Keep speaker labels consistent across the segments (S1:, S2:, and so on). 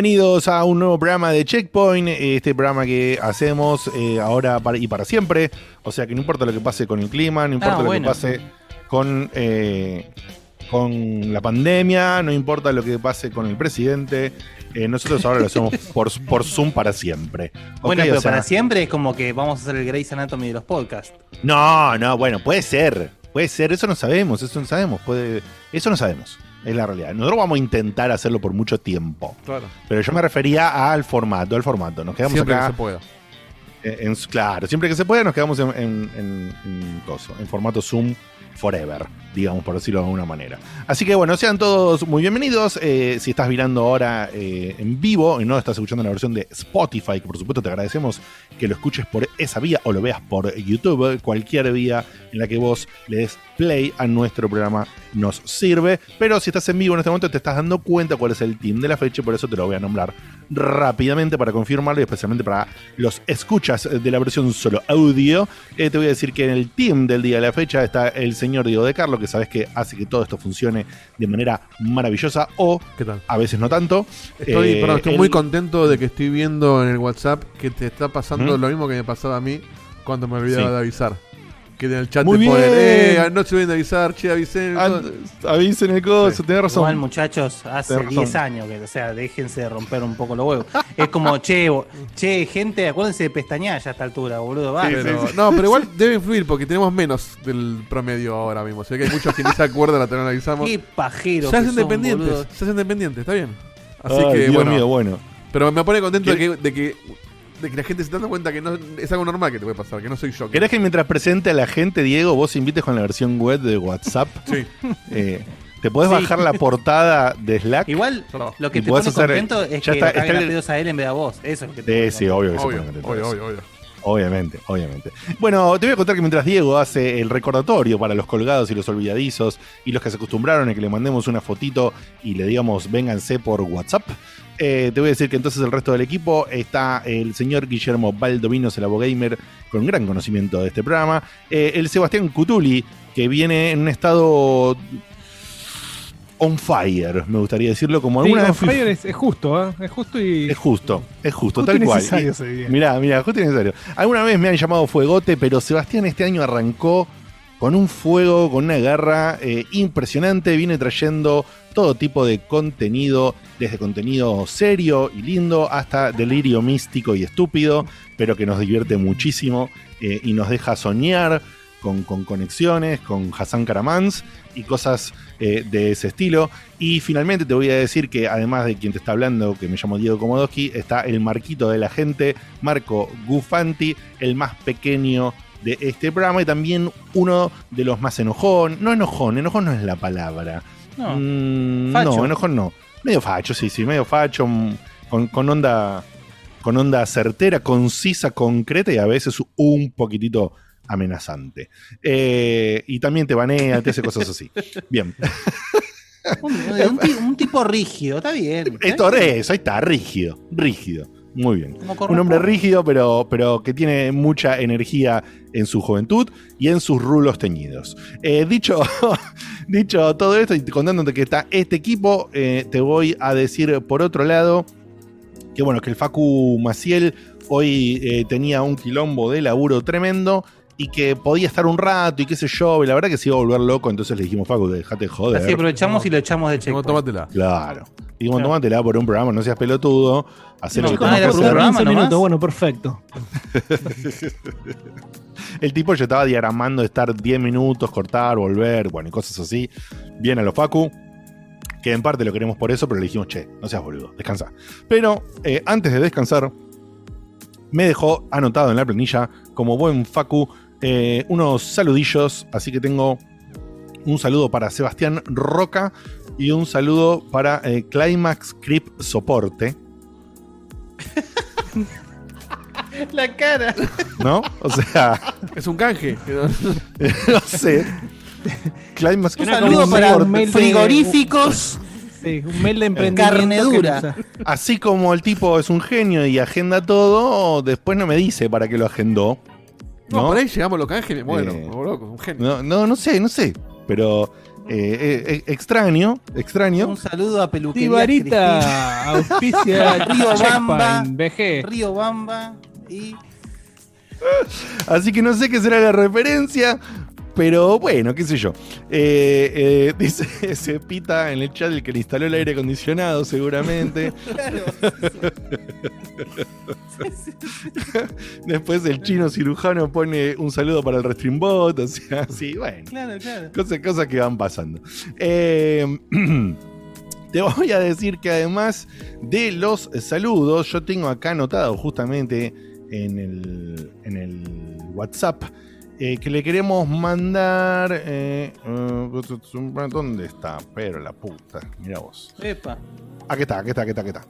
S1: Bienvenidos a un nuevo programa de Checkpoint, este programa que hacemos eh, ahora para- y para siempre. O sea que no importa lo que pase con el clima, no importa
S2: Ah,
S1: lo
S2: bueno.
S1: que pase con, eh, con la pandemia, no importa lo que pase con el presidente. eh, nosotros ahora lo hacemos por, por Zoom para siempre.
S2: Bueno, pero
S1: o sea,
S2: para siempre es como que vamos a hacer el Grey's Anatomy de los podcasts.
S1: No, no, bueno, puede ser. Puede ser, eso no sabemos, eso no sabemos. Puede, eso no sabemos. Es la realidad. Nosotros vamos a intentar hacerlo por mucho tiempo.
S3: Claro.
S1: Pero yo me refería al formato, al formato. Nos quedamos
S3: Siempre
S1: acá.
S3: que se pueda.
S1: en- claro, siempre que se pueda, nos quedamos en, en- en- en coso, en formato Zoom forever, digamos, por decirlo de alguna manera. Así que bueno, sean todos muy bienvenidos. Eh, si estás mirando ahora eh, en vivo y no estás escuchando la versión de Spotify, que por supuesto te agradecemos que lo escuches por esa vía o lo veas por YouTube, cualquier vía en la que vos le des play a nuestro programa nos sirve. Pero si estás en vivo en este momento, te estás dando cuenta cuál es el team de la fecha, y por eso te lo voy a nombrar rápidamente para confirmarlo y especialmente para los escuchas de la versión solo audio. Eh, te voy a decir que en el team del día de la fecha está el señor Diego de Carlo, que sabes que hace que todo esto funcione de manera maravillosa o
S3: ¿Qué tal?
S1: a veces no tanto.
S3: Estoy,
S1: Eh,
S3: perdón, estoy
S1: el-
S3: muy contento de que estoy viendo en el WhatsApp que te está pasando
S1: ¿Mm?
S3: lo mismo que me pasaba a mí cuando me olvidaba
S1: Sí.
S3: de avisar. Que en el chat
S1: Muy
S3: te ponen,
S1: bien.
S3: eh, no se olviden de avisar, che, avisé.
S1: Ah, avisen el coso,
S3: Sí.
S1: tenés razón.
S2: Igual, muchachos, hace
S1: Tenés razón.
S2: 10 años que, o sea, déjense de romper un poco los huevos. Es como, che, bo- che, gente, acuérdense de pestañear ya a esta altura, boludo. Va.
S3: Pero- No, pero igual debe influir porque tenemos menos del promedio ahora mismo. O sea que hay muchos que ni se acuerdan no avisamos.
S2: Qué pajero.
S3: Se hacen
S2: boludo.
S3: se hacen independientes, está bien. Así
S1: Ay,
S3: que
S1: Dios
S3: bueno,
S1: mío, bueno.
S3: pero me pone contento de
S1: ¿Qué-
S3: que, de que de que la gente se está dando cuenta que no es algo normal que te puede pasar, que no soy yo.
S1: ¿Querés que mientras presente a la gente, Diego, vos invites con la versión web de WhatsApp?
S3: Sí.
S1: Eh, ¿Te podés
S2: Sí.
S1: bajar la portada de Slack?
S2: Igual,
S3: lo-
S2: que te pone
S1: hacer-
S2: contento es
S1: ya
S2: que
S1: está- está
S2: a
S1: el-
S2: a él en vez de a vos. Eso es lo que te
S1: Sí,
S2: pone
S1: sí, obvio que se
S3: Obvio,
S1: pone contento
S3: obvio, obvio, obvio.
S1: Obviamente, obviamente. Bueno, te voy a contar que mientras Diego hace el recordatorio para los colgados y los olvidadizos y los que se acostumbraron a que le mandemos una fotito y le digamos vénganse por WhatsApp, eh, te voy a decir que entonces el resto del equipo está el señor Guillermo Baldovinos, el abogamer, con gran conocimiento de este programa, eh, el Sebastián Cutuli, que viene en un estado on fire, me gustaría decirlo, como
S4: Sí,
S1: alguna
S4: on
S1: vez
S4: fire es, es justo, ¿eh? Es justo y.
S1: es justo, es justo,
S4: justo
S1: tal cual. Y-. Mirá, mirá, justo y necesario. Alguna vez me han llamado fuegote, pero Sebastián este año arrancó con un fuego, con una garra eh, impresionante. Viene trayendo todo tipo de contenido, desde contenido serio y lindo hasta delirio místico y estúpido, pero que nos divierte muchísimo eh, y nos deja soñar con, con conexiones, con Hassan Karamans y cosas eh, de ese estilo. Y finalmente te voy a decir que además de quien te está hablando, que me llamo Diego Komodowski, está el marquito de la gente, Marco Gufanti, el más pequeño de este programa y también uno de los más enojón. No enojón, enojón no es la palabra.
S2: No.
S1: Mm,
S2: Facho.
S1: no, enojón no. Medio facho, sí, sí, medio facho, mm, con, con onda con onda certera, concisa, concreta y a veces un poquitito amenazante. Eh, y también te banea, te hace cosas así. Bien.
S2: Un, un ti- un tipo rígido, está bien.
S1: Esto es, ahí está, rígido, rígido. Muy bien. Un hombre rígido, pero, pero que tiene mucha energía en su juventud y en sus rulos teñidos. Eh, dicho, dicho todo esto y contándote que está este equipo, eh, te voy a decir por otro lado que bueno, que el Facu Maciel hoy eh, tenía un quilombo de laburo tremendo y que podía estar un rato y qué sé yo, y la verdad que se iba a volver loco, entonces le dijimos, Facu, dejate de joder.
S2: Así aprovechamos y lo echamos de
S3: No,
S2: checkpoint.
S3: tómatela.
S1: Claro. Y dijimos,
S2: Claro.
S1: tómatela por un programa, no seas pelotudo, hacer
S2: No,
S1: lo que tenés
S2: era
S1: que
S2: por un
S1: hacer.
S2: programa
S4: 15
S2: nomás.
S4: minutos, bueno, perfecto.
S1: El tipo ya estaba diagramando de estar 10 minutos, cortar, volver, bueno, y cosas así. Bien a los Facu. Que en parte lo queremos por eso, pero le dijimos, che, no seas boludo, descansa. Pero eh, antes de descansar, me dejó anotado en la planilla, como buen Facu, eh, unos saludillos. Así que tengo un saludo para Sebastián Roca y un saludo para eh, Climax Crip Soporte.
S2: La cara.
S1: ¿No? O sea,
S3: Es un canje.
S1: no sé. Climax
S2: Un saludo para frigoríficos.
S4: Sí, un mail de emprendimiento.
S2: Carne dura.
S1: Así como el tipo es un genio y agenda todo, después no me dice para qué lo agendó.
S3: No,
S1: ¿No?
S3: por ahí llegamos los y me muero.
S1: Eh,
S3: me vuelvo loco, un genio.
S1: No, no, no sé, no sé. Pero eh, eh, eh, extraño, extraño.
S2: Un saludo a Peluquería
S4: Tibarita, auspicia
S2: Río Bamba. Río Bamba y
S1: Así que no sé qué será la referencia. Pero bueno, qué sé yo. Eh, eh, dice se pita en el chat el que le instaló el aire acondicionado, seguramente. Después el chino cirujano pone un saludo para el Restreambot. O sea, sí, bueno.
S2: Claro, claro.
S1: Cosas, cosas que van pasando. Eh, te voy a decir que además de los saludos, yo tengo acá anotado justamente en el, en el WhatsApp eh, que le queremos mandar. eh, eh, ¿Dónde está? Pero la puta, mira vos.
S2: Epa.
S1: Aquí está, aquí está, aquí está, aquí está.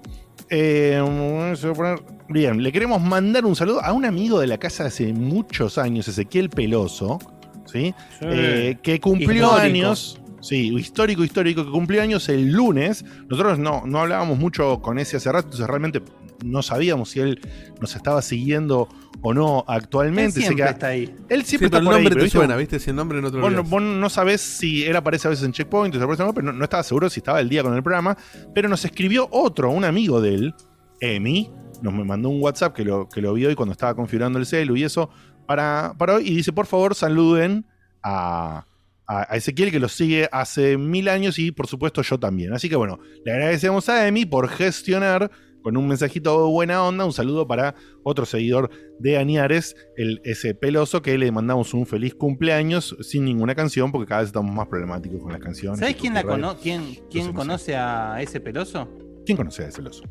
S1: Eh, se va a poner- Bien, le queremos mandar un saludo a un amigo de la casa hace muchos años, Ezequiel Peloso, ¿sí? Eh, que cumplió
S2: Histórico.
S1: años. Sí, histórico, histórico, que cumplió años el lunes. Nosotros no, no hablábamos mucho con ese hace rato, entonces realmente no sabíamos si él nos estaba siguiendo o no
S2: Él
S1: actualmente. Sé
S2: siempre
S1: que-
S2: está ahí.
S1: él
S3: Sí,
S1: siempre
S3: pero
S1: está
S3: el
S1: por ahí,
S3: nombre
S1: pero
S3: te
S1: ¿viste?
S3: suena, ¿viste? Si el nombre no te lo
S1: Vos no, vos no sabés si él aparece a veces en Checkpoint, o no, pero no, no estaba seguro si estaba el día con el programa. Pero nos escribió otro, un amigo de él, Emi, nos me mandó un WhatsApp que lo, que lo vio hoy cuando estaba configurando el celu y eso, para, para hoy. Y dice, por favor, saluden a, a- a Ezequiel que lo sigue hace mil años y por supuesto yo también. Así que bueno, le agradecemos a Emi por gestionar con un mensajito de buena onda, un saludo para otro seguidor de Añares, el, ese peloso que le mandamos un feliz cumpleaños sin ninguna canción porque cada vez estamos más problemáticos con las canciones.
S2: ¿Sabes quién la cono quién, quién conoce a ese peloso?
S1: ¿Quién conoce a ese peloso?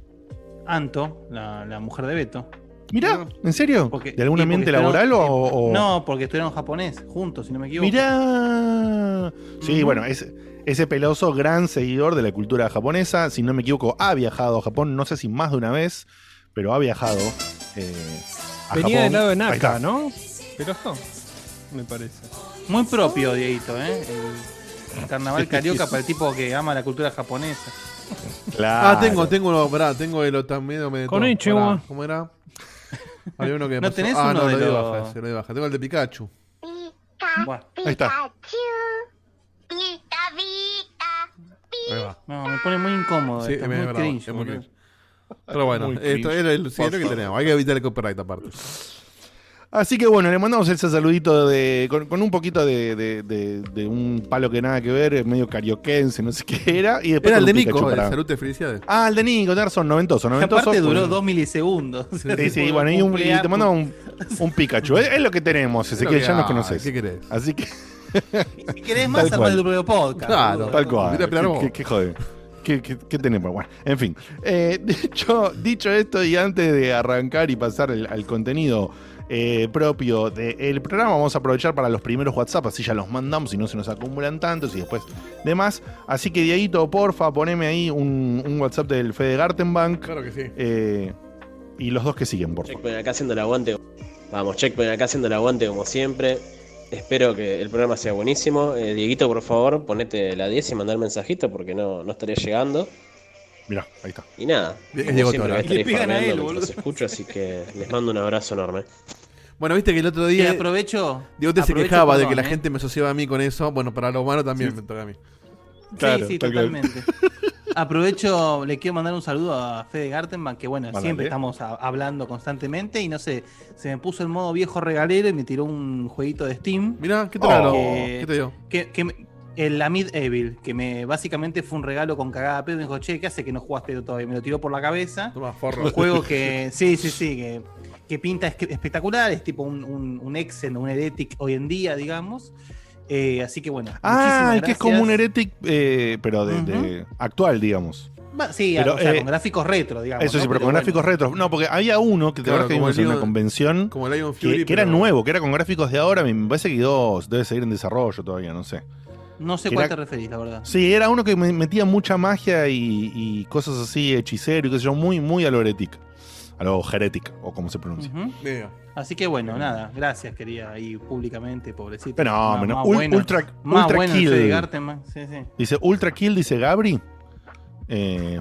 S2: Anto, la, la mujer de Beto.
S1: Mirá, ¿en serio?
S2: Porque-
S1: ¿De algún ambiente laboral o, o-
S2: No, porque estuvieron japonés juntos, si no me equivoco.
S1: Mirá. Sí, bueno, es, ese peloso gran seguidor de la cultura japonesa, si no me equivoco, ha viajado a Japón, no sé si más de una vez, pero ha viajado eh, a
S4: Venía
S1: Japón.
S4: del lado de Naka. ¿no? Peloso, me parece.
S2: Muy propio, Dieguito, ¿eh? El, carnaval carioca para el tipo que ama la cultura japonesa.
S1: Claro.
S3: Ah, tengo, tengo uno, pará, tengo el también me
S4: Konnichiwa.
S3: ¿Cómo era? Había uno que me
S2: ¿No
S3: pasó-
S2: tenés
S3: ah,
S2: uno
S3: no,
S2: de
S3: lo baja, ese, lo di baja. Tengo el de Pikachu.
S2: Buah,
S1: Ahí está.
S3: Ahí va.
S2: no, me pone muy incómodo.
S3: Sí,
S2: esto,
S3: es
S2: muy
S3: bravo,
S2: cringe,
S3: es muy
S2: boludo.
S3: cringe. Pero bueno, esto era el siguiente que
S1: Por
S3: tenemos. Hay que evitar el copyright aparte.
S1: Así que bueno, le mandamos ese saludito de, con, con un poquito de, de- de- de un palo que nada que ver, medio carioquense, no sé qué era. Y después
S3: Era el de
S1: Pikachu
S3: Nico, el
S1: para-
S3: salud de felicidades.
S1: Ah, el de Nico, tenés razón, noventoso, noventoso.
S2: Aparte duró dos milisegundos.
S1: Sí, sí, bueno, y, un, y te mandamos un, un Pikachu. Es, es lo que tenemos, Ezequiel, ya nos conoces.
S3: ¿Qué querés?
S1: Así que,
S2: Si querés más,
S1: cual.
S2: el propio podcast.
S3: Claro,
S1: tal cual.
S3: Vete a pelear vos.
S1: ¿Qué, qué, qué jode? ¿Qué, qué- qué tenemos? Bueno, en fin. Eh, dicho, dicho esto, y antes de arrancar y pasar el- al contenido eh, propio del programa, vamos a aprovechar para los primeros WhatsApp, así ya los mandamos y no se nos acumulan tantos y después demás. Así que, Dieguito, porfa, poneme ahí un, un WhatsApp del Fede Gartenbank
S3: Claro que sí.
S1: eh, y los dos que siguen, por favor.
S5: Checkpoint acá haciendo el aguante. Vamos, Checkpoint acá haciendo el aguante como siempre. Espero que el programa sea buenísimo. Eh, Dieguito, por favor, ponete la 10 y mandar mensajito porque no, no estaría llegando.
S1: Mirá, ahí está.
S5: Y nada,
S3: Diego
S5: siempre
S2: Le pegan a él,
S5: mientras
S2: boludo.
S5: escucho, así que les mando un abrazo enorme.
S3: Bueno, viste que el otro
S2: Y
S3: día.
S2: aprovecho.
S3: Diego te se quejaba de que la
S2: ¿eh?
S3: gente me asociaba a mí con eso. Bueno, para lo humano también me toca a mí.
S1: Claro,
S2: sí, sí, totalmente. Aprovecho, le quiero mandar un saludo a Fede Gartenman, que bueno, siempre estamos a- hablando constantemente y no sé, se me puso el modo viejo regalero y me tiró un jueguito de Steam.
S3: Mirá, ¿qué te
S1: Oh.
S2: Que-
S3: ¿Qué te dio?
S2: Que, que me- el Amid Evil, que me básicamente fue un regalo con cagada pedo. Me dijo, che, ¿qué hace que no jugaste todavía? Me lo tiró por la cabeza.
S3: Toma, forro.
S2: Un juego que, sí, sí, sí, que, que pinta es- espectacular, es tipo un, un, un Exen, un Heretic hoy en día, digamos. Eh, así que bueno.
S1: Ah, el que es como un. Heretic, eh, pero de, de- actual, digamos.
S2: Sí,
S1: Pero,
S2: o sea,
S1: eh,
S2: con gráficos retro, digamos.
S1: Eso sí,
S2: ¿no?
S1: pero con
S2: bueno.
S1: gráficos retro. No, porque había uno que te
S3: Claro,
S1: acuerdas que vimos en una convención
S3: Como el Lion Fury.
S1: que, que era nuevo, que era con gráficos de ahora. Me parece que dos debe seguir en desarrollo todavía, no sé.
S2: No sé
S1: que
S2: cuál
S1: era-
S2: te referís, la verdad.
S1: Sí, era uno que me metía mucha magia y, y cosas así, hechicero y qué sé yo, muy, muy a lo heretic. A lo heretic, o como se pronuncia.
S2: Así que bueno, nada, gracias, quería ahí públicamente, pobrecito. Más
S1: Ul-
S2: bueno,
S1: ultra
S2: más
S1: ultra
S2: bueno
S1: kill.
S2: Sí, sí.
S1: Dice Ultra Kill, dice Gabri. Eh,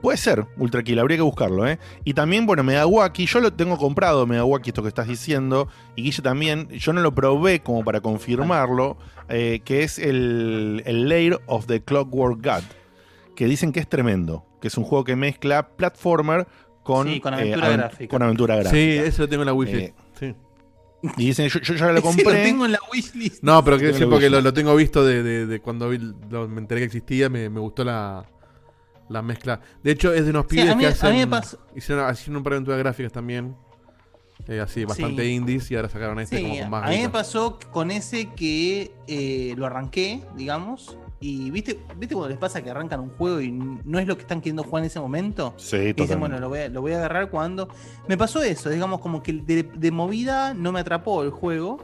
S1: puede ser Ultra Kill, habría que buscarlo, ¿eh? Y también, bueno, Medawaki, yo lo tengo comprado, Medawaki, esto que estás diciendo. Y Guille también, yo no lo probé como para confirmarlo, eh, que es el, el Lair of the Clockwork God. Que dicen que es tremendo, que es un juego que mezcla platformer con,
S2: Sí, con aventura
S1: avent-
S2: gráfica.
S1: con aventura gráfica.
S3: Sí, eso lo tengo en la Wi-Fi.
S1: Eh,
S3: sí.
S1: Y dicen, yo, yo ya lo compré.
S2: lo tengo en la wishlist.
S3: No, pero sí,
S1: la
S3: porque lo, lo tengo visto de, de- de cuando vi- lo- me enteré que existía, me, me gustó la, la mezcla. De hecho, es de unos
S2: Sí,
S3: pibes
S2: a mí-
S3: que
S2: a
S3: hacen.
S2: mí me pasó-
S3: Hicieron, hicieron un par de aventuras gráficas también. Eh, así, bastante
S2: Sí.
S3: indies y ahora sacaron este
S2: Sí,
S3: como con más
S2: a mí me pasó con ese que eh, lo arranqué, digamos, y viste, viste cuando les pasa que arrancan un juego y no es lo que están queriendo jugar en ese momento.
S1: Sí,
S2: Y dicen, bueno, lo voy, a, lo voy a agarrar cuando. Me pasó eso, digamos, como que de, de movida no me atrapó el juego,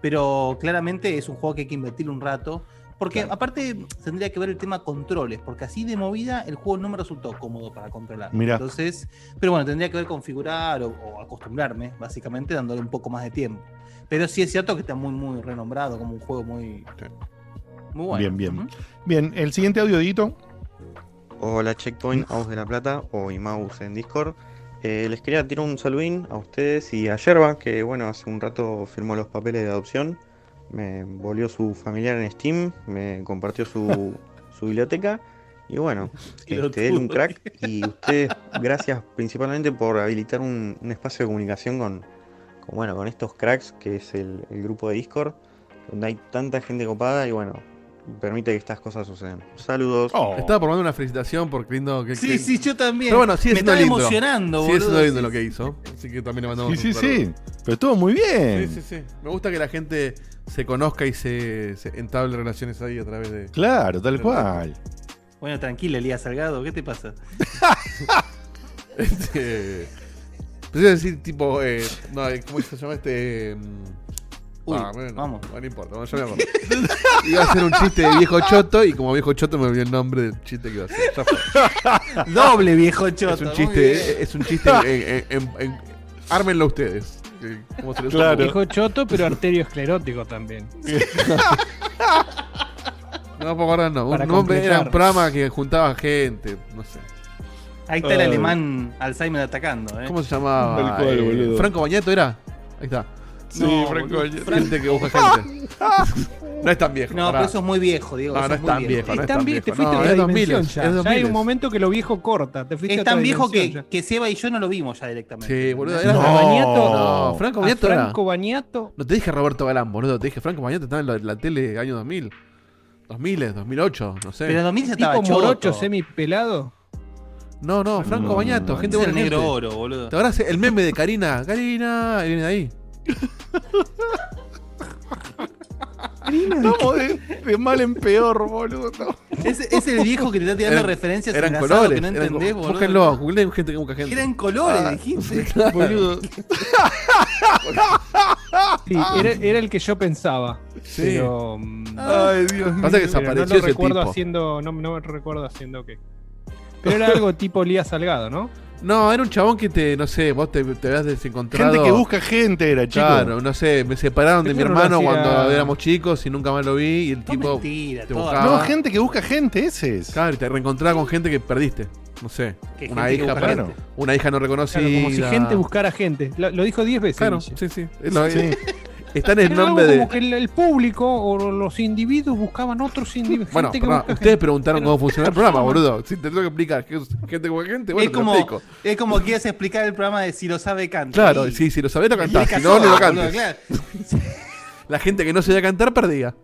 S2: pero claramente es un juego que hay que invertir un rato. Porque
S1: Claro.
S2: aparte tendría que ver el tema controles, porque así de movida el juego no me resultó cómodo para controlar.
S1: Mirá.
S2: Entonces, pero bueno, tendría que ver configurar o, o acostumbrarme, básicamente dándole un poco más de tiempo. Pero sí es cierto que está muy, muy renombrado como un juego muy,
S3: Sí.
S2: Muy bueno.
S1: Bien, bien. Bien, el siguiente audio, Dito.
S6: Hola Checkpoint, Aus de la Plata o Imaus en Discord. Eh, les quería tirar un saludín a ustedes y a Yerba, que bueno, hace un rato firmó los papeles de adopción. Me volvió su familiar en Steam, me compartió su, su biblioteca. Y bueno, este, él un crack. Y ustedes, gracias principalmente por habilitar un, un espacio de comunicación con, con, bueno, con estos cracks, que es el, el grupo de Discord, donde hay tanta gente copada y bueno, permite que estas cosas sucedan. Saludos.
S1: Oh.
S3: Estaba por mandar una felicitación por lindo que
S2: Sí,
S3: que-
S2: sí, yo también.
S3: Pero bueno, sigue
S2: me
S3: siendo
S2: estaba
S3: lindo.
S2: emocionando,
S3: Sigue siendo
S2: boludo.
S3: lindo lo que hizo. Así que también le mandamos
S1: Sí,
S3: un
S1: sí,
S3: saludo.
S1: sí. Pero estuvo muy bien.
S3: Sí, sí, sí. Me gusta que la gente se conozca y se, se entable relaciones ahí a través de.
S1: Claro, tal cual.
S2: Bueno, tranquila, Elías Salgado, ¿qué te pasa?
S3: Este. Pensé decir, tipo. Eh, no, eh, ¿cómo se llama este?
S2: Uy,
S3: ah, bueno,
S2: vamos.
S3: no importa, me acuerdo. iba a hacer un chiste de viejo choto y como viejo choto me olvidé el nombre del chiste que iba a hacer. Ya fue.
S2: Doble viejo choto.
S3: es un chiste, es un chiste. en- en- en- en- ármenlo ustedes. que- ¿Cómo se les
S1: Claro.
S4: Dijo choto, pero arteriosclerótico también.
S3: No puedo acordar, no. Un nombre era un programa que juntaba gente. No sé.
S2: Ahí está el alemán Alzheimer atacando, ¿eh?
S3: ¿Cómo se llamaba?
S1: Cual,
S3: Eh,
S1: boludo.
S3: Franco Bañato era. Ahí está.
S1: Sí,
S2: No,
S1: Franco.
S3: Gente que busca gente. no es tan viejo.
S2: No,
S3: pará.
S2: pero eso es muy viejo, Diego.
S3: No,
S2: eso
S3: no
S2: es
S3: tan
S2: viejo.
S3: viejo, no
S4: Es tan bien, te
S3: viejo.
S4: fuiste
S3: No,
S4: a
S3: es
S4: otra
S3: 2000,
S4: dimensión
S3: es
S4: ya. Ya hay
S3: 2000.
S4: un momento que lo viejo corta. Te fuiste
S2: Es tan viejo que, que Seba y yo no lo vimos ya directamente.
S3: Sí, boludo.
S4: Franco
S3: Era...
S4: Bañato.
S3: No, Franco Bañato era.
S4: Franco Bañato.
S3: No te dije Roberto Galán, boludo. Te dije Franco Bañato estaba en la, la tele año 2000. 2000, 2008, no sé.
S2: Pero en 2000 ya estaba
S4: Tipo morocho semi pelado.
S3: No, no, Franco
S1: No,
S3: Bañato,
S1: no,
S3: gente buena.
S2: el negro oro, boludo.
S3: ¿Te acuerdas el meme de Karina? Karina, y viene de ahí.
S1: Estamos de, de mal en peor, boludo.
S2: Es, es el viejo que te está tirando
S3: Eran-
S2: referencias
S3: Eran colores.
S2: que no
S3: eran
S2: entendés,
S3: co-
S2: boludo.
S3: Búsquenlo, googleen gente que busca gente.
S2: Era en colores,
S3: Ah,
S2: dijiste.
S1: Boludo.
S4: Sí, era, era el que yo pensaba.
S3: Sí.
S4: Pero. mm,
S1: Ay, Dios mío.
S3: Pasa que
S4: pero no
S3: desapareció
S4: lo
S3: ese
S4: recuerdo
S3: tipo.
S4: haciendo. No, no recuerdo haciendo qué. Pero era algo tipo Elías Salgado, ¿no?
S3: No, era un chabón que te, no sé, vos te, te habías desencontrado.
S1: Gente que busca gente era, chico.
S3: Claro, no sé, me separaron de mi
S4: no lo
S3: hermano
S4: hacía-
S3: cuando éramos chicos y nunca más lo vi y el
S2: No
S3: tipo
S2: mentira,
S3: te buscaba.
S1: No, gente que busca gente, ese es.
S3: Claro, y te reencontraba con gente que perdiste. no sé, una hija, para- una hija no reconocida.
S4: Claro, como si gente buscara gente. Lo, lo dijo 10 veces.
S3: Claro, sí, sí. Es lo-
S1: Sí.
S3: Está en
S4: algo
S3: nombre de.
S4: como que el, el público o los individuos buscaban otros individuos.
S3: Bueno,
S4: gente que
S3: perdón,
S4: busca
S3: ustedes
S4: gente.
S3: preguntaron
S4: Pero-
S3: cómo funciona el programa, boludo. Si te tengo que explicar que es gente como gente, bueno,
S2: es,
S3: te lo
S2: como,
S3: explico.
S2: es como quieres explicar el programa de si lo sabe cantar.
S3: Claro,
S2: Y-
S3: sí, si lo sabés lo cantás,
S2: Erika
S3: si no, no lo cantes. La gente que no sabía cantar perdía.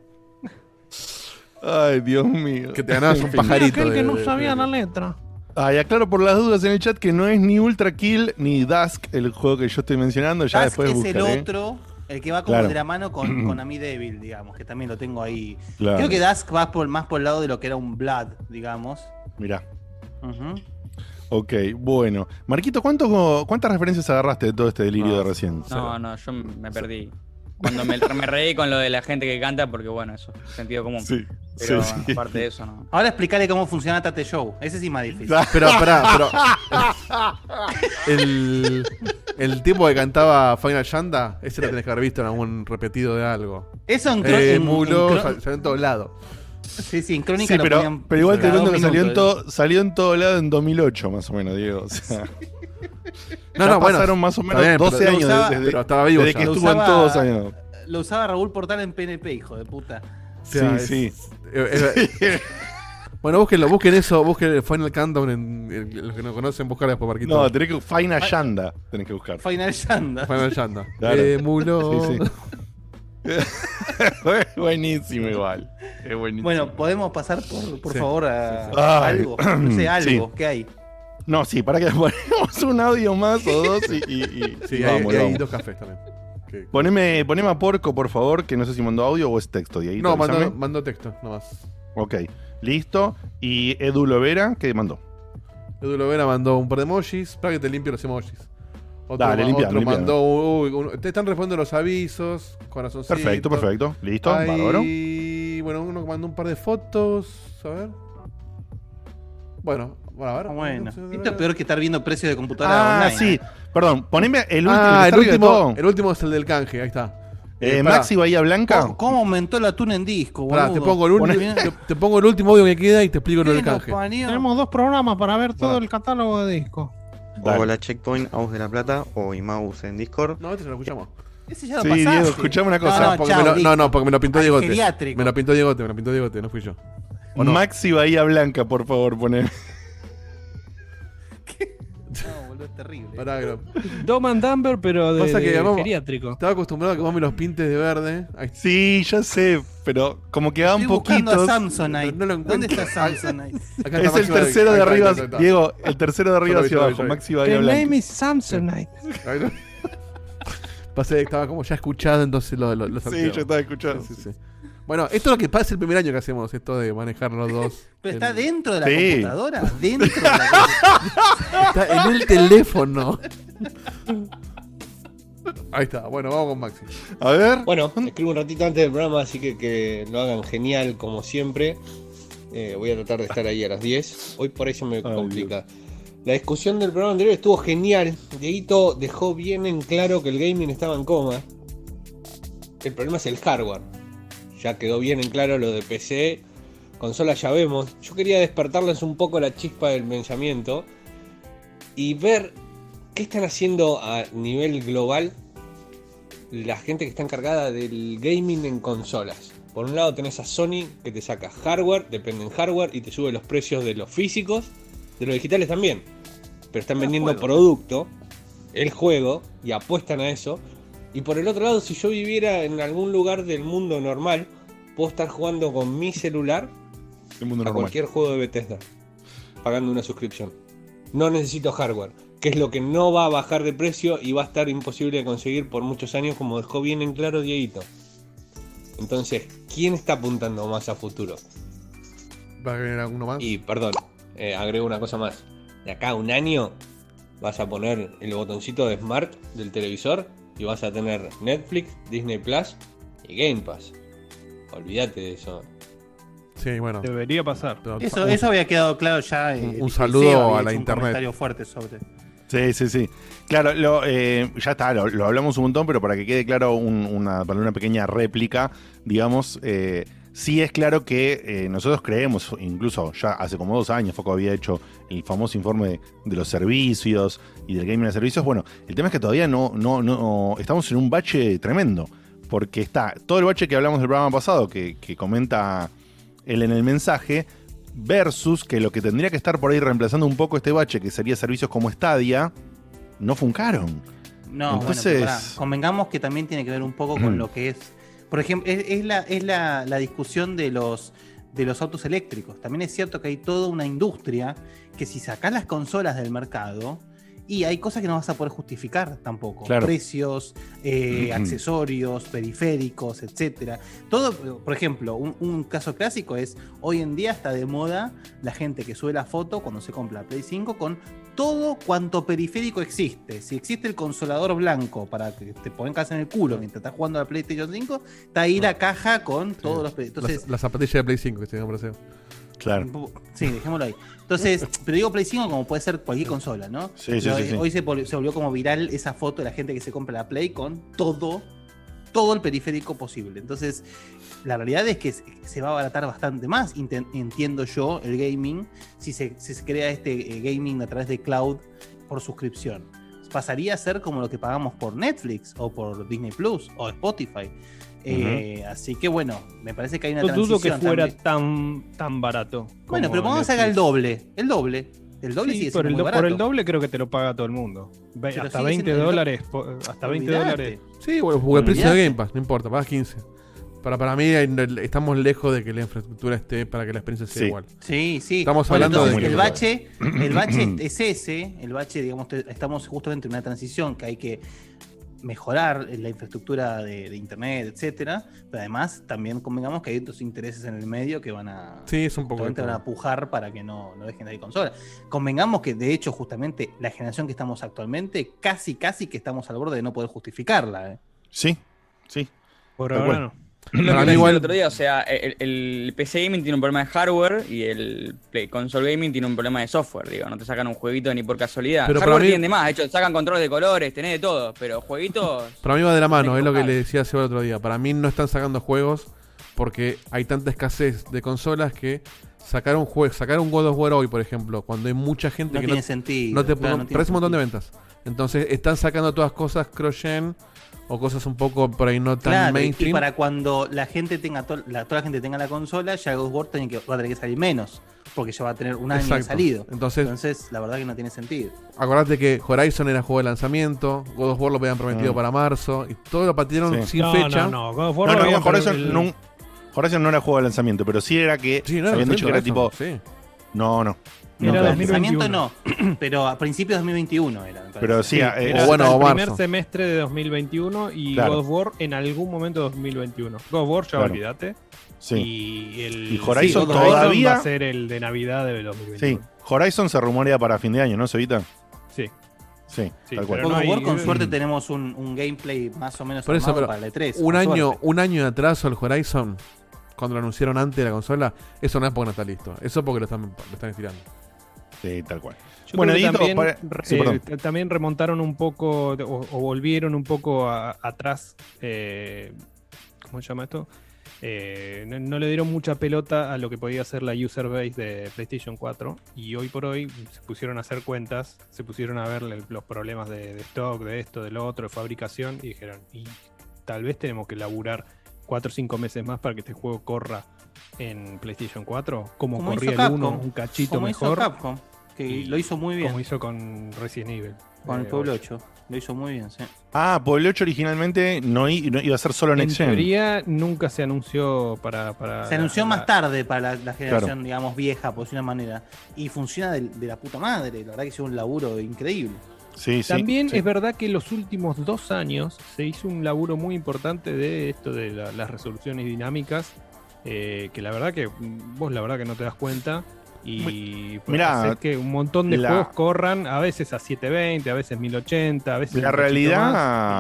S1: Ay, Dios mío.
S3: Que te ganabas un pajarito.
S4: aquel que
S3: de-
S4: no
S3: de-
S4: sabía
S3: de-
S4: la letra.
S1: Ay, aclaro por las dudas en el chat que no es ni Ultra Kill ni Dusk el juego que yo estoy mencionando. Ya
S2: Dusk
S1: después
S2: es
S1: buscaré.
S2: el otro, el que va como
S1: Claro.
S2: de la mano con, con Ami Devil, digamos, que también lo tengo ahí.
S1: Claro.
S2: Creo que Dusk va por, más por el lado de lo que era un Blood, digamos.
S1: Mirá.
S2: Ujú.
S1: Ok, bueno. Marquito, ¿cuánto, ¿cuántas referencias agarraste de todo este delirio
S3: No,
S1: de recién?
S7: No, no, yo me perdí. Cuando me, me reí con lo de la gente que canta, porque bueno, eso, sentido común.
S1: Sí,
S7: Pero
S1: sí, sí.
S7: aparte de eso, no.
S2: Ahora explicarle cómo funciona Tate Show. Ese sí es más difícil.
S3: Pero, pará, pero. El, el tipo que cantaba Final Shanda, ese lo tenés que haber visto en algún repetido de algo.
S2: Eso en,
S3: Eh,
S2: en-
S3: Mulo,
S2: en cro-
S3: sal- salió en todos lados.
S2: Sí, sí, en Crónica
S1: Sí,
S2: lo
S1: pero,
S2: ponían
S1: pero igual te cuento que salió en, todo, salió en todo lado en 2008, más o menos, Diego. O sea,
S3: No,
S1: ya
S3: no, bueno.
S1: pasaron más o menos
S3: bien,
S1: 12
S3: pero-
S1: años
S2: usaba-
S1: desde,
S3: Pero estaba vivo
S1: desde que
S2: Lo
S1: estuvo en
S2: usaba-
S1: todos años.
S2: Lo usaba Raúl Portal en PNP, hijo de puta.
S3: O sea,
S1: sí,
S3: es-
S1: sí.
S3: eh, eh, bueno, búsquenlo, busquen eso, busquen el Final Countdown en, en- los que no conocen, buscar después Marquito.
S1: No, tenés que. Faina Yanda tenés que buscar.
S2: Final Shanda.
S3: Final Shanda.
S1: Claro.
S3: Eh, Mulo.
S1: Sí, sí. buenísimo, igual. Es buenísimo.
S2: Bueno, podemos pasar por, por
S3: Sí,
S2: favor a
S1: sí, sí.
S2: Algo. No sé, algo.
S1: sí.
S2: ¿Qué hay?
S1: No, sí, para que ponemos un audio más o dos y. y- y-
S3: Sí, hay,
S1: vamos,
S3: hay
S1: vamos.
S3: dos cafés también. Que-
S1: Poneme, poneme a Porco, por favor, que no sé si mandó audio o es texto.
S3: No, mandó texto, nomás.
S1: Ok, listo. Y Edu Lovera, ¿qué mandó?
S3: Edu Lovera mandó un par de emojis. Para que te limpie los emojis. Otro,
S1: Dale,
S3: ma-
S1: limpia,
S3: otro mandó. uy, te están respondiendo los avisos. Corazoncito.
S1: Perfecto, perfecto. Listo.
S3: Y bueno, uno que mandó un par de fotos. A ver. Bueno, bueno, a ver.
S2: Ah, Bueno, esto es peor que estar viendo precios de computadora
S1: Ah,
S2: online.
S1: sí.
S2: ¿eh?
S1: Perdón, poneme el último.
S3: Ah, el último,
S1: todo.
S3: el último es el del canje, ahí está.
S1: Eh,
S3: Eh,
S1: Maxi Bahía Blanca.
S2: ¿Cómo, cómo aumentó la tuna en disco,
S3: pará, te, pongo el último,
S2: Poné-
S3: te, te pongo el último audio que queda y te explico lo
S2: ¿Qué
S3: del canje.
S4: Tenemos dos programas para ver todo el catálogo de discos.
S1: Dale.
S6: Hola Checkpoint, Aus de la Plata o Imaus en Discord.
S3: No, este se lo escuchamos.
S2: Ese ya lo
S1: Sí,
S2: pasaste.
S1: Diego, escuchame una cosa.
S2: No, no,
S3: porque
S2: chao,
S3: me lo- no, no, porque me lo pintó Diegote. Me lo pintó Diegote, me lo pintó Diegote, no fui yo. ¿O no?
S1: Maxi Bahía Blanca, por favor, poné.
S2: Terrible.
S3: Pará,
S4: Dom and Dumber, pero de,
S3: Pasa que
S4: de
S3: vamos-
S4: geriátrico.
S3: Estaba acostumbrado a que vos me los pintes de verde.
S1: Sí, ya sé, pero como que van
S2: Estoy buscando
S1: poquitos.
S2: a Samsonite.
S3: No lo
S2: ¿Dónde está Samsonite?
S3: Acá
S1: Es
S3: está
S1: el tercero de
S3: está,
S1: arriba,
S3: está, está.
S1: Diego, el tercero de arriba hacia abajo. Maxi Bahía
S4: The
S1: Blanca.
S4: name is Samsonite.
S3: Pasé, estaba como ya escuchado, entonces lo, lo, lo
S1: Sí, yo estaba escuchando.
S3: Sí, sí. Bueno, esto es lo que pasa es el primer año que hacemos, esto de manejar los dos.
S2: ¿Pero está
S3: El-
S2: dentro de la
S1: Sí.
S2: computadora? ¿Dentro de la computadora?
S3: Está en el teléfono. Ahí está, bueno, vamos con Maxi.
S1: A ver.
S5: Bueno, escribo un ratito antes del programa, así que que lo hagan genial como siempre. Eh, voy a tratar de estar ahí a las 10. Hoy por eso me complica. La discusión del programa anterior estuvo genial. Dieguito dejó bien en claro que el gaming estaba en coma. El problema es el hardware. Ya quedó bien en claro lo de PC. Consola ya vemos. Yo quería despertarles un poco la chispa del pensamiento. Y ver qué están haciendo a nivel global la gente que está encargada del gaming en consolas. Por un lado tenés a Sony que te saca hardware, depende en hardware y te sube los precios de los físicos, de los digitales también. Pero están vendiendo producto, el juego, y apuestan a eso. Y por el otro lado, si yo viviera en algún lugar del mundo normal, puedo estar jugando con mi celular
S1: El mundo
S5: a
S1: normal.
S5: cualquier juego de Bethesda, pagando una suscripción. No necesito hardware, que es lo que no va a bajar de precio y va a estar imposible de conseguir por muchos años, como dejó bien en claro Dieguito. Entonces, ¿quién está apuntando más a futuro?
S3: ¿Va a venir alguno más?
S5: Y perdón, eh, agrego una cosa más. De acá a un año vas a poner el botoncito de Smart del televisor y vas a tener Netflix, Disney Plus y Game Pass. Olvídate de eso.
S3: Sí, bueno.
S4: Debería pasar.
S3: pero-
S2: Eso, eso había quedado claro ya. eh,
S3: Un
S2: el
S3: saludo a la
S2: un
S3: internet.
S2: comentario fuerte sobre.
S1: Sí, sí, sí. Claro, lo, eh, ya está, lo, lo hablamos un montón, pero para que quede claro un- una, para una pequeña réplica, digamos, eh, Sí es claro que eh, nosotros creemos, incluso ya hace como dos años Foco había hecho el famoso informe de, de los servicios y del gaming de servicios. Bueno, el tema es que todavía no, no, no estamos en un bache tremendo. Porque está todo el bache que hablamos del programa pasado, que, que comenta él en el mensaje, versus que lo que tendría que estar por ahí reemplazando un poco este bache, que sería servicios como Stadia, no funcaron.
S2: No,
S1: Entonces-
S2: bueno, pero convengamos que también tiene que ver un poco con lo que es. Por ejemplo, es, es la, es la, la discusión de los, de los autos eléctricos. También es cierto que hay toda una industria que si sacás las consolas del mercado. Y hay cosas que no vas a poder justificar tampoco.
S1: Claro.
S2: Precios, eh, accesorios, periféricos, etcétera. Todo, por ejemplo, un, un caso clásico es hoy en día está de moda la gente que sube la foto cuando se compra la Play 5 con todo cuanto periférico existe. Si existe el consolador blanco para que te pongan casa en el culo mientras estás jugando a la PlayStation 5, está ahí la caja con todos los. Entonces,
S3: Las, las zapatillas de Play 5 que se llaman para
S1: Claro.
S2: Sí, dejémoslo ahí. Entonces, pero digo Play 5 como puede ser cualquier consola, ¿no?
S1: Sí, sí,
S2: Pero,
S1: sí, sí.
S2: Hoy se, vol- se volvió como viral esa foto de la gente que se compra la Play con todo, todo el periférico posible. Entonces, la realidad es que se- va a abaratar bastante más, entiendo yo, el gaming, si se, si se crea este eh, gaming a través de cloud por suscripción. Pasaría a ser como lo que pagamos por Netflix o por Disney Plus o Spotify. Eh, Así que bueno, me parece que hay una
S4: No dudo que
S2: transición
S4: fuera
S2: también.
S4: tan, tan barato.
S2: Bueno,
S4: como
S2: pero pongamos que haga el doble. El doble. El doble
S4: Sí,
S2: sigue
S4: por,
S2: siendo
S4: el
S2: muy
S4: do-
S2: barato.
S4: por el doble creo que te lo paga todo el mundo. Ve- hasta
S2: sigue
S4: 20
S2: siendo el do-
S4: dólares. Hasta 20
S2: Olvidate.
S4: dólares.
S3: Sí, bueno, porque el precio de. Game Pass, no importa, pagas 15. Para, para mí estamos lejos de que la infraestructura esté para que la experiencia sea
S1: Sí.
S3: igual.
S2: Sí, sí.
S3: Estamos
S2: Bueno,
S3: hablando
S2: entonces,
S1: de-
S2: el bache, el bache es ese, el bache, digamos, estamos justamente en una transición que hay que mejorar la infraestructura de, de internet, etcétera, pero además también convengamos que hay otros intereses en el medio que van a
S3: Sí, es un poco.
S2: van a pujar para que no, no dejen de ir consolas. Convengamos que de hecho justamente la generación que estamos actualmente, casi casi que estamos al borde de no poder justificarla. ¿eh?
S1: Sí, sí.
S4: Por ahora
S1: cual.
S4: no.
S3: Para
S7: decía
S3: igual-
S7: el otro día, o sea, el, el PC Gaming tiene un problema de hardware y el Play Console Gaming tiene un problema de software, digo, no te sacan un jueguito ni por casualidad.
S3: Pero para
S7: hardware
S3: mí-
S7: tienen de más, de hecho, sacan controles de colores, tenés de todo, pero jueguitos...
S3: Para mí va de la mano, es lo que le decía Seba el otro día. Para mí no están sacando juegos porque hay tanta escasez de consolas que sacar un juego, sacar un God of War hoy, por ejemplo, cuando hay mucha gente
S2: No
S3: que
S2: tiene
S3: no,
S2: sentido.
S3: no te
S2: claro,
S3: no-
S2: no tiene
S3: parece un montón de ventas. Entonces están sacando todas cosas cross-gen o cosas un poco por ahí no tan
S2: Claro, y- y
S3: mainstream.
S2: para cuando la gente tenga to- la, toda la gente tenga la consola, ya God of War tiene que, va a tener que salir menos, porque ya va a tener un año de
S3: Exacto.
S2: salido.
S3: Entonces-
S2: Entonces, la verdad que no tiene sentido.
S3: Acordate que Horizon era juego de lanzamiento, God of War lo habían prometido
S1: Mm.
S3: para marzo y todo lo patearon
S1: Sí.
S3: sin
S4: no,
S3: fecha.
S4: no, no. God of War
S1: No, Horizon,
S4: el-
S1: no, Horizon no era juego de lanzamiento, pero sí era que
S3: Sí, no era
S1: habían dicho que era tipo.
S3: sí.
S1: No, no.
S4: Era
S1: No,
S2: No,
S1: claro.
S2: lanzamiento
S4: 2021.
S2: no, pero a principios de 2021 era.
S1: Pero sí,
S4: Sí,
S1: eh,
S4: era
S3: o bueno,
S4: el primer semestre de 2021 y
S1: Claro.
S4: God of War en algún momento de 2021. God of War ya
S1: Claro.
S4: olvídate.
S1: sí.
S4: Y el
S1: Y Horizon
S4: War
S1: todavía-
S4: va a ser el de Navidad de
S1: Sí.
S4: 2021.
S1: Horizon se rumorea para fin de año, ¿no, Sevita?
S4: Sí.
S1: Sí,
S4: Sí,
S1: tal cual.
S4: pero
S2: God of
S4: no
S2: War,
S4: hay-
S2: con suerte
S1: Mm.
S2: tenemos un, un gameplay más o menos
S3: Por eso, pero
S2: para el E3.
S3: un año,
S2: suerte.
S3: un año de atraso al Horizon, cuando lo anunciaron antes de la consola, eso no es porque no está listo. Eso es porque lo están, lo están estirando.
S1: Sí, tal cual.
S4: Yo
S1: Bueno,
S4: también,
S1: para- sí, perdón.
S4: eh, también remontaron un poco o, o volvieron un poco a- atrás. eh, ¿Cómo se llama esto? Eh, no, no le dieron mucha pelota a lo que podía ser la user base de PlayStation 4 y hoy por hoy se pusieron a hacer cuentas, se pusieron a ver los problemas de, de stock, de esto, de lo otro, de fabricación y dijeron, y tal vez tenemos que laburar 4 o 5 meses más para que este juego corra en PlayStation 4, como,
S2: Como
S4: corría
S2: hizo
S4: el 1,
S2: Capcom.
S4: un cachito
S2: Como hizo
S4: mejor.
S2: Capcom, que
S4: Y
S2: lo hizo muy bien.
S4: Como hizo con Resident Evil.
S2: Con el
S4: Eh,
S2: Pueblo 8. Lo hizo muy bien, sí.
S1: Ah, Pueblo 8 originalmente no, iba a ser solo
S4: En
S1: Next Gen.
S4: teoría nunca se anunció para... para
S2: Se anunció
S4: la-
S2: más
S4: la-
S2: tarde para la, la generación, digamos, vieja, por decirlo de una manera. Y funciona de, de la puta madre. La verdad que hizo un laburo increíble.
S1: Sí, sí.
S4: También
S1: sí.
S4: es verdad que en los últimos dos años se hizo un laburo muy importante de esto de la- las resoluciones dinámicas, eh, que la verdad que vos la verdad que no te das cuenta y pues,
S1: Mirá,
S4: hacer que un montón de
S1: la-
S4: juegos corran a veces a 720, a veces 1080, a veces
S1: La realidad,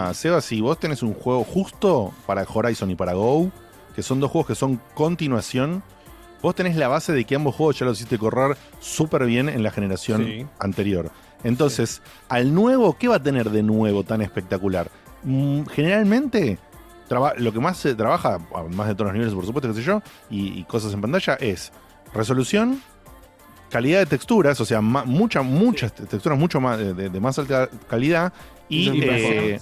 S4: más.
S1: Seba, si vos tenés un juego justo para Horizon y para Go, que son dos juegos que son continuación, vos tenés la base de que ambos juegos ya los hiciste correr súper bien en la generación
S4: Sí.
S1: anterior. Entonces, al nuevo, ¿qué va a tener de nuevo tan espectacular? Mm, generalmente, traba- lo que más se trabaja, además de todos los niveles, por supuesto, qué sé yo, y, y cosas en pantalla, es resolución, calidad de texturas, o sea, ma- mucha, muchas te- texturas mucho más de, de- de más alta calidad y,
S2: Y
S1: eh,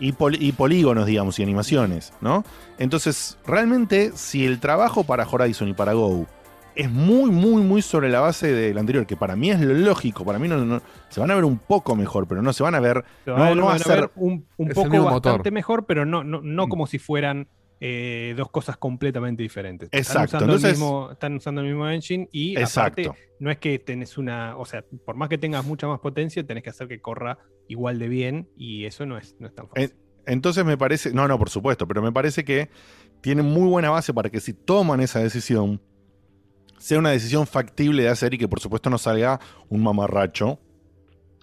S1: y, pol- y polígonos, digamos, y animaciones, ¿no? Entonces, realmente, si el trabajo para Horizon y para Go es muy, muy, muy sobre la base del anterior, que para mí es lo lógico, para mí no, no- se van a ver un poco mejor, pero no se van a ver, no,
S4: van-
S1: no a
S4: van a ver
S1: ser
S4: un, poco bastante
S3: motor.
S4: mejor, pero no, no, no
S1: Mm.
S4: como si fueran eh, dos cosas completamente diferentes.
S1: Exacto,
S4: Están usando,
S1: entonces-
S4: el mismo, están usando el mismo engine y
S1: Exacto.
S4: aparte no es que tenés una, o sea, por más que tengas mucha más potencia, tenés que hacer que corra igual de bien y eso no es, no es tan fácil.
S1: Entonces me parece, no, no, por supuesto, pero me parece que tienen muy buena base para que si toman esa decisión, sea una decisión factible de hacer y que por supuesto no salga un mamarracho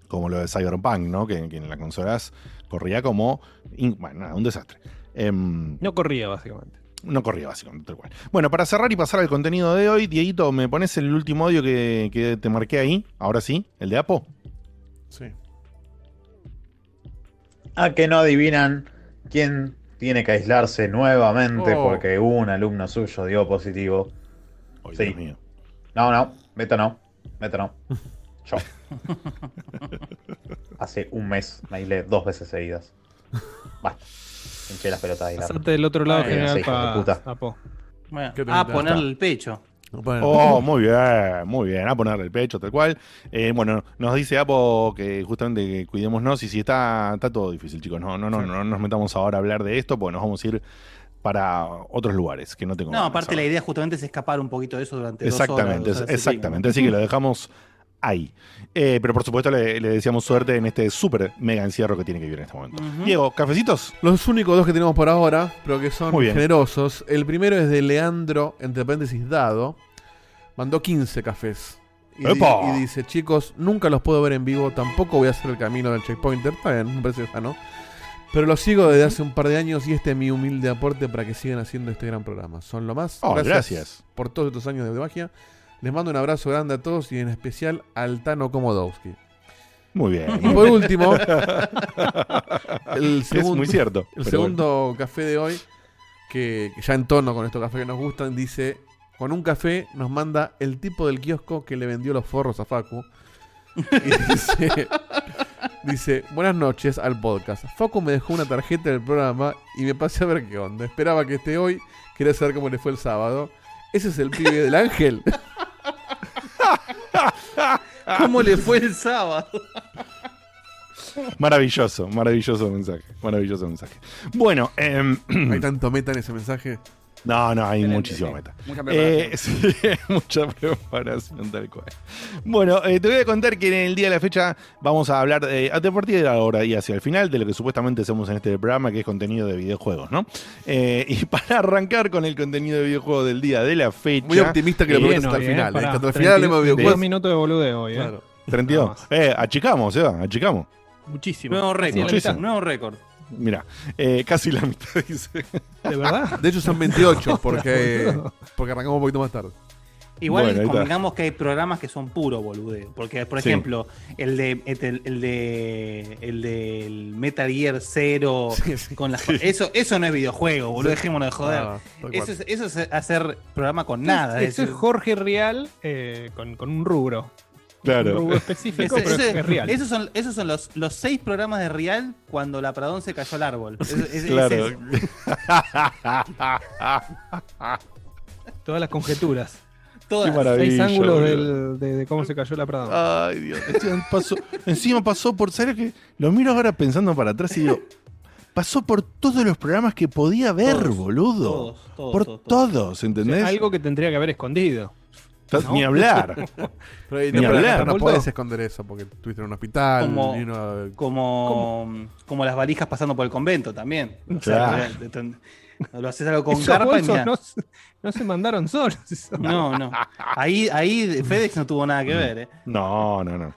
S1: como lo de Cyberpunk, ¿no? Que, que en las consolas corría como, in- bueno, nada, un desastre. Em,
S4: no corría básicamente.
S1: no corría básicamente, tal cual. Bueno, para cerrar y pasar al contenido de hoy, Dieguito, ¿me pones el último audio que, que te marqué ahí? Ahora sí, el de Apo.
S3: Sí.
S8: A que no adivinan quién tiene que aislarse nuevamente
S3: Oh.
S8: porque un alumno suyo dio positivo. Sí.
S1: Dios mío.
S8: No, no, Beto no, Beto no. Yo. Hace un mes me aislé dos veces seguidas. Va. Hinché las pelotas de.
S4: Pasate del otro lado
S2: Ay,
S4: general
S8: sí,
S4: para
S8: puta.
S4: Apo.
S2: Bueno,
S3: ¿Qué te
S2: a
S3: metas?
S2: ponerle el pecho.
S1: Oh, muy bien, muy bien. A ponerle el pecho, tal cual. Eh, bueno, nos dice Apo que justamente que cuidémonos y si está, está todo difícil, chicos. No, no, no,
S3: Sí.
S1: no nos metamos ahora a hablar de esto porque nos vamos a ir para otros lugares que no tengo.
S2: No, aparte la idea justamente es escapar un poquito de eso durante dos
S1: Exactamente,
S2: horas, dos horas
S1: exactamente. Así que lo dejamos ahí. Eh, pero por supuesto le, le deseamos suerte en este súper mega encierro que tiene que vivir en este momento.
S2: Ujú.
S1: Diego, ¿cafecitos?
S3: Los únicos dos que tenemos por ahora, pero que son generosos. El primero es de Leandro, entre paréntesis, Dado. Mandó 15 cafés. Y, y dice, chicos, nunca los puedo ver en vivo, tampoco voy a hacer el camino del checkpointer. Está bien, me parece sano. Pero los sigo desde hace un par de años y este es mi humilde aporte para que sigan haciendo este gran programa. Son lo más.
S1: Oh, gracias.
S3: por todos estos años de magia. Les mando un abrazo grande a todos y en especial al Tano Komodowski.
S1: Muy bien.
S3: Y por último, el
S1: es
S3: segundo,
S1: muy cierto.
S3: el segundo café de hoy, que, que ya en tono con estos cafés que nos gustan, dice: Con un café nos manda el tipo del kiosco que le vendió los forros a Facu. Y dice, dice: Buenas noches al podcast. Facu me dejó una tarjeta del programa y me pasé a ver qué onda. Esperaba que esté hoy. Quería saber cómo le fue el sábado. Ese es el pibe del ángel.
S2: ¿Cómo le fue el sábado?
S1: Maravilloso, maravilloso mensaje. Maravilloso mensaje. Bueno, em,
S3: Hay tanto meta en ese mensaje.
S1: No, no, hay
S7: Excelente,
S1: muchísima
S7: sí.
S1: meta.
S7: Mucha
S1: Eh,
S7: preparación.
S1: sí, mucha preparación tal cual. Bueno, eh, te voy a contar que en el día de la fecha vamos a hablar eh, a partir de ahora y hacia el final de lo que supuestamente hacemos en este programa, que es contenido de videojuegos, ¿no? Eh, y para arrancar con el contenido de videojuegos del día de la fecha.
S3: Muy optimista que lo prometes hasta el
S4: eh,
S3: final. eh,
S4: pará,
S3: hasta el final hablemos de
S4: 32
S3: videojuegos.
S4: minutos de boludeo hoy, ¿eh?
S3: Claro.
S1: 32.
S4: Nada más.
S1: Eh, achicamos, Eva, achicamos.
S4: Muchísimo.
S2: Nuevo récord.
S1: Muchísimo.
S2: Nuevo récord.
S1: Mira, eh, casi la mitad dice.
S4: ¿De verdad?
S3: De hecho son 28 porque, porque arrancamos un poquito más tarde.
S2: Igual
S1: Bueno,
S2: convengamos que hay programas que son puro boludeo. Porque, por
S1: Sí.
S2: ejemplo, el de el, el de el del Metal Gear 0
S3: Sí, sí.
S2: con las eso, eso no es videojuego, boludo, dejémonos de joder.
S3: Ah,
S2: eso, es, eso es hacer programa con nada.
S4: Eso es
S2: es-
S4: Jorge Real eh, con, con un rubro. Un
S1: Claro.
S4: rubro específico,
S2: ese-
S4: pero
S2: ese-
S4: es real.
S2: esos son, esos son los, los seis programas de Real cuando la Pradón se cayó al árbol. Es- es- es
S1: Claro.
S4: Todas las conjeturas.
S2: Todas.
S1: Qué.
S4: Seis ángulos del- de, de cómo se cayó la Prada.
S1: Ay, Dios. Encima pasó, encima pasó por. ¿Sabes qué? Lo miro ahora pensando para atrás y digo. Pasó por todos los programas que podía ver,
S2: Todos,
S1: boludo.
S2: todos, todos,
S1: por
S2: todos.
S1: ¿entendés?
S4: Algo que tendría que haber escondido.
S1: Ni hablar.
S3: Pero,
S1: Ni
S3: no, pero
S1: hablar,
S3: no puedes esconder eso porque estuviste en un hospital.
S2: Como-
S3: y uno-
S2: Como, como las valijas pasando por el convento también. O sea,
S1: Claro.
S2: de- de- de- lo haces algo con carpa y
S4: bolsos
S2: mirá.
S4: no, se- no se mandaron solos.
S2: No, no. Ahí, ahí FedEx no tuvo nada que ver, ¿eh?
S1: No, no, no.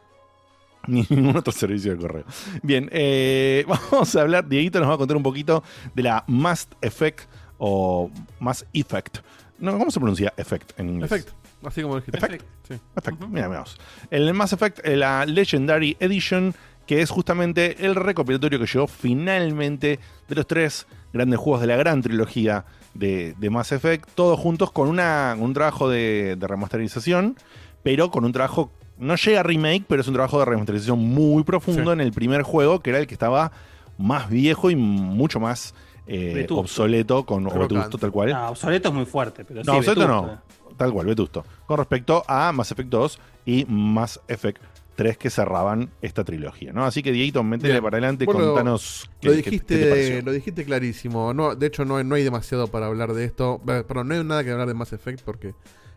S1: Ni ningún otro servicio de correo. Bien, eh, vamos a hablar. Dieguito nos va a contar un poquito de la Mass Effect o Mass Effect. No, ¿Cómo se pronuncia Effect en inglés?
S3: Perfecto. Así como dijiste.
S1: Effect.
S3: Sí.
S1: Perfecto, mira, veamos. El Mass Effect, eh, la Legendary Edition, que es justamente el recopilatorio que llegó finalmente de los tres grandes juegos de la gran trilogía de, de Mass Effect, todos juntos con una, un trabajo de, de remasterización, pero con un trabajo, no llega a remake, pero es un trabajo de remasterización muy profundo
S3: Sí.
S1: en el primer juego, que era el que estaba más viejo y mucho más eh, obsoleto, con o
S3: Crocante.
S1: vetusto tal cual.
S2: Ah, obsoleto es muy fuerte, pero
S1: No,
S2: sí,
S1: obsoleto no. Tal cual, vetusto. Con respecto a Mass Effect 2 y Mass Effect 3 que cerraban esta trilogía, ¿no? Así que, Dieguito, métele para adelante,
S3: lo-
S1: contanos qué,
S3: Lo
S1: qué- qué te
S3: dijiste,
S1: pareció.
S3: lo dijiste clarísimo. No, de hecho, no, hay- no hay demasiado para hablar de esto. Eh, Perdón, no hay nada que hablar de Mass Effect porque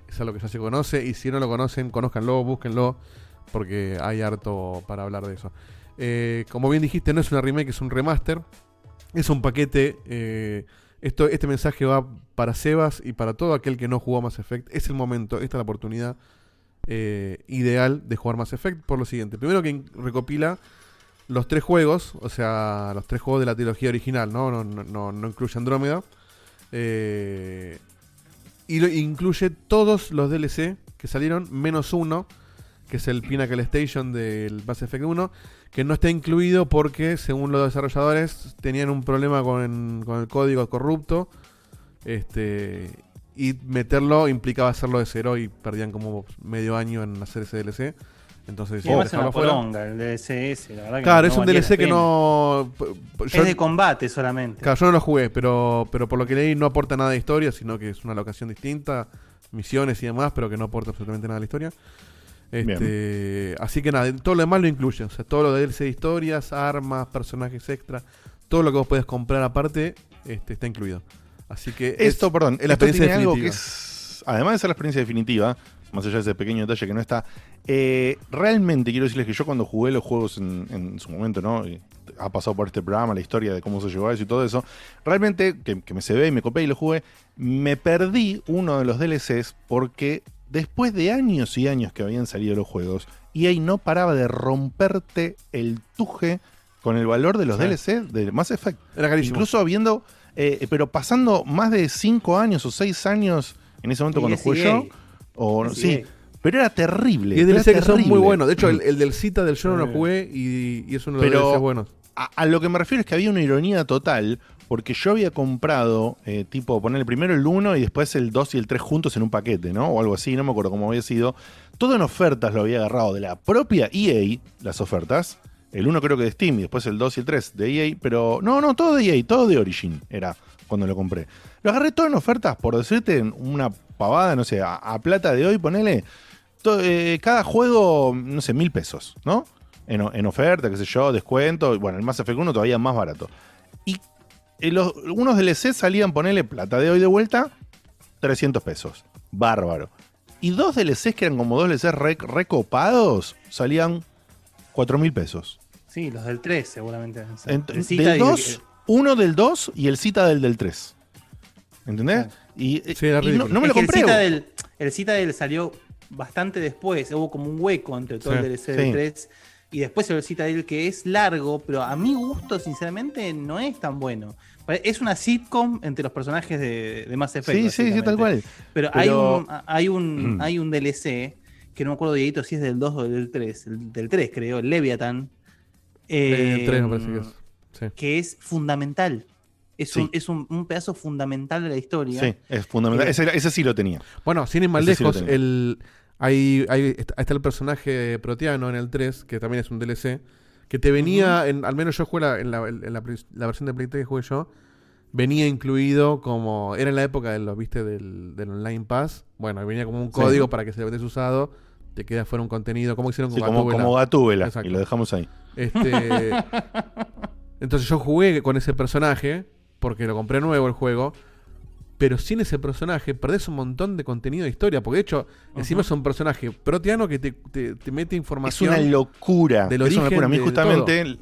S3: es algo que ya se conoce. Y si no lo conocen, conózcanlo, búsquenlo. Porque hay harto para hablar de eso. Eh, como bien dijiste, no es una remake, es un remaster. Es un paquete. eh, esto, este mensaje va para Sebas y para todo aquel que no jugó Mass Effect. Es el momento, esta es la oportunidad eh, ideal de jugar Mass Effect por lo siguiente. Primero que recopila los tres juegos, o sea, los tres juegos de la trilogía original, ¿no? No, no, no, no incluye Andrómeda. Eh, y lo, incluye todos los DLC que salieron, menos uno, que es el Pinnacle Station del Mass Effect 1, que no está incluido porque, según los desarrolladores, tenían un problema con, con el código corrupto. Este, y meterlo implicaba hacerlo de cero y perdían como medio año en hacer ese DLC. Entonces,
S2: Y es una poronga el DLCS, la verdad que
S3: Claro,
S2: no
S3: es un DLC que no. yo-
S2: Es de combate solamente.
S3: Claro, yo no lo jugué, pero, pero por lo que leí no aporta nada de historia, sino que es una locación distinta, misiones y demás, pero que no aporta absolutamente nada a la historia. Este, así que nada, todo lo demás lo incluye. O sea, todo lo de DLC de historias, armas, personajes extra, todo lo que vos puedes comprar aparte, este, está incluido. Así que
S1: Esto,
S3: es,
S1: perdón, esto
S3: experiencia
S1: tiene algo que
S3: definitiva.
S1: es, además de ser la experiencia definitiva, más allá de ese pequeño detalle que no está, eh, realmente quiero decirles que yo cuando jugué los juegos en, en su momento, ¿no? Y ha pasado por este programa, la historia de cómo se llegó a eso y todo eso, realmente, que, que me se ve y me copé y lo jugué, me perdí uno de los DLCs porque después de años y años que habían salido los juegos, EA no paraba de romperte el tuje con el valor de los
S3: Sí.
S1: DLC de Mass Effect.
S3: Era carísimo.
S1: Incluso habiendo, eh, pero pasando más de 5 años o 6 años en ese momento
S2: Y
S1: cuando jugué
S2: EA.
S1: yo, o
S2: Es
S1: sí,
S2: EA.
S1: pero era terrible.
S3: y DLC que son muy buenos. De hecho, el, el del Cita del yo no lo jugué y, y es uno de los
S1: Pero-
S3: DLCs buenos.
S1: A, a lo que me refiero es que había una ironía total, porque yo había comprado, eh, tipo, poner primero el 1 y después el 2 y el 3 juntos en un paquete, ¿no? O algo así, no me acuerdo cómo había sido. Todo en ofertas lo había agarrado de la propia EA, las ofertas. El 1 creo que de Steam y después el 2 y el 3 de EA, pero no, no, todo de EA, todo de Origin era cuando lo compré. Lo agarré todo en ofertas, por decirte una pavada, no sé, a, plata de hoy, ponele, to- eh, cada juego, no sé, mil pesos, ¿no? En, en oferta, qué sé yo, descuento. Bueno, el Mass Effect 1 todavía más barato. Y eh, los, unos DLC salían, ponele plata de hoy de vuelta, 300 pesos. Bárbaro. Y dos DLCs que eran como dos DLCs re- recopados, salían 4 mil pesos.
S2: Sí, los del 3 seguramente.
S1: Ent-
S2: Cita
S1: del
S2: y-
S1: 2, uno del 2 y el cita del del 3. ¿Entendés? Y, eh,
S3: Sí, era
S1: y no,
S3: ridículo.
S1: no me
S2: es
S1: lo compré.
S2: El Citadel, el Citadel salió bastante después. Hubo como un hueco entre todo
S3: Sí,
S2: el DLC
S1: sí.
S2: del 3 y después el Citadel que es largo, pero a mi gusto, sinceramente, no es tan bueno. Es una sitcom entre los personajes de, de Mass Effect.
S1: Sí, sí, sí, tal cual.
S2: Pero, hay un, hay un
S1: Mm.
S2: hay un DLC que no me acuerdo Dieguito si es del 2 o del 3, el del 3 creo, el Leviathan.
S3: Eh,
S2: eh,
S3: tres me parece que es. Sí.
S2: que es fundamental. Es,
S1: Sí.
S2: un, es un, un pedazo fundamental de la historia.
S1: Sí, es fundamental.
S2: Eh,
S1: Ese, ese sí lo tenía.
S3: Bueno, sin ir más
S1: Ese
S3: lejos, el, hay, hay- está, está el personaje proteano en el 3, que también es un DLC, que te venía, en, al menos yo jugué la, en, la, en la play- la versión de Play 3 que jugué yo, venía incluido como, era en la época de lo, viste, del, del Online Pass, bueno, venía como un
S1: Sí.
S3: código para que se lo vendes usado, te queda fuera un contenido, como hicieron con
S1: Sí, como,
S3: Gatúbela.
S1: como Gatúbela.
S3: Exacto.
S1: Y lo dejamos ahí.
S3: Este, entonces yo jugué con ese personaje, porque lo compré nuevo el juego, pero sin ese personaje perdés un montón de contenido de historia, porque de hecho, encima es un personaje proteano que te, te- te mete
S1: Es
S3: información.
S1: una locura.
S3: del
S1: es una
S3: origen
S1: locura. A mí
S3: de
S1: justamente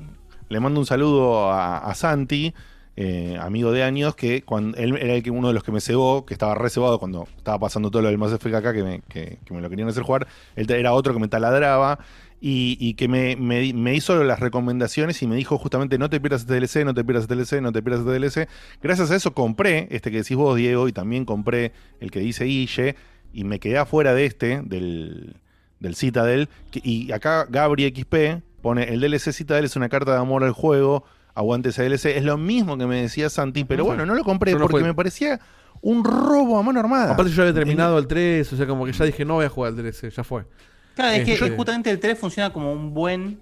S1: le mando un saludo a, a Santi, eh, amigo de años, que cuando él era el que, uno de los que me cebó, que estaba reservado cuando estaba pasando todo lo del Mass Effect acá, que me, que, que me lo querían hacer jugar. Él era otro que me taladraba. Y, y que me, me- me hizo las recomendaciones y me dijo justamente no te pierdas este DLC, no te pierdas este DLC, no te pierdas este DLC. Gracias a eso compré este que decís vos, Diego, y también compré el que dice Guille, y me quedé afuera de este, del, del Citadel. que- y acá Gabri XP pone, el DLC Citadel es una carta de amor al juego, aguante ese DLC. Es lo mismo que me decía Santi, pero bueno, no lo compré porque me parecía un robo a mano armada.
S3: Aparte yo había terminado el 3, o sea, como que ya dije, no voy a jugar el 3, ya fue.
S2: Claro, es que
S3: Este-
S2: justamente el 3 funciona como un buen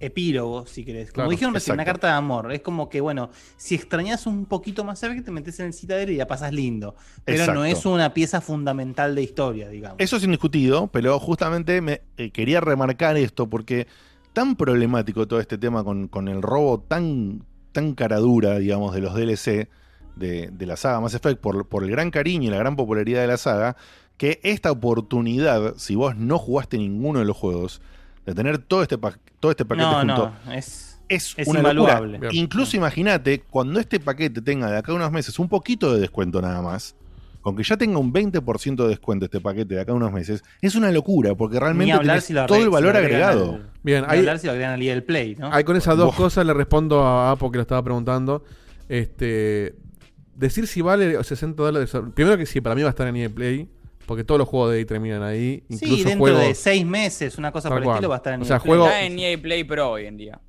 S2: epílogo, si querés. Como
S3: Claro,
S2: dijeron recién, una carta de amor. Es como que, bueno, si extrañas un poquito más Effect, te metes en el Citadel y ya pasas lindo. Pero no es una pieza fundamental de historia, digamos.
S1: Eso es indiscutido, pero justamente me eh, quería remarcar esto porque tan problemático todo este tema con, con el robo tan, tan caradura, digamos, de los DLC de, de la saga Mass Effect por, por el gran cariño y la gran popularidad de la saga, que esta oportunidad, si vos no jugaste ninguno de los juegos, de tener todo este, pa- todo este paquete
S2: no,
S1: junto,
S2: no, es,
S1: es,
S2: es
S1: una locura.
S2: invaluable.
S3: Bien.
S1: Incluso imagínate, cuando este paquete tenga de acá a unos meses un poquito de descuento nada más, con que ya tenga un 20% de descuento este paquete de acá a unos meses, es una locura, porque realmente
S2: hablar
S1: tenés
S2: si lo
S1: todo el
S2: si
S1: valor agregado.
S2: al-
S3: Bien, ahí-
S2: hablar si lo agregan al EA Play, ¿no?
S3: Ahí con esas dos cosas le respondo a Apo que lo estaba preguntando. Este, decir si vale 60 dólares. Primero que sí, para mí va a estar en EA Play. Porque todos los juegos de ahí terminan ahí. Incluso
S2: sí, dentro
S3: juegos.
S2: de seis meses, una cosa
S3: Tal
S2: por el estilo va a estar en
S3: O sea,
S2: EA Play.
S3: juego-
S7: Está en EA Play Pro hoy en día.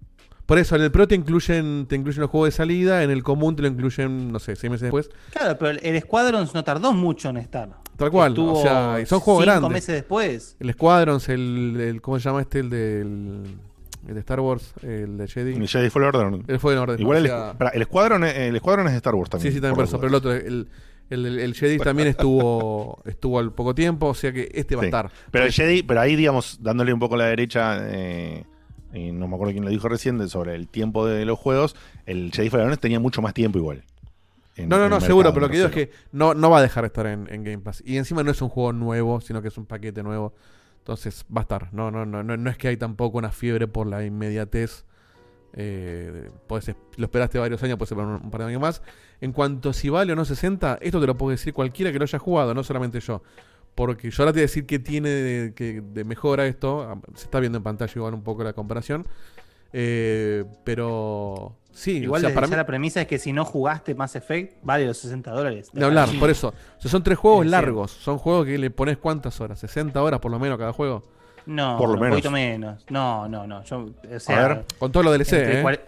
S3: Por eso, en el Pro te incluyen, te incluyen los juegos de salida. En el común te lo incluyen, no sé, seis meses después.
S2: Claro, pero el Squadrons no tardó mucho en estar.
S3: Tal cual.
S2: Estuvo
S3: o sea, son juegos
S2: cinco
S3: grandes.
S2: meses después.
S3: El Squadrons, el, el- ¿Cómo se llama este? El del. El de Star Wars, el de Jedi.
S1: El Jedi Fallen Order.
S3: El fue en orden.
S1: Igual
S3: o
S1: el,
S3: sea-
S1: pará, el escuadrón, el escuadrón es de Star Wars también.
S3: Sí, sí, también por
S1: por
S3: eso. Pero el otro, el, el, el- el Jedi también estuvo estuvo al poco tiempo, o sea que este va
S1: Sí.
S3: a estar.
S1: Pero el Jedi, pero ahí, digamos, dándole un poco a la derecha, eh, y no me acuerdo quién lo dijo recién, de- sobre el tiempo de los juegos, el Jedi Fallen tenía mucho más tiempo igual. En-
S3: No, no, no, seguro, pero lo que digo es que no, no va a dejar de estar en, en Game Pass. Y encima no es un juego nuevo, sino que es un paquete nuevo. Entonces va a estar. No, no, no, no, no es que hay tampoco una fiebre por la inmediatez. Eh, podés lo esperaste varios años, puede ser un, un par de años más. En cuanto a si vale o no 60, esto te lo puede decir cualquiera que lo haya jugado, no solamente yo. Porque yo ahora te voy a decir qué tiene de, que- de mejora esto. Ah, Se está viendo en pantalla igual un poco la comparación. Eh, pero sí,
S2: Igual
S3: o sea,
S2: desde
S3: para
S2: ya
S3: mí,
S2: la premisa es que si no jugaste Mass Effect, vale los 60 dólares.
S3: de hablar, por eso. O sea, son tres juegos
S2: Es
S3: largos. Son juegos que le pones cuántas horas, 60 horas por lo menos cada juego.
S2: No,
S1: Por lo
S2: un
S1: menos.
S2: poquito menos. No, no, no. Yo, o sea,
S1: A ver.
S3: Con todo lo DLC, ¿eh?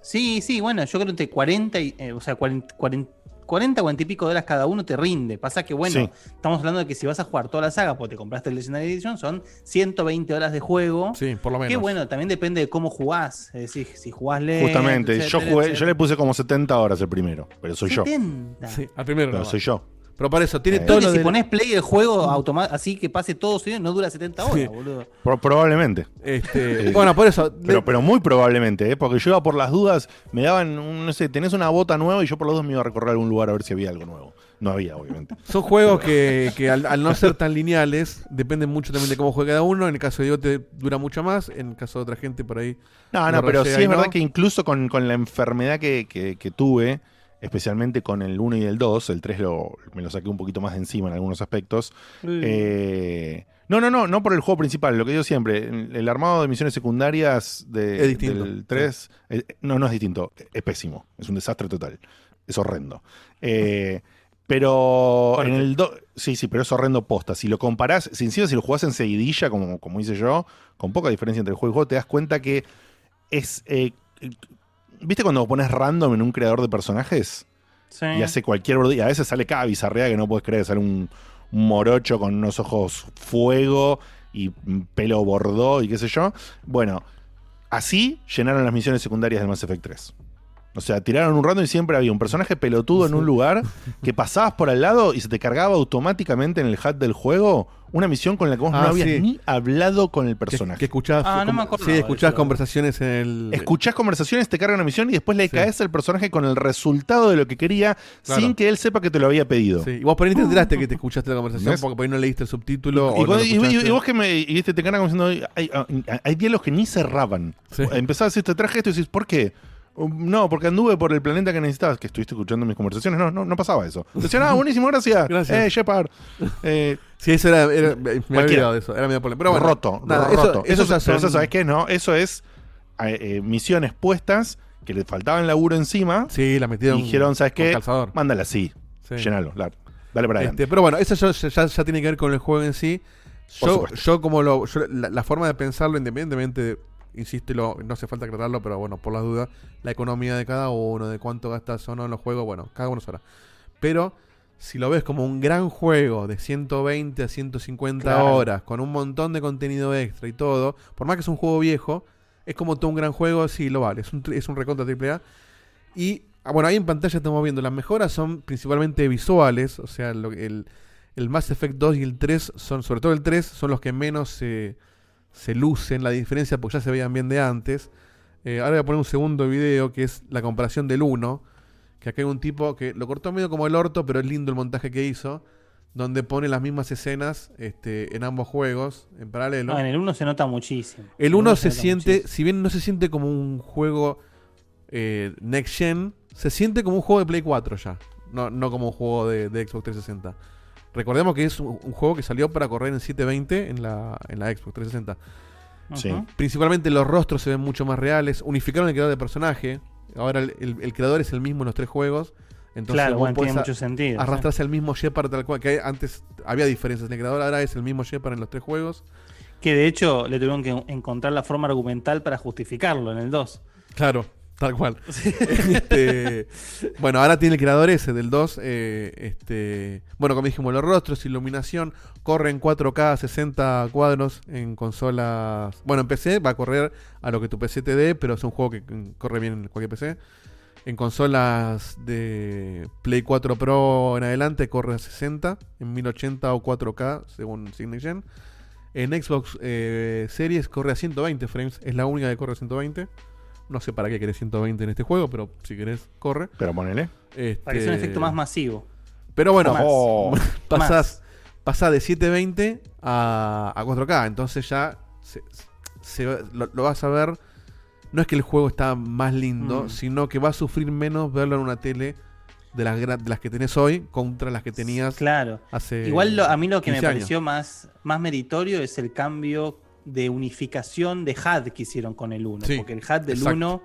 S2: Sí, sí, bueno, yo creo que entre 40 y. eh, o sea, 40, 40, 40, 40 y pico de horas cada uno te rinde. Pasa que, bueno,
S1: Sí.
S2: estamos hablando de que si vas a jugar toda la saga porque te compraste el Legendary Edition, son 120 horas de juego.
S3: Sí, por lo menos.
S2: Que bueno, también depende de cómo jugás. Es decir, si jugás lento.
S1: Justamente, yo
S2: etcétera,
S1: jugué, yo le puse como 70 horas el primero, pero soy yo.
S2: 70.
S3: Sí, al primero.
S1: Pero
S3: más.
S1: soy yo.
S3: Pero para eso, tiene
S1: Eh,
S3: todo
S2: Creo que
S3: lo
S2: si
S3: de.
S2: pones play el juego automa- así que pase todo seguido, no dura 70 horas,
S3: Sí.
S2: boludo.
S1: Pro- probablemente.
S3: Este, bueno, por eso.
S1: Pero, pero muy probablemente, ¿eh? porque yo iba por las dudas, me daban, un- no sé, tenés una bota nueva y yo por las dudas me iba a recorrer algún lugar a ver si había algo nuevo. No había, obviamente.
S3: Son juegos que, que al, al no ser tan lineales, dependen mucho también de cómo juegue cada uno. En el caso de Diego te dura mucho más, en el caso de otra gente por ahí.
S1: No, no, pero sí es verdad que incluso con, con la enfermedad que, que- que tuve, especialmente con el 1 y el 2, el 3 lo, me lo saqué un poquito más de encima en algunos aspectos. Eh, no, no, no, no por el juego principal, lo que digo siempre, el, armado de misiones secundarias de,
S3: Es distinto,
S1: del 3, eh, no, no es distinto, es pésimo, es un desastre total, es horrendo. Eh, pero en el 2, sí, sí, pero es horrendo posta. Si lo comparás, si encima si lo jugás en seguidilla, como, como hice yo, con poca diferencia entre el juego y el juego, te das cuenta que es... ¿Viste cuando pones random en un creador de personajes?
S2: Sí.
S1: y hace cualquier y a veces sale cada bizarrea que no puedes creer, sale un, un morocho con unos ojos fuego y pelo bordó y qué sé yo. Bueno, así llenaron las misiones secundarias del Mass Effect 3. O sea, tiraron un random y siempre había un personaje pelotudo en un lugar que pasabas por al lado y se te cargaba automáticamente en el HUD del juego una misión con la que vos
S3: Ah,
S1: no habías
S3: sí.
S1: ni hablado con el
S3: Que,
S1: personaje.
S3: que escuchás,
S2: Ah, no me acordaba
S3: sí,
S2: de
S3: escuchás
S2: eso.
S3: conversaciones en el.
S1: Escuchás conversaciones, te carga una misión y después le
S3: Sí.
S1: caes al personaje con el resultado de lo que quería
S3: Claro.
S1: sin que él sepa que te lo había pedido.
S3: Sí, y vos por ahí ni te enteraste que te escuchaste la conversación
S1: ¿Ves?
S3: porque por ahí no leíste el subtítulo.
S1: Y, vos-
S3: lo
S1: y- y-
S3: escuchaste.
S1: y vos que me y viste, te cargan como diciendo, hay, hay- hay diálogos que ni cerraban.
S3: Sí.
S1: Empezás a decir, te traje esto y decís, ¿por qué? Um, No, porque anduve por el planeta que necesitabas, que estuviste escuchando mis conversaciones. No, no, no pasaba eso. Decían, ah, buenísimo, gracias.
S3: Gracias.
S1: Eh, Shepard. Eh,
S3: Sí, eso era. era- me había olvidado de eso. Era medio polémico. Pero bueno,
S1: roto,
S3: nada,
S1: roto.
S3: Eso, eso
S1: Eso, ¿sabes qué? No, eso es eh, eh, misiones puestas que le faltaban laburo encima.
S3: Sí, la metieron.
S1: y dijeron, ¿sabes qué?
S3: calzador.
S1: Mándala así.
S3: Sí.
S1: Llenalo. la- dale para adelante.
S3: Este, pero bueno, eso ya, ya- ya tiene que ver con el juego en sí. Yo, yo como lo, yo- la, la forma de pensarlo, independientemente de insisto, lo- no hace falta aclararlo, pero bueno, por las dudas, la economía de cada uno, de cuánto gastas o no en los juegos, bueno, cada uno sabrá. Pero si lo ves como un gran juego de 120 a 150
S2: Claro.
S3: horas, con un montón de contenido extra y todo, por más que es un juego viejo, es como todo un gran juego, sí, lo vale, es un, es un recontra AAA. Y ah, bueno, ahí en pantalla estamos viendo, las mejoras son principalmente visuales, o sea, lo- el, el Mass Effect 2 y el 3 son, sobre todo el 3, son los que menos se, se lucen la diferencia porque ya se veían bien de antes. Eh, ahora voy a poner un segundo video que es la comparación del 1, que acá hay un tipo que lo cortó medio como el orto, pero es lindo el montaje que hizo, donde pone las mismas escenas este, en ambos juegos en paralelo.
S2: No, en el 1 se nota muchísimo.
S3: El 1 se siente,
S2: muchísimo.
S3: si bien no se siente como un juego eh, next gen, se siente como un juego de Play 4 ya, no, no como un juego de, de Xbox 360. Recordemos que es un, un juego que salió para correr en 720 en la, en la Xbox 360.
S1: Sí.
S3: Principalmente los rostros se ven mucho más reales, unificaron el creador de personaje, ahora el, el- el creador es el mismo en los tres juegos. Entonces
S2: Claro, bueno, tiene
S3: a-
S2: mucho sentido.
S3: arrastrarse al mismo Shepard tal cual, que antes había diferencias en el creador, ahora es el mismo Shepard en los tres juegos.
S2: Que de hecho le tuvieron que encontrar la forma argumental para justificarlo en el 2.
S3: Claro, tal cual. Este, bueno, ahora tiene el creador ese del 2. eh, este, bueno, como dijimos, los rostros, iluminación, corre en 4K a 60 cuadros en consolas. Bueno, en PC va a correr a lo que tu PC te dé, pero es un juego que mm, corre bien en cualquier PC. En consolas de Play 4 Pro en adelante corre a 60, en 1080 o 4K según Signature. En Xbox eh, Series corre a 120 frames, es la única que corre a 120. No sé para qué querés 120 en este juego, pero si querés, corre.
S1: Pero ponele.
S3: Este,
S2: Para que sea un efecto más masivo.
S3: Pero bueno.
S1: Oh,
S3: pasás, pasás de 720 a, a 4K, entonces ya se- se- lo, lo vas a ver. No es que el juego está más lindo,
S2: Mm.
S3: sino que va a sufrir menos verlo en una tele de las, de las que tenés hoy contra las que tenías
S2: Claro.
S3: hace.
S2: Igual lo- a mí lo que me
S3: 15 años.
S2: pareció más, más meritorio es el cambio de unificación de HUD que hicieron con el 1.
S3: Sí,
S2: porque el HUD del
S3: exacto.
S2: 1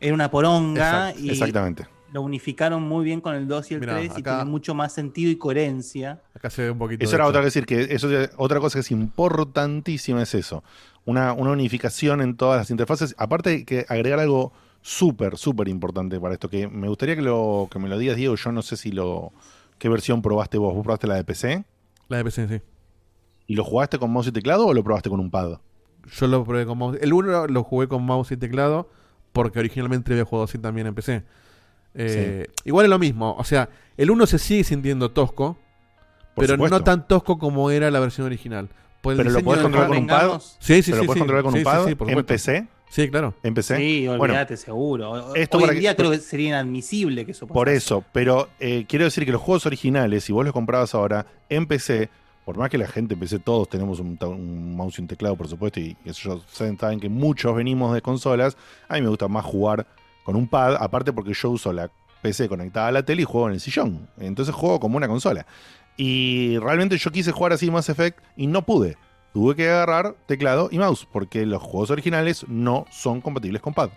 S2: era una poronga
S3: Exacto,
S2: y
S1: Exactamente.
S2: lo unificaron muy bien con el 2 y el
S3: Mirá,
S2: 3 y tiene mucho más sentido y coherencia.
S3: Acá se ve un poquito.
S1: Eso era otra que decir, que eso es otra cosa que es importantísima es eso. Una, una unificación en todas las interfaces. Aparte que agregar algo súper, súper importante para esto, que me gustaría que, lo, que me lo digas, Diego. Yo no sé si lo. ¿Qué versión probaste vos? ¿Vos probaste la de PC?
S3: La de PC, sí.
S1: ¿Y lo jugaste con mouse y teclado o lo probaste con un pad?
S3: Yo lo probé con mouse. El 1 lo jugué con mouse y teclado porque originalmente había jugado así también en PC. Eh, Igual es lo mismo. O sea, el 1 se sigue sintiendo tosco,
S1: Por
S3: pero
S1: supuesto.
S3: no tan tosco como era la versión original. Por el
S1: Pero lo podés controlar con un pad.
S3: Sí, sí,
S1: ¿Pero
S3: sí.
S1: lo puedes
S3: sí.
S1: controlar con un
S3: sí,
S1: pad en. PC?
S3: Sí, claro.
S1: ¿En PC?
S2: Sí,
S1: Bueno,
S2: olvídate, seguro.
S1: esto
S2: Hoy en día creo que sería inadmisible que eso
S1: Por eso, pero eh, quiero decir que los juegos originales, si vos los comprabas ahora en PC, por más que la gente en PC, todos tenemos un, mouse y un teclado, por supuesto, y ellos saben, saben que muchos venimos de consolas, a mí me gusta más jugar con un pad, aparte porque yo uso la PC conectada a la tele y juego en el sillón. Entonces juego como una consola. Y realmente yo quise jugar así Mass Effect y no pude. Tuve que agarrar teclado y mouse, porque los juegos originales no son compatibles con pad.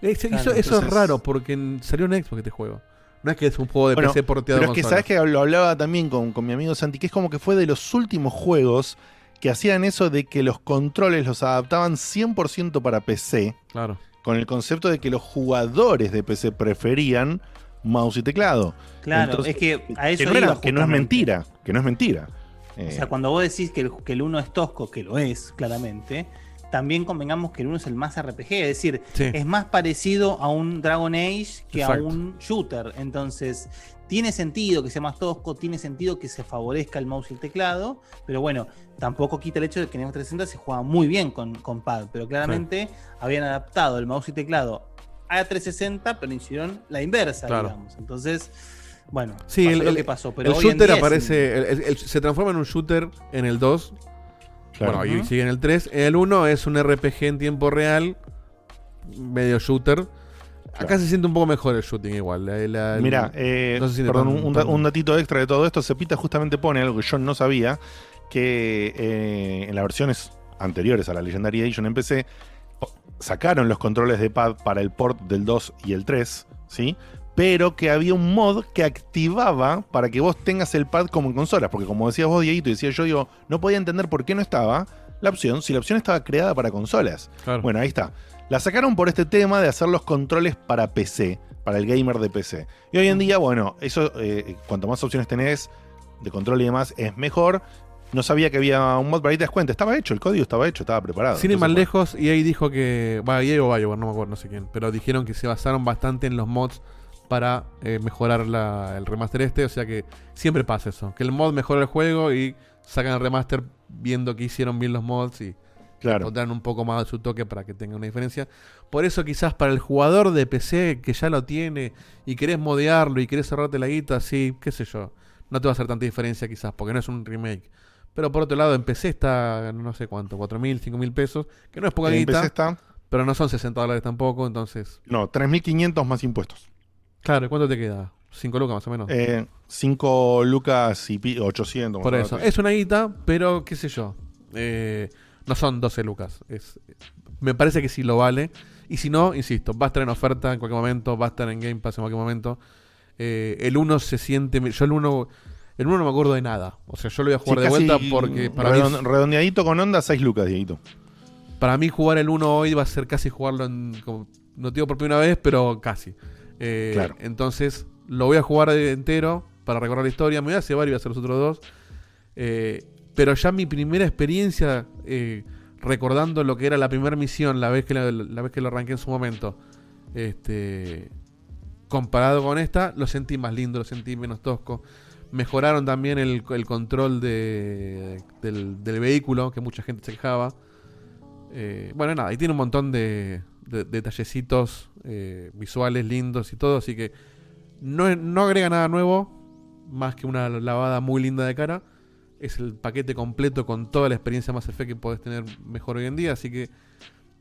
S2: Claro,
S3: eso,
S1: entonces-
S3: es raro porque salió en Xbox este juego. No es que es un juego de
S1: Bueno,
S3: PC porteado
S1: Pero es que sabes que lo hablaba también con, con mi amigo Santi, que es como que fue de los últimos juegos que hacían eso de que los controles los adaptaban 100% para PC,
S3: Claro.
S1: con el concepto de que los jugadores de PC preferían mouse y teclado.
S2: Claro,
S1: Entonces,
S2: es que a eso
S1: que, no era-
S2: iba
S1: que no es mentira, que no es mentira.
S2: O
S1: Eh,
S2: sea, cuando vos decís que el, que el 1 es tosco, que lo es, claramente, también convengamos que el 1 es el más RPG, es decir,
S3: Sí.
S2: es más parecido a un Dragon Age que
S3: Exacto.
S2: a un shooter. Entonces, tiene sentido que sea más tosco, tiene sentido que se favorezca el mouse y el teclado, pero bueno, tampoco quita el hecho de que en el 360 se juega muy bien con, con pad, pero claramente habían adaptado el mouse y teclado a 360, pero hicieron la inversa,
S3: Claro.
S2: digamos. Entonces, bueno,
S3: Sí,
S2: pasó
S3: el,
S2: lo que pasó, pero
S3: el
S2: hoy
S3: shooter aparece. el- el- el- se transforma en un shooter en el 2.
S1: Claro.
S3: Bueno, y sigue en el 3. El 1 es un RPG en tiempo real. Medio shooter. Acá
S1: Claro.
S3: se siente un poco mejor el shooting igual. La- la- el-
S1: Mira, eh,
S3: no se siente
S1: perdón,
S3: tan-
S1: un, da-
S3: tan-
S1: un datito extra de todo esto. Cepita justamente pone algo que yo no sabía, que eh, en las versiones anteriores a la Legendary Edition en PC, sacaron los controles de pad para el port del 2 y el 3, ¿sí? Pero que había un mod que activaba para que vos tengas el pad como en consolas. Porque como decías vos, Dieguito, y decía yo, digo, no podía entender por qué no estaba. la opción si la opción estaba creada para consolas.
S3: Claro.
S1: Bueno, ahí está. La sacaron por este tema de hacer los controles para PC, para el gamer de PC. Y hoy en día, bueno, eso, eh, cuanto más opciones tenés de control y demás, es mejor. No sabía que había un mod, pero ahí te das cuenta, estaba hecho, el código estaba hecho, estaba preparado.
S3: Sin ir más lejos, y ahí dijo que. Va, EA o Bioware, no me acuerdo, no sé quién. Pero dijeron que se basaron bastante en los mods para eh, mejorar la- el remaster este. O sea que siempre pasa eso. Que el mod mejora el juego y sacan el remaster viendo que hicieron bien los mods y
S1: Claro.
S3: pondrán un poco más de su toque para que tenga una diferencia. Por eso quizás para el jugador de PC que ya lo tiene y querés modearlo y querés cerrarte la guita, sí, qué sé yo. No te va a hacer tanta diferencia quizás porque no es un remake. Pero por otro lado, en PC está, no sé cuánto, 4 mil, 5 mil pesos, que no es poca
S1: En
S3: guita,
S1: PC está,
S3: pero no son 60 dólares tampoco, entonces...
S1: no, 3.500 más impuestos.
S3: Claro, ¿cuánto te queda? 5 lucas más o menos.
S1: 5 lucas y pi- 800.
S3: por eso, es una guita, pero qué sé yo. eh, no son 12 lucas. Es, me parece que sí lo vale. Y si no, insisto, va a estar en oferta en cualquier momento, va a estar en Game Pass en cualquier momento. Eh, el 1 se siente... Yo el 1... El 1 no me acuerdo de nada. O sea, yo lo voy a jugar
S1: Sí,
S3: de vuelta porque para mí,
S1: redon- redondeadito con onda, 6 lucas, Dieguito.
S3: para mí jugar el 1 hoy va a ser casi jugarlo en... como- no te digo por primera vez, pero casi. Eh,
S1: Claro.
S3: Entonces, lo voy a jugar entero para recordar la historia. Me voy a cebar y voy a hacer los otros dos. Eh, pero ya mi primera experiencia eh, recordando lo que era la primera misión, la vez que la, la vez que lo arranqué en su momento, este, comparado con esta, lo sentí más lindo, lo sentí menos tosco. Mejoraron también el, el control de, del, del vehículo, que mucha gente se quejaba. Eh, bueno, nada, y tiene un montón de, de- detallecitos eh, visuales lindos y todo, así que no, no agrega nada nuevo, más que una lavada muy linda de cara. Es el paquete completo con toda la experiencia más Effect que podés tener mejor hoy en día, así que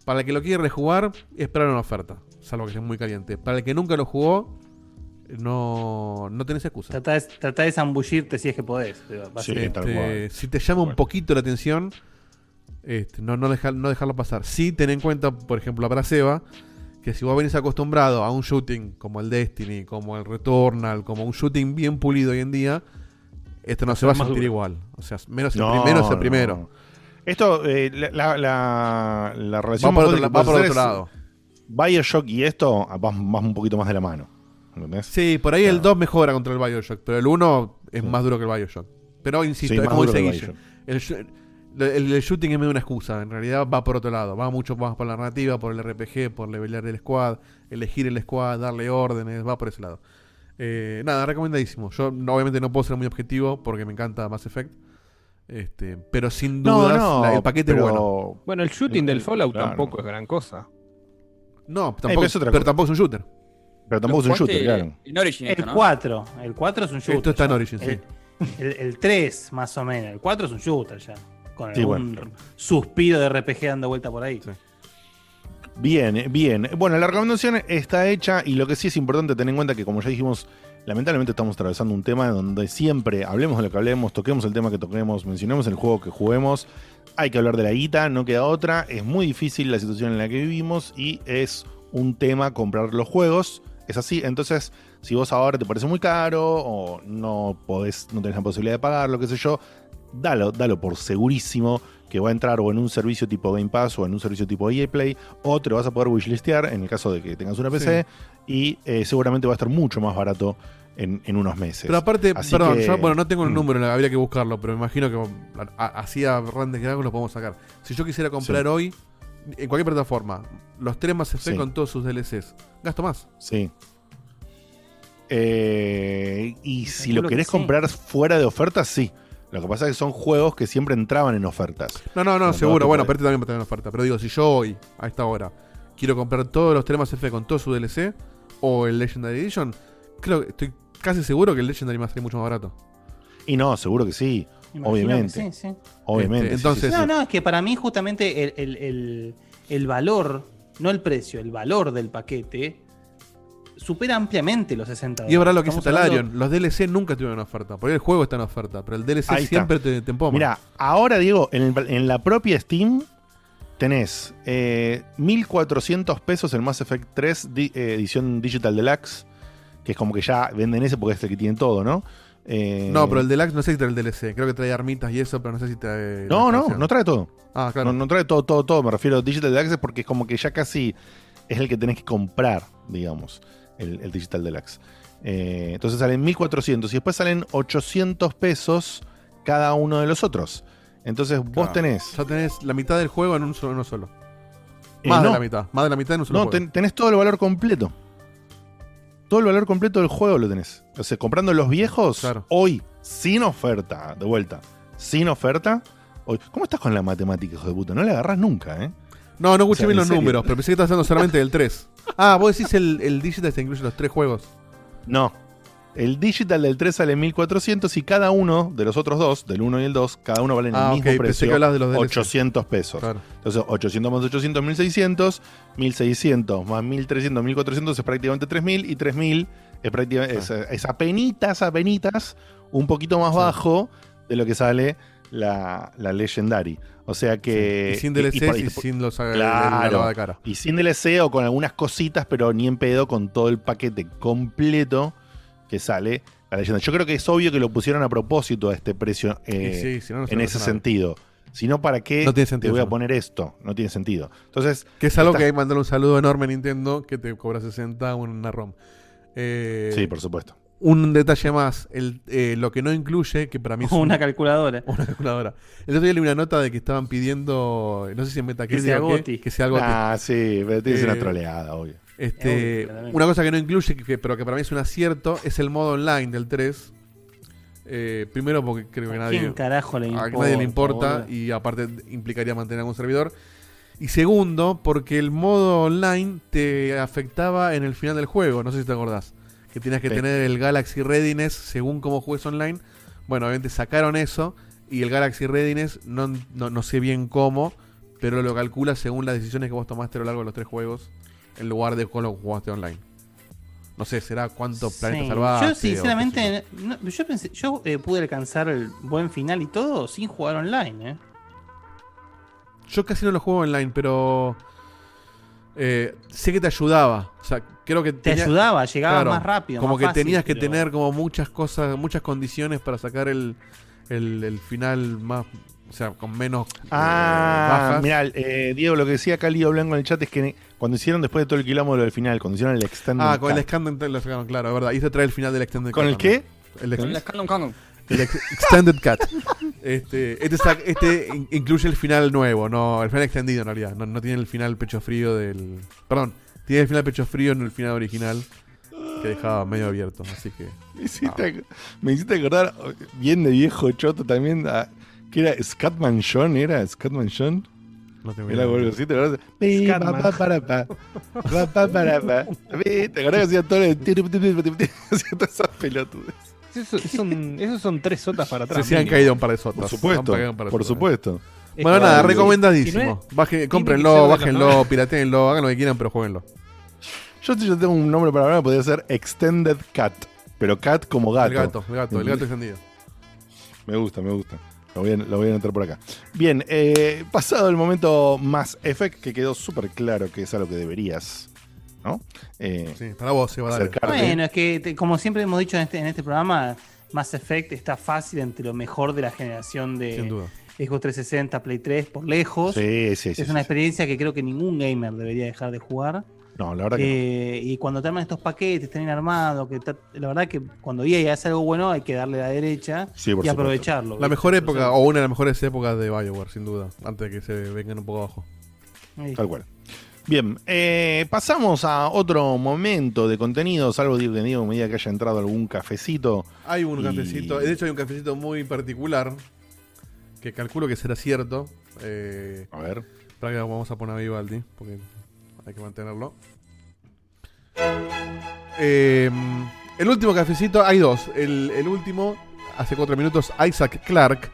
S3: para el que lo quiere rejugar, esperar una oferta, salvo que esté muy caliente. Para el que nunca lo jugó, no, no tenés excusa.
S2: Tratá de, tratá de zambullirte si es que podés.
S1: Sí,
S3: Este, si te llama un poquito la atención, este, no, no, dejar, no dejarlo pasar. Sí, ten en cuenta, por ejemplo, para Seba, que si vos venís acostumbrado a un shooting como el Destiny, como el Returnal, como un shooting bien pulido hoy en día, esto no se va a
S4: más
S3: sentir
S4: duro.
S3: igual. O sea, menos el
S1: No,
S3: primero es el
S1: no.
S3: primero.
S1: Esto, eh, la, la, la, la relación
S3: Va por otro, va por otro lado.
S1: Bioshock y esto vas, vas un poquito más de la mano. ¿Entendés?
S3: Sí, por ahí el
S1: Claro.
S3: 2 mejora contra el Bioshock, pero el 1 es
S1: Sí.
S3: más duro que el Bioshock. Pero insisto,
S1: Sí,
S3: es como dice
S1: el
S3: el- el shooting es medio una excusa, en realidad va por otro lado, va mucho más por la narrativa, por el RPG, por levelear el squad, elegir el squad, darle órdenes, va por ese lado. Eh, nada, recomendadísimo. Yo no- obviamente no puedo ser muy objetivo porque me encanta Mass Effect. Este, pero sin dudas
S1: no,
S3: la- el paquete
S1: pero-
S3: es bueno.
S4: Bueno, el shooting del Fallout
S1: Claro.
S4: tampoco es gran cosa.
S3: No,
S1: pero
S3: tampoco,
S1: es otra
S3: pero tampoco es un shooter.
S1: Pero tampoco es un shooter, claro.
S7: En Origin esto,
S2: El
S7: ¿no?
S2: 4. El 4 es un shooter.
S3: Esto está en. Origin, sí.
S2: El, el- el 3, más o menos. El 4 es un shooter ya. Con
S1: Sí,
S2: algún
S1: bueno.
S2: suspiro de RPG dando vuelta por ahí.
S3: Sí.
S1: Bien, bien. Bueno, la recomendación está hecha y lo que sí es importante tener en cuenta que, como ya dijimos, lamentablemente estamos atravesando un tema donde siempre hablemos de lo que hablemos, toquemos el tema que toquemos, mencionemos el juego que juguemos. Hay que hablar de la guita, no queda otra. Es muy difícil la situación en la que vivimos y es un tema comprar los juegos. Es así, entonces, si vos ahora te parece muy caro o no podés, no tenés la posibilidad de pagarlo, qué sé yo, dalo, dalo por segurísimo que va a entrar o en un servicio tipo Game Pass o en un servicio tipo EA Play, o te lo vas a poder wishlistear en el caso de que tengas una PC, y eh, seguramente va a estar mucho más barato en, en unos meses.
S3: Pero aparte,
S1: Así
S3: perdón,
S1: que-
S3: yo bueno, no tengo el
S1: Mm.
S3: número, habría que buscarlo, pero me imagino que así a grandes rasgos lo podemos sacar. Si yo quisiera comprar
S1: Sí.
S3: hoy, en cualquier plataforma, los tres más Effect
S1: Sí.
S3: con todos sus DLCs, gasto más.
S1: Sí. Eh, y si lo
S2: que
S1: querés
S2: sí.
S1: comprar fuera de ofertas, sí. Lo que pasa es que son juegos que siempre entraban en ofertas.
S3: No, no, no, seguro,
S1: no,
S3: bueno,
S1: te
S3: pero este también va a tener oferta. Pero digo, si yo hoy, a esta hora, quiero comprar todos los tres más Effect con todo su DLC, o el Legendary Edition, creo que estoy casi seguro que el Legendary va a salir mucho más barato.
S1: Y no, seguro que sí.
S2: Imagino
S1: Obviamente.
S2: que sí, sí.
S1: Obviamente.
S3: Este, entonces-
S1: sí, sí.
S2: No, no, es que para mí justamente el, el- el- el valor, no el precio, el valor del paquete supera ampliamente los 60
S3: Y es verdad lo que
S2: Estamos
S3: dice
S2: hablando-
S3: Talarion, los DLC nunca tuvieron oferta, por ahí el juego está en oferta, pero el DLC
S1: Ahí está.
S3: siempre te, te empoma.
S1: Mira, ahora Diego, en, el- en la propia Steam tenés eh, 1400 pesos el Mass Effect 3 di- eh, edición Digital Deluxe, que es como que ya venden ese porque es el que tiene todo, ¿no? Eh,
S3: No, pero el Deluxe no sé si trae el DLC. Creo que trae armitas y eso, pero no sé si trae.
S1: No,
S3: la
S1: no,
S3: expansión.
S1: no trae todo.
S3: Ah, claro.
S1: No, no trae todo, todo, todo. Me refiero a Digital Deluxe porque es como que ya casi es el que tenés que comprar, digamos, el, el Digital Deluxe. Eh, entonces salen 1400 y después salen 800 pesos cada uno de los otros. Entonces vos
S3: Claro.
S1: tenés.
S3: Ya tenés la mitad del juego en un solo. uno solo.
S1: Eh,
S3: Más de la mitad. Más de la mitad en un solo
S1: No,
S3: juego.
S1: ten- tenés todo el valor completo. Todo el valor completo del juego lo tenés. O sea, comprando los viejos, hoy, sin oferta, de vuelta, sin oferta. Hoy, ¿Cómo estás con la matemática, hijo de puta? No la agarrás nunca, ¿eh?
S3: No, no escuché
S1: O sea,
S3: bien
S1: ¿en
S3: los
S1: serio?
S3: números, pero pensé que estabas hablando solamente del 3. Ah, vos decís el, el Digital te incluye los tres juegos.
S1: No. El digital del 3 sale 1400 y cada uno de los otros dos, del 1 y el 2, cada uno valen
S3: Ah,
S1: el
S3: ok,
S1: mismo
S3: pensé
S1: precio.
S3: que hablabas de los DLC.
S1: 800 pesos. Entonces, 800 más 800, 1600. 1600 más 1300, 1400 es prácticamente 3000. Y 3000 es prácticamente. Es, es apenitas, apenitas, un poquito más bajo de lo que sale la, la Legendary. O sea que.
S3: Y sin
S1: por-
S3: y sin los- la
S1: Claro.
S3: de cara.
S1: Y sin DLC o con algunas cositas, pero ni en pedo con todo el paquete completo que sale la leyenda. Yo creo que es obvio que lo pusieron a propósito a este precio eh,
S3: Y sí, si no, no se
S1: en ese sentido. Si no, ¿para qué
S3: No tiene
S1: te
S3: sentido
S1: voy a poner esto? No tiene sentido. Entonces,
S3: Que es algo que hay que mandarle un saludo enorme a Nintendo que te cobra 60 una ROM. Eh,
S1: Sí, por supuesto.
S3: Un detalle más, el, eh, lo que no incluye, que para mí es
S2: Una
S3: un-
S2: calculadora.
S3: Una calculadora. El otro día leí una nota de que estaban pidiendo, no sé si en Metacritic
S2: sea
S3: o qué,
S2: Goti.
S3: que sea Goti.
S1: Ah, sí, pero tiene que ser una
S3: Eh,
S1: troleada, obvio.
S3: Este,
S2: Obvio, claramente.
S3: una cosa que no incluye, que, pero que para mí es un acierto, es el modo online del 3. Eh, primero porque creo que
S2: ¿A
S3: nadie,
S2: quién carajo le
S3: a
S2: importa,
S3: nadie le importa
S2: boludo?
S3: y aparte implicaría mantener algún servidor. Y segundo, porque el modo online te afectaba en el final del juego, no sé si te acordás. Que tenías que
S1: Sí.
S3: tener el Galaxy Readiness según cómo juegues online. Bueno, obviamente sacaron eso y el Galaxy Readiness no, no, no sé bien cómo, pero lo calcula según las decisiones que vos tomaste a lo largo de los tres juegos en lugar de cómo lo jugaste online. No sé, será cuántos planetas
S2: Sí.
S3: salvaste. Qué sé yo.
S2: sinceramente, no, yo pensé, yo eh, pude alcanzar el buen final y todo sin jugar online, ¿eh?
S3: Yo casi no lo juego online, pero eh, sé que te ayudaba. O sea, creo que
S2: Te ayudaba, llegaba más rápido,
S3: Como
S2: más
S3: que
S2: fácil,
S3: tenías que
S2: pero-
S3: tener como muchas cosas, muchas condiciones para sacar el, el, el final más, o sea, con menos eh,
S1: Ah, eh, Diego, lo que decía acá Lío Blanco en el chat es que cuando hicieron después de todo el quilombo lo del final, cuando hicieron el extended
S3: Ah, con el
S1: cut,
S3: Extended lo sacaron, claro, es verdad. Y se trae el final del Extended
S1: ¿Con
S3: Cut
S1: el qué?
S3: El, ex-
S7: Con el Scandal Kong.
S3: el ex- Extended Cut. Este, este, este in- incluye el final nuevo, no, el final extendido en realidad. No, no tiene el final pecho frío del. Perdón, tiene el final pecho frío en el final original que dejaba medio abierto. Así que.
S1: Me hiciste, me hiciste acordar oh, bien de viejo choto también. a- que era Scatman John, ¿era Scatman John?
S3: No
S1: Era ¿te pa, para, pa. Pi, ¿Te acordás que hacía todo? Hacía todas esas pelotudes?
S4: Esos son, esos son tres sotas para atrás.
S3: se han caído un par de sotas.
S1: Por supuesto, por supuesto.
S3: Bueno, nada,
S1: si no
S3: recomendadísimo.
S4: es- que
S3: cómprenlo, bájenlo,
S4: 90.
S3: piratenlo, hagan lo que quieran, pero jueguenlo.
S1: Yo, yo tengo un nombre para hablar, podría ser Extended Cat. Pero cat como gato.
S3: El gato, el gato, el gato extendido.
S1: Me gusta, me gusta. Lo voy a, lo voy a anotar por acá. Bien, eh, pasado el momento más Effect, que quedó súper claro que es algo que deberías, ¿no? Eh,
S3: Sí, para vos, se va a dar.
S1: acercarte.
S2: Bueno, es que te- como siempre hemos dicho en este, en este programa, Mass Effect está fácil entre lo mejor de la generación de
S3: Sin duda.
S2: Xbox 360, Play 3 por lejos.
S1: Sí, sí, sí.
S2: es una
S1: sí.
S2: experiencia que creo que ningún gamer debería dejar de jugar.
S1: No, la verdad que
S2: Eh, y cuando te arman estos paquetes, estén armados, que la verdad que cuando EA hace algo bueno hay que darle la derecha
S1: Sí,
S2: y
S1: supuesto.
S2: aprovecharlo.
S3: La
S2: ¿viste?
S3: mejor época, o una de las mejores épocas de Bioware, sin duda. Antes de que se vengan un poco abajo.
S2: ahí.
S1: Tal cual. Bien, eh, pasamos a otro momento de contenido, salvo que Diego, a medida que haya entrado algún cafecito.
S3: Hay un
S1: Y-
S3: cafecito, de hecho hay un cafecito muy particular, que calculo que será cierto. Eh,
S1: A ver.
S3: para que vamos a poner a Vivaldi, porque hay que mantenerlo. Eh, el último cafecito, hay dos. El, el último, hace cuatro minutos, Isaac Clark.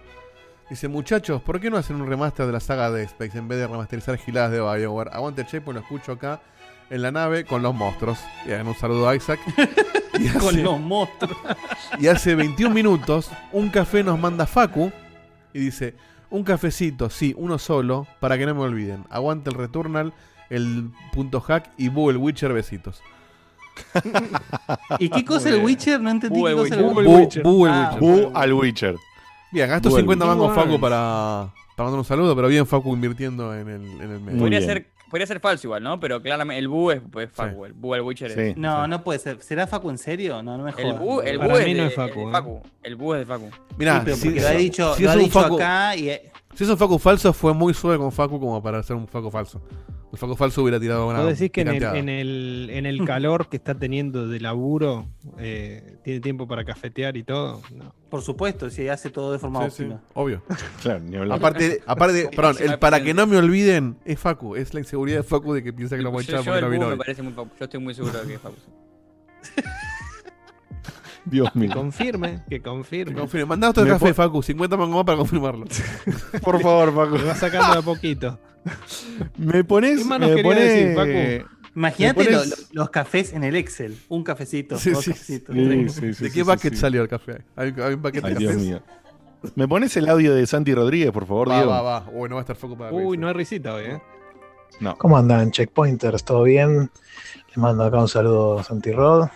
S3: Dice, muchachos, ¿por qué no hacen un remaster de la saga de Space en vez de remasterizar giladas de Bioware? Aguante el chepo, lo escucho acá en la nave con los monstruos. Y hagan un saludo a Isaac. Y
S2: Con los monstruos.
S3: y hace 21 minutos, un café nos manda Facu y dice: Un cafecito, sí, uno solo, para que no me olviden. Aguante el Returnal, el punto hack y Boo el Witcher, besitos.
S2: ¿Y qué cosa el Witcher? No entendí
S7: Bu
S2: qué cosa el
S7: Witcher.
S3: El Witcher.
S1: Bu al Witcher.
S3: Bien, gasto
S1: Bu el
S3: 50
S1: Witcher.
S3: mangos Facu para, para mandar un saludo, pero bien Facu invirtiendo en el, en el medio.
S7: Podría ser, podría ser falso igual, ¿no? Pero claramente el Bu es, es Facu. El Bu al Witcher es.
S1: Sí.
S2: No, no puede ser. ¿Será Facu en serio? No, no me
S7: El
S2: jodas.
S7: Bu, el
S4: Para
S7: Bu
S4: mí
S7: es,
S4: no
S7: de,
S4: es Facu,
S7: de
S4: ¿eh?
S7: Facu. El Bu es de Facu.
S3: Mirá,
S2: Sí, pero
S3: si,
S2: porque lo ha dicho,
S3: si
S2: lo
S3: es
S2: ha dicho
S3: Facu,
S2: acá y...
S3: si es un Facu falso, fue muy suave con Facu como para ser un Facu falso. El Facu falso hubiera tirado una
S4: ¿Vos decís que en el, en, el, en el calor que está teniendo de laburo eh, tiene tiempo para cafetear y todo? No.
S2: Por supuesto, si hace todo de forma
S3: Sí, sí,
S2: óptima.
S3: obvio.
S1: Claro, ni hablar.
S3: Aparte, aparte perdón, el para que no me olviden es Facu. Es la inseguridad de Facu de que piensa que lo voy a
S7: Yo,
S3: echar
S7: yo
S3: porque no vino
S7: me
S3: hoy.
S7: parece muy Facu. Yo estoy muy seguro de que es Facu.
S1: Dios
S4: Que
S1: mío.
S4: confirme, que confirme.
S3: Confirme. Mandá otro café, Facu. 50 mangos más para confirmarlo.
S1: Por favor, Facu.
S4: Me va sacando de a poquito.
S1: Me pones.
S4: ¿Qué más nos
S1: me
S4: quería
S1: pones-
S4: decir, Facu?
S2: Imagínate lo- lo- los cafés en el Excel. Un cafecito,
S3: Sí,
S2: dos
S3: sí,
S2: cafecitos.
S1: Sí,
S2: tres.
S1: sí, sí,
S3: ¿De qué
S1: sí,
S3: bucket
S1: sí.
S3: salió el café? Hay, hay un paquete
S1: Ay,
S3: de
S1: Dios
S3: café.
S1: mío. ¿Me pones el audio de Santi Rodríguez, por favor,
S3: Va,
S1: Diego?
S3: va, va. Uy, no va a estar Facu para
S4: Uy, no hay risita hoy, ¿eh?
S1: No.
S9: ¿Cómo andan, checkpointers? ¿Todo bien? Les mando acá un saludo a Santi Rod.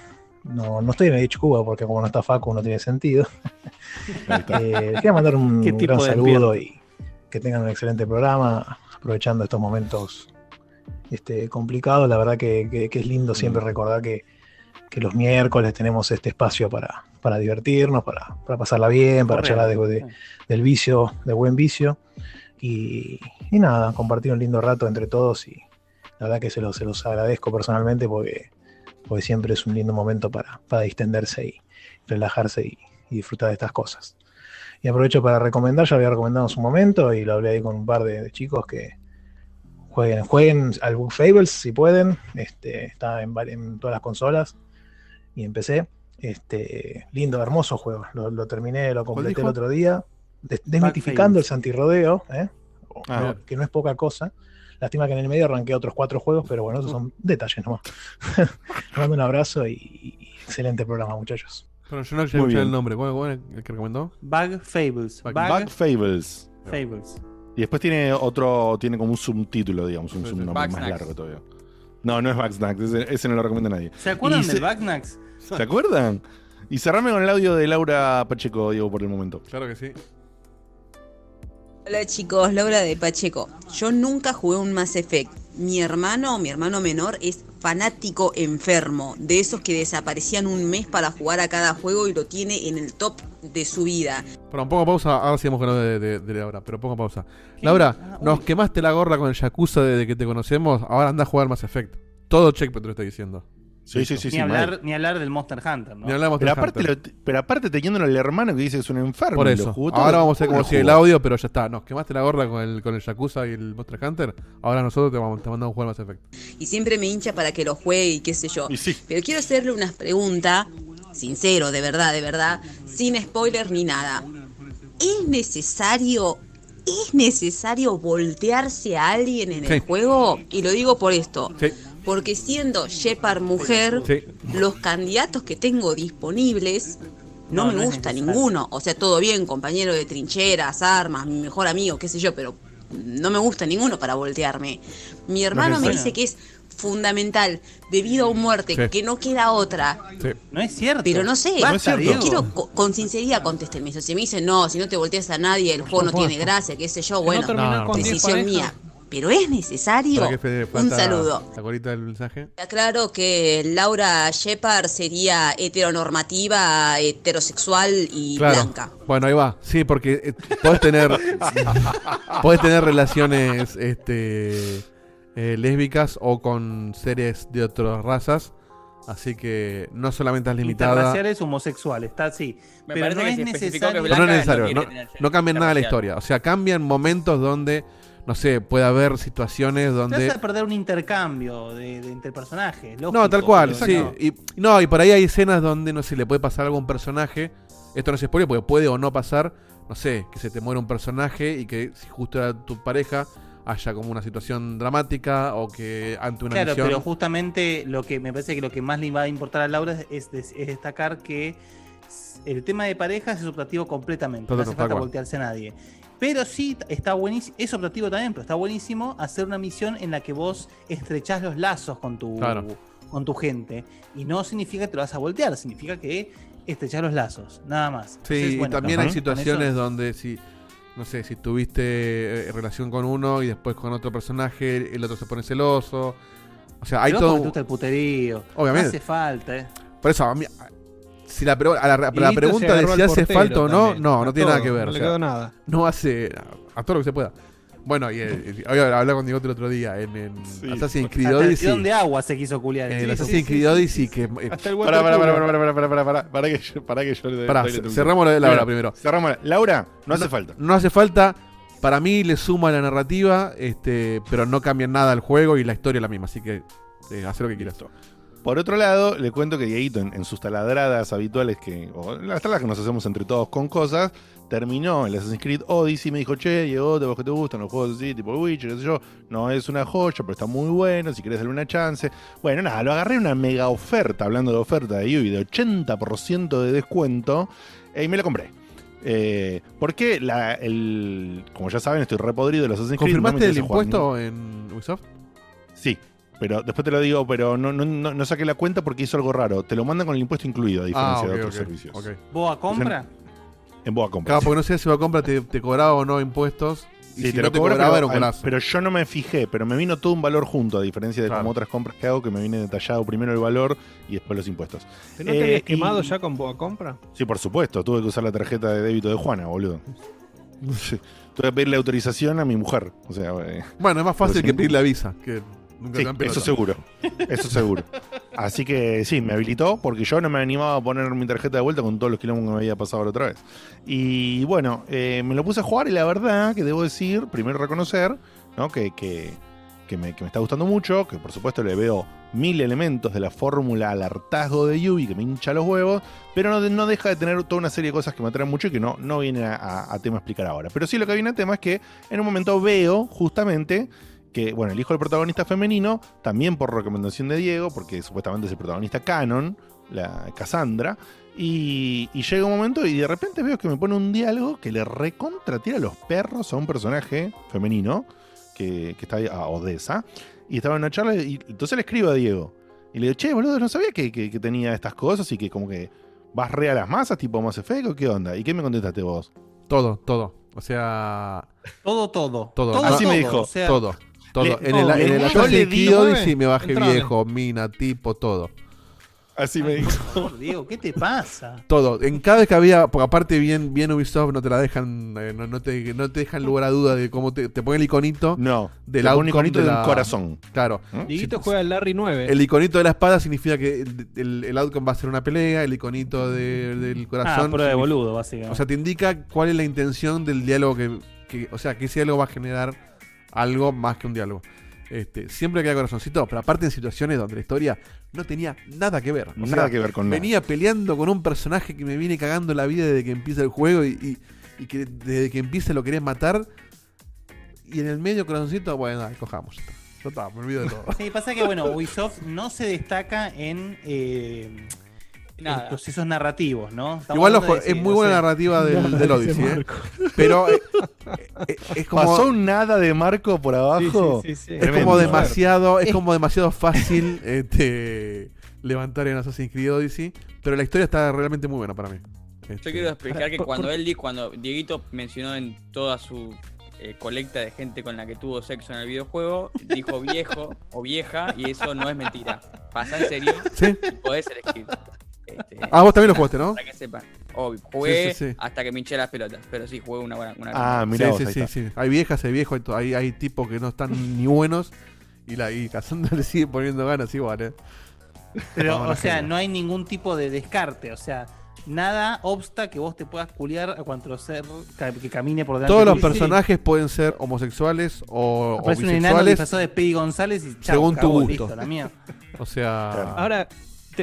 S9: No, no estoy en el H Cuba porque como no está Facu no tiene sentido. Eh, quería mandar un
S2: ¿Qué tipo
S9: gran saludo y que tengan un excelente programa, aprovechando estos momentos este, complicados. La verdad que, que- que es lindo siempre
S1: Mm.
S9: recordar que, que los miércoles tenemos este espacio para, para divertirnos, para, para pasarla bien, para
S2: Correcto.
S9: charlar de- de- del vicio, de buen vicio. Y, y nada, compartir un lindo rato entre todos y la verdad que se los, se los agradezco personalmente porque, porque siempre es un lindo momento para, para distenderse y relajarse y, y disfrutar de estas cosas. Y aprovecho para recomendar, ya lo había recomendado en su momento y lo hablé ahí con un par de, de chicos que jueguen, jueguen al Book Fables si pueden, este, está en, en todas las consolas y en PC. Este, lindo, hermoso juego. Lo, lo terminé, lo completé el otro día. Des- desmitificando el Santirrodeo, ¿eh?
S1: Ah.
S9: que no es poca cosa. Lástima que en el medio arranqué otros cuatro juegos, pero bueno, esos son detalles nomás. Les mando un abrazo y, y excelente programa, muchachos.
S3: Pero yo no
S1: bien.
S3: el nombre. ¿Cuál, cuál es el que recomendó?
S2: Bug Fables.
S3: Bug-
S1: Fables.
S2: Fables.
S1: Y después tiene otro, tiene como un subtítulo, digamos, un subnombre más
S7: Snacks.
S1: largo todavía. No, no es Bugsnax, ese, ese no lo recomienda nadie.
S2: ¿Se acuerdan del Bugnax?
S1: ¿Se acuerdan? Y cerrame con el audio de Laura Pacheco, Diego, por el momento.
S3: Claro que sí.
S10: Hola chicos, Laura de Pacheco. Yo nunca jugué un Mass Effect. Mi hermano, mi hermano menor, es fanático enfermo, de esos que desaparecían un mes para jugar a cada juego y lo tiene en el top de su vida.
S3: Pero pongo pausa. Ahora sí hemos ganado de, de, de Laura. Pero pongo pausa. Laura,
S2: Ah,
S3: nos quemaste la gorra con el Yakuza desde que te conocemos. Ahora anda a jugar Mass Effect. Todo checkpoint te lo estoy diciendo.
S1: Sí, sí, sí,
S2: ni,
S1: sí.
S2: hablar,
S1: mal.
S2: ni hablar del Monster Hunter, ¿no?
S3: Ni
S1: Pero aparte,
S3: Hunter.
S1: lo- pero aparte teniéndolo el hermano que dice que es un enfermo.
S3: Por eso. Ahora vamos a hacer
S1: ¿Cómo
S3: como
S1: lo
S3: si el audio, pero ya está. Nos quemaste la gorra con el, con el Yakuza y el Monster Hunter. Ahora nosotros te, vamos, te mandamos a jugar Mass Effect.
S10: Y siempre me hincha para que lo juegue y qué sé yo.
S1: Y sí.
S10: Pero quiero hacerle una pregunta, sincero, de verdad, de verdad, sin spoiler ni nada. ¿Es necesario, es necesario voltearse a alguien en
S3: Sí.
S10: el juego? Y lo digo por esto.
S3: Sí,
S10: Porque siendo Shepard mujer,
S3: sí.
S10: los candidatos que tengo disponibles no,
S2: No,
S10: me
S2: no
S10: gusta ninguno. O sea, todo bien, compañero de trincheras, armas, mi mejor amigo, qué sé yo, pero no me gusta ninguno para voltearme. Mi hermano me dice que es fundamental, debido a un muerte,
S3: Sí.
S10: que no queda otra.
S3: sí.
S2: No es cierto.
S10: Pero no sé,
S1: No es cierto.
S10: Quiero co- con sinceridad contéstenme eso. Si me dicen, no, si no te volteas a nadie, el juego no tiene gracia, qué sé yo, bueno,
S4: no terminó
S3: no, no,
S4: con
S3: no.
S4: 10
S10: decisión mía. Pero es necesario.
S3: Para que Fede
S10: Un saludo.
S3: La del mensaje.
S10: Aclaro que Laura Shepard sería heteronormativa, heterosexual y
S3: Claro.
S10: blanca.
S3: Bueno, ahí va. Sí, porque eh, podés tener podés tener relaciones este eh, lésbicas o con seres de otras razas. Así que no solamente es limitada.
S2: Interraciales homosexuales, está así.
S7: Me
S2: pero no
S7: que
S2: es
S7: que
S2: necesario.
S3: Pero no es
S7: Blanca
S3: necesario,
S7: no
S3: cambian nada la historia. O sea, cambian momentos donde, no sé, puede haber situaciones
S2: Te
S3: donde.
S2: vas a perder un intercambio de, de entre personajes.
S3: No,
S2: lógico,
S3: tal cual, sí.
S2: no.
S3: Y, no, y por ahí hay escenas donde, no sé, le puede pasar algo a un personaje. Esto no es spoiler porque puede o no pasar. No sé, que se te muere un personaje y que si justo era tu pareja haya como una situación dramática o que ante una
S2: Claro,
S3: misión.
S2: pero justamente lo que me parece que lo que más le va a importar a Laura es, es- es destacar que el tema de parejas es optativo completamente.
S3: Todo
S2: no hace falta
S3: cual.
S2: voltearse a nadie. Pero sí está buenísimo, es optativo también, pero está buenísimo hacer una misión en la que vos estrechás los lazos con tu,
S3: Claro.
S2: con tu gente. Y no significa que te lo vas a voltear, significa que estrechar los lazos, nada más.
S3: Sí,
S2: Entonces,
S3: y también hay situaciones donde si, no sé, si tuviste eh, relación con uno y después con otro personaje, el otro se pone celoso. O sea, hay
S2: Pero
S3: todo.
S2: te gusta el puterío.
S3: Obviamente.
S2: No hace falta, ¿eh?
S3: Por eso, a mí, si la, pre- a la, a la pregunta de si hace falta o no,
S4: también,
S3: no, no tiene nada que ver.
S4: no
S3: o
S4: le
S3: sea,
S4: quedó nada.
S3: No hace a, todo lo que se pueda. Bueno, y, eh, hoy hablaba con Diego el otro día en, en Assassin's Creed
S2: Hasta el
S3: Odyssey.
S2: de agua se quiso culiar.
S3: En
S2: Sí,
S3: el
S2: sí,
S3: Assassin's
S2: sí,
S3: Creed
S2: sí,
S3: Odyssey
S2: sí.
S3: que eh,
S4: Hasta el
S1: pará, pará,
S4: waterpolo.
S1: pará, pará, pará, pará, pará, pará que yo, pará que yo le
S3: Pará,
S1: doy la
S3: cerramos lo de Laura primero.
S1: Cerramos. la- Laura, no hace falta.
S3: No hace falta. Para mí le suma la narrativa, este, pero no cambia nada al juego y la historia es la misma. Así que eh, haz lo que quieras.
S1: Por otro lado, le cuento que Dieguito, en, en sus taladradas habituales, que, o las taladas que nos hacemos entre todos con cosas, terminó el Assassin's Creed Odyssey y me dijo, che, Diego, ¿te vos que te gustan los juegos así, tipo Witcher, qué sé yo? No es una joya, pero está muy bueno, si querés darle una chance. Bueno, nada, lo agarré una mega oferta, hablando de oferta de Ubi, de 80% de descuento, eh, y me lo compré. Eh, porque la, el, como ya saben, estoy repodrido de los Assassin's Creed. no
S3: ¿Confirmaste el impuesto en Ubisoft?
S1: Sí, pero después te lo digo, pero no, no, no, no saqué la cuenta porque hizo algo raro. Te lo mandan con el impuesto incluido, a diferencia
S3: Ah,
S1: de otros servicios.
S3: ok.
S2: ¿Boa compra?
S1: En Boa Compra.
S3: Claro, porque no sé si va a compra te, te cobraba o no impuestos. Y
S1: Sí,
S3: si
S1: te
S3: no
S1: lo
S3: te
S1: cobra,
S3: cobraba
S1: pero,
S3: era un
S1: pero yo no me fijé, pero me vino todo un valor junto, a diferencia de
S3: Claro.
S1: como otras compras que hago, que me viene detallado primero el valor y después los impuestos.
S4: ¿Pero ¿No te
S1: Eh, y-
S4: quemado ya con Boa Compra?
S1: Sí, por supuesto, tuve que usar la tarjeta de débito de Juana, boludo. Sí, Tuve que pedirle autorización a mi mujer. O sea, eh,
S3: Bueno, es más fácil que
S1: si-
S3: pedir la visa. Que nunca
S1: Sí, eso seguro. Eso seguro. Así que sí, me habilitó porque yo no me animaba a poner mi tarjeta de vuelta con todos los kilómetros que me había pasado la otra vez. Y bueno, eh, me lo puse a jugar y la verdad que debo decir, primero reconocer, ¿no? que, que, que me, que me está gustando mucho, que por supuesto le veo mil elementos de la fórmula al hartazgo de Yubi que me hincha los huevos, pero no, no deja de tener toda una serie de cosas que me atraen mucho y que no, no viene a, a- a tema explicar ahora. Pero sí lo que viene a tema es que en un momento veo justamente que, bueno, el hijo del protagonista femenino, también por recomendación de Diego, porque supuestamente es el protagonista canon, la Cassandra, y, y llega un momento y de repente veo que me pone un diálogo que le recontra tira los perros a un personaje femenino, que, que está ahí, a Odessa, y estaba en una charla, y entonces le escribo a Diego, y le digo, che, boludo, no sabía que, que- que tenía estas cosas y que como que vas re a las masas, tipo Mass Effect, o qué onda, ¿y qué me contestaste vos?
S3: Todo, todo. O sea.
S2: Todo, todo.
S3: Todo.
S2: Todo,
S1: Así me dijo.
S2: o sea,
S3: todo. Todo.
S1: le-
S3: en el, en el
S1: le
S3: Creed
S1: digo,
S3: Odyssey me bajé
S4: entrale.
S3: viejo, mina, tipo, todo.
S1: Así me dijo.
S2: Por Diego, ¿qué te pasa?
S3: Todo. En cada vez que había, porque aparte bien, bien Ubisoft no te la dejan, eh, no, no te, no te dejan lugar a duda de cómo te, te ponen el iconito
S1: No,
S3: del
S1: un iconito
S3: de
S1: de un
S3: la-
S1: corazón.
S3: Claro.
S4: Dieguito
S3: Si-
S4: juega al Larry 9.
S3: El iconito de la espada significa que el, el, el outcome va a ser una pelea, el iconito de- del
S2: Ah,
S3: corazón.
S2: prueba de boludo, básicamente.
S3: O sea, te indica cuál es la intención del diálogo que, que- o sea, que ese diálogo va a generar algo más que un diálogo. Este, siempre queda corazoncito, pero aparte en situaciones donde la historia no tenía nada que ver. O
S1: Nada
S3: sea,
S1: que ver con nada.
S3: venía peleando con un personaje que me viene cagando la vida desde que empieza el juego y, y- y que desde que empieza lo querés matar. Y en el medio corazoncito, bueno, cojamos. ya está. Ya está, me olvido de todo.
S2: Sí, pasa que, bueno, Ubisoft no se destaca en, eh, en
S7: Nada.
S2: procesos narrativos, ¿no? Estamos
S3: Igual
S2: hablando
S3: ojo,
S2: de
S3: es muy
S2: no
S3: buena
S2: sé,
S3: la narrativa del, del Odyssey, ¿eh? Pero eh, eh, es como.
S1: Pasó un nada de Marco por abajo.
S4: Sí, sí, sí, sí.
S3: Es
S1: Tremendo.
S3: como demasiado, es como demasiado fácil este, levantar en Assassin's Creed Odyssey, pero la historia está realmente muy buena para mí. Este,
S7: Yo quiero explicar que
S4: por-
S7: cuando
S4: por-
S7: él cuando Dieguito mencionó en toda su eh, colecta de gente con la que tuvo sexo en el videojuego, dijo viejo o vieja, y eso no es mentira. Pasa en serio,
S3: ¿Sí?
S7: y podés elegir. Este,
S3: Ah, vos también lo jugaste, ¿no?
S7: Para que sepan. Obvio, jugué
S3: Sí, sí, sí.
S7: hasta que me hinché las pelotas, pero sí jugué una buena. Una
S1: Ah, vos,
S3: sí,
S1: ahí
S3: sí,
S1: está.
S3: sí. Hay viejas, hay viejos, hay, hay, tipos que no están ni buenos y la y Cassandra le sigue poniendo ganas igual, ¿eh?
S2: Pero, o sea, no hay ningún tipo de descarte, o sea, nada obsta que vos te puedas culiar a cuanto ser que camine por delante
S3: Todos los personajes pueden ser homosexuales o, o
S2: Aparece un enano
S3: bisexuales,
S2: disfrazado de Speedy González y chau,
S3: según tu gusto.
S2: listo, la mía.
S3: o sea,
S1: Claro.
S4: Ahora,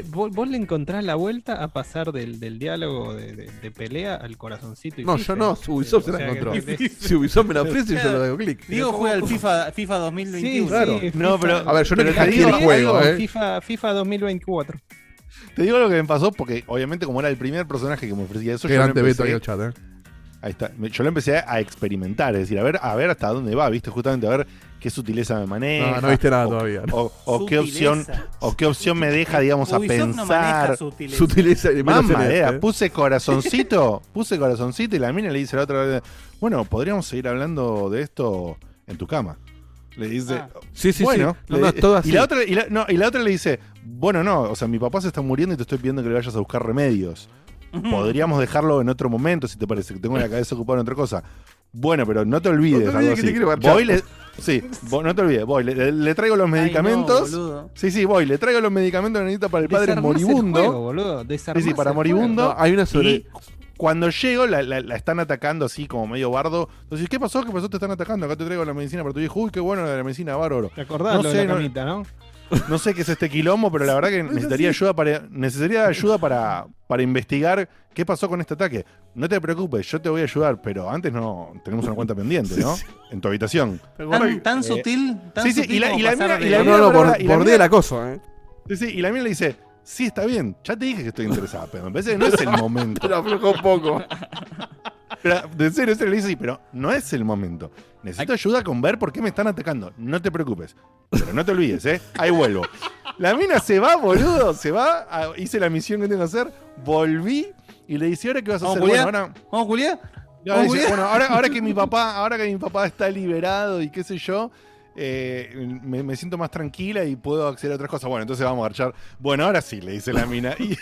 S4: te- vos, vos le encontrás la vuelta a pasar del, del diálogo de, de- de pelea al corazoncito. y
S3: no,
S4: FIFA.
S3: yo no, Ubisoft se la encontró. Si Ubisoft me la ofrece, yo le doy clic.
S2: Digo,
S4: ¿cómo-
S2: juega al? FIFA, FIFA 2021.
S4: Sí,
S3: claro.
S4: sí,
S1: No, pero-
S3: A ver, yo no hackeé el juego, ¿eh?
S4: FIFA, FIFA 2024.
S1: Te digo lo que me pasó porque, obviamente, como era el primer personaje que me ofrecía eso,
S3: Qué
S1: yo
S3: grande Beto ahí
S1: empecé,
S3: en el chat, ¿eh?
S1: Ahí está. Me- Yo lo empecé a experimentar, es decir, a ver, a ver hasta dónde va, ¿viste? Justamente a ver qué sutileza me maneja.
S3: No, no viste nada
S1: o-
S3: todavía.
S1: O, o qué opción, o qué opción me deja, digamos, a
S2: Ubisoft no
S1: pensar.
S2: sutileza.
S3: Sutileza
S1: Mamá,
S3: este, ¿eh?
S1: puse corazoncito, puse corazoncito y la mina le dice a la otra vez, bueno, podríamos seguir hablando de esto en tu cama. Le dice,
S2: Ah.
S3: Sí, sí,
S1: bueno,
S3: sí. No,
S1: le-
S3: no, todo así.
S1: y la otra, y la, no, y la otra le dice, bueno, no, o sea, mi papá se está muriendo y te estoy pidiendo que le vayas a buscar remedios. Podríamos dejarlo en otro momento, si te parece, que tengo la cabeza ocupada en otra cosa. Bueno, pero no te olvides,
S3: No te
S1: algo así. Voy, le, sí, no te olvides, voy, le, traigo los
S2: Ay, no,
S1: medicamentos. sí, sí, voy, le traigo los medicamentos que necesita para el padre
S4: Desarmás el
S1: moribundo.
S4: juego, boludo.
S1: Sí,
S4: Desarmás
S1: sí, para moribundo.
S3: Hay una sobre.
S1: Y cuando llego, la, la- la están atacando así como medio bardo. Entonces, ¿qué pasó? ¿Qué pasó? Te están atacando. Acá te traigo la medicina para tu hijo. Uy, qué bueno la de la medicina, bárbaro.
S4: ¿Te acordás
S1: No
S4: lo
S1: sé,
S4: de la
S1: no-
S4: camita, no?
S1: No sé qué es este quilombo, pero la verdad que necesitaría ayuda para necesitaría ayuda para, para investigar qué pasó con este ataque. No te preocupes, yo te voy a ayudar, pero antes no tenemos una cuenta pendiente, ¿no? En tu habitación.
S2: Tan, tan
S1: Eh,
S2: sutil, tan
S1: sí, sí,
S2: sutil
S1: y la- y la
S2: pasar
S1: mina- y
S2: de-
S1: la
S3: No,
S1: mina-
S3: no, no,
S1: y la mina-
S3: cosa, ¿eh?
S1: Sí, sí, y la mina le dice, sí, está bien, ya te dije que estoy interesada, pero me parece que no es el momento.
S3: Pero aflojó un poco.
S1: Pero, de serio, en serio, le dice, sí, pero no es el momento. Necesito ayuda con ver por qué me están atacando. No te preocupes. Pero no te olvides, ¿eh? Ahí vuelvo. La mina se va, boludo, se va. a- hice la misión que tengo que hacer. Volví y le dice, ¿ahora qué vas a
S2: ¿Vamos,
S1: hacer? Bueno,
S2: Julián?
S1: ahora,
S2: ¿Vamos, Julián?
S1: no,
S2: ¿Vamos,
S1: dice,
S2: Julián?
S1: bueno, ahora, ahora que mi papá, ahora que mi papá está liberado y qué sé yo, eh, me, me siento más tranquila y puedo acceder a otras cosas. Bueno, entonces vamos a marchar. Bueno, ahora sí, le dice la mina. Y,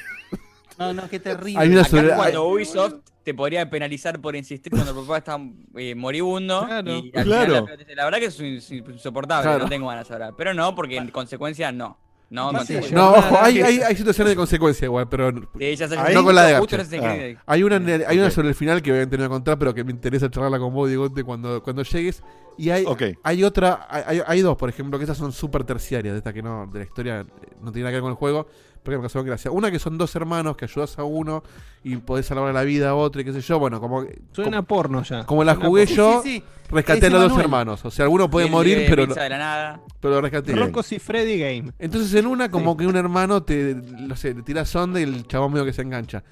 S2: No, no, qué terrible.
S3: Hay una
S7: Acá
S3: sobre-
S7: cuando Ubisoft te podría penalizar por insistir cuando el papá está eh, moribundo.
S4: Claro.
S7: y al
S1: Claro.
S7: final la verdad que es ins- insoportable,
S3: Claro.
S7: no tengo ganas ahora. Pero no, porque en consecuencia no. No, consecuencia.
S2: sí,
S3: No, ojo, hay, hay, hay situaciones de consecuencia igual, pero
S7: Sí, ya
S1: Ahí-
S3: no con la de
S7: Assassin's Creed.
S3: hay una, hay una sobre el final que obviamente no voy a contar, pero que me interesa charlarla con vos, Diego, cuando, cuando llegues. Y hay, hay otra, hay, hay- hay dos, por ejemplo, que esas son súper terciarias, de esta que no, de la historia eh, no tiene nada que ver con el juego, pero que me causó gracia. Una que son dos hermanos que ayudas a uno y podés salvar la vida a otro y qué sé yo, bueno, como,
S4: Suena a porno ya.
S3: como la
S4: Suena
S3: jugué
S2: Sí,
S3: yo,
S2: sí, sí.
S3: rescaté a los dos hermanos. O sea, alguno puede
S7: el
S3: morir,
S7: de
S3: pero,
S7: pizza de la nada.
S3: pero lo rescaté.
S4: Rocco y Freddy Game.
S3: Entonces en una como que un hermano te, no sé, te tira sonda y el chabón medio que se engancha.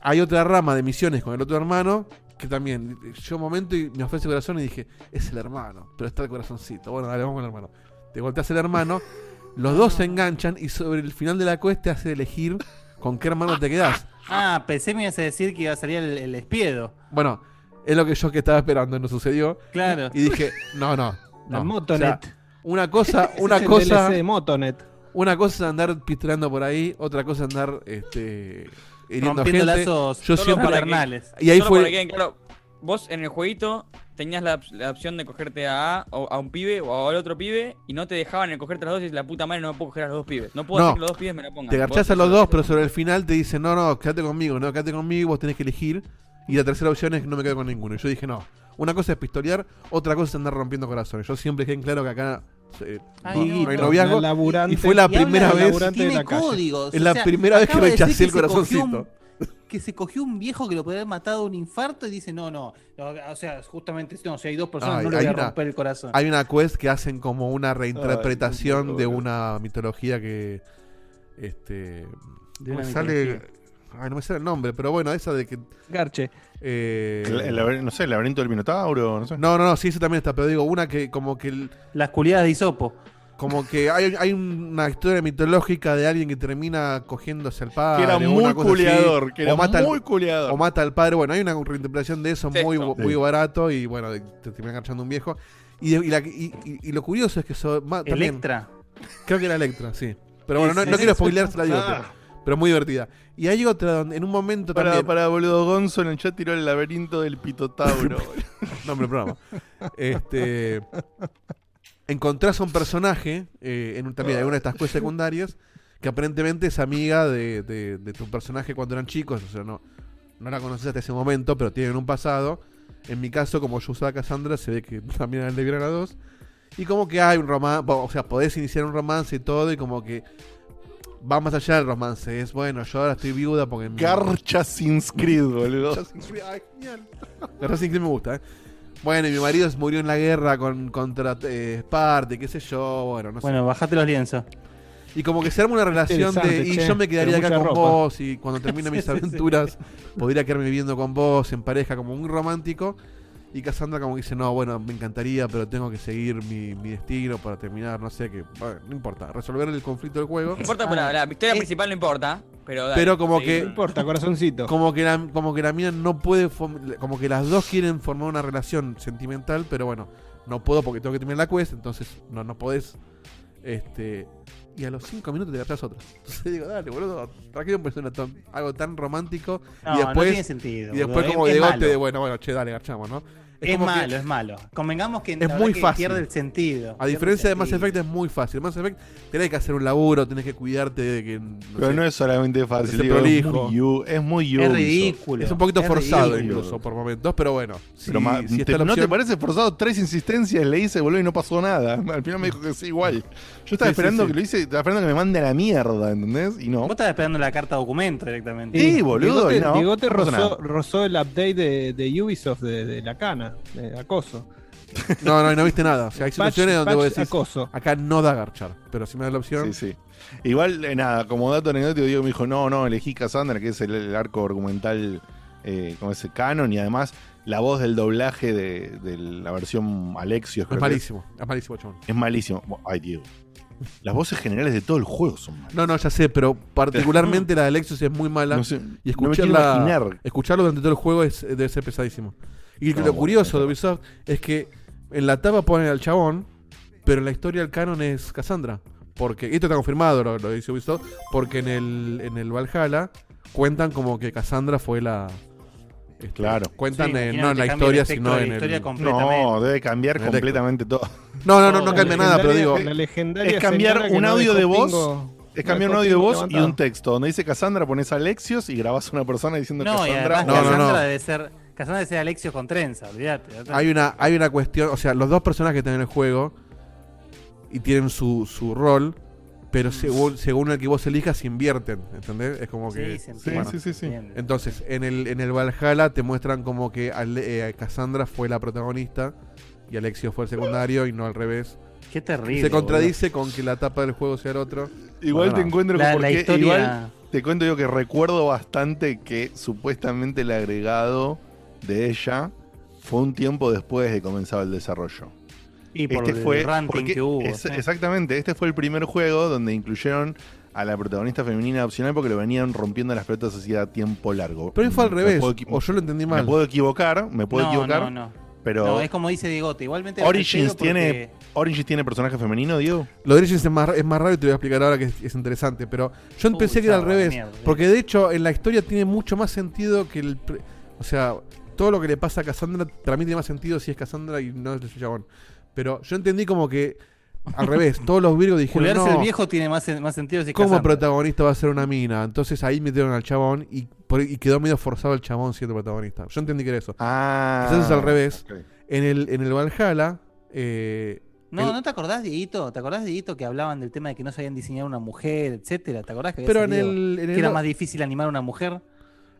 S3: Hay otra rama de misiones con el otro hermano que también, yo un momento y me ofrece corazón y dije, es el hermano, pero está el corazoncito. Bueno, dale, vamos con el hermano. Te volteas el hermano, los dos se enganchan y sobre el final de la quest te hace elegir con qué hermano te quedás.
S2: Ah, pensé me ibas a decir que iba a salir el, el espiedo.
S3: Bueno, es lo que yo que estaba esperando y no sucedió.
S2: Claro.
S3: Y dije, no, no.
S4: La. Motonet.
S3: O sea, una cosa, una
S4: es el
S3: cosa.
S4: DLC de Motonet.
S3: Una cosa es andar pistoleando por ahí, otra cosa es andar este, hiriendo
S2: Rompiendo
S3: gente.
S2: lazos
S3: Yo
S7: Solo
S3: siempre
S7: para que-
S2: paternales.
S3: y ahí
S7: Solo para que
S3: fue
S7: queden claro, vos en el jueguito tenías la, la opción de cogerte a, o a un pibe o al otro pibe y no te dejaban el cogerte a los dos y la puta madre no me puedo coger a los dos pibes. No puedo
S3: No.
S7: hacer que los dos pibes me la pongan.
S3: te garchás a los dos, pero sobre el final te dicen, no, no, quédate conmigo, no, quédate conmigo, vos tenés que elegir. Y la tercera opción es que no me quedo con ninguno. Y yo dije, no, una cosa es pistolear, otra cosa es andar rompiendo corazones. Yo siempre dejé en claro que acá eh,
S2: Ay,
S3: no,
S2: no,
S3: noviazgo. Y fue la primera vez.
S4: de
S2: Tiene
S4: la calle.
S2: códigos.
S3: Es
S2: o
S3: la
S2: sea,
S3: primera vez que rechacé el corazoncito.
S2: un- Que se cogió un viejo que lo podía haber matado un infarto y dice, no, no, no, o sea, justamente, no, si hay dos personas
S3: Ay,
S2: no le voy a
S3: una-
S2: romper el corazón.
S3: Hay una quest que hacen como una reinterpretación
S1: Ay,
S3: de una mitología que. Este.
S2: De
S3: me sale.
S2: mitología.
S3: Ay, no me sale el nombre, pero bueno, esa de que.
S4: Garche.
S3: eh,
S1: el- el laberinto- no sé, el laberinto del Minotauro, no sé.
S3: no, no, no, sí, eso también está, pero digo, una que como que. el-
S2: Las culiadas de Isopo.
S3: Como que hay, hay una historia mitológica de alguien que termina cogiéndose al padre.
S1: que era muy
S3: así,
S1: culeador, que
S3: o
S1: era
S3: mata al-
S1: muy culeador.
S3: o mata al padre. Bueno, hay una reinterpretación de eso
S7: Sí,
S3: muy,
S7: no.
S3: muy
S1: Sí.
S3: barato y bueno, te termina enganchando un viejo. Y, de- y la- y- y- y lo curioso es que eso, ma- también-
S2: Electra.
S3: creo que era Electra, sí. Pero bueno, no, quiero spoilear la digo,
S1: Ah.
S3: pero, pero muy divertida. Y hay otra donde en un momento
S1: Para,
S3: también.
S1: para boludo Gonzo en el chat tiró el laberinto del Pitotauro.
S3: Nombre del programa. Este. Encontrás a un personaje eh, en un, también en una de estas quests secundarias que aparentemente es amiga de, de- de tu personaje cuando eran chicos. O sea, no, no la conoces hasta ese momento, pero tienen un pasado. En mi caso, como yo usaba a Cassandra, se ve que también le vieron a dos. Y como que hay un romance, o sea, podés iniciar un romance y todo, y como que va más allá del romance. Es bueno, yo ahora estoy viuda porque. mi-
S1: Garcha sin Creed, boludo.
S3: Genial. Assassin's Creed me gusta, ¿eh? Bueno, y mi marido murió en la guerra con, contra eh, Sparte, qué sé yo, bueno, no sé.
S2: Bueno, bajate los lienzos.
S3: Y como que se arma una relación de. Y
S4: che,
S3: yo me quedaría acá con
S4: ropa.
S3: vos. Y cuando termine mis
S2: Sí, sí, sí.
S3: aventuras, podría quedarme viviendo con vos en pareja, como muy romántico. Y Cassandra como que dice, no, bueno, me encantaría, pero tengo que seguir mi, mi destino para terminar, no sé qué. Bueno, no importa, resolver el conflicto del juego.
S7: No importa, pero la, la victoria principal no importa. Pero, dale,
S3: Pero como que-
S4: No importa, corazoncito.
S3: Como que la, como que la mía no puede, como que las dos quieren formar una relación sentimental, pero bueno, no puedo porque tengo que terminar la quest, entonces no, no podés. Este. Y a los cinco minutos te agarras otra. Entonces digo, dale, boludo, ¿para qué me parece una ton- algo tan romántico?
S2: No,
S3: y
S2: no
S3: después,
S2: tiene sentido,
S3: Y después
S2: boludo,
S3: como
S2: es-
S3: de
S2: es
S3: golpe
S2: malo.
S3: de, bueno, bueno, che, dale, garchamos, ¿no?
S2: Es,
S3: que-
S2: malo, es malo. Convengamos que
S3: Es muy
S2: que
S3: fácil.
S2: pierde el sentido.
S3: A diferencia de Mass Effect es muy fácil. Mass Effect tenés que hacer un laburo, tenés que cuidarte de que. No
S1: Pero
S3: sé,
S1: no es solamente fácil, digo, es muy es muy
S2: Es ridículo.
S3: Es un poquito
S2: Es
S3: forzado
S2: ridículo.
S3: incluso por momentos, pero bueno. Si,
S1: Pero
S3: si
S1: te-
S3: la
S1: ¿No te
S3: opción-
S1: parece forzado? Tres insistencias le hice, boludo, y no pasó nada. Al final me dijo que sí, igual. Yo estaba
S3: Sí,
S1: esperando
S3: sí.
S1: que lo hice, estaba esperando que me mande a la mierda, ¿entendés? Y no.
S2: Vos estabas esperando la carta documento directamente.
S1: Sí, boludo, no, no pasó
S4: rozó, el update de, de Ubisoft de, de la cana, de acoso.
S3: No, no, y no viste nada. O sea, hay
S4: Patch-
S3: situaciones donde vos decís,
S4: acoso.
S3: acá no da garchar. Pero si me da la opción.
S1: Sí, sí. Igual, eh, nada, como dato anecdótico, Diego me dijo, no, no, elegí Cassandra, que es el, el arco argumental eh, con ese canon, y además la voz del doblaje de, de la versión Alexios.
S3: Es malísimo, es malísimo, chabón.
S1: Es malísimo. Ay, Diego. Las voces generales de todo el juego son malas.
S3: No, no, ya sé, pero particularmente la de Lexus es muy mala.
S1: No sé,
S3: y
S1: no me quiero
S3: escucharla,
S1: imaginar.
S3: escucharlo durante todo el juego es, debe ser pesadísimo. Y
S1: No,
S3: lo curioso de Ubisoft es que en la tapa ponen al chabón, pero en la historia el canon es Cassandra. Porque, y esto está confirmado, lo, lo dice Ubisoft, porque en el, en el Valhalla cuentan como que Cassandra fue la. este,
S1: Claro.
S3: Cuentan
S2: Sí,
S3: no en la historia, sino en el.
S1: No, debe cambiar completamente todo.
S3: No, no, no, no cambia nada, pero digo.
S4: legendaria- la legendaria
S1: Es cambiar un
S4: no
S1: audio de voz.
S4: pingo-
S1: Es cambiar un audio de voz y un texto. Donde dice Cassandra, pones Alexios y grabás a una persona diciendo
S2: No, y
S1: Cassandra.
S2: además
S3: No, no,
S2: Cassandra
S3: no.
S2: debe ser. Cassandra debe ser Alexio con trenza, olvídate.
S3: Hay una, hay una cuestión, o sea, los dos personajes que están en el juego y tienen su, su rol, pero según, según el que vos elijas se invierten, ¿entendés? Es como que...
S2: Sí, se
S1: Sí,
S2: entiende,
S1: sí, sí.
S3: Entonces, en el, en el Valhalla te muestran como que Ale- eh, Cassandra fue la protagonista y Alexio fue el secundario y no al revés.
S2: Qué terrible.
S3: se contradice con que la tapa del juego sea el otro.
S1: Igual
S3: Bueno,
S1: te
S3: no.
S1: encuentro
S2: La,
S1: con
S2: la
S1: porque
S2: historia.
S1: igual te cuento yo que recuerdo bastante que supuestamente el agregado de ella fue un tiempo después de comenzar el desarrollo.
S2: y por
S1: este
S2: el
S1: fue
S2: ranting
S1: porque
S2: que hubo.
S1: es- exactamente, este fue el primer juego donde incluyeron a la protagonista femenina opcional porque lo venían rompiendo las pelotas hacía tiempo largo.
S3: Pero fue al
S1: Me
S3: revés,
S1: puedo
S3: o yo lo entendí
S1: Me
S3: mal.
S1: puedo equivocar, me puedo
S2: no,
S1: equivocar,
S2: no, no.
S1: pero
S2: No, es como dice Diegote. Igualmente.
S1: Origins
S2: porque-
S1: tiene Origins tiene personaje femenino, Diego.
S3: Lo de Origins es más, es más raro y te lo voy a explicar ahora que es, es interesante. Pero yo
S2: Uy,
S3: pensé que era al revés.
S2: mierda.
S3: Porque de hecho en la historia tiene mucho más sentido que el... pre- O sea, todo lo que le pasa a Cassandra para mí tiene más sentido si es Cassandra y no es el chabón. Pero yo entendí como que al revés. Todos los virgos dijeron, no,
S2: el viejo tiene más, más sentido si es
S3: ¿cómo
S2: Cassandra.
S3: protagonista va a ser una mina? Entonces ahí metieron al chabón y, por- y quedó medio forzado el chabón siendo protagonista. Yo entendí que era eso.
S1: Ah.
S3: Quizás es al revés. En el, en el Valhalla... eh,
S2: No,
S3: el-
S2: ¿no te acordás, Dieguito? ¿Te acordás, Dieguito, que hablaban del tema de que no sabían diseñar una mujer, etcétera? ¿Te acordás que había
S3: Pero en el, en
S2: que era más difícil animar a una mujer?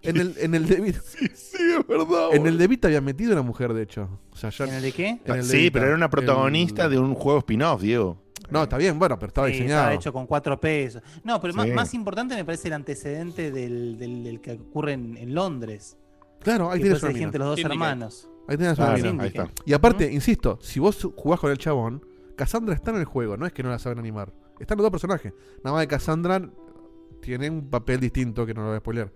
S3: En el, en el de Vita-
S1: Sí, es verdad.
S3: en el de Vita había metido una mujer, de hecho. O sea, ya-
S2: ¿En el de qué?
S3: en el de
S1: sí, pero era una protagonista
S3: El-
S1: de un juego spin-off, Diego.
S3: No, está bien, bueno, pero estaba
S2: Sí,
S3: diseñado.
S2: estaba hecho con cuatro pesos. No, pero más,
S1: Sí.
S2: más importante me parece el antecedente del, del- del que ocurre en, en Londres.
S3: Claro, ahí
S2: que
S3: tienes
S2: gente los dos hermanos.
S3: Ahí tienes.
S2: Syndicate.
S1: ahí está.
S3: Y aparte, insisto, si vos jugás con el chabón, Cassandra está en el juego, no es que no la saben animar. Están los dos personajes. Nada más que Cassandra tiene un papel distinto que no lo voy a spoiler.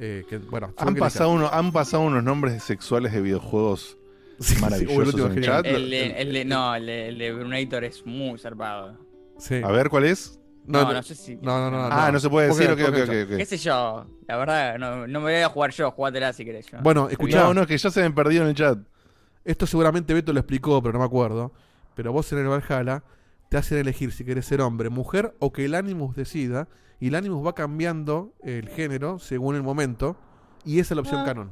S3: Eh, que, bueno, según
S1: Han pasado, uno, han pasado unos nombres sexuales de videojuegos
S3: Sí,
S1: maravillosos en el chat.
S7: El, de- el no, el de, el de Brunator es muy zarpado.
S3: Sí.
S1: A ver, ¿cuál es?
S7: No,
S3: no,
S7: no, sé si.
S3: no, no, no,
S1: ah, no se puede decir, ok,
S3: Porque-
S1: ok,
S3: porque-
S1: ok, ok.
S7: ¿Qué sé yo? La verdad, no, no me voy a jugar yo, jugátela si querés. yo.
S3: Bueno, escuchá,
S1: No, no, es que ya se me perdió en el chat.
S3: esto seguramente Beto lo explicó, pero no me acuerdo. Pero vos en el Valhalla te hacen elegir si querés ser hombre, mujer o que el Animus decida. Y el Animus va cambiando el género según el momento. Y esa es la opción
S2: Ah.
S3: canon.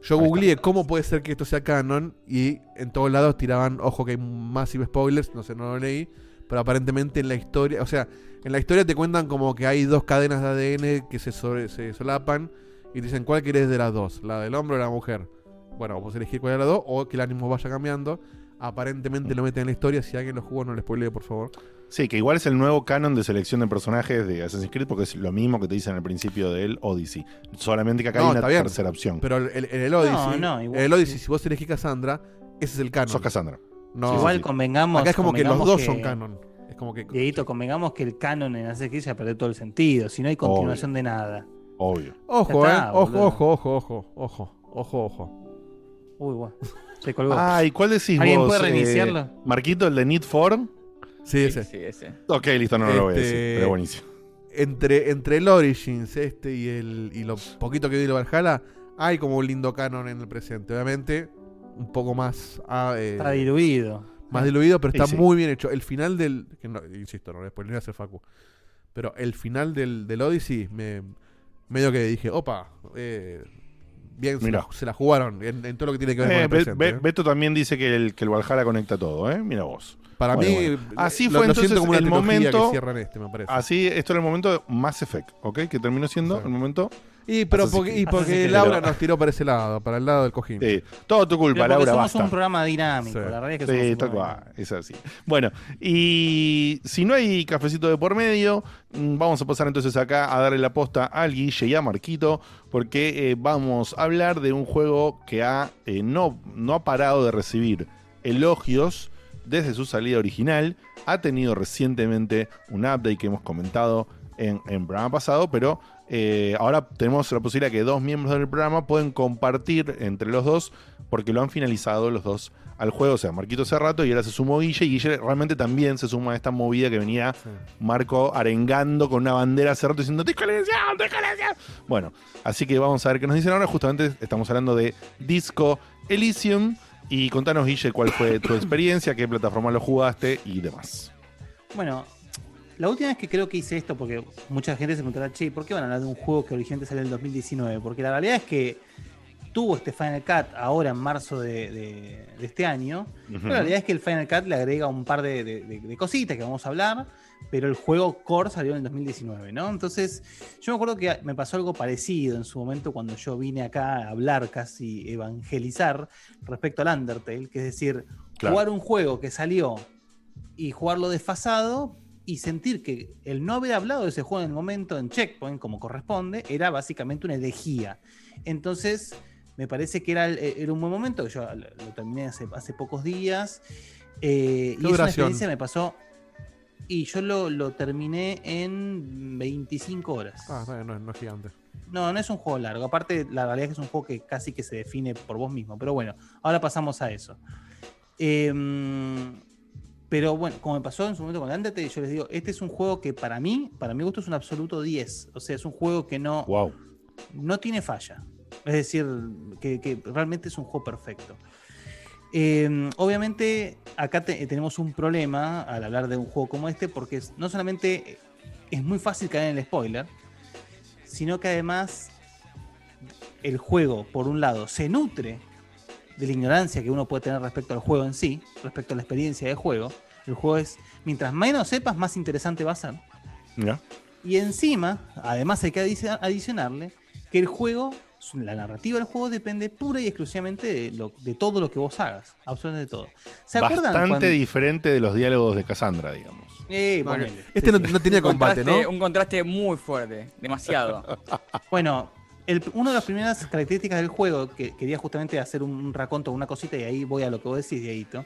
S3: Yo googleé cómo puede ser que esto sea canon. Y en todos lados tiraban, ojo que hay massive spoilers, no sé, no lo leí. Pero aparentemente en la historia, o sea, en la historia te cuentan como que hay dos cadenas de ADN que se, sobre- se solapan. Y te dicen, ¿cuál querés de las dos? ¿La del hombre o la mujer? Bueno, vos elegir cuál de las dos o que el ánimo vaya cambiando aparentemente lo meten en la historia. Si alguien lo jugó, no le spoilee, por favor.
S1: Sí, que igual es el nuevo canon de selección de personajes de Assassin's Creed porque es lo mismo que te dicen al principio del Odyssey. Solamente que acá
S3: No,
S1: hay
S3: está
S1: una
S3: bien.
S1: tercera opción.
S3: Pero el, el- en el Odyssey,
S2: no, igual-
S3: en el Odyssey, si vos elegís Cassandra, ese es el canon.
S1: Sos Cassandra.
S3: No,
S2: Igual convengamos.
S3: Acá es como que los dos son canon. Es como que.
S2: Dieguito, convengamos que el canon en Assassin's Creed ya perdió todo el sentido. Si no hay continuación de nada.
S1: Obvio.
S3: Ojo,
S2: Ya está,
S3: eh. Ojo, ojo, ojo, ojo, ojo, ojo, ojo.
S2: Uy, bueno. Se colgó.
S1: Ah, ¿y cuál decís
S2: ¿Alguien
S1: vos?
S2: puede
S1: eh,
S2: reiniciarlo?
S1: Marquito, el de Need for.
S3: Sí, ese.
S7: Sí, ese.
S1: Ok, listo, no, no lo voy a decir.
S3: Este,
S1: Pero buenísimo.
S3: Entre, entre el Origins este y el y lo poquito que vi de Valhalla, hay como un lindo canon en el presente. Obviamente, un poco más. ah, eh,
S2: Está diluido.
S3: Más diluido, pero está
S1: sí.
S3: muy bien hecho. El final del. que no- insisto, no después voy a hacer Facu. Pero el final del, del Odyssey, me, medio que dije, opa, eh, bien, se la, se la jugaron en, en todo lo que tiene que ver con
S1: Eh,
S3: el
S1: Be-
S3: presente.
S1: Be-
S3: ¿eh?
S1: Beto también dice que el, que el Valhalla conecta todo, ¿eh? Mira vos.
S3: Para
S1: Bueno,
S3: mí,
S1: bueno. Así fue
S3: lo
S1: entonces
S3: siento como una
S1: el
S3: que
S1: momento.
S3: cierran este, me parece.
S1: Así, esto era el momento Mass Effect, ¿ok? Que terminó siendo el momento.
S3: Y, pero porque, y porque Laura nos tiró para ese lado, para el lado del cojín.
S1: Sí, todo tu culpa, Laura,
S2: somos
S1: basta.
S2: un programa dinámico.
S3: Sí.
S2: La realidad es que somos
S1: Sí,
S2: un programa
S1: es así. Bueno, y si no hay cafecito de por medio, mm, vamos a pasar entonces acá a darle la posta al Guille y a Marquito, porque eh, vamos a hablar de un juego que ha, eh, no, no ha parado de recibir elogios desde su salida original. Ha tenido recientemente un update que hemos comentado en el programa pasado, pero eh, ahora tenemos la posibilidad que dos miembros del programa pueden compartir entre los dos, porque lo han finalizado los dos al juego. O sea, Marquito hace rato y ahora se sumó Guille, y Guille realmente también se suma a esta movida que venía Marco arengando con una bandera hace rato diciendo ¡Desconexión! ¡Desconexión! Bueno, así que vamos a ver qué nos dicen ahora. Justamente estamos hablando de Disco Elysium. Y contanos, Guille, cuál fue tu experiencia, qué plataforma lo jugaste y demás.
S2: Bueno, la última vez que creo que hice esto, porque mucha gente se preguntará, che, ¿por qué van a hablar de un juego que originalmente salió en el 2019? Porque la realidad es que tuvo este Final Cut ahora en marzo de, de- de este año. Pero la realidad es que el Final Cut le agrega un par de, de- de- de cositas que vamos a hablar. Pero el juego core salió en el 2019, ¿no? Entonces, yo me acuerdo que me pasó algo parecido en su momento cuando yo vine acá a hablar, casi evangelizar respecto al Undertale, que es decir,
S1: Claro.
S2: jugar un juego que salió y jugarlo desfasado y sentir que el no haber hablado de ese juego en el momento en Checkpoint, como corresponde, era básicamente una herejía. Entonces, me parece que era, el- era un buen momento. Yo lo, lo terminé hace, hace pocos días. eh, y
S3: ¿Qué
S2: es una
S3: duración?
S2: experiencia que me pasó. Y yo lo, lo terminé en 25 horas.
S3: Ah, no, no, es gigante.
S2: No, no es un juego largo. Aparte, la realidad es que es un juego que casi que se define por vos mismo. Pero bueno, ahora pasamos a eso. Em, pero bueno, como me pasó en su momento con Undertale, yo les digo, este es un juego que para mí, para mi gusto, es un absoluto 10. O sea, es un juego que no,
S1: Wow.
S2: no tiene falla. Es decir, que, que realmente es un juego perfecto. Eh, obviamente, acá te- tenemos un problema al hablar de un juego como este, porque es- no solamente es muy fácil caer en el spoiler, sino que además el juego, por un lado, se nutre de la ignorancia que uno puede tener respecto al juego en sí, respecto a la experiencia de juego. El juego es, mientras menos sepas, más interesante va a ser.
S1: Mira.
S2: Y encima, además hay que adici- adicionarle que el juego, la narrativa del juego depende pura y exclusivamente de, lo- de todo lo que vos hagas. Absolutamente todo. ¿Se acuerdan
S1: Bastante
S2: cuando-
S1: diferente de los diálogos de Cassandra, digamos.
S2: Eh,
S7: Bueno.
S3: Este no,
S2: Sí,
S3: no tenía
S7: Un
S3: combate, ¿no?
S7: Un contraste muy fuerte, demasiado.
S2: Bueno, el- una de las primeras características del juego, que quería justamente hacer un, un raconto, una cosita, y ahí voy a lo que vos decís, Dieguito.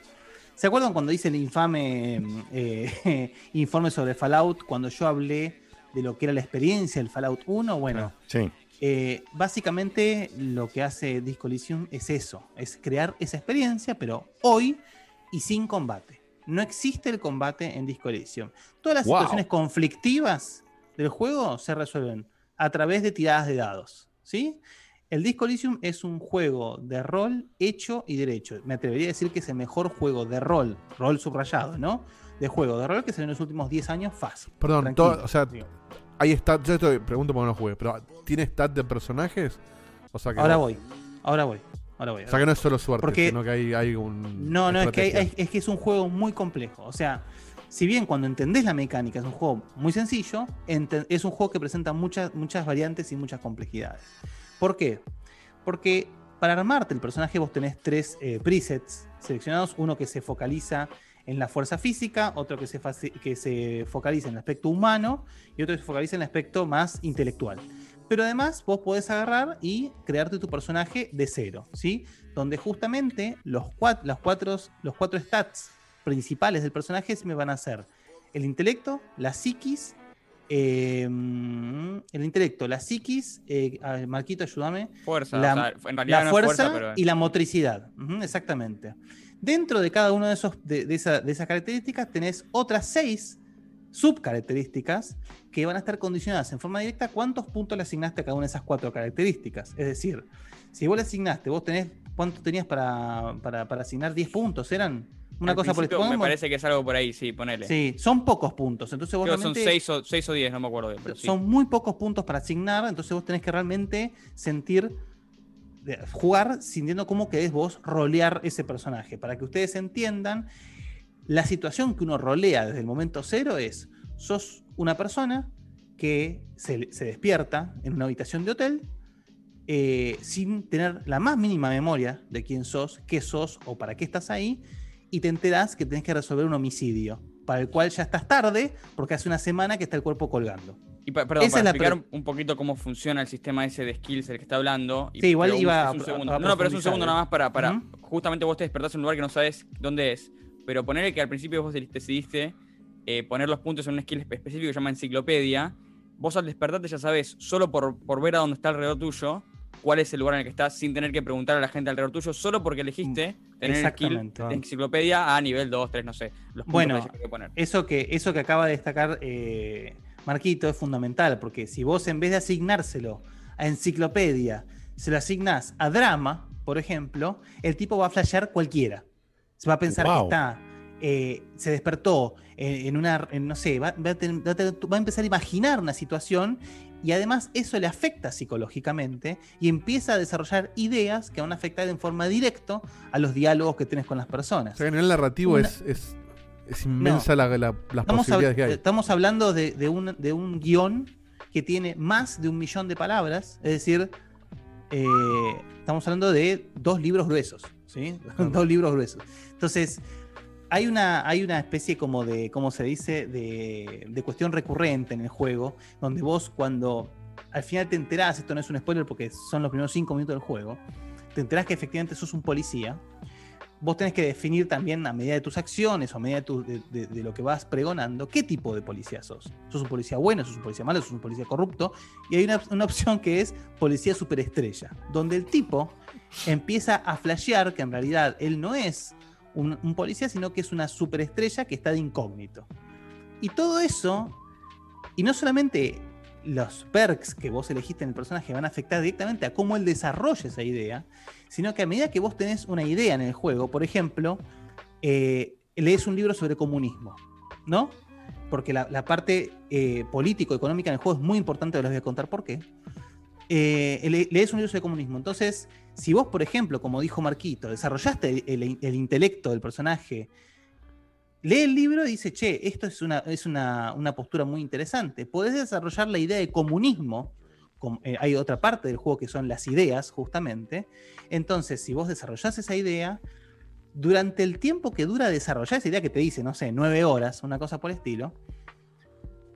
S2: ¿Se acuerdan cuando hice el infame eh, informe sobre Fallout? Cuando yo hablé de lo que era la experiencia del Fallout 1. Bueno,
S1: Sí.
S2: eh, básicamente lo que hace Disco Elysium es eso, es crear esa experiencia, pero hoy y sin combate. No existe el combate en Disco Elysium. Todas las
S1: Wow.
S2: situaciones conflictivas del juego se resuelven a través de tiradas de dados. ¿sí? El Disco Elysium es un juego de rol hecho y derecho. Me atrevería a decir que es el mejor juego de rol, rol subrayado, ¿no? De juego de rol que salió en los últimos 10 años fácil.
S3: Perdón, todo- o sea, ahí está. Yo estoy, pregunto por no jugué, pero ¿tiene stat de personajes? O sea que
S2: Ahora
S3: no-
S2: voy, ahora voy, ahora voy.
S3: O sea que no es solo suerte,
S2: Porque-
S3: sino que hay, hay un.
S2: No, no, es que, hay- hay- es que es un juego muy complejo. O sea, si bien cuando entendés la mecánica es un juego muy sencillo, es un juego que presenta muchas, muchas variantes y muchas complejidades. ¿Por qué? Porque para armarte el personaje vos tenés tres eh, presets seleccionados, uno que se focaliza en la fuerza física, otro que se, que se focaliza en el aspecto humano y otro que se focaliza en el aspecto más intelectual. Pero además vos podés agarrar y crearte tu personaje de cero, ¿sí? Donde justamente los, cuatro, los cuatro stats principales del personaje se me van a hacer el intelecto, la psiquis, eh, el intelecto, la psiquis, eh, Marquito, ayúdame.
S7: Fuerza,
S2: la,
S7: o sea, en realidad
S2: la
S7: no es
S2: fuerza,
S7: fuerza, pero-
S2: y la motricidad. Exactamente. Dentro de cada una de, esos, de, de esa- de esas características tenés otras seis subcaracterísticas que van a estar condicionadas en forma directa cuántos puntos le asignaste a cada una de esas cuatro características. Es decir, si vos le asignaste, vos tenés, ¿cuánto tenías para, para, para asignar 10 puntos? ¿Eran una
S7: Al
S2: cosa por el
S7: Me parece que es algo por ahí, sí, ponele.
S2: Sí, son pocos puntos. Entonces vos
S7: Creo son
S2: realmente-
S7: 6 o, seis o 10, no me acuerdo bien. Pero sí.
S2: son muy pocos puntos para asignar, entonces vos tenés que realmente sentir, jugar sintiendo cómo querés vos rolear ese personaje. Para que ustedes entiendan, la situación que uno rolea desde el momento cero es, sos una persona que se, se despierta en una habitación de hotel eh, sin tener la más mínima memoria de quién sos, qué sos o para qué estás ahí, y te enterás que tenés que resolver un homicidio, para el cual ya estás tarde, porque hace una semana que está el cuerpo colgando.
S7: Y pa- perdón,
S2: Esa
S7: para
S2: es la
S7: explicar un, poquito cómo funciona el sistema ese de skills el que está hablando. y-
S2: Sí, igual iba
S7: un
S2: a-
S7: segundo.
S2: a
S7: No, no, pero es un segundo
S2: ¿eh?
S7: nada más para. para. Justamente vos te despertás en un lugar que no sabes dónde es. Pero ponerle que al principio vos decidiste eh, poner los puntos en un skill espe- específico que se llama enciclopedia. Vos al despertarte ya sabes, solo por, por ver a dónde está alrededor tuyo, cuál es el lugar en el que estás, sin tener que preguntar a la gente alrededor tuyo, solo porque elegiste tener el skill
S2: Exactamente.
S7: de enciclopedia a nivel 2, 3, no sé. Los
S2: Bueno,
S7: que hay que poner.
S2: eso que, eso que acaba de destacar eh, Marquito es fundamental, porque si vos en vez de asignárselo a enciclopedia, se lo asignás a drama, por ejemplo, el tipo va a flashear cualquiera. Se va a pensar
S1: Wow.
S2: que está, eh, se despertó en, en una, en, no sé, a va a empezar a imaginar una situación y además eso le afecta psicológicamente y empieza a desarrollar ideas que van a afectar en forma directa a los diálogos que tenés con las personas.
S3: O sea, a nivel narrativo
S2: Una-
S3: es, es, es inmensa la, la- las
S2: Estamos,
S3: posibilidades que hay.
S2: estamos hablando de, de un, de un guion que tiene más de un millón de palabras, es decir, eh, estamos hablando de dos libros gruesos, ¿sí? dos libros gruesos. Entonces, hay una, hay una especie como de, ¿cómo se dice?, de, de cuestión recurrente en el juego, donde vos cuando al final te enterás, esto no es un spoiler porque son los primeros cinco minutos del juego, te enterás que efectivamente sos un policía, vos tenés que definir también a medida de tus acciones o a medida de, tu- de- de lo que vas pregonando, qué tipo de policía sos. ¿Sos un policía bueno, sos un policía malo, sos un policía corrupto? Y hay una, una opción que es policía superestrella, donde el tipo empieza a flashear que en realidad él no es un, policía, sino que es una superestrella que está de incógnito. Y todo eso, y no solamente los perks que vos elegiste en el personaje van a afectar directamente a cómo él desarrolla esa idea, sino que a medida que vos tenés una idea en el juego, por ejemplo, eh, lees un libro sobre comunismo, ¿no? Porque la, parte eh, político-económica en el juego es muy importante, les voy a contar por qué. Eh, le- lees un libro sobre comunismo. Entonces, si vos, por ejemplo, como dijo Marquito, desarrollaste el, el- el intelecto del personaje, lee el libro y dice, che, esto es una, es una, una postura muy interesante. Podés desarrollar la idea de comunismo. com- eh, hay otra parte del juego que son las ideas, justamente. Entonces, si vos desarrollás esa idea, durante el tiempo que dura desarrollar esa idea que te dice, no sé, nueve horas, una cosa por el estilo,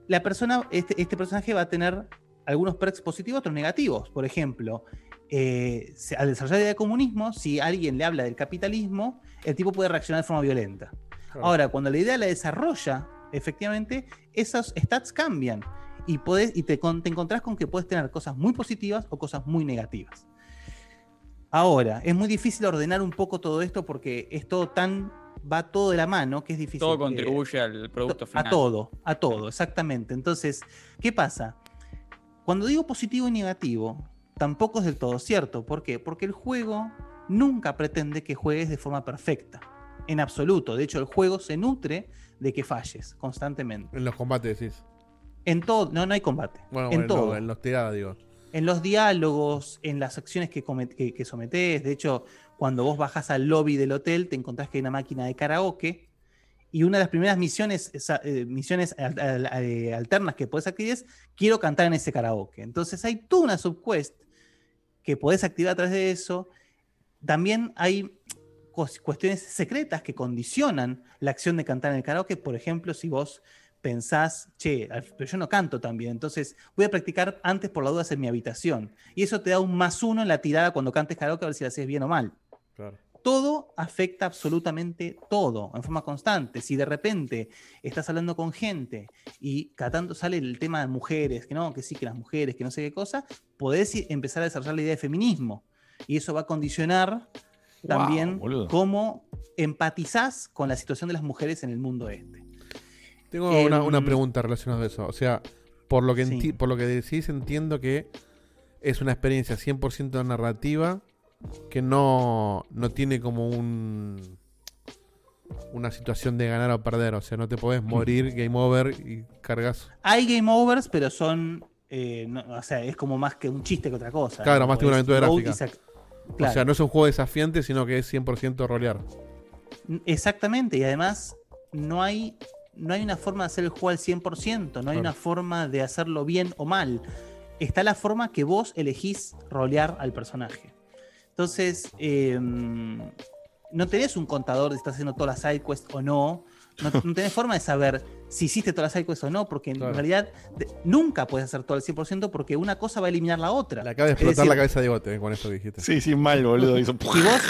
S2: la persona, este, este personaje va a tener algunos perks positivos, otros negativos. Por ejemplo, eh, al desarrollar la idea de comunismo, si alguien le habla del capitalismo, el tipo puede reaccionar de forma violenta.
S3: Claro.
S2: Ahora, cuando la idea la desarrolla, efectivamente, esos stats cambian y, podés, y te, te encontrás con que puedes tener cosas muy positivas o cosas muy negativas. Ahora, es muy difícil ordenar un poco todo esto porque es todo tan. va todo de la mano que es difícil.
S7: Todo contribuye al producto final.
S2: a todo, a todo, exactamente. Entonces, ¿qué pasa? Cuando digo positivo y negativo, tampoco es del todo cierto. ¿Por qué? Porque el juego nunca pretende que juegues de forma perfecta. En absoluto. De hecho, el juego se nutre de que falles constantemente.
S3: En los combates decís.
S2: En todo, no, no hay combate.
S3: Bueno,
S2: en
S3: bueno,
S2: todo.
S3: no, en los tiradas, digo.
S2: En los diálogos, en las acciones que, comet- que, que sometés. De hecho, cuando vos bajas al lobby del hotel, te encontrás que hay una máquina de karaoke. Y una de las primeras misiones, esa- eh, misiones al- al- eh, alternas que podés activar es quiero cantar en ese karaoke. Entonces hay toda una subquest que podés activar a través de eso. también hay cuestiones secretas que condicionan la acción de cantar en el karaoke. Por ejemplo, si vos pensás, che, pero yo no canto tan bien, entonces voy a practicar antes por la duda en mi habitación. Y eso te da un más uno en la tirada cuando cantes karaoke a ver si la haces bien o mal.
S3: Claro.
S2: Todo afecta absolutamente todo, en forma constante. Si de repente estás hablando con gente y cada tanto sale el tema de mujeres, que no, que sí, que las mujeres, que no sé qué cosa, podés empezar a desarrollar la idea de feminismo. Y eso va a condicionar también cómo empatizás con la situación de las mujeres en el mundo este.
S3: Tengo una, una
S2: Em,
S3: pregunta relacionada a eso. O sea, por lo que,
S2: Sí.
S3: enti- por lo que decís, entiendo que es una experiencia 100% narrativa que no, no tiene como un una situación de ganar o perder. O sea, no te podés morir, game over y cargas.
S2: Hay game overs, pero son. eh, no- o sea, es como más que un chiste que otra cosa.
S3: Claro,
S2: ¿no?
S3: más que una aventura gráfica.
S2: sac-
S3: O
S2: Claro.
S3: sea, no es un juego desafiante, sino que es 100% rolear.
S2: Exactamente, y además no hay, no hay una forma de hacer el juego al 100%, no hay
S3: Claro.
S2: una forma de hacerlo bien o mal. Está la forma que vos elegís rolear al personaje. Entonces, eh, no tenés un contador de si estás haciendo todas las sidequests o no. No, no tenés forma de saber si hiciste todas las sidequests o no, porque en
S3: Claro.
S2: realidad de- nunca puedes hacer todo al 100% porque una cosa va a eliminar la otra.
S3: Le acaba de explotar
S2: decir,
S3: la cabeza de Gote eh, con esto que dijiste.
S1: Sí, sí, mal, boludo. Hizo-
S2: si vos,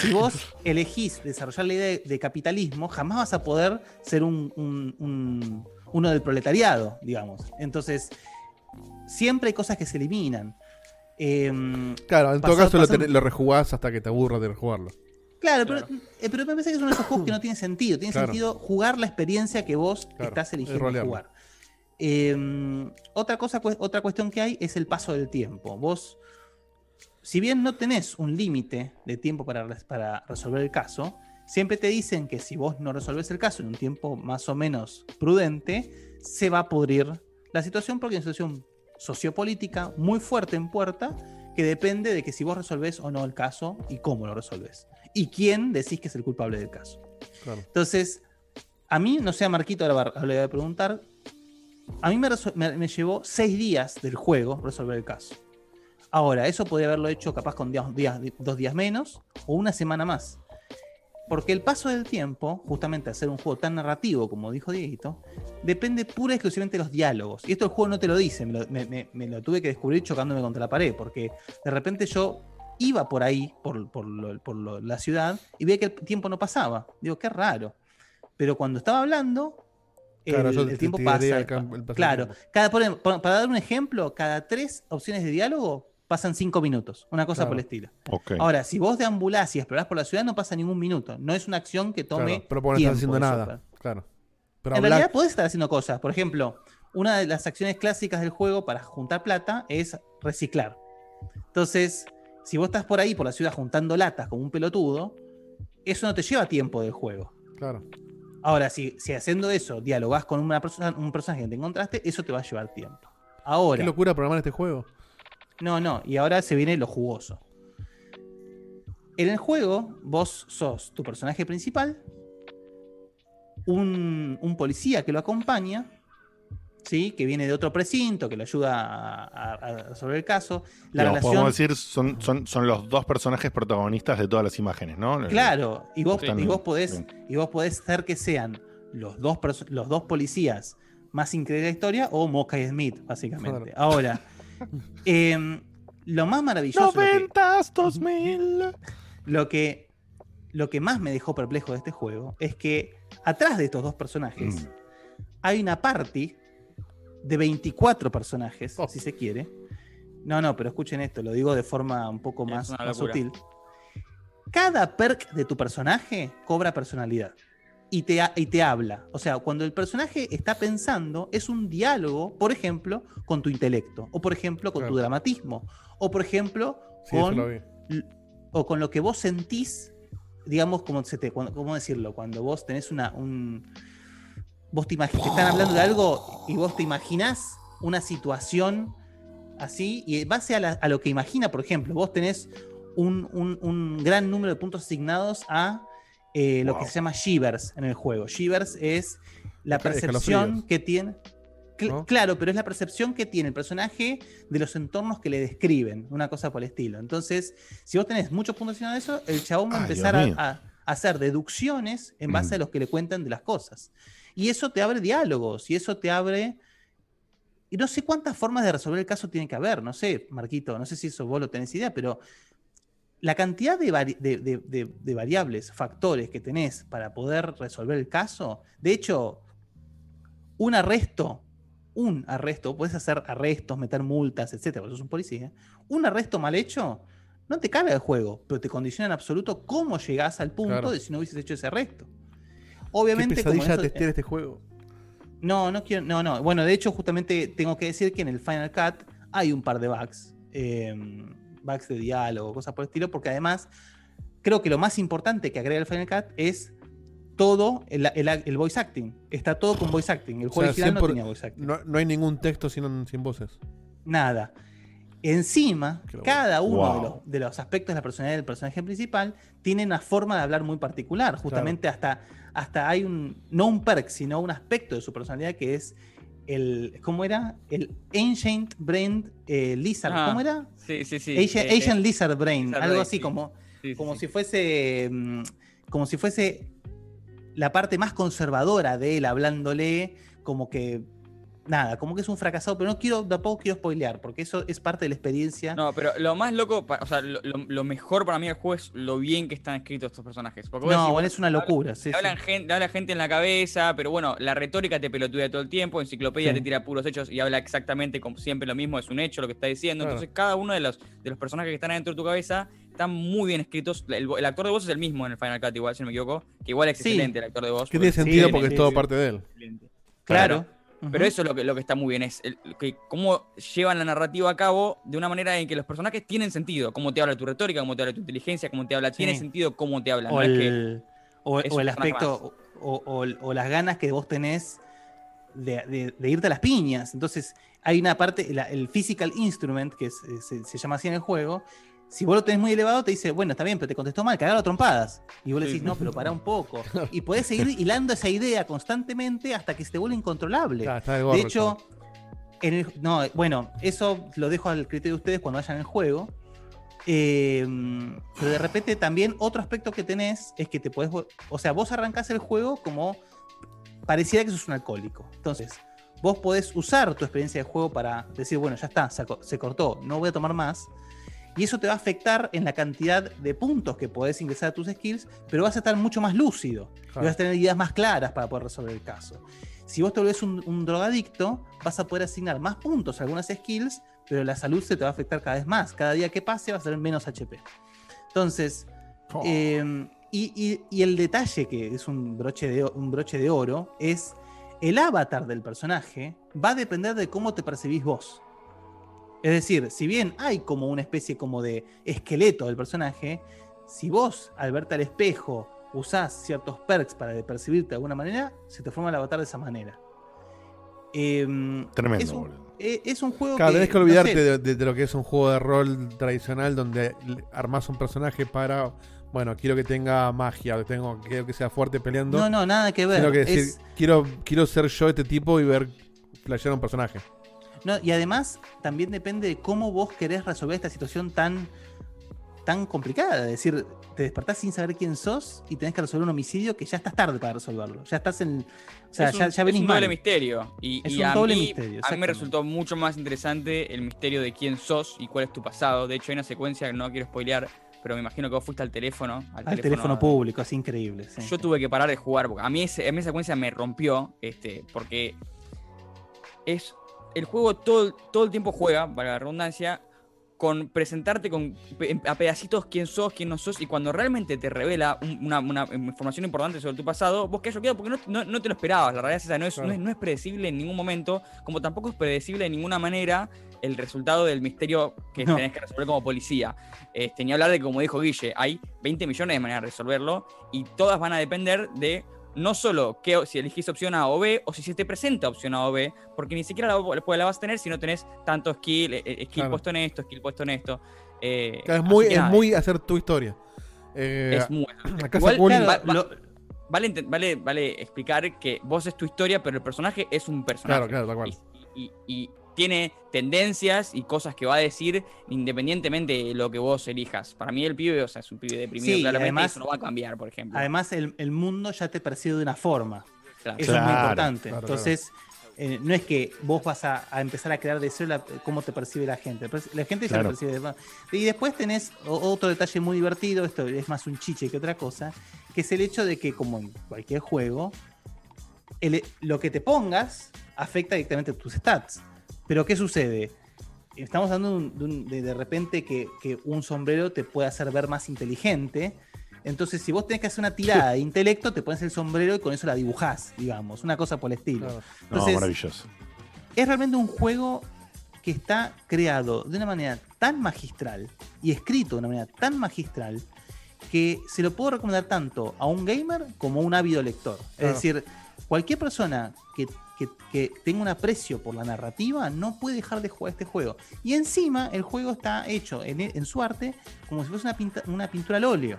S2: si vos elegís desarrollar la idea de, de capitalismo, jamás vas a poder ser un, un- un- uno del proletariado, digamos. Entonces, siempre hay cosas que se eliminan. Em,
S3: Claro, en todo
S2: pasó-
S3: caso lo, tenés- lo rejugás hasta que te aburras de rejugarlo.
S2: Claro, Pero, eh, pero me parece que es uno de esos juegos que no tiene sentido. Tiene
S3: Claro.
S2: sentido jugar la experiencia que vos
S3: Claro,
S2: estás
S3: es
S2: eligiendo jugar. Eh, otra, cosa, otra cuestión que hay es el paso del tiempo. Vos, si bien no tenés un límite de tiempo para, para resolver el caso, siempre te dicen que si vos no resolves el caso en un tiempo más o menos prudente, se va a pudrir la situación porque es una situación sociopolítica muy fuerte en puerta que depende de que si vos resolvés o no el caso y cómo lo resolvés. Y quién decís que es el culpable del caso.
S3: Claro.
S2: Entonces, a mí, no sé, a Marquito ahora le voy a preguntar. A mí me, me- me llevó seis días del juego resolver el caso. Ahora, eso podría haberlo hecho capaz con días- días- dos días menos o una semana más. Porque el paso del tiempo, justamente ser un juego tan narrativo como dijo Dieguito, depende pura y exclusivamente de los diálogos. Y esto el juego no te lo dice, me lo, me- me- me lo tuve que descubrir chocándome contra la pared, porque de repente yo iba por ahí, por, por lo- por lo- la ciudad, y veía que el tiempo no pasaba. Digo, qué raro. Pero cuando estaba hablando, el,
S3: Claro,
S2: el tiempo pasa.
S3: el el
S2: claro, cada, por- para dar un ejemplo, cada tres opciones de diálogo pasan cinco minutos, una cosa
S3: Claro.
S2: por el estilo.
S1: Ok.
S2: Ahora, si vos deambulás y explorás por la ciudad, no pasa ningún minuto. No es una acción que tome.
S3: Claro, pero no estás
S2: tiempo
S3: haciendo nada.
S2: para-
S3: Claro. Pero
S2: en
S3: hablar-
S2: realidad podés estar haciendo cosas. Por ejemplo, una de las acciones clásicas del juego para juntar plata es reciclar. Entonces, si vos estás por ahí, por la ciudad, juntando latas como un pelotudo, eso no te lleva tiempo del juego.
S3: Claro.
S2: Ahora, si, si haciendo eso dialogás con una persona, un personaje que te encontraste, eso te va a llevar tiempo. Ahora.
S3: Qué locura programar este juego.
S2: No, no, y ahora se viene lo jugoso. En el juego, vos sos tu personaje principal, un, un policía que lo acompaña, ¿sí? que viene de otro precinto, que lo ayuda a, a- a resolver el caso. La
S1: Digamos,
S2: relación.
S1: Podemos decir, son, son, son los dos personajes protagonistas de todas las imágenes, ¿no?
S2: Claro, y vos,
S1: Están-
S2: y vos podés, y vos podés hacer que sean los dos, los dos policías más increíbles de la historia o Mocha y Smith, básicamente. Ahora, em, lo más maravilloso.
S1: 90s, 2000.
S2: lo que, lo que más me dejó perplejo de este juego es que atrás de estos dos personajes hay una party de 24 personajes, si se quiere. No, no, pero escuchen esto, lo digo de forma un poco más, sutil. Cada perk de tu personaje cobra personalidad y te, y te habla. O sea, cuando el personaje está pensando, es un diálogo, por ejemplo, con tu intelecto, o por ejemplo, con tu dramatismo, o por ejemplo,
S3: Sí,
S2: con o con lo que vos sentís, digamos, como se te, cuando- ¿cómo decirlo? Cuando vos tenés una, un, vos te, te están hablando de algo y vos te imaginás una situación así, y en base a, la- a lo que imagina, por ejemplo, vos tenés un, un- un gran número de puntos asignados a eh, lo que se llama Shivers en el juego. Shivers es la percepción que tiene. Cl-
S3: ¿no?
S2: Claro, pero es la percepción que tiene el personaje de los entornos que le describen, una cosa por el estilo. Entonces, si vos tenés muchos puntos de eso, el chabón va a empezar a, hacer deducciones en base a los que le cuentan de las cosas. Y eso te abre diálogos, y eso te abre... Y no sé cuántas formas de resolver el caso tiene que haber, no sé, Marquito, no sé si eso vos lo tenés idea, pero la cantidad de, vari- de- de- de- de variables, factores que tenés para poder resolver el caso, de hecho, un arresto, un arresto, puedes hacer arrestos, meter multas, etcétera, porque sos un policía. Un arresto mal hecho no te carga el juego, pero te condiciona en absoluto cómo llegás al punto
S3: Claro.
S2: de si no hubieses hecho ese arresto.
S3: Qué
S2: Obviamente, como
S3: pesadilla
S2: eso-
S3: testear este juego.
S2: no, no quiero, no, no. Bueno, de hecho, justamente tengo que decir que en el Final Cut hay un par de bugs. eh, bugs de diálogo, cosas por el estilo, porque además creo que lo más importante que agrega el Final Cut es todo el, el- el voice acting. Está todo con voice acting. El
S3: O
S2: juego
S3: sea,
S2: original no
S3: 100%,
S2: tenía voice acting.
S3: no, no hay ningún texto sin, sin voces.
S2: Nada. Encima,
S3: Qué
S2: cada uno de,
S1: Wow.
S2: los, de los aspectos de la personalidad del personaje principal tiene una forma de hablar muy particular. Justamente hasta, hasta hay un, no un perk, sino un aspecto de su personalidad que es el, ¿cómo era? El Ancient Brain eh, Lizard.
S7: Ah,
S2: ¿Cómo era?
S7: Sí, sí, sí.
S2: Asian,
S7: Eh,
S2: Asian
S7: eh,
S2: Lizard Brain,
S7: Lizard
S2: algo
S7: Brain,
S2: así
S7: sí.
S2: como,
S7: sí,
S2: como
S7: sí.
S2: si fuese mm, como si fuese la parte más conservadora de él hablándole como que nada, como que es un fracasado, pero no quiero tampoco quiero spoilear porque eso es parte de la experiencia.
S7: No, pero lo más loco, o sea, lo, lo- lo mejor para mí del juego es lo bien que están escritos estos personajes. Porque
S2: No,
S7: decís,
S2: bueno, es una locura. sí,
S7: Te
S2: sí.
S7: hablan gente, te habla gente en la cabeza, pero bueno, la retórica te pelotudea todo el tiempo, enciclopedia
S2: Sí.
S7: te tira puros hechos y habla exactamente como siempre lo mismo, es un hecho lo que está diciendo.
S3: Claro.
S7: Entonces, cada uno de los, de los personajes que están adentro de tu cabeza están muy bien escritos. El, el actor de voz es el mismo en el Final Cut, igual, si no me equivoco, que igual es
S2: Sí.
S7: excelente el actor de voz.
S3: Que tiene sentido porque
S2: sí,
S3: es todo
S2: sí.
S3: parte de él.
S7: Excelente.
S2: Claro.
S7: Pero eso es lo que, lo que está muy bien, es el- que cómo llevan la narrativa a cabo de una manera en que los personajes tienen sentido. Cómo te habla tu retórica, cómo te habla tu inteligencia, cómo te habla. Tiene sentido cómo te habla.
S2: o,
S7: no es que-
S2: el, o, el aspecto o, las ganas que vos tenés de, de- de irte a las piñas. Entonces, hay una parte, la- el physical instrument, que es- eh, se, se llama así en el juego, si vos lo tenés muy elevado, te dice, bueno, está bien, pero te contestó mal, cagalo a trompadas. Y vos le decís, no, pero pará un poco. Y podés seguir hilando esa idea constantemente hasta que se vuelve incontrolable.
S3: Está de gorro
S2: De
S3: el
S2: hecho,
S3: juego.
S2: en el- no, bueno, eso lo dejo al criterio de ustedes cuando vayan al juego. Eh, pero de repente también otro aspecto que tenés es que te podés. O sea, vos arrancás el juego como pareciera que sos un alcohólico. Entonces, vos podés usar tu experiencia de juego para decir, bueno, ya está, se cortó, no voy a tomar más. Y eso te va a afectar en la cantidad de puntos que podés ingresar a tus skills, pero vas a estar mucho más lúcido. Y vas a tener ideas más claras para poder resolver el caso. Si vos te volvés un, un drogadicto, vas a poder asignar más puntos a algunas skills, pero la salud se te va a afectar cada vez más. Cada día que pase vas a tener menos HP. Entonces,
S3: Oh.
S2: eh, y, y- y el detalle que es un broche, de, un broche de oro es el avatar del personaje va a depender de cómo te percibís vos. Es decir, si bien hay como una especie como de esqueleto del personaje, si vos al verte al espejo usás ciertos perks para de percibirte de alguna manera, se te forma el avatar de esa manera. Em,
S1: Tremendo,
S2: es un,
S1: boludo.
S2: eh, es un juego
S3: Claro,
S2: que,
S3: tenés que
S2: no
S3: olvidarte
S2: sé,
S3: de, de- de lo que es un juego de rol tradicional donde armás un personaje para, bueno, quiero que tenga magia, o tengo, quiero que sea fuerte peleando.
S2: No, no, nada que ver.
S3: Que
S2: Es-
S3: decir, quiero, quiero ser yo este tipo y ver flashear un personaje.
S2: No, y además también depende de cómo vos querés resolver esta situación tan, tan complicada. Es decir, te despertás sin saber quién sos y tenés que resolver un homicidio que ya estás tarde para resolverlo. Ya estás en. O sea,
S7: es
S2: ya,
S7: un,
S2: ya
S7: es
S2: venís
S7: un
S2: mal.
S7: doble misterio. Y,
S2: Es
S7: y
S2: un
S7: a,
S2: doble
S7: mí,
S2: misterio,
S7: a mí me resultó mucho más interesante el misterio de quién sos y cuál es tu pasado. De hecho, hay una secuencia que no quiero spoilear, pero me imagino que vos fuiste al teléfono. Al,
S2: Al teléfono público, es increíble. sí.
S7: Yo tuve que parar de jugar porque a mí, ese- a mí esa secuencia me rompió, este, porque es el juego todo, todo el tiempo juega, para la redundancia, con presentarte con a pedacitos quién sos, quién no sos, y cuando realmente te revela un- una, una información importante sobre tu pasado, vos quedás choqueado porque no, no- no te lo esperabas. La realidad es esa, no es, no, es, no es predecible en ningún momento, como tampoco es predecible de ninguna manera el resultado del misterio que tenés que resolver como policía. Este, ni hablar de, como dijo Guille, hay 20 millones de maneras de resolverlo y todas van a depender de no solo que, si elegís opción A o B o si se te presenta opción A o B, porque ni siquiera la, pues la vas a tener si no tenés tanto skill, eh, eh, skill
S3: Claro.
S7: puesto en esto, skill puesto en esto. Eh,
S3: Claro, es muy, es
S7: nada,
S3: muy hacer tu historia. Eh,
S7: es muy- Igual, va-
S2: lo-
S7: Vale, vale, vale explicar que vos es tu historia, pero el personaje es un personaje.
S3: Claro, claro, tal cual.
S7: Y, y, y tiene tendencias y cosas que va a decir independientemente de lo que vos elijas. Para mí el pibe, o sea, es un pibe deprimido,
S2: Sí,
S7: claramente
S2: además-
S7: eso no va a cambiar, por ejemplo.
S2: Además, el, el mundo ya te percibe de una forma.
S7: Claro.
S2: Eso es muy importante.
S3: claro,
S2: Entonces, eh, no es que vos vas a, a empezar a crear de cero la- cómo te percibe la gente. La gente ya
S1: Claro.
S2: lo percibe. de- Y después tenés otro detalle muy divertido, esto es más un chiche que otra cosa, que es el hecho de que, como en cualquier juego, el- lo que te pongas afecta directamente tus stats. Pero, ¿qué sucede? Estamos hablando de, un- de repente que, que un sombrero te puede hacer ver más inteligente. Entonces, si vos tenés que hacer una tirada de intelecto, te pones el sombrero y con eso la dibujás, digamos, una cosa por el estilo.
S3: Claro.
S1: No,
S2: Entonces,
S1: maravilloso.
S2: es realmente un juego que está creado de una manera tan magistral y escrito de una manera tan magistral que se lo puedo recomendar tanto a un gamer como a un ávido lector.
S3: Claro.
S2: Es decir, cualquier persona que, que- que tenga un aprecio por la narrativa no puede dejar de jugar este juego. Y encima el juego está hecho en, en su arte como si fuese una, pinta- una pintura al óleo.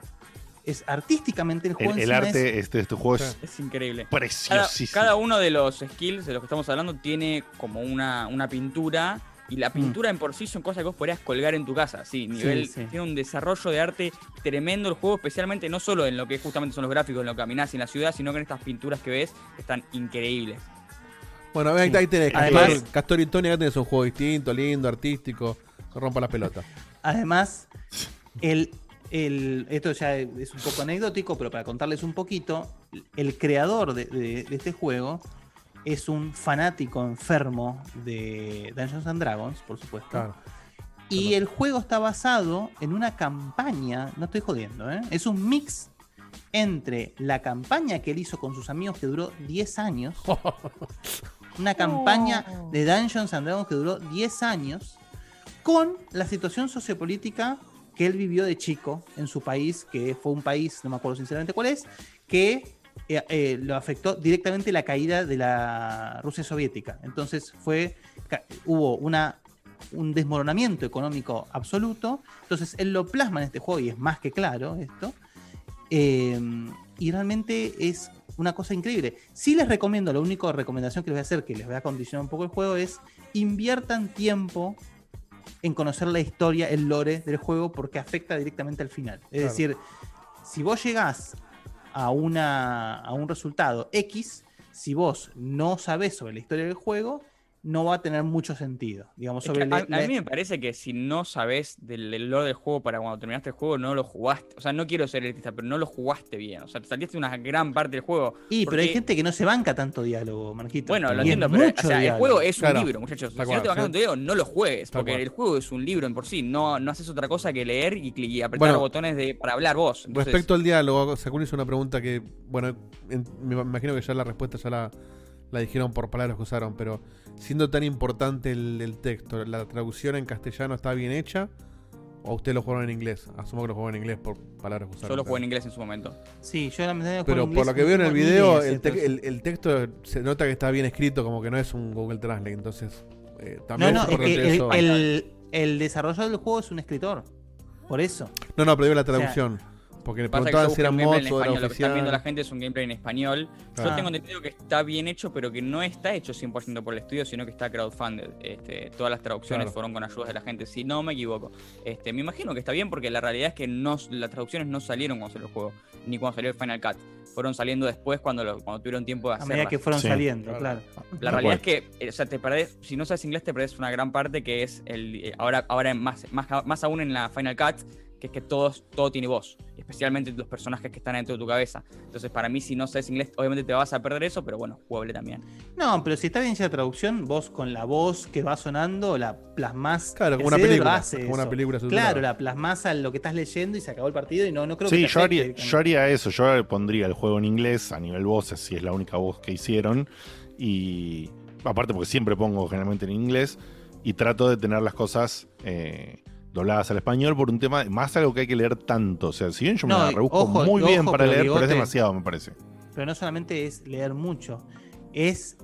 S2: Es artísticamente el juego
S1: El, el arte
S2: es-
S1: este, este juego es
S7: Es increíble.
S1: Preciosísimo.
S7: cada uno de los skills de los que estamos hablando tiene como una, una pintura. Y la pintura en por sí son cosas que vos podrías colgar en tu casa. Sí, nivel,
S2: sí.
S7: tiene un desarrollo de arte tremendo el juego, especialmente no solo en lo que justamente son los gráficos, en lo que caminás en la ciudad, sino que en estas pinturas que ves están increíbles.
S3: Bueno, ahí,
S2: Sí.
S3: ahí tenés.
S2: Además-
S3: Castor, Castor y Tony acá tenés un juego distinto, lindo, artístico. Que rompa la pelota.
S2: Además, el, el- esto ya es un poco anecdótico, pero para contarles un poquito, el creador de, de- de este juego es un fanático enfermo de Dungeons and Dragons, por supuesto.
S3: Claro.
S2: Y el juego está basado en una campaña, no estoy jodiendo, ¿eh? es un mix entre la campaña que él hizo con sus amigos que duró 10 años, una campaña de Dungeons and Dragons que duró 10 años, con la situación sociopolítica que él vivió de chico en su país, que fue un país, no me acuerdo sinceramente cuál es, que eh, eh, lo afectó directamente la caída de la Rusia soviética. Entonces fue, hubo una, un desmoronamiento económico absoluto. Entonces él lo plasma en este juego y es más que claro esto. Eh, y realmente es una cosa increíble. Sí les recomiendo, la única recomendación que les voy a hacer, que les voy a condicionar un poco el juego, es inviertan tiempo en conocer la historia, el lore del juego, porque afecta directamente al final. Es
S3: Claro.
S2: decir, si vos llegás a, una, a un resultado X, si vos no sabés sobre la historia del juego, no va a tener mucho sentido. Digamos,
S7: Es que
S2: sobre
S7: a,
S2: la- la-
S7: a mí me parece que si no sabes del, del lore del juego para cuando terminaste el juego, no lo jugaste. O sea, no quiero ser elitista, pero no lo jugaste bien. O sea, te saliste una gran parte del juego.
S2: Y, pero hay gente que no se banca tanto diálogo, Marquito.
S7: Bueno, lo entiendo, pero o sea, el
S2: diálogo.
S7: juego es un
S3: Claro,
S7: libro, muchachos. si no te bajas
S3: sí.
S7: un video, no lo juegues, porque el juego es un libro en por sí. No, no haces otra cosa que leer y, y apretar
S3: Bueno,
S7: botones de, para hablar vos. Entonces,
S3: Respecto al diálogo, Sakun hizo una pregunta que, bueno, en- me imagino que ya la respuesta ya la, la dijeron por palabras que usaron, pero siendo tan importante el, el texto, ¿la traducción en castellano está bien hecha? ¿O usted lo jugaron en inglés? Asumo que lo jugaron en inglés por palabras que usaron.
S7: yo lo jugué en inglés en su momento.
S2: Sí, yo la verdad
S3: Pero por lo que veo en el video, el, te- el- el texto se nota que está bien escrito, como que no es un Google Translate. Entonces, eh,
S2: No,
S3: también
S2: no, es
S3: por
S2: que el,
S3: eso-
S2: el, el desarrollador del juego es un escritor. Por eso.
S3: No, no, pero digo la
S2: o sea,
S3: traducción. Porque le
S7: Pasa que
S3: preguntaban
S7: yo
S3: si era mods
S7: en
S3: era
S7: español. Lo que están viendo la gente es un gameplay en español. Yo tengo entendido que está bien hecho, pero que no está hecho 100% por el estudio, sino que está crowdfunded. Este, todas las traducciones
S3: Claro.
S7: fueron con ayudas de la gente, si no me equivoco. Este, me imagino que está bien porque la realidad es que no, las traducciones no salieron cuando salió el juego, ni cuando salió el Final Cut. Fueron saliendo después cuando, lo- cuando tuvieron tiempo de
S2: A
S7: hacerlas.
S2: medida que fueron
S1: Sí.
S2: saliendo, claro.
S7: La realidad
S1: cual.
S7: es que, eh, o sea, te perdés, si no sabes inglés, te perdés una gran parte que es el. eh, ahora, ahora más, más, más aún en la Final Cut, que es que todos, todo tiene voz. Especialmente los personajes que están dentro de tu cabeza. Entonces, para mí, si no sabes inglés, obviamente te vas a perder eso, pero bueno, jugable también.
S2: No, pero si está bien hecha la traducción, vos con la voz que va sonando la plasmás.
S3: Claro, como una película,
S2: hace
S3: como una película.
S2: Claro, la plasmás a lo que estás leyendo y se acabó el partido y no, no creo
S1: Sí,
S2: que te
S1: yo haría, yo haría eso. Yo pondría el juego en inglés a nivel voces, si es la única voz que hicieron. Y aparte, porque siempre pongo generalmente en inglés. Y trato de tener las cosas eh, dobladas al español por un tema, más algo que hay que leer tanto. O sea, si bien yo me
S2: No,
S1: la rebusco
S2: ojo,
S1: muy bien
S2: ojo,
S1: para leer, pero es demasiado, me parece.
S2: Pero no solamente es leer mucho, es.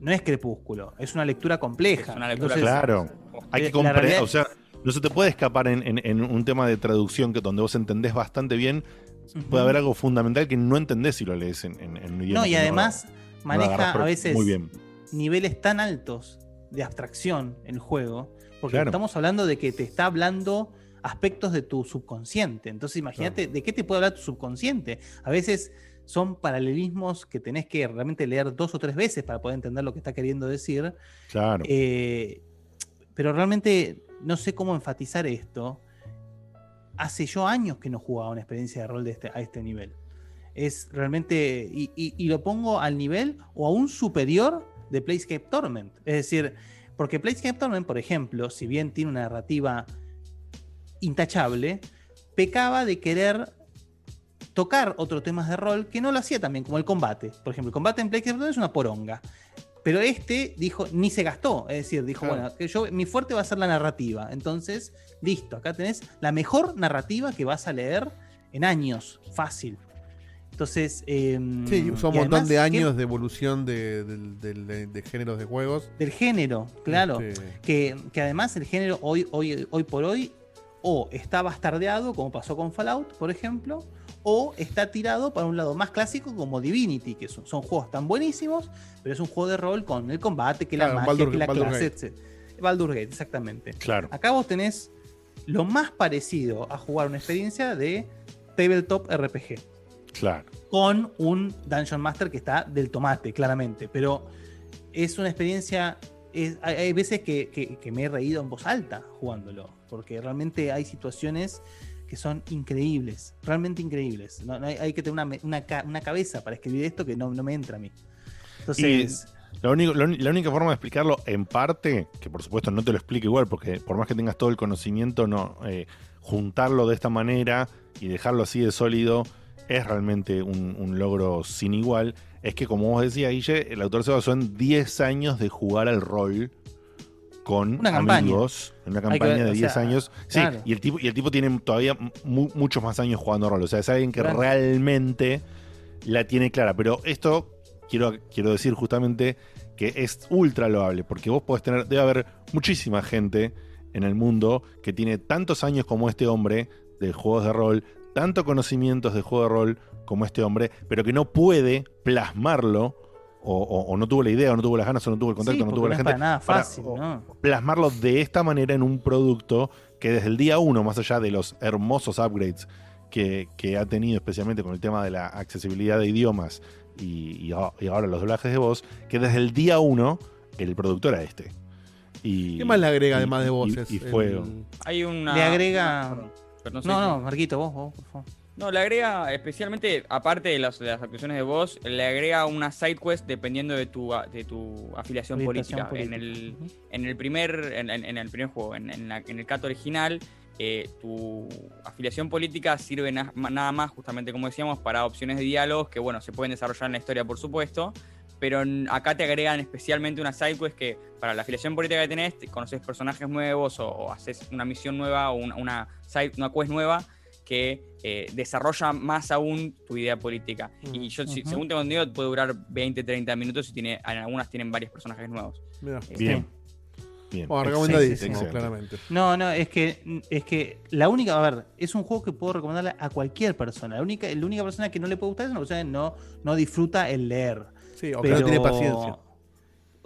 S2: No es crepúsculo, es una lectura compleja.
S7: Es una lectura
S2: Entonces,
S1: Claro. Hay que comprender, o sea, no se te puede escapar en, en- en un tema de traducción que donde vos entendés bastante bien. Puede haber algo fundamental que no entendés si lo lees en, en, en un idioma.
S2: No, y además
S1: no lo
S2: maneja a veces
S1: Muy bien.
S2: niveles tan altos de abstracción el juego, porque
S1: Claro.
S2: estamos hablando de que te está hablando aspectos de tu subconsciente. Entonces imagínate, ¿de qué te puede hablar tu subconsciente? A veces son paralelismos que tenés que realmente leer dos o tres veces para poder entender lo que está queriendo decir.
S1: Claro.
S2: Eh, pero realmente no sé cómo enfatizar esto. Hace yo años que no jugaba una experiencia de rol de este, a este nivel. Es realmente. Y, y- y lo pongo al nivel o aún superior de Playscape Torment. Es decir, porque Playscape Torment, por ejemplo, si bien tiene una narrativa intachable, pecaba de querer tocar otros temas de rol que no lo hacía también, como el combate. Por ejemplo, el combate en Playscape Torment es una poronga. Pero este dijo, ni se gastó. Es decir, dijo,
S3: Claro.
S2: bueno, que yo, mi fuerte va a ser la narrativa. Entonces, listo, acá tenés la mejor narrativa que vas a leer en años, fácil. Entonces, em,
S3: Sí, usó un montón
S2: además,
S3: de
S2: ¿qué-
S3: años de evolución de, de- de géneros de juegos.
S2: del género, claro.
S3: Este,
S2: Que, que además el género hoy, hoy, hoy por hoy o está bastardeado, como pasó con Fallout, por ejemplo, o está tirado para un lado más clásico como Divinity, que son, son juegos tan buenísimos, pero es un juego de rol con el combate, que la magia,
S3: Baldur-
S2: que la
S3: Baldur
S2: clase,
S3: Gate.
S2: etc. Baldur Gate, exactamente.
S1: Claro.
S2: Acá vos tenés lo más parecido a jugar una experiencia de tabletop RPG
S1: Claro.
S2: con un Dungeon Master que está del tomate, claramente. Pero es una experiencia. es- hay, hay veces que, que- que me he reído en voz alta jugándolo. Porque realmente hay situaciones que son increíbles. Realmente increíbles. No, no hay, hay que tener una, cabeza para escribir esto que no, no me entra a mí. Entonces.
S1: Lo único, lo uni- la única forma de explicarlo en parte, que por supuesto no te lo explico igual, porque por más que tengas todo el conocimiento, no eh, juntarlo de esta manera y dejarlo así de sólido es realmente un, un logro sin igual. Es que, como vos decías, Guille, el autor se basó en 10 años de jugar al rol con
S2: Una
S1: amigos, en una campaña
S2: ver,
S1: de
S2: o
S1: 10
S2: sea,
S1: años. Sí,
S2: claro.
S1: y el tipo, y el tipo tiene todavía mu- muchos más años jugando rol. O sea, es alguien que
S2: Claro.
S1: realmente la tiene clara. Pero esto quiero, quiero decir justamente que es ultra loable, porque vos podés tener, debe haber muchísima gente en el mundo que tiene tantos años como este hombre de juegos de rol, tanto conocimientos de juego de rol como este hombre, pero que no puede plasmarlo, o, o- o no tuvo la idea, o no tuvo las ganas, o no tuvo el contacto,
S2: sí,
S1: no tuvo la
S2: no es
S1: gente.
S2: para nada fácil, ¿no?
S1: plasmarlo de esta manera en un producto que desde el día uno, más allá de los hermosos upgrades que, que ha tenido, especialmente con el tema de la accesibilidad de idiomas y, y a- y ahora los doblajes de voz, que desde el día uno el productor era este. Y,
S3: ¿Qué más le agrega
S1: y-
S3: además de voces?
S1: Y, fue.
S3: El-
S7: Hay una.
S2: Le agrega.
S7: Sí,
S2: No,
S7: sí.
S2: no, Marquito, vos, vos, por favor.
S7: No, le agrega, especialmente, aparte de las, de las actuaciones de voz, le agrega una side quest dependiendo de tu, a- de tu afiliación política. En el, en el primer, en, el primer juego, en, en la- en el CAT original, eh, tu afiliación política sirve na- nada más, justamente como decíamos, para opciones de diálogos que, bueno, se pueden desarrollar en la historia, por supuesto. Pero acá te agregan especialmente una side quest que para la afiliación política que tenés, te conoces personajes nuevos o, o haces una misión nueva o una, una, side, una quest nueva que eh, desarrolla más aún tu idea política. Y yo, si-
S2: Ujú.
S7: según tengo entendido, puede durar 20, 30 minutos y tiene, en algunas tienen varios personajes nuevos. Eh,
S1: Bien. Bien.
S3: Bueno,
S1: Excelente,
S3: recomendadísimo,
S1: excelente.
S3: claramente.
S2: No, no, es que, es que la única, a ver, es un juego que puedo recomendarle a cualquier persona. La única, la única persona que no le puede gustar es una persona que no, no disfruta el leer.
S3: Sí, o que no tiene paciencia.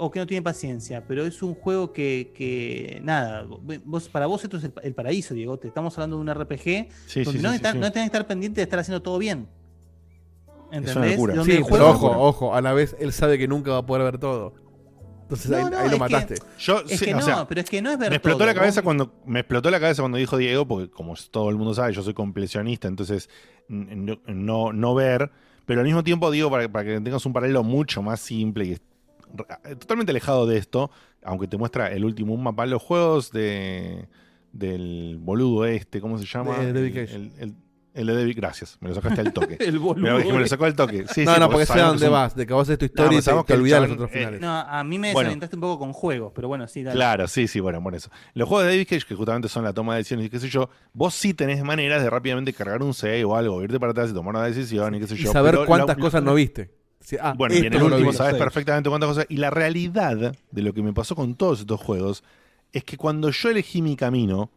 S2: O que no tiene paciencia, pero es un juego que, que nada, vos, para vos esto es el, el paraíso, Diego. Te estamos hablando de un RPG
S1: Sí,
S2: donde
S1: sí,
S2: no,
S1: sí,
S2: está-
S1: sí.
S2: no tenés que estar pendiente de estar haciendo todo bien. ¿Entendés?
S1: una locura.
S2: Donde
S3: Sí,
S2: el
S3: pero ojo, ojo, a la vez él sabe que nunca va a poder ver todo. Entonces
S2: No,
S3: ahí,
S2: no,
S3: ahí
S2: es
S3: lo
S2: que-
S3: mataste.
S1: Yo,
S2: Es
S1: sí,
S2: que
S1: o
S2: no,
S1: sea,
S2: pero es que no es ver
S1: me explotó
S2: todo.
S1: la cabeza cuando me explotó la cabeza cuando dijo Diego porque como todo el mundo sabe yo soy completionista entonces no, no ver pero al mismo tiempo digo para, para que tengas un paralelo mucho más simple y totalmente alejado de esto aunque te muestra el último un mapa los juegos de del boludo este cómo se llama
S3: De David
S1: el, el, el- el de David gracias me lo sacaste al toque
S2: El
S1: me,
S2: boludo.
S1: lo- me lo sacó al toque Sí,
S3: no,
S1: sí,
S3: no, porque sé a dónde vas, de que vos haces tu
S1: No,
S3: historia
S1: pero
S3: y te, olvidas los otros
S1: eh,
S3: finales.
S2: No, a mí me
S1: Bueno.
S2: desorientaste un poco con juegos, pero bueno, sí, dale.
S1: Claro, sí, sí, bueno, por eso. Los juegos de David Cage, que justamente son la toma de decisiones y qué sé yo, vos sí tenés maneras de rápidamente cargar un save o algo, irte para atrás y tomar una decisión y qué sé
S3: y
S1: yo.
S3: saber
S1: pero
S3: cuántas
S1: la-
S3: cosas no viste. Sí, ah,
S1: Bueno, y en
S3: esto
S1: el
S3: no lo
S1: último sabes perfectamente cuántas cosas. Y la realidad de lo que me pasó con todos estos juegos es que cuando yo elegí mi camino,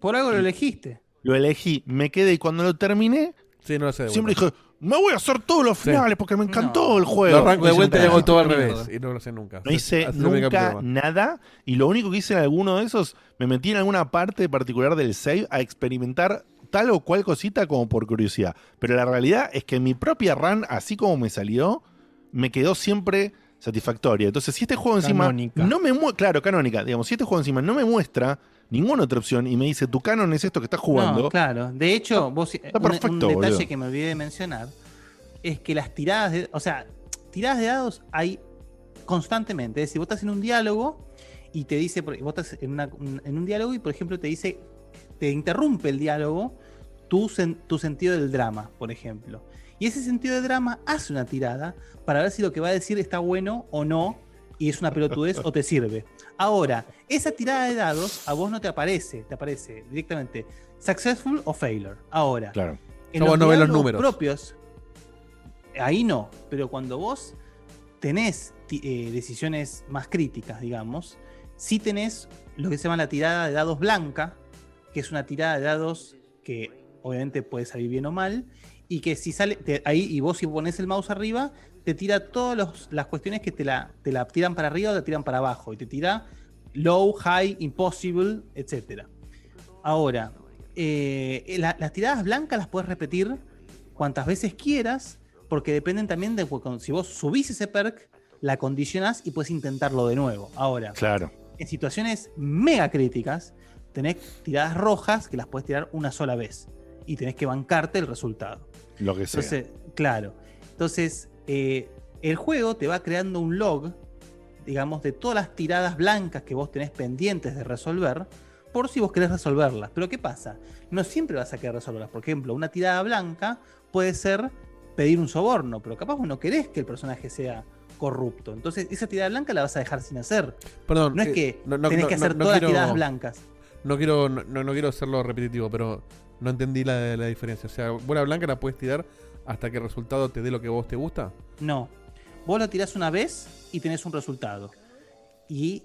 S2: Por algo lo elegiste.
S1: Lo elegí, me quedé y cuando lo terminé,
S3: Sí, no lo sé.
S1: siempre dije, me voy a hacer todos los
S3: Sí.
S1: finales porque me encantó el juego.
S3: Lo arranco de vuelta y hago todo al
S2: Mierda.
S3: revés. Y no lo sé nunca.
S1: No hice
S3: Así
S1: nunca nada y lo único que hice en alguno de esos, me metí en alguna parte particular del save a experimentar tal o cual cosita como por curiosidad. Pero la realidad es que mi propia run, así como me salió, me quedó siempre satisfactoria. Entonces, si este juego encima
S4: Canónica.
S1: no me muestra, claro, canónica, digamos, si este juego encima no me muestra ninguna otra opción y me dice tu canon es esto que estás jugando,
S2: No, claro. De hecho, vos, un-
S1: perfecto,
S2: un, detalle
S1: boludo.
S2: que me olvidé de mencionar es que las tiradas de. O sea, tiradas de dados hay constantemente. Es decir, vos estás en un diálogo y te dice. por- Vos estás en, una- un- en un diálogo y, por ejemplo, te dice. Te interrumpe el diálogo tu, sen- tu sentido del drama, por ejemplo. Y ese sentido de drama hace una tirada para ver si lo que va a decir está bueno o no, y es una pelotudez o te sirve. Ahora, esa tirada de dados a vos no te aparece, te aparece directamente successful o failure. Ahora,
S1: claro.
S2: en
S3: No, vos no ves los
S2: diálogos
S3: números.
S2: propios, ahí no, pero cuando vos tenés eh, decisiones más críticas, digamos, sí tenés lo que se llama la tirada de dados blanca, que es una tirada de dados que obviamente puede salir bien o mal, y que si sale te- ahí y vos si pones el mouse arriba, te tira todas las cuestiones que te la, te la tiran para arriba o te tiran para abajo, y te tira low, high, impossible, etc. Ahora, eh, la- las tiradas blancas las puedes repetir cuantas veces quieras, porque dependen también de cu- si vos subís ese perk, la condicionás y puedes intentarlo de nuevo. Ahora,
S1: Claro.
S2: en situaciones mega críticas, tenés tiradas rojas que las puedes tirar una sola vez y tenés que bancarte el resultado.
S1: Lo que sea.
S2: Entonces, claro. Entonces, eh, el juego te va creando un log, digamos, de todas las tiradas blancas que vos tenés pendientes de resolver, por si vos querés resolverlas. Pero ¿qué pasa? No siempre vas a querer resolverlas. Por ejemplo, una tirada blanca puede ser pedir un soborno, pero capaz vos no querés que el personaje sea corrupto. Entonces, esa tirada blanca la vas a dejar sin hacer.
S3: Perdón.
S2: No es
S3: eh,
S2: que
S3: no- no-
S2: tenés que hacer
S3: no
S2: todas
S3: quiero-
S2: las tiradas blancas.
S3: No quiero, no, no quiero hacerlo repetitivo, pero no entendí la, la diferencia. O sea, bola blanca la puedes tirar hasta que el resultado te dé lo que vos te gusta.
S2: No. Vos lo tirás una vez y tenés un resultado. Y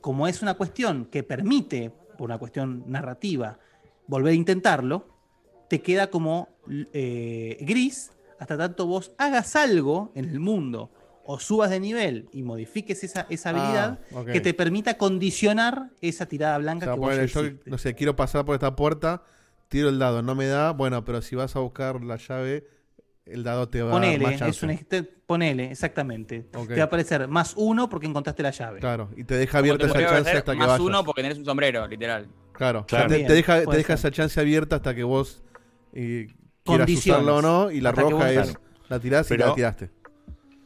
S2: como es una cuestión que permite, por una cuestión narrativa, volver a intentarlo, te queda como eh, gris hasta tanto vos hagas algo en el mundo o subas de nivel y modifiques esa, esa habilidad
S3: Ah, ok.
S2: que te permita condicionar esa tirada
S3: O
S2: blanca
S3: sea,
S2: que vos
S3: yo, no sé, quiero pasar por esta puerta, tiro el dado, no me da, bueno, pero si vas a buscar la llave, el dado te va a dar más
S2: es un, ponele, exactamente. Te va a aparecer más uno porque encontraste la llave.
S3: Claro, y te deja abierta
S7: te
S3: esa chance hasta que
S7: más
S3: vayas.
S7: uno porque tenés un sombrero, literal.
S3: Claro,
S1: Claro.
S3: o sea, te, deja, te deja esa chance abierta hasta que vos eh, quieras usarla o no, y la roja
S2: vos-
S3: es
S1: Claro.
S3: la tirás y la tiraste.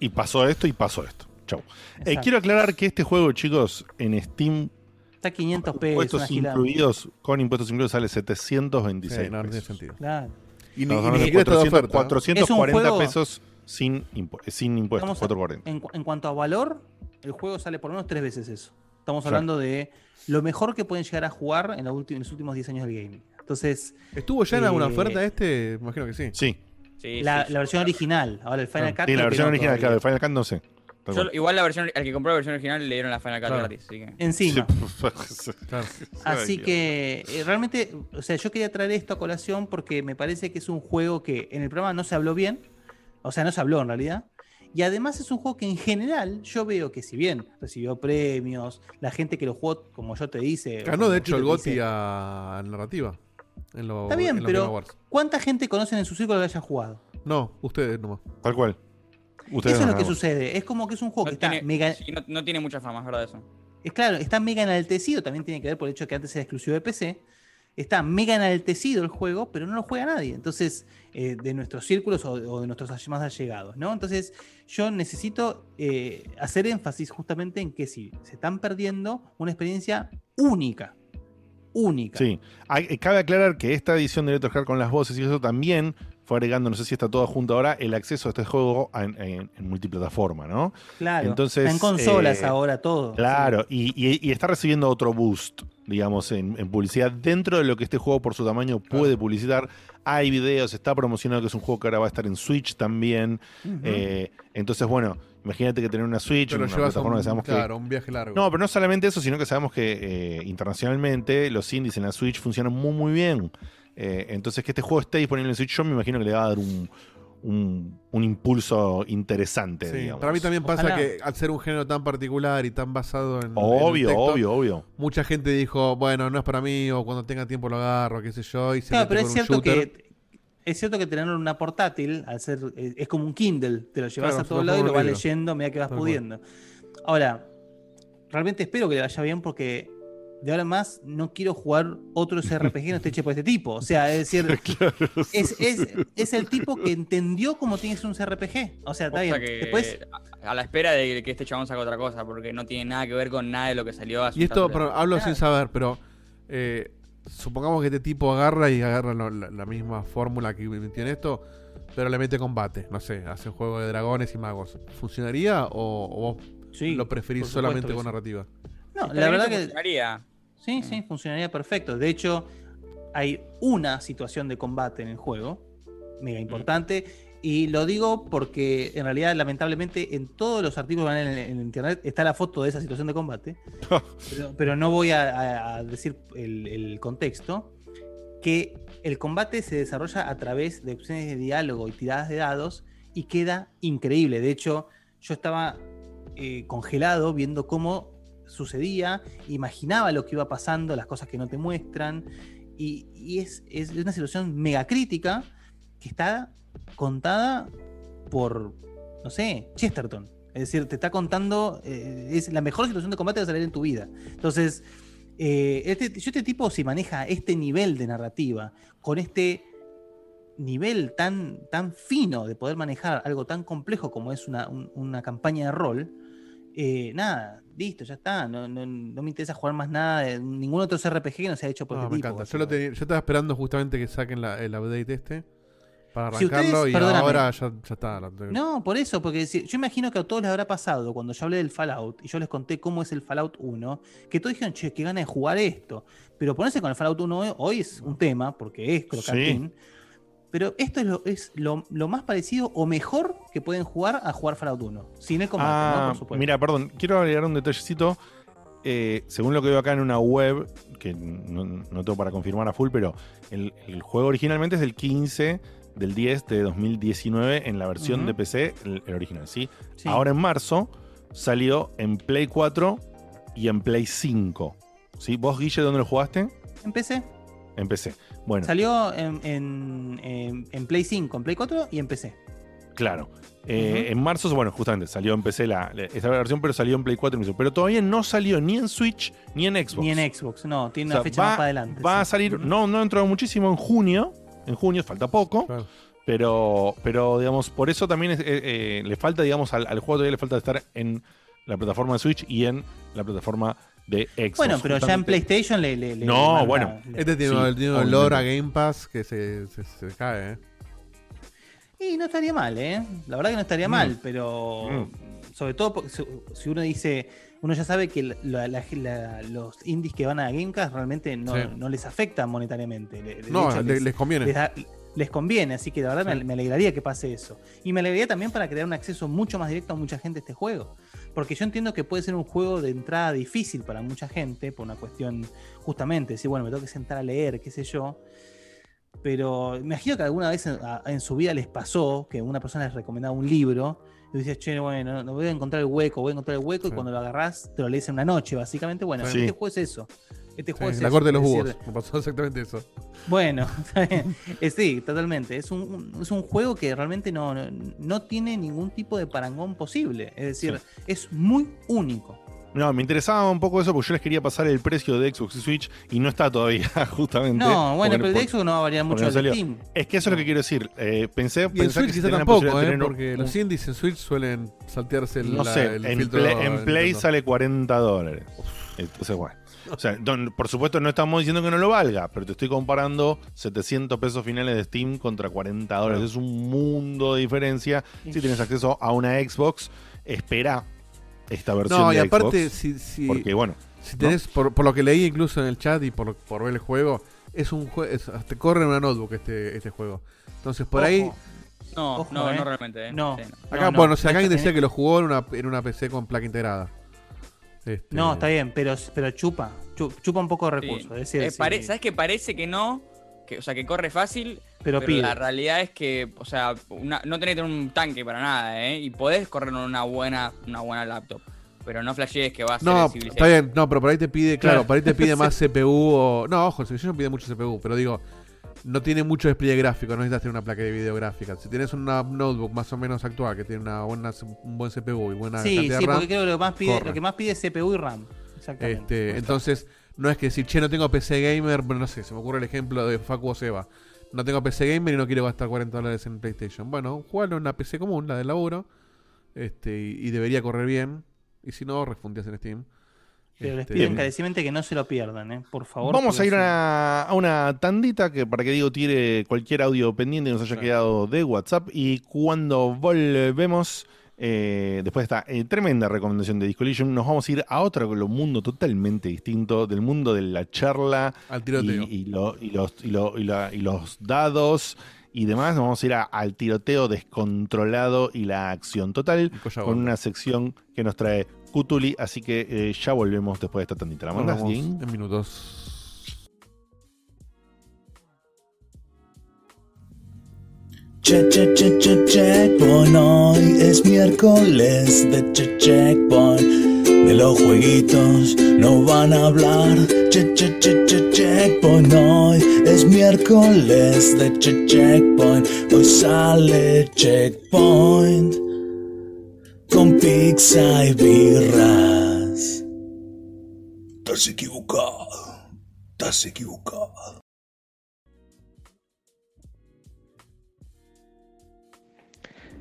S1: Y pasó esto y pasó esto. Chau. Eh, quiero aclarar que este juego, chicos, en Steam,
S2: Está 500 pesos.
S1: impuestos incluidos, con impuestos incluidos, sale 726
S3: Sí, no, no tiene
S1: pesos.
S3: sentido.
S2: Claro.
S3: Y, ni, ni
S1: de
S3: siquiera está de
S1: 400,
S3: oferta. ¿eh?
S1: 440
S2: Es un juego-
S1: pesos sin, impu- sin impuestos,
S2: Estamos a-
S1: 440.
S2: en, en cuanto a valor, el juego sale por lo menos tres veces eso. Estamos
S1: Claro.
S2: hablando de lo mejor que pueden llegar a jugar en, la ulti- en los últimos 10 años del gaming. Entonces,
S3: ¿Estuvo ya en alguna
S2: Eh,
S3: oferta este? Me imagino que sí.
S1: Sí,
S7: Sí,
S2: la,
S7: sí,
S2: la versión original, ahora el Final Cut.
S1: sí, la versión
S2: no
S1: original,
S2: todavía.
S1: claro, el Final Cut no sé.
S7: Yo- igual la versión, al que compró la versión original le dieron la Final Cut
S3: Claro.
S7: gratis. Así que...
S2: Encima. Así que eh, realmente, o sea, yo quería traer esto a colación porque me parece que es un juego que en el programa no se habló bien, o sea, no se habló en realidad. Y además es un juego que en general yo veo que si bien recibió premios, la gente que lo jugó, como yo te dice...
S3: Ganó de hecho el
S2: dice,
S3: a narrativa. En lo,
S2: Está bien,
S3: en
S2: pero. ¿cuánta gente conocen en su círculo que haya jugado?
S3: No, ustedes nomás.
S1: Tal cual. Ustedes
S2: Eso es lo que sucede. Es como que es un juego
S7: No
S2: que está mega...
S7: sí, no, no tiene mucha fama, es verdad eso.
S2: Es claro, está mega enaltecido, también tiene que ver por el hecho de que antes era exclusivo de PC. Está mega enaltecido el juego, pero no lo juega nadie. Entonces, eh, de nuestros círculos o, o de nuestros más allegados, ¿no? Entonces, yo necesito eh, hacer énfasis justamente en que sí, se están perdiendo una experiencia única. Única.
S1: Sí, Hay- cabe aclarar que esta edición de Electro con las voces y eso también fue agregando, no sé si está todo junto ahora, el acceso a este juego en, en- en multiplataforma, ¿no?
S2: Claro.
S1: Entonces,
S2: está en consolas
S1: eh,
S2: ahora todo.
S1: Claro, y, y- y está recibiendo otro boost, digamos, en, en publicidad dentro de lo que este juego por su tamaño puede publicitar. Hay videos, está promocionado que es un juego que ahora va a estar en Switch también. Eh, entonces, bueno, imagínate que tener una Switch,
S3: Pero
S1: una plataforma
S3: un,
S1: que sabemos que
S3: claro, un viaje largo.
S1: no, pero no solamente eso, sino que sabemos que eh, internacionalmente los indies en la Switch funcionan muy, muy bien. Eh, entonces, que este juego esté disponible en Switch, yo me imagino que le va a dar un, un, un impulso interesante,
S3: Sí,
S1: digamos.
S3: para mí también pasa
S2: Ojalá.
S3: que al ser un género tan particular y tan basado en.
S1: Obvio,
S3: texto,
S1: obvio, obvio.
S3: Mucha gente dijo, bueno, no es para mí, o cuando tenga tiempo lo agarro, qué sé yo, y se
S2: Claro, pero es cierto
S3: shooter.
S2: que es cierto que tener una portátil, al ser, eh, es como un Kindle, te lo llevas
S3: Claro,
S2: a todos lados y
S3: lo
S2: vas leyendo a medida que vas
S3: Tal cual.
S2: pudiendo. Ahora, realmente espero que le vaya bien porque de ahora en más no quiero jugar otro RPG no esté hecho por este tipo. O sea, es decir, es, es- es el tipo que entendió cómo tiene que ser un CRPG. O sea, está
S7: O sea
S2: bien.
S7: que
S2: Después,
S7: a, la espera de que este chabón saque otra cosa, porque no tiene nada que ver con nada de lo que salió hace
S3: Y esto, pero hablo
S2: Claro.
S3: sin saber, pero eh, supongamos que este tipo agarra y agarra lo- la, la misma fórmula que en esto, pero le mete combate. No sé, hace un juego de dragones y magos. ¿Funcionaría o, o vos
S2: sí,
S3: lo preferís solamente con
S2: sí.
S3: narrativa?
S2: No, la verdad que
S7: funcionaría.
S2: Sí, sí, funcionaría perfecto. De hecho, hay una situación de combate en el juego, mega importante, y lo digo porque en realidad, lamentablemente, en todos los artículos que van en, en internet está la foto de esa situación de combate, pero, pero no voy a, a- a decir el, el contexto, que el combate se desarrolla a través de opciones de diálogo y tiradas de dados y queda increíble. De hecho, yo estaba eh, congelado viendo cómo sucedía, imaginaba lo que iba pasando, las cosas que no te muestran, y, es, es una situación mega crítica que está contada por, no sé, Chesterton. Es decir, te está contando, eh, es la mejor situación de combate que vas a salir en tu vida. Entonces, eh, este, yo este tipo si maneja este nivel de narrativa, con este nivel tan, tan fino de poder manejar algo tan complejo como es una, un- una campaña de rol, eh, nada, listo, ya está. No, no- no me interesa jugar más nada de ningún otro RPG que no sea hecho por
S3: No,
S2: este
S3: me
S2: tipo.
S3: encanta. Yo, lo tenía- yo estaba esperando justamente que saquen la- el update este para
S2: Si
S3: arrancarlo
S2: ustedes-
S3: y ahora ya, ya está.
S2: No, por eso, porque si- yo imagino que a todos les habrá pasado cuando yo hablé del Fallout y yo les conté cómo es el Fallout 1, que todos dijeron, che, qué ganas de jugar esto. Pero ponerse con el Fallout 1 hoy es un tema, porque es crocantín. Pero esto es, lo, es lo, lo más parecido o mejor que pueden jugar a jugar Fallout 1. Sin el combate, ¿no?
S1: Ah,
S2: Por supuesto.
S1: mira, perdón, quiero agregar un detallecito. Eh, según lo que veo acá en una web, que no, no tengo para confirmar a full, pero el, el juego originalmente es del 15 del 10 de 2019 en la versión de PC, el, el original, ¿sí?
S2: Sí.
S1: Ahora en marzo salió en Play 4 y en Play 5. ¿Sí? ¿Vos, Guille, dónde lo jugaste?
S2: Empecé.
S1: En PC. Bueno,
S2: Salió en, en- en- en Play 5, en Play 4 y en PC.
S1: Claro. Eh. En marzo, bueno, justamente salió en PC la, la- esta versión, pero salió en Play 4 y en PC. Pero todavía no salió ni en Switch ni en Xbox.
S2: Ni en Xbox, no, tiene
S1: O sea,
S2: una fecha
S1: va,
S2: más para adelante.
S1: Va a salir, no, no ha entrado muchísimo en junio. En junio falta poco.
S3: Claro.
S1: Pero, pero digamos, por eso también es- eh, eh, le falta, digamos, al, al juego todavía le falta estar en la plataforma de Switch y en la plataforma de Xbox.
S2: Bueno, pero ya en PlayStation le. le- le
S1: No, bueno.
S2: le-
S3: Este tiene,
S1: Sí,
S3: un- tiene un
S1: obviamente.
S3: olor a Game Pass que se, se, se cae, ¿eh?
S2: Y no estaría mal, ¿eh? La verdad que no estaría
S1: Mm.
S2: mal, pero
S1: Mm.
S2: sobre todo porque si- uno dice, uno ya sabe que la- la- la- los indies que van a Gamecast realmente no,
S3: Sí.
S2: no les afectan monetariamente. De
S3: No,
S2: hecho,
S3: le- les conviene.
S2: les, da- les conviene, así que la verdad
S3: Sí.
S2: me, me alegraría que pase eso. Y me alegraría también para crear un acceso mucho más directo a mucha gente a este juego. Porque yo entiendo que puede ser un juego de entrada difícil para mucha gente, por una cuestión justamente, decir, bueno, me tengo que sentar a leer, qué sé yo. Pero me imagino que alguna vez en, a- en su vida les pasó que una persona les recomendaba un libro y decías, che, bueno, no voy a encontrar el hueco, voy a encontrar el hueco, y cuando lo agarrás te lo lees en una noche, básicamente. Bueno,
S1: Sí.
S2: este juego es eso. Este juego
S3: Sí,
S2: es
S3: la corte de los
S2: decir,
S3: Me pasó exactamente eso.
S2: bueno, está bien. Sí, totalmente. Es un, es un juego que realmente no, no, no tiene ningún tipo de parangón posible. Es decir, es muy único.
S1: No, me interesaba un poco eso porque yo les quería pasar el precio de Xbox y Switch y no está todavía, justamente.
S2: No, bueno, pero el de Xbox no va a variar mucho
S1: no
S2: del de
S1: salió.
S2: Steam.
S1: Es que eso es lo que quiero decir. Eh, pensé,
S3: Y en Switch quizá tampoco, ¿eh? Porque
S1: un-
S3: los indies en Switch suelen saltearse el,
S1: no
S3: la-
S1: sé,
S3: el
S1: en,
S3: filtro
S1: Play, en Play sale 40 dólares. Entonces, bueno. O sea, don- por supuesto no estamos diciendo que no lo valga, pero te estoy comparando 700 pesos finales de Steam contra 40 dólares.
S3: Claro.
S1: Es un mundo de diferencia. Si tienes acceso a una Xbox, espera esta versión
S3: No,
S1: de
S3: y aparte,
S1: Xbox.
S3: si, si,
S1: porque, bueno,
S3: si tenés, por, por lo que leí incluso en el chat y por, por ver el juego, es un juego, te corre en una notebook este, este juego. Entonces por ahí,
S7: No,
S2: Ojo,
S7: no,
S2: eh.
S7: no realmente. eh.
S2: No.
S7: Sí, no.
S3: acá,
S2: no,
S3: bueno, o sea, acá
S2: no
S3: alguien
S2: está-
S3: decía que lo jugó en una, en una PC con placa integrada. Este,
S2: No, está bien, pero, pero chupa. chu- Chupa un poco de
S7: Sí.
S2: recursos. Es decir,
S7: Eh,
S2: sí.
S7: pare- ¿Sabes que parece que no? Que, o sea, que corre fácil.
S2: Pero
S7: Pero, la realidad es que, o sea, una- no tenés que tener un tanque para nada, ¿eh? Y podés correr en una buena, una buena laptop. Pero no flashees que va a ser
S3: No, está bien, no, pero por ahí te pide, claro,
S7: Claro.
S3: por ahí te pide más CPU o. No, ojo, el Civilization pide mucho CPU, pero digo, no tiene mucho despliegue gráfico, no necesitas tener una placa de video gráfica. Si tienes una notebook más o menos actual que tiene una buena, un buen CPU y buena
S2: Sí,
S3: cantidad
S2: sí,
S3: de RAM,
S2: porque creo que lo, más pide,
S3: corre.
S2: lo que más pide es CPU y RAM. Exactamente.
S3: Este, entonces, no es que decir, che, no tengo PC gamer, bueno, no sé, se me ocurre el ejemplo de Facu o Seba. No tengo PC gamer y no quiero gastar 40 dólares en PlayStation. Bueno, jugalo en una PC común, la de laburo, este, y, y debería correr bien. Y si no, refundías en Steam.
S2: Pero les
S3: Este,
S2: pido encarecidamente que no se lo pierdan, ¿eh? Por favor.
S1: Vamos a ir a, una tandita que para que Diego tire cualquier audio pendiente que nos haya quedado de WhatsApp. Y cuando volvemos, eh, después de esta eh, tremenda recomendación de Disco nos vamos a ir a otro mundo totalmente distinto, del mundo de la charla
S3: Al tiroteo.
S1: Y, y lo- y los, y, lo- y la- y los dados y demás. Nos vamos a ir a- al tiroteo descontrolado y la acción total con una sección que nos trae Cutuli. Así que eh, ya volvemos después de esta tandita. ¿La mandas,
S3: en minutos.
S11: Che, che, che, che, checkpoint, hoy es miércoles de che, checkpoint. De los jueguitos no van a hablar. Che, che, che, che, checkpoint, hoy es miércoles de che, checkpoint. Hoy sale checkpoint con pizza y birras. Estás equivocado, estás equivocado.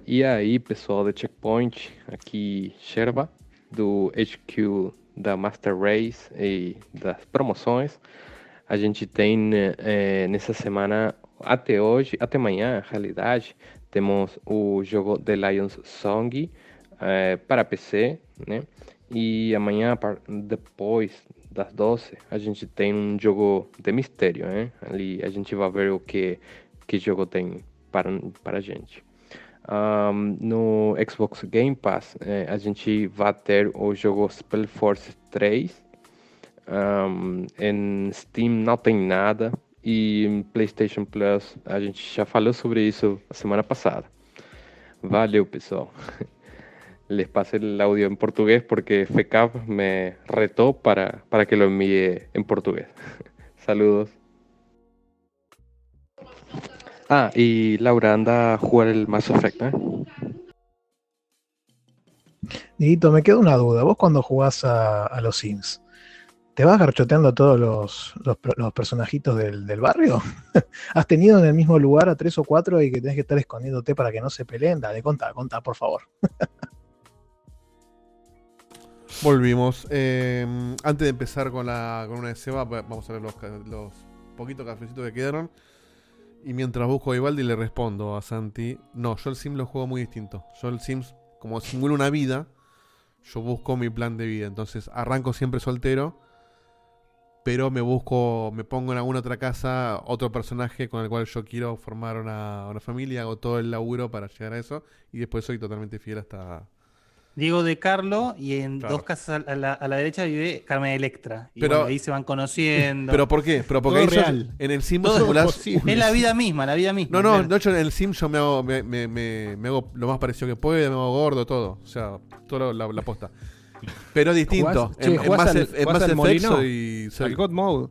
S12: E aí, pessoal da Checkpoint, aqui Sherba, do HQ da Master Race e das promoções. A gente tem eh, nessa semana, até hoje, até amanhã, na realidade, temos o jogo The Lions Song eh, para PC, né? E amanhã, depois das 12, a gente tem um jogo de mistério, né? Ali a gente vai ver o que, que jogo tem para, para a gente. Ahn, no Xbox Game Pass, eh, a gente vai ter o jogo Spellforce 3. Ahn, em Steam não tem nada. E em PlayStation Plus, a gente já falou sobre isso a semana passada. Valeu, pessoal. Les pasé el audio en portugués porque FECAP me retó para, para que lo envíe en portugués. Saludos. Ah, y Laura anda a jugar el Mass Effect, ¿eh?
S9: Dieguito, me queda una duda. Vos cuando jugás a, a los Sims, ¿te vas garchoteando a todos los, los personajitos del, del barrio? ¿Has tenido en el mismo lugar a tres o cuatro y que tenés que estar escondiéndote para que no se peleen? Dale, contá, contá, por favor.
S3: Volvimos. Eh, antes de empezar con, la, con una de Seba, va- vamos a ver los, los poquitos cafecitos que quedaron. Y mientras busco a Ivaldi le respondo a Santi. No, yo el Sim lo juego muy distinto. Yo el Sims, como simula una vida, yo busco mi plan de vida. Entonces arranco siempre soltero. Pero me busco, me pongo en alguna otra casa otro personaje con el cual yo quiero formar una, una familia. Hago todo el laburo para llegar a eso. Y después soy totalmente fiel hasta,
S2: Diego de Carlo y en
S3: Claro.
S2: dos casas a la, a la derecha vive Carmen Electra. Y
S3: Pero-
S2: bueno, ahí se van conociendo.
S3: ¿Pero por qué? Pero porque
S2: Todo
S3: ahí yo-
S2: real.
S3: en el sim
S2: Todo
S3: simulás.
S2: Es la vida misma, la vida misma.
S3: No, no,
S2: Claro.
S3: de hecho en el sim yo me hago, me, me- me- me hago lo más parecido que puedo, me hago gordo, todo. O sea, toda la, la posta. Pero distinto.
S4: Jugás- che,
S3: en, Mass
S4: al-
S3: en Effect
S4: molino?
S3: soy, soy-
S4: Al God Mode.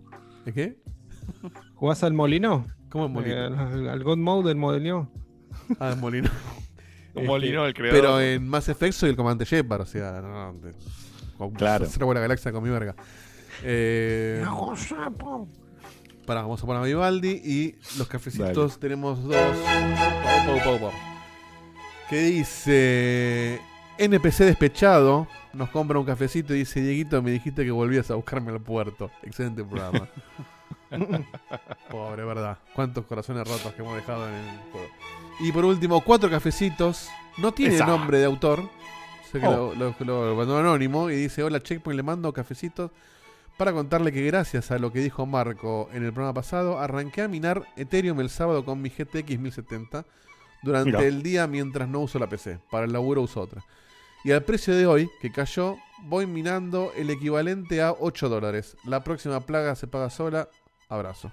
S3: ¿El qué?
S4: ¿Jugás al molino?
S3: ¿Cómo el molino?
S4: Eh, al, al God Mode del molino.
S3: Ah, el molino.
S1: Un molino del creador.
S3: Pero en Mass Effect soy el comandante Shepard, o sea, no, no, de- con-
S1: Claro.
S3: Cero la galaxia con mi verga. Eh, Pará, vamos a poner a Vivaldi y los cafecitos tenemos dos. Pau, pau, pau, pau. Que dice NPC despechado. Nos compra un cafecito y dice Dieguito, me dijiste que volvías a buscarme al puerto. Excelente programa. Pobre, verdad. Cuántos corazones rotos que hemos dejado en el juego. Y por último, cuatro cafecitos. No tiene
S1: Esa.
S3: nombre de autor. Sé que
S1: Oh.
S3: lo, lo- lo mandó anónimo y dice: Hola, Checkpoint, le mando cafecitos para contarle que gracias a lo que dijo Marco en el programa pasado, arranqué a minar Ethereum el sábado con mi GTX 1070 durante el día mientras no uso la PC. Para el laburo uso otra. Y al precio de hoy, que cayó, voy minando el equivalente a 8 dólares. La próxima plaga se paga sola. Abrazo.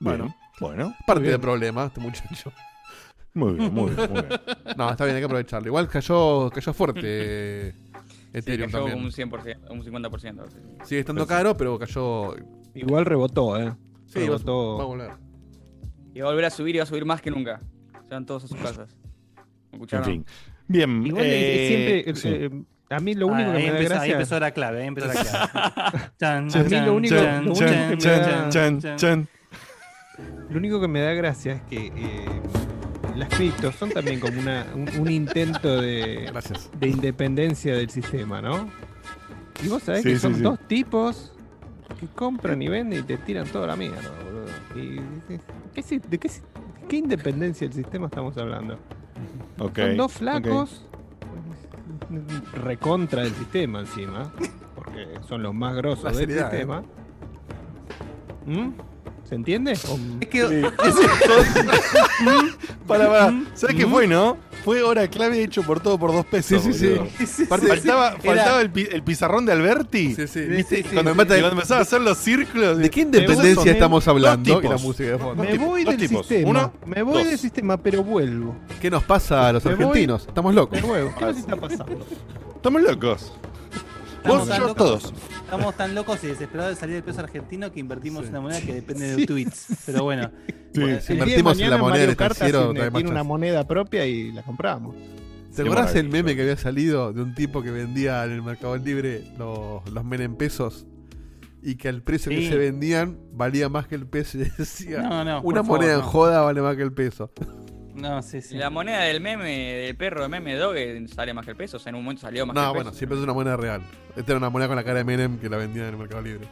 S3: Bueno,
S1: bueno.
S3: Parte del problema, este muchacho.
S1: Muy bien, muy bien, muy bien.
S3: No, está bien, hay que aprovecharlo. Igual cayó, cayó fuerte Ethereum
S7: cayó
S3: también.
S7: un 100%, un 50%. sí.
S3: Sigue estando caro, pero cayó.
S4: Igual rebotó, ¿eh?
S3: Sí, va,
S4: rebotó.
S3: va a volver.
S7: Y va a volver a subir y va a subir más que nunca. Se van todos a sus casas. ¿Me
S1: En
S7: escucharon?
S1: fin. Bien.
S4: Igual
S1: eh,
S4: siempre. eh,
S1: sí.
S4: eh, a mí lo único
S2: Ah,
S4: que
S2: ahí
S4: me da
S2: empezó, ahí
S4: gracia.
S2: empezó la clave, ahí empezó la clave. Chan,
S4: A mí
S2: chan,
S4: lo único,
S2: chan,
S4: lo único
S2: chan,
S4: que me
S2: chan,
S4: da,
S1: chan, chan, chan.
S4: lo único que me da gracia es que eh, las criptos son también como una, un, un intento de,
S3: Gracias.
S4: de independencia del sistema, ¿no? Y vos sabés
S1: Sí,
S4: que
S1: sí,
S4: son
S1: sí.
S4: dos tipos que compran y venden y te tiran toda la mierda, boludo. Y, ¿qué ¿De qué, independencia del sistema estamos hablando? Son dos flacos recontra del sistema encima, porque son los más grosos
S3: La
S4: del
S3: seriedad,
S4: sistema. ¿Mm? ¿Se entiende? O-
S2: Es que
S1: Para, para. ¿Sabes qué fue, no? Fue hora clave hecho por todo por dos pesos.
S3: Sí, sí, sí.
S1: Faltaba, faltaba el, pi- el pizarrón de Alberti.
S3: Sí, sí.
S1: ¿Viste?
S3: Cuando
S1: empezaba a hacer los círculos.
S3: ¿De qué independencia estamos hablando? Y la
S1: tipos.
S3: música de fondo.
S4: Me
S1: tipos,
S4: voy del
S1: tipos.
S4: sistema.
S1: Uno,
S4: me voy
S1: dos.
S4: del sistema, pero vuelvo.
S3: ¿Qué nos pasa a los
S4: Me voy-
S3: argentinos? Estamos locos.
S4: De nuevo. ¿Qué nos está pasando?
S1: Estamos locos.
S2: Estamos
S1: Vos, yo, todos.
S2: Estamos tan locos y desesperados de salir del peso argentino que invertimos en una moneda que depende de
S4: Sí.
S2: tweets. Pero bueno,
S1: Sí,
S3: Invertimos en la moneda del
S4: tiene, una moneda propia y la compramos.
S3: ¿Te acordás el meme que había salido de un tipo que vendía en el Mercado Libre los, los men en pesos? Y que al precio que se vendían valía más que el peso. Y decía,
S2: No, no,
S3: una
S2: favor,
S3: moneda en joda vale más que el peso.
S2: No, sí, sí.
S7: La moneda del meme, del perro de meme dog eh, sale más que el peso. O sea, en un momento salió más que
S3: No,
S7: el
S3: bueno,
S7: peso.
S3: siempre es una moneda real. Esta era una moneda con la cara de Menem que la vendían en el Mercado Libre.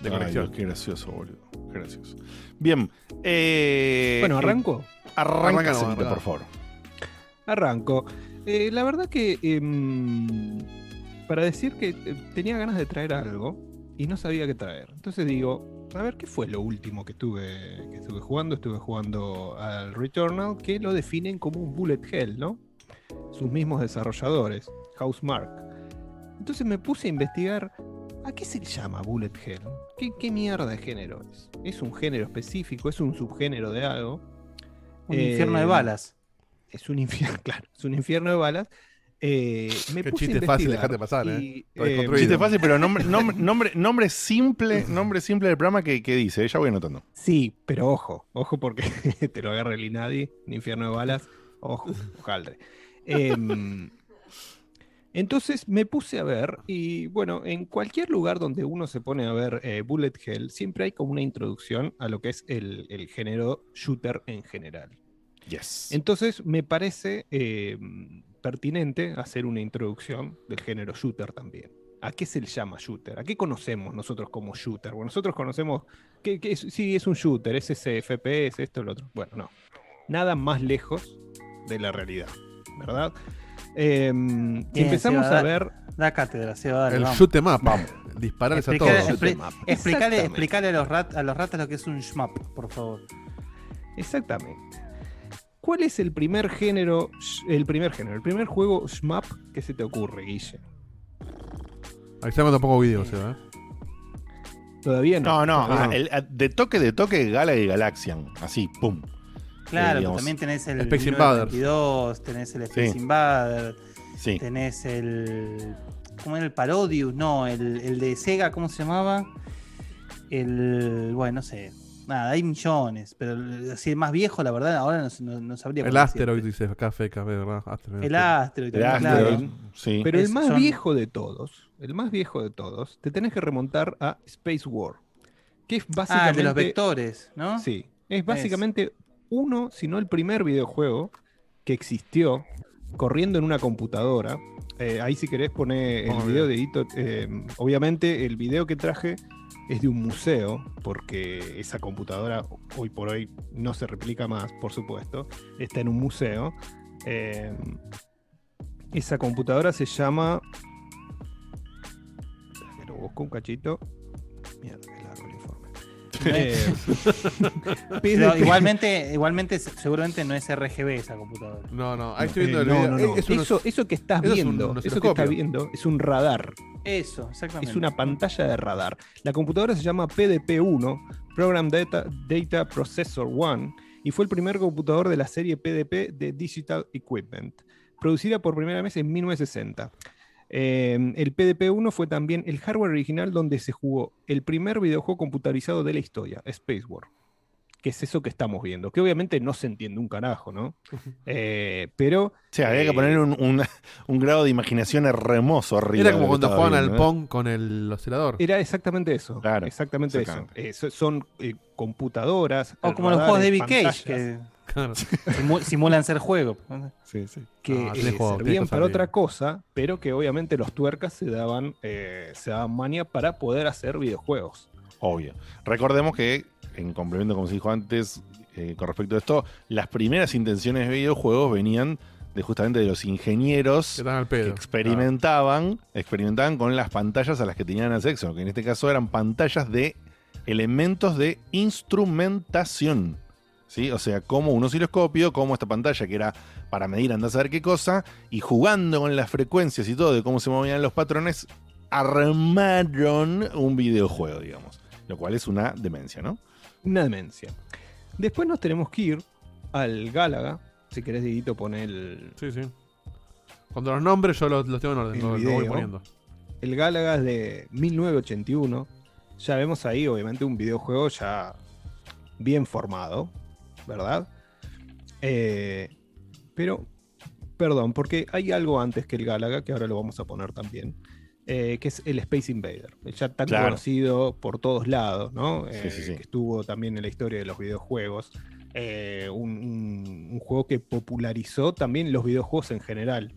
S3: De
S1: Ay,
S3: colección.
S1: Dios, qué gracioso, boludo. Qué gracioso. Bien. eh,
S4: Bueno,
S1: eh,
S4: arranco.
S1: Arranca,
S3: Arranca, no,
S1: Celito,
S3: arranca.
S1: por favor.
S4: Arranco. Eh, la verdad que em, para decir que tenía ganas de traer algo y no sabía qué traer. Entonces digo, a ver, ¿qué fue lo último que estuve, que estuve jugando? Estuve jugando al Returnal, que lo definen como un bullet hell, ¿no? Sus mismos desarrolladores, Housemark. Entonces me puse a investigar, ¿a qué se llama bullet hell? ¿Qué, qué mierda de género es? ¿Es un género específico? ¿Es un subgénero de algo?
S2: Un infierno de
S4: Eh,
S2: balas.
S4: es un infierno, claro, es un infierno de balas. Eh, me
S3: Qué
S4: puse a
S3: chiste fácil, dejate pasar, ¿eh?
S4: y, eh.
S1: Chiste fácil, pero nombre, nombre, nombre, nombre simple, nombre simple del programa que, que dice, eh, ya voy anotando.
S4: sí, pero ojo, ojo porque te lo agarra el Inadi, un infierno de balas, ojo, ojaldre. Em, entonces me puse a ver, y bueno, en cualquier lugar donde uno se pone a ver eh, Bullet Hell, siempre hay como una introducción a lo que es el, el género shooter en general.
S1: Yes.
S4: Entonces me parece eh, pertinente hacer una introducción del género shooter también. ¿A qué se le llama shooter? ¿A qué conocemos nosotros como shooter? Bueno, nosotros conocemos que, que es, sí es un shooter, es ese FPS, esto, lo otro. Bueno, no. Nada más lejos de la realidad, ¿verdad? Eh, si
S2: Bien,
S4: empezamos a ver
S2: Da cátedra, Seba, dale,
S3: El
S2: vamos.
S3: shoot em up. Dispararles a todos.
S2: expli-
S4: 'em
S2: explicale a, los rat- a los ratas lo que es un shmup, por favor.
S4: Exactamente. ¿Cuál es el primer género, el primer género, el primer juego shmup que se te ocurre, Guille?
S3: Ahí está cuando pongo videos, ¿eh?
S4: Todavía
S1: No,
S4: no.
S1: no, ah, el- ah, de toque, de toque, Gala y Galaxian. Así, pum.
S2: Claro,
S1: Eh,
S2: también tenés el
S3: Space
S2: 1922, tenés el Space
S1: Sí.
S2: Invader,
S1: Sí.
S2: tenés el. ¿Cómo era el Parodius? No, el, el de Sega, ¿cómo se llamaba? El. Bueno, no sé. Nada, hay millones, pero así el más viejo, la verdad, ahora no, no- no sabría
S3: El. Asteroid dice acá FK, ¿verdad? Asteroid.
S2: El Asteroid,
S1: El Asteroid,
S2: claro.
S1: sí.
S4: Pero el
S2: Es-
S4: más
S2: son-
S4: viejo de todos, el más viejo de todos, te tenés que remontar a Space War. Que es
S2: Ah,
S4: básicamente.
S2: el de los vectores, ¿no?
S4: Sí. Es básicamente uno, si no el primer videojuego que existió corriendo en una computadora. Eh, ahí si querés poner el video
S3: video.
S4: de Ito. eh, obviamente el video que traje es de un museo, porque esa computadora hoy por hoy no se replica más, por supuesto. Está en un museo. Eh, esa computadora se llama. Lo busco un cachito. Mierda, qué largo el informe. Eh,
S2: Pero igualmente, igualmente, se- seguramente no es RGB esa computadora.
S3: No, no, ahí estoy
S4: Eh,
S3: viendo el
S4: no,
S3: video.
S4: no,
S3: Eh,
S4: no.
S3: es unos-
S4: Eso, eso que estás
S3: eso es un
S4: viendo, eso que estás viendo es un radar.
S2: Eso, exactamente.
S4: Es una pantalla de radar. La computadora se llama PDP-1 Program Data, Data Processor One y fue el primer computador de la serie PDP de Digital Equipment, producida por primera vez en 1960. Eh, el PDP-1 fue también el hardware original donde se jugó el primer videojuego computarizado de la historia, Space War. Que es eso que estamos viendo. Que obviamente no se entiende un carajo, ¿no? Eh, pero.
S1: O sea, había que
S4: eh,
S1: poner un, un- un grado de imaginación hermoso arriba.
S3: Era como cuando jugaban al
S1: ¿eh?
S3: Pong con el oscilador.
S4: Era exactamente eso.
S1: Claro,
S4: exactamente eso. Eh, so- son eh, computadoras.
S2: O como los juegos de David Cage, que simu- simulan ser juego.
S1: Sí, sí.
S4: que
S3: Ah,
S4: eh,
S3: juego,
S4: servían para
S3: bien.
S4: otra cosa, pero que obviamente los tuercas se daban, eh, se daban mania para poder hacer videojuegos.
S1: Obvio. Recordemos que, en complemento, como se dijo antes, eh, con respecto a esto, las primeras intenciones de videojuegos venían de justamente de los ingenieros
S3: Que
S1: experimentaban, experimentaban con las pantallas a las que tenían acceso, que en este caso eran pantallas de elementos de instrumentación. ¿Sí? O sea, como un osciloscopio, como esta pantalla que era para medir andás a ver qué cosa, y jugando con las frecuencias y todo de cómo se movían los patrones, armaron un videojuego, digamos. Lo cual es una demencia, ¿no?
S4: Una demencia. Después nos tenemos que ir al Gálaga. Si querés, Dieguito, poner el,
S3: Sí, sí. Cuando los nombres yo los, los tengo en orden,
S4: el
S3: los, los voy poniendo.
S4: El Gálaga es de 1981. Ya vemos ahí, obviamente, un videojuego ya bien formado, ¿verdad? Eh, pero, perdón, porque hay algo antes que el Gálaga, que ahora lo vamos a poner también, eh, que es el Space Invader. Ya tan
S1: Claro.
S4: conocido por todos lados, ¿no?
S1: Sí,
S4: Eh,
S1: sí, sí.
S4: Que estuvo también en la historia de los videojuegos. Eh, un, un- un juego que popularizó también los videojuegos en general.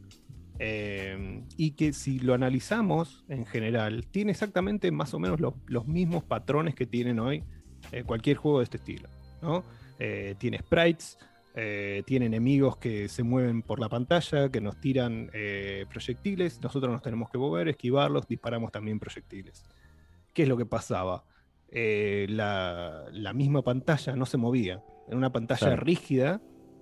S4: Y que si lo analizamos en general, tiene exactamente más o menos lo- los mismos patrones que tienen hoy cualquier juego de este estilo. ¿no? Tiene sprites, eh, tiene enemigos que se mueven por la pantalla, que nos tiran eh, proyectiles, nosotros nos tenemos que mover, esquivarlos, disparamos también proyectiles. ¿Qué es lo que pasaba? Eh, la, la misma pantalla no se movía. Era una pantalla
S1: Claro.
S4: rígida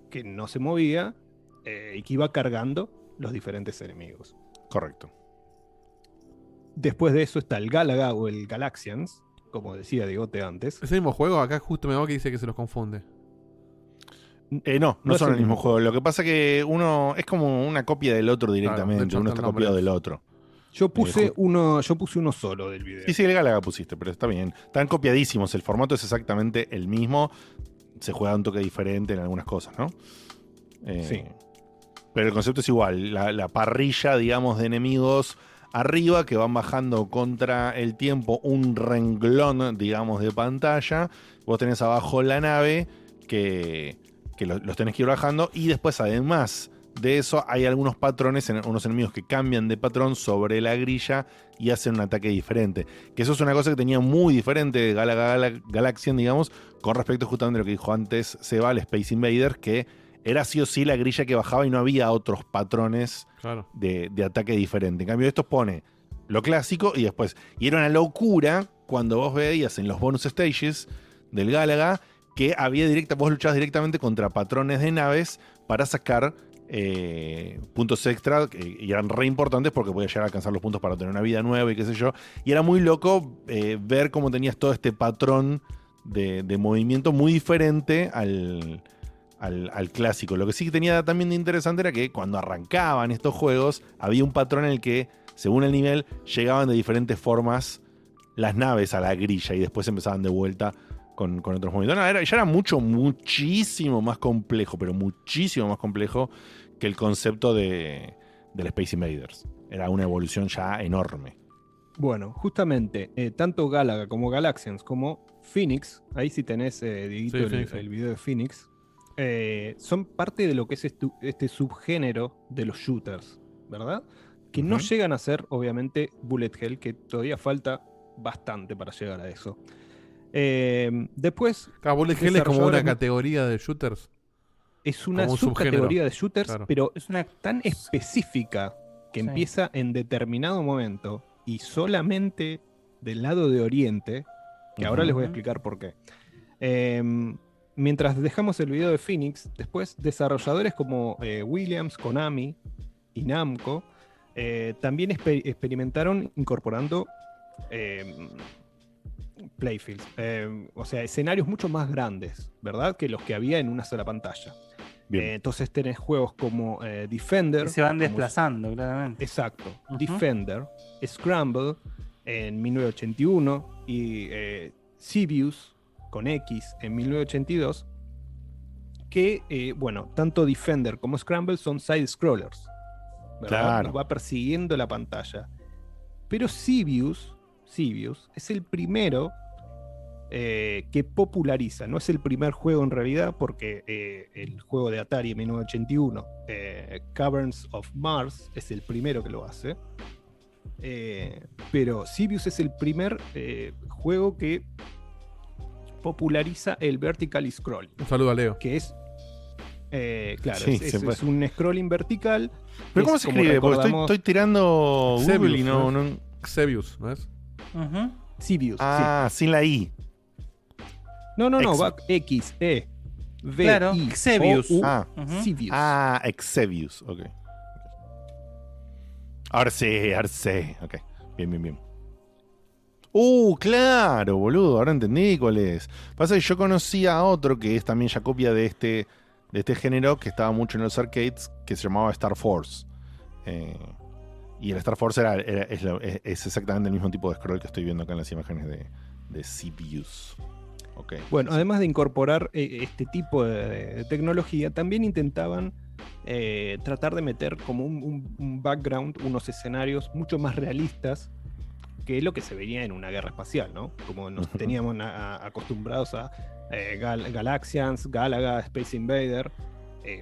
S4: que no se movía eh, y que iba cargando los diferentes enemigos.
S1: Correcto.
S4: Después de eso está el Galaga o el Galaxians, como decía Digote antes.
S3: Ese mismo juego, acá justo me va que dice que se los confunde.
S1: Eh, no, no, son
S4: el
S1: mismo
S4: mismo
S1: juego. Lo que pasa que uno es como una copia del otro directamente.
S3: hecho,
S1: uno está copiado del otro.
S4: Yo puse
S1: ju-
S4: uno, yo puse uno solo del video.
S1: Sí, sí, el Galaga pusiste, pero está bien. Están copiadísimos. El formato es exactamente el mismo. Se juega un toque diferente en algunas cosas, ¿no? Eh,
S4: Sí.
S1: Pero el concepto es igual. La, la parrilla, digamos, de enemigos arriba que van bajando contra el tiempo un renglón, digamos, de pantalla. Vos tenés abajo la nave que, que lo- los tenés que ir bajando. Y después, además de eso, hay algunos patrones, en- unos enemigos que cambian de patrón sobre la grilla y hacen un ataque diferente. Que eso es una cosa que tenía muy diferente de Galaga Gala- Galaxian, digamos, con respecto justamente a lo que dijo antes Seba, el Space Invader, que era sí o sí la grilla que bajaba y no había otros patrones
S3: Claro.
S1: de, de ataque diferente. En cambio, esto pone lo clásico y después. Y era una locura cuando vos veías en los bonus stages del Gálaga que había directa, vos luchabas directamente contra patrones de naves para sacar eh, puntos extra que- y eran re importantes porque podías llegar a alcanzar los puntos para tener una vida nueva y qué sé yo. Y era muy loco eh, ver cómo tenías todo este patrón de, de movimiento muy diferente al, al, al clásico. Lo que sí que tenía también de interesante era que cuando arrancaban estos juegos había un patrón en el que, según el nivel, llegaban de diferentes formas las naves a la grilla y después empezaban de vuelta con, con otros movimientos. No, era- ya era mucho, muchísimo más complejo, pero muchísimo más complejo que el concepto de, del Space Invaders. Era una evolución ya enorme.
S4: Bueno, justamente, eh, tanto Galaga como Galaxians como Phoenix, ahí sí tenés, eh, Dieguito,
S3: Sí,
S4: el,
S3: Phoenix, sí.
S4: el video de Phoenix, eh, son parte de lo que es estu- este subgénero de los shooters, ¿verdad? Que no llegan a ser, obviamente, Bullet Hell, que todavía falta bastante para llegar a eso. Eh, después,
S3: Hell es como una categoría de shooters.
S4: es una
S3: un
S4: subcategoría de shooters,
S3: Claro.
S4: pero es una tan específica que
S2: Sí.
S4: empieza en determinado momento y solamente del lado de Oriente, que ahora les voy a explicar por qué. Em, mientras dejamos el video de Phoenix, después desarrolladores como eh, Williams, Konami y Namco em, eh, también exper- experimentaron incorporando eh, playfields. Eh, o sea, escenarios mucho más grandes, ¿verdad? Que los que había en una sola pantalla.
S1: Bien.
S4: Eh, entonces tenés juegos como eh, Defender.
S2: Que se van
S4: como-
S2: desplazando, claramente.
S4: Exacto. Defender, Scramble en 1981 y eh, Civius con X en 1982. Que, eh, bueno, tanto Defender como Scramble son side-scrollers. ¿verdad?
S1: Claro.
S4: Nos va persiguiendo la pantalla. Pero Civius, Civius es el primero eh, que populariza. No es el primer juego en realidad, porque eh, el juego de Atari en 1981, eh, Caverns of Mars, es el primero que lo hace. Eh, pero Civius es el primer eh, juego que populariza el vertical scroll.
S3: Un saludo a Leo.
S4: Que es. eh, claro,
S1: Sí,
S4: es, es-
S1: siempre.
S4: es un scrolling vertical.
S1: ¿Pero cómo se escribe? Porque estoy, tirando Google
S3: Xevious,
S1: y no.
S3: ¿no
S1: no-
S3: Xevious, ¿no es?
S4: Civius.
S1: Ah, sin la I.
S4: No, no, no, va X, E, V,
S2: Claro,
S4: I. O, U,
S1: Ah.
S2: Ujú.
S4: Civius.
S1: Ah, Exevius, ok. Ahora sí, ahora sí. Ok, bien, bien, bien. Uh, claro, boludo, ahora entendí cuál es. Pasa que yo conocía a otro que es también ya copia de este, de este género que estaba mucho en los arcades, que se llamaba Star Force. Eh, y el Star Force era, era- es, exactamente el mismo tipo de scroll que estoy viendo acá en las imágenes de, de CPUs. Ok.
S4: Bueno, además de incorporar eh, este tipo de, de tecnología, también intentaban eh, tratar de meter como un, un- un background, unos escenarios mucho más realistas que lo que se veía en una guerra espacial, ¿no? Como nos teníamos a- a- acostumbrados a eh, Gal- Galaxians, Galaga, Space Invader.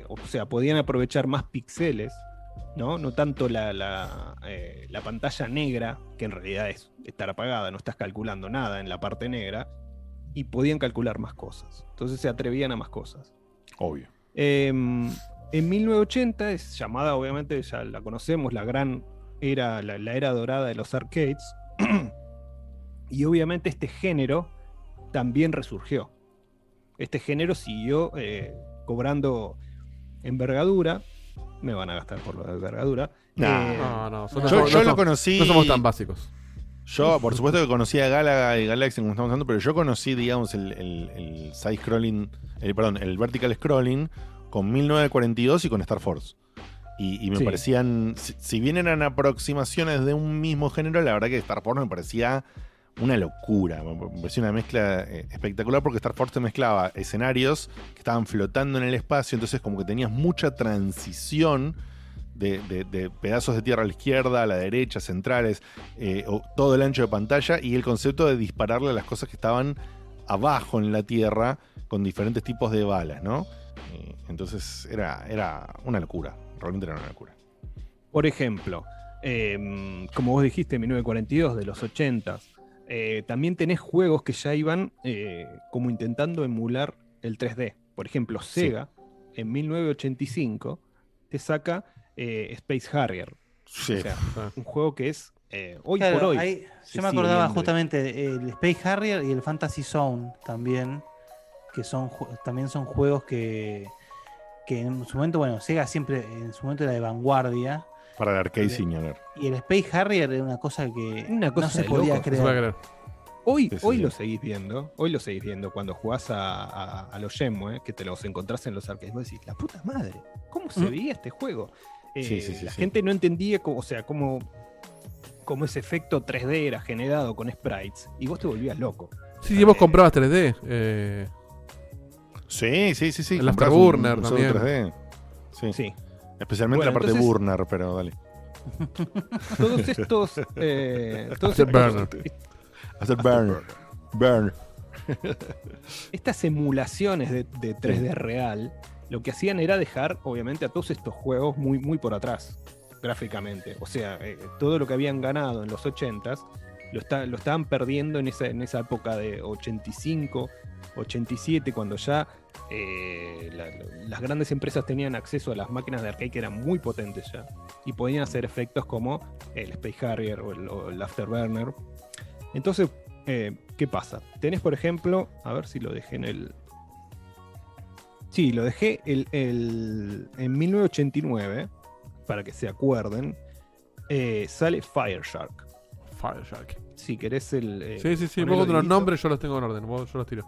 S4: o sea, podían aprovechar más píxeles, ¿no? No tanto la, la, eh, la pantalla negra, que en realidad es estar apagada, no estás calculando nada en la parte negra, y podían calcular más cosas. Entonces se atrevían a más cosas.
S1: Obvio.
S4: Em, en 1980 es llamada, obviamente, ya la conocemos, la gran era, la, la era dorada de los arcades. y obviamente este género también resurgió. Este género siguió eh, cobrando envergadura. Me van a gastar por lo de envergadura.
S1: Nah.
S4: Eh,
S3: No, no,
S1: Yo,
S3: no-
S1: yo lo conocí.
S3: No somos tan básicos.
S1: Yo, por supuesto que conocía a Galaga y Galaxy como estamos hablando, pero yo conocí, digamos, el, el- el side scrolling, el, perdón, el vertical scrolling con 1942 y con Star Force. Y, y me
S4: Sí.
S1: parecían, si, si bien eran aproximaciones de un mismo género, la verdad que Star Force me parecía una locura. Me una mezcla eh, espectacular porque Star Force mezclaba escenarios que estaban flotando en el espacio, entonces como que tenías mucha transición de, de- pedazos de tierra a la izquierda, a la derecha, centrales, eh, o todo el ancho de pantalla y el concepto de dispararle a las cosas que estaban abajo en la tierra con diferentes tipos de balas, ¿no? Eh, entonces era, era una locura, realmente era una locura.
S4: Por ejemplo, em, como vos dijiste, 1942 de los 80 también tenés juegos que ya iban eh, como intentando emular el 3D. Por ejemplo, Sega en 1985 te saca eh, Space Harrier.
S1: Sí.
S4: O sea, un juego que es eh, hoy
S2: Claro,
S4: por hoy.
S2: yo me acordaba
S4: viendo.
S2: justamente del Space Harrier y el Fantasy Zone también, que son también son juegos que, que en su momento, bueno, Sega siempre en su momento era de vanguardia.
S1: Para el arcade ñoner.
S2: Y el Space Harrier era una cosa que
S4: Una cosa
S2: no se podía
S4: locos.
S2: creer.
S4: Hoy,
S1: Sí, sí,
S4: hoy
S1: sí.
S4: lo seguís viendo, hoy lo seguís viendo cuando jugás a, a- a los Shenmue, que te los encontrás en los arcades. Vos decís, la puta madre, ¿cómo se
S2: ¿Mm?
S4: veía este juego? Eh,
S1: Sí, sí, sí,
S4: la
S1: sí.
S4: gente no entendía, cómo, o sea, cómo, cómo ese efecto 3D era generado con sprites y vos te volvías loco.
S3: Sí, sí, vos comprabas 3D. eh,
S1: Sí, sí, sí, sí.
S3: El Afterburner también.
S1: 3D. Sí.
S4: Sí.
S1: Especialmente
S4: Bueno,
S1: la parte
S4: entonces-
S1: Burner, pero dale.
S4: Todos estos. eh, todos
S3: Hacer burner.
S1: Hacer burn. Burn.
S4: estas emulaciones de, de 3D real, lo que hacían era dejar, obviamente, a todos estos juegos muy, muy por atrás, gráficamente. O sea, eh, todo lo que habían ganado en los 80s lo, está- lo estaban perdiendo en esa, en esa época de 85, 87, cuando ya eh, la- las grandes empresas tenían acceso a las máquinas de arcade que eran muy potentes ya y podían hacer efectos como el Space Harrier o el, o el Afterburner. Entonces, eh, ¿qué pasa? Tenés, por ejemplo, a ver si lo dejé en el. Sí, lo dejé el, el- en 1989, para que se acuerden. eh, sale Fire Shark.
S3: Fire Shark.
S4: Si querés el. eh,
S3: Sí, sí, sí. Vos con los nombres yo los tengo en orden. Yo los tiro.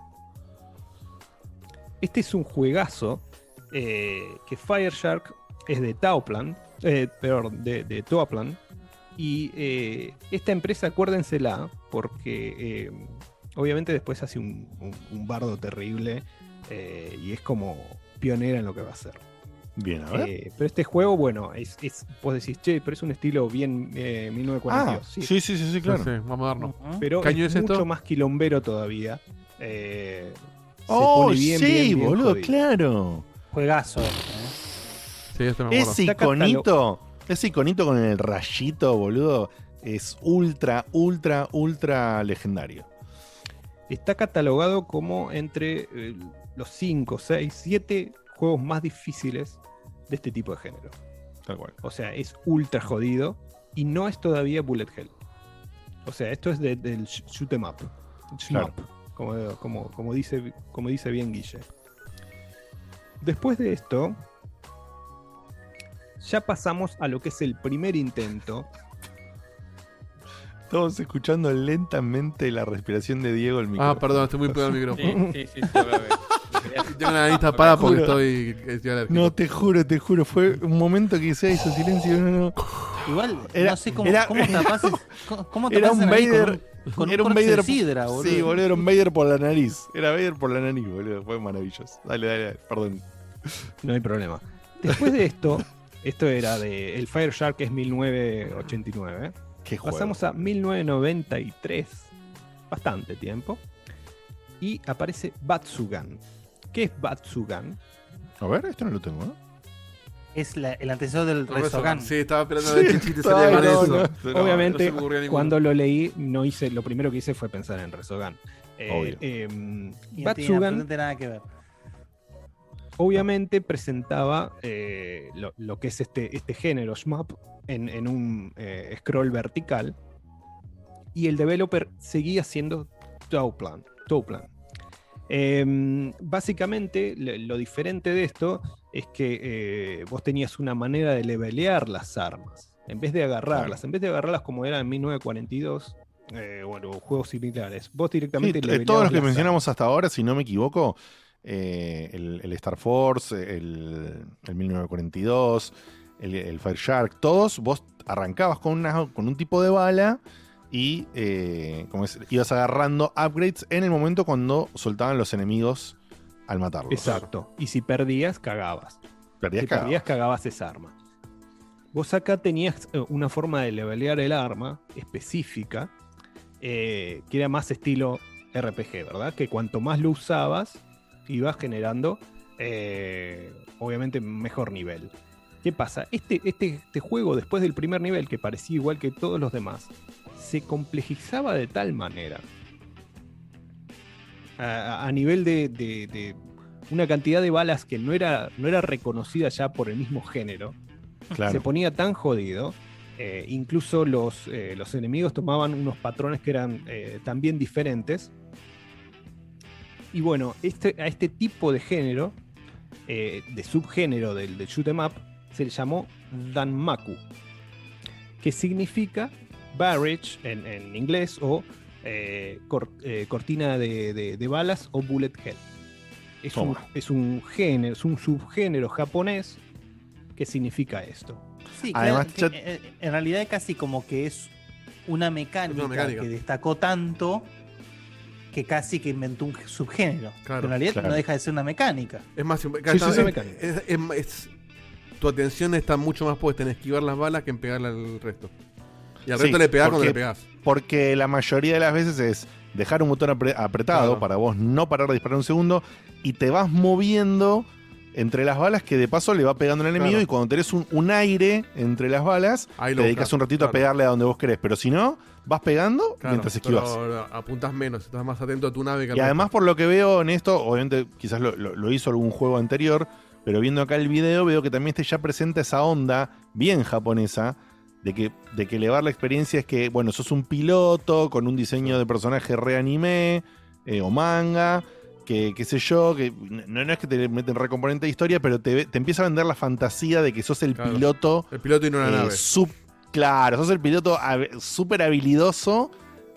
S4: Este es un juegazo eh, que Fireshark es de Tauplan, eh, perdón, de, de Toaplan. Y eh, esta empresa, acuérdensela, porque eh, obviamente después hace un, un- un bardo terrible eh, y es como pionera en lo que va a hacer.
S1: Bien, a ver.
S4: Eh, pero este juego, bueno, es, es, vos decís, che, pero es un estilo bien eh, 1942.
S1: Ah, sí, sí, sí, sí, claro.
S3: Sí, vamos a darnos.
S4: Pero
S3: ¿Qué año
S4: es,
S3: es esto?
S4: mucho más quilombero todavía. Eh,
S1: Oh,
S4: pone bien,
S1: sí,
S4: bien, bien
S1: boludo,
S4: jodido.
S1: claro.
S2: Juegazo. ¿eh?
S3: Sí, esto me.
S1: Ese iconito, ese iconito con el rayito, boludo, es ultra, ultra, ultra legendario.
S4: Está catalogado como entre eh, los 5, 6, 7 juegos más difíciles de este tipo de género.
S1: Tal cual.
S4: O sea, es ultra jodido y no es todavía Bullet Hell. O sea, esto es de- del sh- shoot 'em up.
S1: Claro.
S4: Shmup, como, como, como dice, como dice bien Guille. Después de esto, ya pasamos a lo que es el primer intento.
S1: Estamos escuchando lentamente la respiración de Diego el micrófono.
S3: Ah, perdón, estoy muy pegado al micrófono.
S7: Sí, sí, sí.
S3: Tengo la nariz tapada porque estoy, estoy alérgico.
S1: No, te juro, te juro, fue un momento que se hizo silencio. No, no.
S2: Igual,
S1: Era-
S2: no sé cómo,
S1: era-
S2: cómo tapás, cómo, cómo
S1: Era un Vader.
S2: Con
S1: era
S2: un
S1: Vader.
S2: sidra, boludo.
S1: Sí, boludo, era un Vader por la nariz. Era Vader por la nariz, boludo. Fue maravilloso. Dale, dale, dale, perdón.
S4: No hay problema. Después de esto, esto era de. El Fire Shark es 1989.
S1: Qué juego.
S4: Pasamos a 1993. Bastante tiempo. Y aparece Batsugan. ¿Qué es Batsugan?
S1: A ver, esto no lo tengo, ¿no?
S2: Es la- el antecesor del
S3: Resogan. Sí, estaba esperando a
S1: Sí,
S3: ver qué chiste salía con
S1: no,
S3: eso.
S1: no.
S3: Pero
S4: Obviamente,
S3: no se
S4: cuando lo leí, no hice, lo primero que hice fue pensar en Resogan. Eh,
S1: Obvio.
S4: eh,
S2: Y no tiene nada que ver.
S4: obviamente presentaba eh, lo, lo que es este, este género shmup en, en un eh, scroll vertical y el developer seguía siendo Towplan. Towplan. Em, básicamente lo diferente de esto es que eh, vos tenías una manera de levelear las armas. En vez de agarrarlas, en vez de agarrarlas como era en 1942, eh, bueno, juegos similares, vos
S1: Sí,
S4: directamente
S1: t-
S4: leveleabas
S1: todos los que mencionamos hasta ahora, si no me equivoco, eh, el, el Star Force, el, el 1942, el, el Fire Shark, todos vos arrancabas con, una, con un tipo de bala y eh, como es, ibas agarrando upgrades en el momento cuando soltaban los enemigos al matarlos.
S4: Exacto. Y si perdías, cagabas.
S1: Perdías
S4: si
S1: cagado.
S4: perdías, cagabas esa arma. Vos acá tenías eh, una forma de levelear el arma específica, eh, que era más estilo RPG, ¿verdad? Que cuanto más lo usabas, ibas generando, eh, obviamente, mejor nivel. ¿Qué pasa? Este, este, este juego, después del primer nivel, que parecía igual que todos los demás, se complejizaba de tal manera, a, a nivel de, de- de una cantidad de balas que no era, no era reconocida ya por el mismo género,
S1: Claro.
S4: se ponía tan jodido. eh, incluso los, eh, los enemigos tomaban unos patrones que eran eh, también diferentes. Y bueno, este, a este tipo de género, de subgénero del, del shoot 'em up, se le llamó Danmaku, que significa barrage en, en inglés o eh, cor- eh, cortina de, de- de balas o bullet hell. Es un, es un género, es un subgénero japonés que significa esto.
S2: Sí,
S1: Además,
S2: que, eh, en realidad casi como que es una mecánica,
S3: Una mecánica.
S2: que destacó tanto que casi que inventó un subgénero.
S3: Claro,
S2: Pero en realidad
S1: claro.
S2: no deja de ser una mecánica.
S3: Es más,
S4: sí,
S3: es-
S4: mecánica.
S3: es- es- es- tu atención está mucho más puesta en esquivar las balas que en pegarle al resto. Y al
S1: Sí,
S3: resto le pegás cuando
S1: porque-
S3: le pegás.
S1: Porque la mayoría de las veces es dejar un botón apre- apretado
S3: Claro.
S1: para vos no parar de disparar un segundo y te vas moviendo entre las balas que de paso le va pegando al enemigo
S3: Claro.
S1: y cuando tenés un, un aire entre las balas
S3: Ahí
S1: te dedicas un ratito a pegarle a donde vos querés. Pero si no, vas pegando mientras esquivas.
S3: pero apuntás menos, estás más atento a tu nave que
S1: Y además por lo que veo en esto, obviamente quizás lo, lo- lo hizo algún juego anterior, pero viendo acá el video veo que también este ya presenta esa onda bien japonesa de que, de que elevar la experiencia es que, bueno, sos un piloto con un diseño de personaje re anime eh, o manga, que qué sé yo, que no, no es que te meten recomponente de historia, pero te, te empieza a vender la fantasía de que sos el
S3: Claro.
S1: piloto
S3: El piloto y no una
S1: eh,
S3: nave.
S1: sub claro, sos el piloto súper habilidoso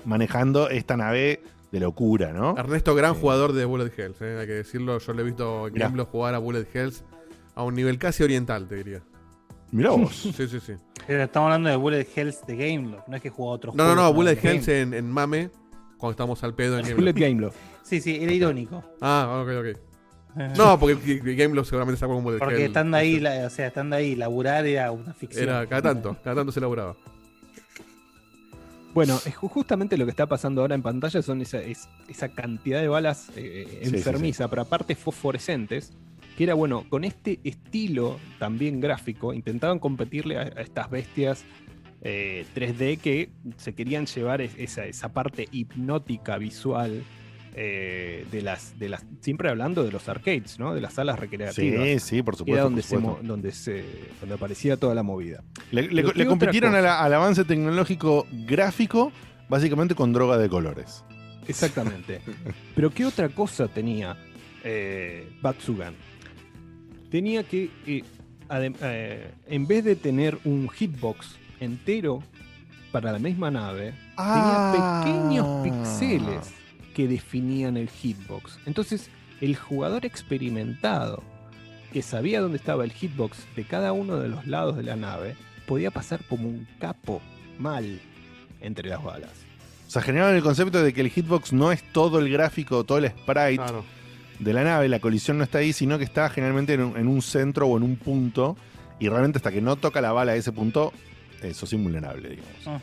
S1: manejando esta nave de locura, ¿no?
S3: Ernesto, gran jugador de Bullet Hells, eh, hay que decirlo. Yo le he visto en jugar a Bullet Hells a un nivel casi oriental, te diría.
S1: Mirá vos.
S3: Sí, sí, sí.
S2: Pero estamos hablando de Bullet Hells de Gameloft, no es que jugó a otros
S3: No, no, no, Bullet Hells en, en Mame, cuando estamos al pedo en
S4: Bullet
S3: Gameloft.
S4: Gameloft.
S2: Sí, sí, era irónico.
S3: Ah, ok, ok. No, porque Gameloft seguramente sacó un Bullet
S2: Porque
S3: Hell.
S2: estando ahí, la- o sea, estando ahí, laburar era una ficción.
S3: Era cada tanto, cada tanto se elaboraba.
S4: Bueno, justamente lo que está pasando ahora en pantalla son esa, es- esa cantidad de balas eh,
S1: Sí, sí,
S4: enfermiza, pero aparte fosforescentes, que era bueno, con este estilo también gráfico, intentaban competirle a, a estas bestias eh, 3D que se querían llevar es- esa, esa parte hipnótica visual eh, de las, de las, siempre hablando de los arcades, ¿no? De las salas recreativas.
S1: Sí, sí, por supuesto,
S4: Era donde, se
S1: supuesto.
S4: donde, se, donde aparecía toda la movida.
S1: Le, le-
S4: Pero
S1: le
S4: ¿qué otra
S1: compitieron al avance tecnológico gráfico, básicamente con droga de colores.
S4: Exactamente. Pero ¿qué otra cosa tenía eh, Batsugan? Tenía que, eh, adem- eh, en vez de tener un hitbox entero para la misma nave,
S1: Ah.
S4: tenía pequeños píxeles que definían el hitbox. Entonces, el jugador experimentado que sabía dónde estaba el hitbox de cada uno de los lados de la nave, podía pasar como un capo mal entre las balas.
S1: O sea, generaron el concepto de que el hitbox no es todo el gráfico, todo el sprite de la nave, la colisión no está ahí, sino que está generalmente en un, en un centro o en un punto, y realmente hasta que no toca la bala a ese punto, eh, sos invulnerable, digamos.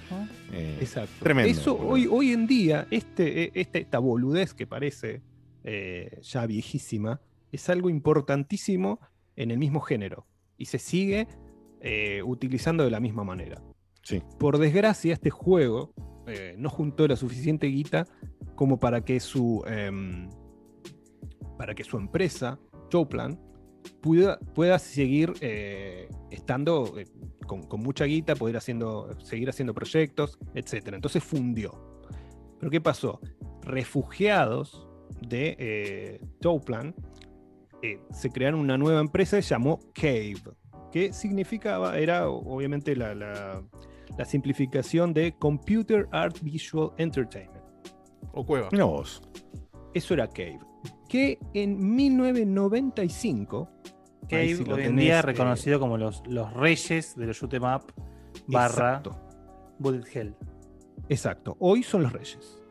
S1: Eh,
S4: Exacto.
S1: Tremendo.
S4: Eso hoy, hoy en día, este, eh, este- esta boludez que parece eh, ya viejísima, es algo importantísimo en el mismo género. Y se sigue eh, utilizando de la misma manera.
S1: Sí.
S4: Por desgracia, este juego eh, no juntó la suficiente guita como para que su. Para que su empresa, Choplan, pueda, pueda seguir eh, estando eh, con, con mucha guita, poder haciendo, seguir haciendo proyectos, etc. Entonces fundió. Pero ¿qué pasó? Refugiados de eh, Toplan eh, se crearon una nueva empresa que se llamó Cave, que significaba, era obviamente la, la- la simplificación de Computer Art Visual Entertainment.
S3: O Cueva.
S1: Mira vos.
S4: Eso era Cave. Que en 1995. ahí
S2: Cave,
S4: sí lo
S2: hoy en
S4: tenés,
S2: día
S4: eh,
S2: reconocido como los, los reyes de los shoot 'em up barra
S4: Exacto.
S2: Bullet Hell.
S4: Exacto. Hoy son los reyes.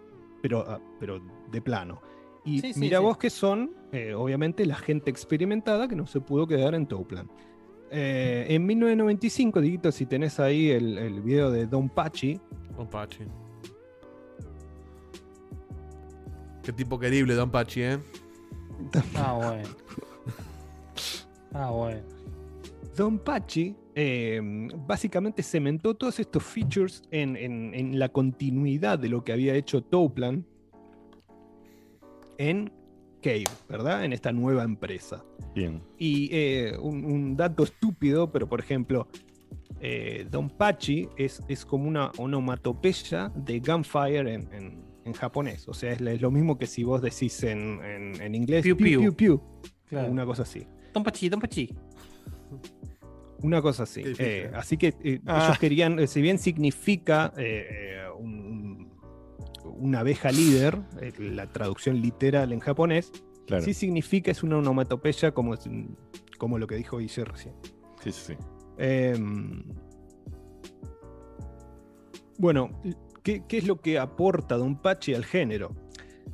S4: Pero, ah, pero de plano. Y
S2: Sí,
S4: mira
S2: sí.
S4: vos que son, eh, obviamente, la gente experimentada que no se pudo quedar en Toplan. Eh, en 1995, Diguito, si tenés ahí el, el video de Don Pachi.
S3: Don Pachi. Qué tipo querible, Don Pachi, ¿eh?
S2: Ah, bueno. Ah, bueno.
S4: Don Pachi eh, básicamente cementó todos estos features en, en- en la continuidad de lo que había hecho Toplan en Cave, ¿verdad? En esta nueva empresa.
S1: Bien.
S4: Y eh, un, un dato estúpido, pero por ejemplo, eh, Don Pachi es, es como una onomatopeya de gunfire en, en- en japonés. O sea, es, es lo mismo que si vos decís en, en- en inglés
S2: Piu,
S4: piu,
S2: piu.
S4: piu, piu.
S2: Claro.
S4: Una cosa así.
S2: Don Pachi, Don Pachi.
S4: Una cosa así. Eh, así que eh,
S2: Ah.
S4: ellos querían, eh, si bien significa un- una abeja líder, eh, la traducción literal en japonés,
S1: Claro.
S4: sí significa, es una onomatopeya como, como lo que dijo Guille recién.
S1: Sí, sí, sí.
S4: Em, bueno, ¿qué, qué es lo que aporta Don Pachi al género?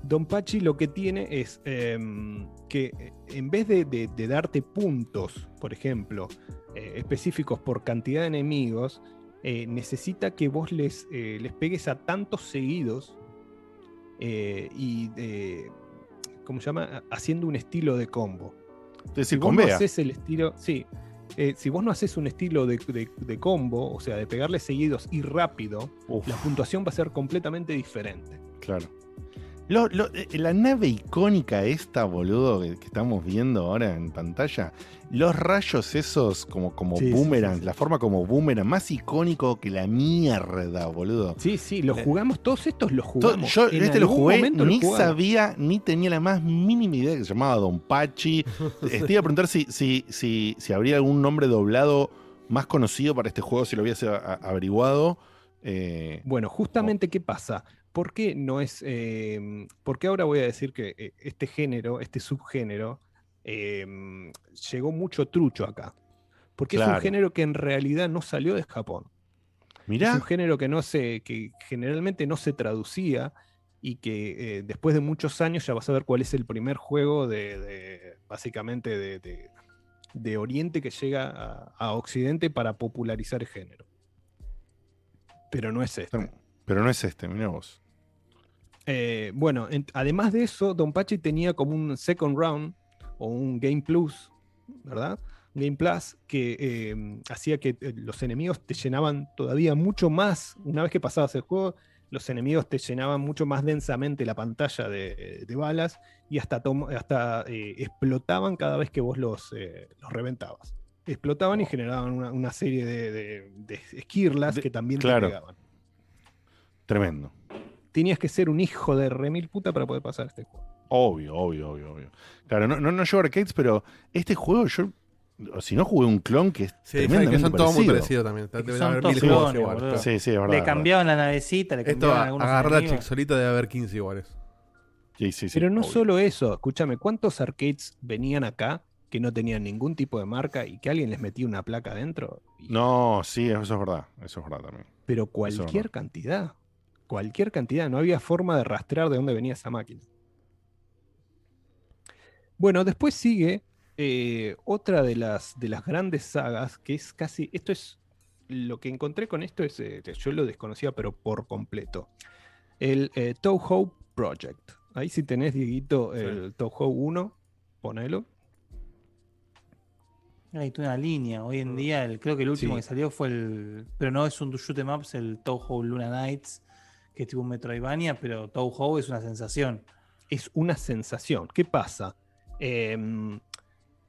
S4: Don Pachi lo que tiene es em, que eh, en vez de, de- de darte puntos, por ejemplo, eh, específicos por cantidad de enemigos, eh, necesita que vos les, les pegues a tantos seguidos y, ¿cómo se llama? Haciendo un estilo de combo.
S1: Entonces,
S4: si vos no haces el estilo, sí, eh, si vos no haces un estilo de, de- de combo, o sea, de pegarle seguidos y rápido, la puntuación va a ser completamente diferente.
S1: Claro. Lo- lo- eh, la nave icónica esta, boludo, que, que estamos viendo ahora en pantalla, los rayos esos como, como
S4: Sí, sí,
S1: boomerang, la forma como boomerang, más icónico que la mierda, boludo.
S4: Sí, sí, los
S1: Eh,
S4: jugamos, todos estos los jugamos.
S1: Yo
S4: En
S1: este lo jugué,
S4: lo
S1: ni sabía, ni tenía la más mínima idea que se llamaba Don Pachi. Estoy a preguntar si, si, si, si habría algún nombre doblado más conocido para este juego si lo hubiese averiguado. Eh,
S4: Bueno, justamente, ¿qué pasa? ¿Por qué no es. eh, ¿Por qué ahora voy a decir que eh, este género, este subgénero, eh, llegó mucho trucho acá? Porque es un género que en realidad no salió de Japón.
S1: Mirá.
S4: Es un género que no se, que generalmente no se traducía y que eh, después de muchos años ya vas a ver cuál es el primer juego de, de- básicamente de, de- de Oriente que llega a, a Occidente para popularizar el género. Pero no es este.
S1: Pero no es este, mira vos.
S4: Eh, bueno, en- además de eso, Don Pachi tenía como un second round o un Game Plus, ¿verdad? Game Plus que eh, hacía que eh, los enemigos te llenaban todavía mucho más. Una vez que pasabas el juego, los enemigos te llenaban mucho más densamente la pantalla de, de balas y hasta, hasta eh, explotaban cada vez que vos los, eh, los reventabas. Explotaban y generaban una, una serie de, de- de esquirlas que también
S1: claro.
S4: te pegaban.
S1: Tremendo.
S4: Tenías que ser un hijo de remil puta para poder pasar este juego.
S1: Obvio, obvio, obvio, obvio. Claro, no, no, no llevo arcades, pero este juego yo. Si no jugué un clon que es
S3: Sí, que son todos muy
S1: parecido.
S3: parecidos también.
S2: Es que
S3: Debe
S2: son
S3: haber
S2: todos
S3: mil juegos
S2: clones,
S3: iguales.
S1: Sí, sí, es verdad.
S2: Le cambiaban la navecita, le
S3: Esto,
S2: cambiaban algunos
S3: agarrar la chexolita debe haber 15 iguales.
S1: Sí, sí, sí.
S4: Pero no
S1: obvio.
S4: solo eso, escúchame, ¿cuántos arcades venían acá que no tenían ningún tipo de marca y que alguien les metía una placa adentro?
S1: No, sí, eso es verdad. Eso es verdad también.
S4: Pero cualquier cantidad, cualquier cantidad, no había forma de rastrear de dónde venía esa máquina. Bueno, después sigue eh, otra de las, de las grandes sagas, que es casi, esto es, lo que encontré con esto es, eh, yo lo desconocía, pero por completo. El eh, Toho Project. Ahí si tenés, Dieguito, el Toho 1, ponelo.
S2: Hay una línea. Hoy en día, el, creo que el último
S4: Sí.
S2: que salió fue el. Pero no es un shoot 'em ups, el Toho Luna Nights, que es tipo Metroidvania, pero Toho es una sensación.
S4: es una sensación. ¿Qué pasa? Em,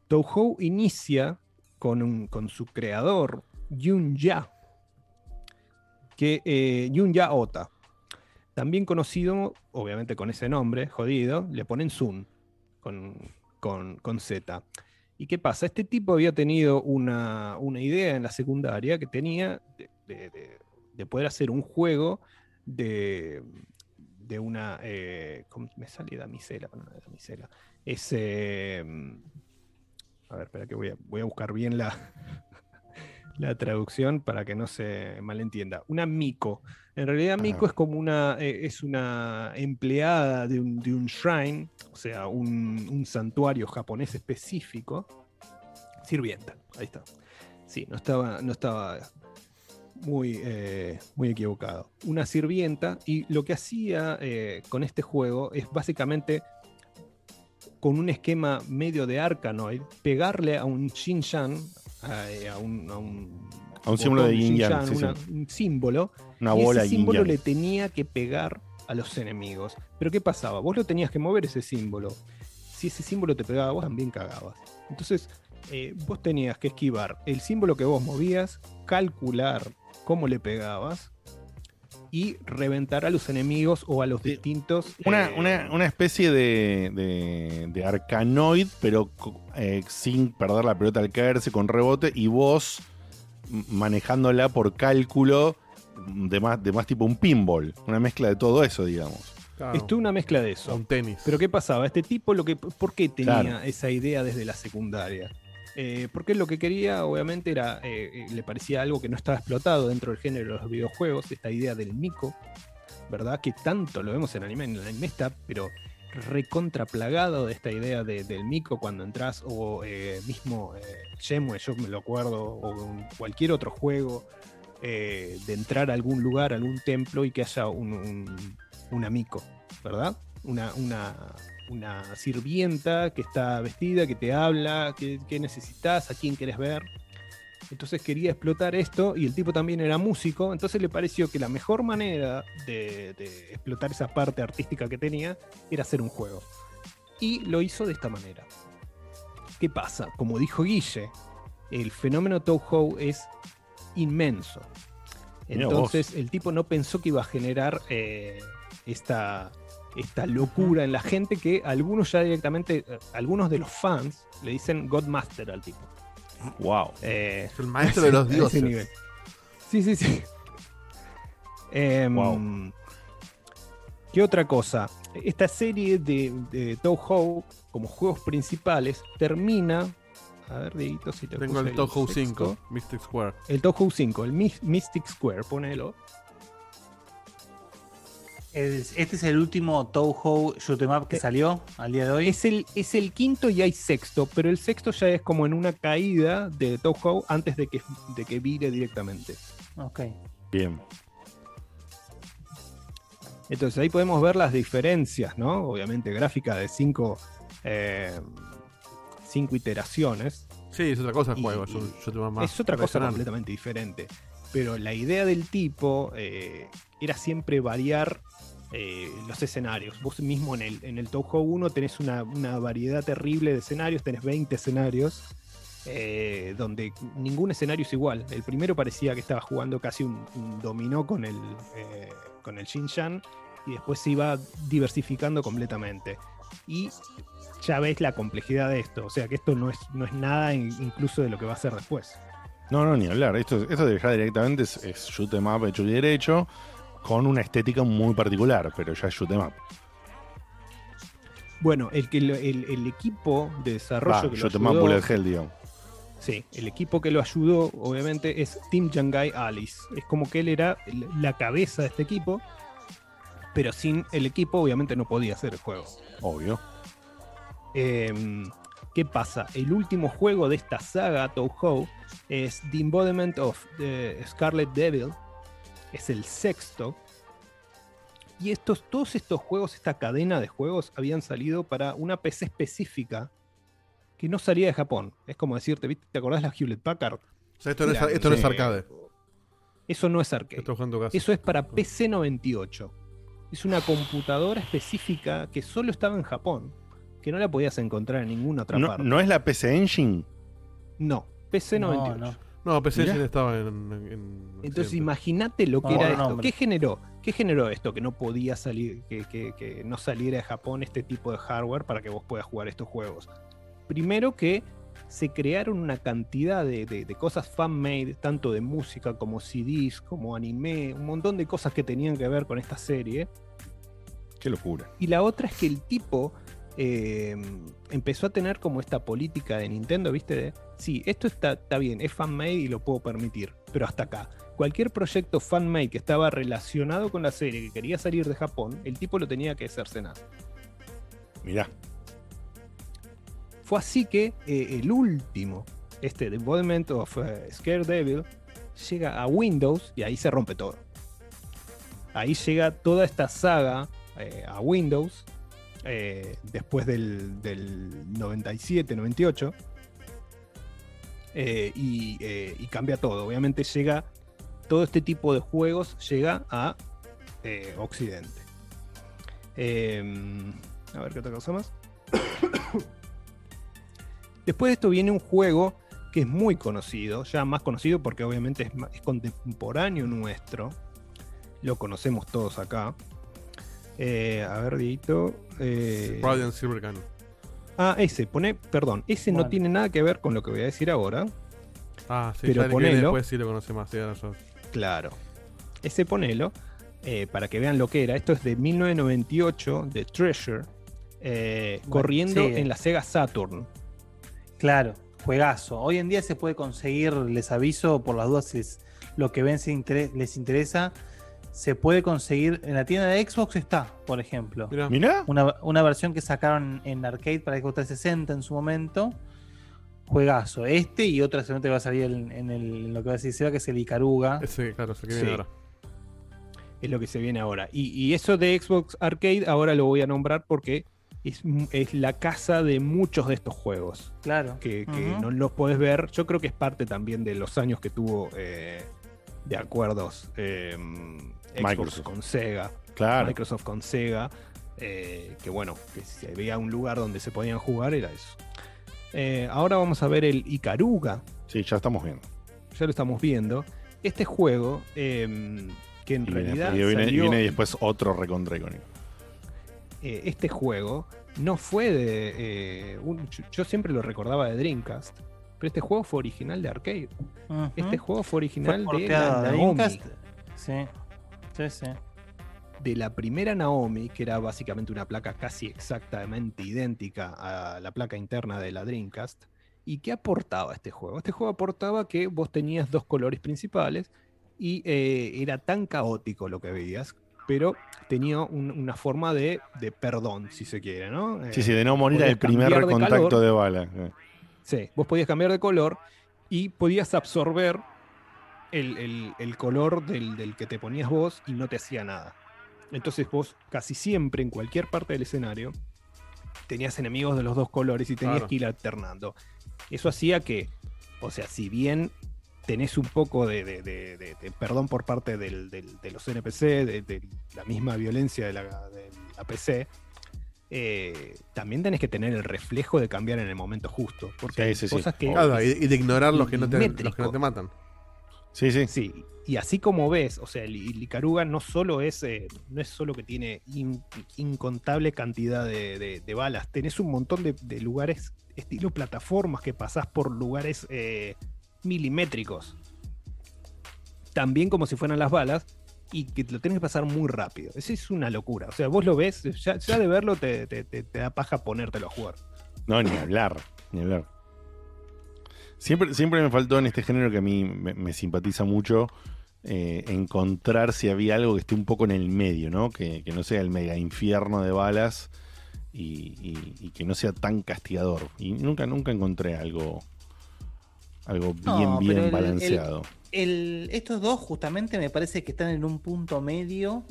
S4: Touhou inicia con, un- con su creador, Yun Ya, que eh, Yun Ya Ota, también conocido, obviamente con ese nombre, jodido, le ponen Sun, con, con, con Z. ¿Y qué pasa? Este tipo había tenido una, una idea en la secundaria que tenía de- de poder hacer un juego de, de una. eh, ¿cómo me sale damisela? No, no es damisela. Es. eh, a ver, espera que voy a, voy a buscar bien la, la traducción para que no se malentienda. Una Miko. En realidad, Miko es como una. eh, es una empleada de un, de un shrine, o sea, un, un santuario japonés específico. Sirvienta, ahí está. Sí, no estaba, no estaba muy, eh, muy equivocado. Una sirvienta, y lo que hacía eh, con este juego es básicamente con un esquema medio de Arkanoid, pegarle a un a, eh, a un, a un,
S1: A un símbolo de yin yang,
S4: Shin-Chan,
S1: sí,
S4: una-
S1: sí.
S4: un símbolo,
S1: Una
S4: y
S1: bola
S4: ese
S1: yin
S4: símbolo
S1: yang.
S4: le tenía que pegar a los enemigos. Pero ¿qué pasaba? Vos lo tenías que mover ese símbolo. Si ese símbolo te pegaba, vos también cagabas. Entonces, eh, vos tenías que esquivar el símbolo que vos movías, calcular cómo le pegabas y reventar a los enemigos o a los distintos.
S1: Una,
S4: eh,
S1: una, una especie de, de, de arcanoid, pero eh, sin perder la pelota al caerse, con rebote, y vos manejándola por cálculo de más, de más tipo un pinball. Una mezcla de todo eso, digamos.
S4: Es una mezcla de eso.
S3: Un tenis.
S4: Pero ¿qué pasaba? Este tipo, lo que, ¿por qué tenía
S1: Claro.
S4: esa idea desde la secundaria? Eh, porque lo que quería, obviamente, era. eh, eh, le parecía algo que no estaba explotado dentro del género de los videojuegos, esta idea del Miko, ¿verdad? Que tanto lo vemos en anime, en el anime está, pero recontraplagado de esta idea de- del Miko cuando entras, o mismo Shenmue, yo me lo acuerdo, o cualquier otro juego, de entrar a algún lugar, a algún templo y que haya un, un, una Miko, ¿verdad? Una, una, una sirvienta que está vestida, que te habla, que, que necesitas, a quién quieres ver. Entonces quería explotar esto y el tipo también era músico, entonces le pareció que la mejor manera de, de explotar esa parte artística que tenía era hacer un juego. Y lo hizo de esta manera. ¿Qué pasa? Como dijo Guille, el fenómeno Toho es inmenso. Entonces el tipo no pensó que iba a generar eh, esta, esta locura en la gente que algunos ya directamente, eh, algunos de los fans le dicen Godmaster al tipo.
S1: Wow.
S4: Eh,
S3: el maestro de los dioses.
S4: nivel. Sí, sí, sí. Em, ¿Qué otra cosa? Esta serie de, de Toho, como juegos principales, termina. A ver, Dieguito, si te
S3: Tengo el Toho
S4: sexto.
S3: 5, Mystic Square.
S4: El Toho 5, el Mystic Square, ponelo.
S2: Este es el último Toho Shoot 'em Up que salió al día de hoy.
S4: Es el, es el quinto y hay sexto, pero el sexto ya es como en una caída de Toho antes de que, de que vire directamente.
S2: Ok.
S1: Bien.
S4: Entonces ahí podemos ver las diferencias, ¿no? Obviamente gráfica de cinco, eh, cinco iteraciones.
S3: Sí, es otra cosa el
S4: Y-
S3: juego. Más
S4: es otra cosa completamente diferente. Pero la idea del tipo eh, era siempre variar eh, los escenarios. Vos mismo en el, en el Toho 1 tenés una, una variedad terrible de escenarios, tenés 20 escenarios, eh, donde ningún escenario es igual. El primero parecía que estaba jugando casi un, dominó con el, eh, con el Xinjiang y después se iba diversificando completamente. Y ya ves la complejidad de esto, o sea que esto no es, no es nada in- incluso de lo que va a ser después.
S1: No, no, ni hablar. Esto, esto de ya directamente es, es shoot 'em up hecho y derecho, con una estética muy particular, pero ya es shoot 'em up.
S4: Bueno, el, el, el equipo de desarrollo
S1: Va,
S4: que lo
S1: shoot up
S4: ayudó-
S1: bullet hell, digamos.
S4: Sí, el equipo que lo ayudó, obviamente, es Team Yangai Alice. Es como que él era la cabeza de este equipo, pero sin el equipo, obviamente, no podía hacer el juego.
S1: Obvio.
S4: Em, ¿Qué pasa? El último juego de esta saga, Toho, es The Embodiment of the Scarlet Devil. Es el sexto. Y estos, todos estos juegos, esta cadena de juegos, habían salido para una PC específica que no salía de Japón. Es como decirte, ¿viste? ¿te acordás de la Hewlett Packard?
S3: O sea, esto no es- esto no es
S4: eh,
S3: arcade.
S4: Eso no es arcade. Eso es para PC98. Es una computadora específica que solo estaba en Japón, que no la podías encontrar en ninguna otra
S1: No,
S4: parte.
S1: ¿No es la PC Engine?
S4: No, PC98.
S2: No, no.
S3: No, PC
S1: Mirá.
S3: Engine estaba en. en- en-
S4: Entonces imagínate lo que
S2: No,
S4: era
S2: no,
S4: esto.
S2: hombre.
S4: ¿Qué generó? ¿Qué generó esto? Que no podía salir, que, que- que no saliera de Japón este tipo de hardware para que vos puedas jugar estos juegos. Primero que se crearon una cantidad de, de- de cosas fan-made, tanto de música como CDs, como anime, un montón de cosas que tenían que ver con esta serie.
S1: Qué locura.
S4: Y la otra es que el tipo eh, empezó a tener como esta política de Nintendo, ¿viste? De, sí, esto está, está bien, es fan-made y lo puedo permitir, pero hasta acá. Cualquier proyecto fan-made que estaba relacionado con la serie, que quería salir de Japón, el tipo lo tenía que cercenar.
S1: Mirá.
S4: Fue así que eh, el último, este The Embodiment of eh, Scare Devil, llega a Windows y ahí se rompe todo. Ahí llega toda esta saga eh, a Windows eh, después del, del 97, 98. eh, y, eh, y cambia todo. Obviamente llega, todo este tipo de juegos llega a Occidente. Em, a ver qué otra cosa más. Después de esto viene un juego que es muy conocido, ya más conocido porque obviamente es, es contemporáneo nuestro. Lo conocemos todos acá. Eh, a ver, Dieguito. eh,
S3: Radiant Silver Gun.
S4: ah, ese, pone, perdón, ese no
S2: Bueno.
S4: tiene nada que ver con lo que voy a decir ahora.
S3: Ah, sí,
S4: Pero ponelo.
S3: después sí lo conoce más. sí,
S4: Claro. Ese ponelo, eh, para que vean lo que era. Esto es de 1998, de Treasure, eh,
S2: Bueno,
S4: corriendo
S2: sí.
S4: en la Sega Saturn.
S2: Claro, juegazo. Hoy en día se puede conseguir, les aviso por las dudas si es lo que ven se intere- les interesa. Se puede conseguir en la tienda de Xbox está, por ejemplo.
S3: Mirá.
S2: Una, una versión que sacaron en arcade para Xbox 360 en su momento. Juegazo. Este y otra seguramente va a salir en, en el, en lo que va a decir Seba, que es el Icaruga.
S3: Ese, claro, es el que viene
S4: Sí.
S3: ahora.
S4: Es lo que se viene ahora. Y, y eso de Xbox Arcade ahora lo voy a nombrar porque es, es la casa de muchos de estos juegos.
S2: Claro.
S4: Que, no los podés ver. Yo creo que es parte también de los años que tuvo eh, de acuerdos eh, Xbox
S1: Microsoft.
S4: con Sega.
S1: Claro.
S4: Microsoft con Sega. eh, que bueno, que si había un lugar donde se podían jugar era eso. Eh, ahora vamos a ver el Icaruga.
S1: Sí, ya estamos viendo.
S4: Ya lo estamos viendo. Este juego, eh, que en
S1: Y viene,
S4: realidad
S1: y viene- y
S4: salió-
S1: viene después otro recontra icónico.
S4: eh, este juego no fue de. eh, un- yo, siempre lo recordaba de Dreamcast. Pero este juego fue original de arcade. Este juego fue original
S2: Fue
S4: de la Naomi.
S2: Dreamcast. Sí, sí, sí.
S4: de la primera Naomi, que era básicamente una placa casi exactamente idéntica a la placa interna de la Dreamcast. ¿Y qué aportaba este juego? Este juego aportaba que vos tenías dos colores principales y eh, era tan caótico lo que veías, pero tenía un- una forma de, de perdón, si se quiere, ¿no?
S1: Sí,
S4: Eh,
S1: sí, de no morir al primer
S4: de
S1: contacto
S4: calor.
S1: de bala. Eh.
S4: Sí, vos podías cambiar de color y podías absorber el, el- el color del, del que te ponías vos y no te hacía nada. Entonces vos casi siempre en cualquier parte del escenario tenías enemigos de los dos colores y tenías
S3: Claro.
S4: que ir alternando. Eso hacía que, o sea, si bien tenés un poco de, de- de- de- de perdón por parte del- del- de los NPC, de, de la misma violencia de la, de la PC, eh, también tenés que tener el reflejo de cambiar en el momento justo. Porque
S1: Sí,
S4: hay
S1: sí, sí.
S4: cosas que.
S3: Claro, y, de ignorar los que, no te, los que
S4: milimétrico.
S3: no te matan.
S1: Sí, sí.
S4: Sí, y así como ves, o sea, el el Icaruga no solo es, eh, no es solo que tiene in- incontable cantidad de, de- de balas, tenés un montón de, de lugares, estilo plataformas, que pasás por lugares eh, milimétricos. También como si fueran las balas, y que lo tenés que pasar muy rápido. Eso es una locura. O sea, vos lo ves, ya, ya de verlo te, te- te- te da paja ponértelo a jugar.
S1: No, ni hablar, ni hablar. Siempre, siempre me faltó en este género que a mí me, me simpatiza mucho eh, encontrar si había algo que esté un poco en el medio, ¿no? Que, que no sea el mega infierno de balas y, y- y que no sea tan castigador. Y nunca, nunca encontré algo, algo bien,
S2: No,
S1: bien
S2: el- el-
S1: balanceado.
S2: el- estos dos justamente me parece que están en un punto medio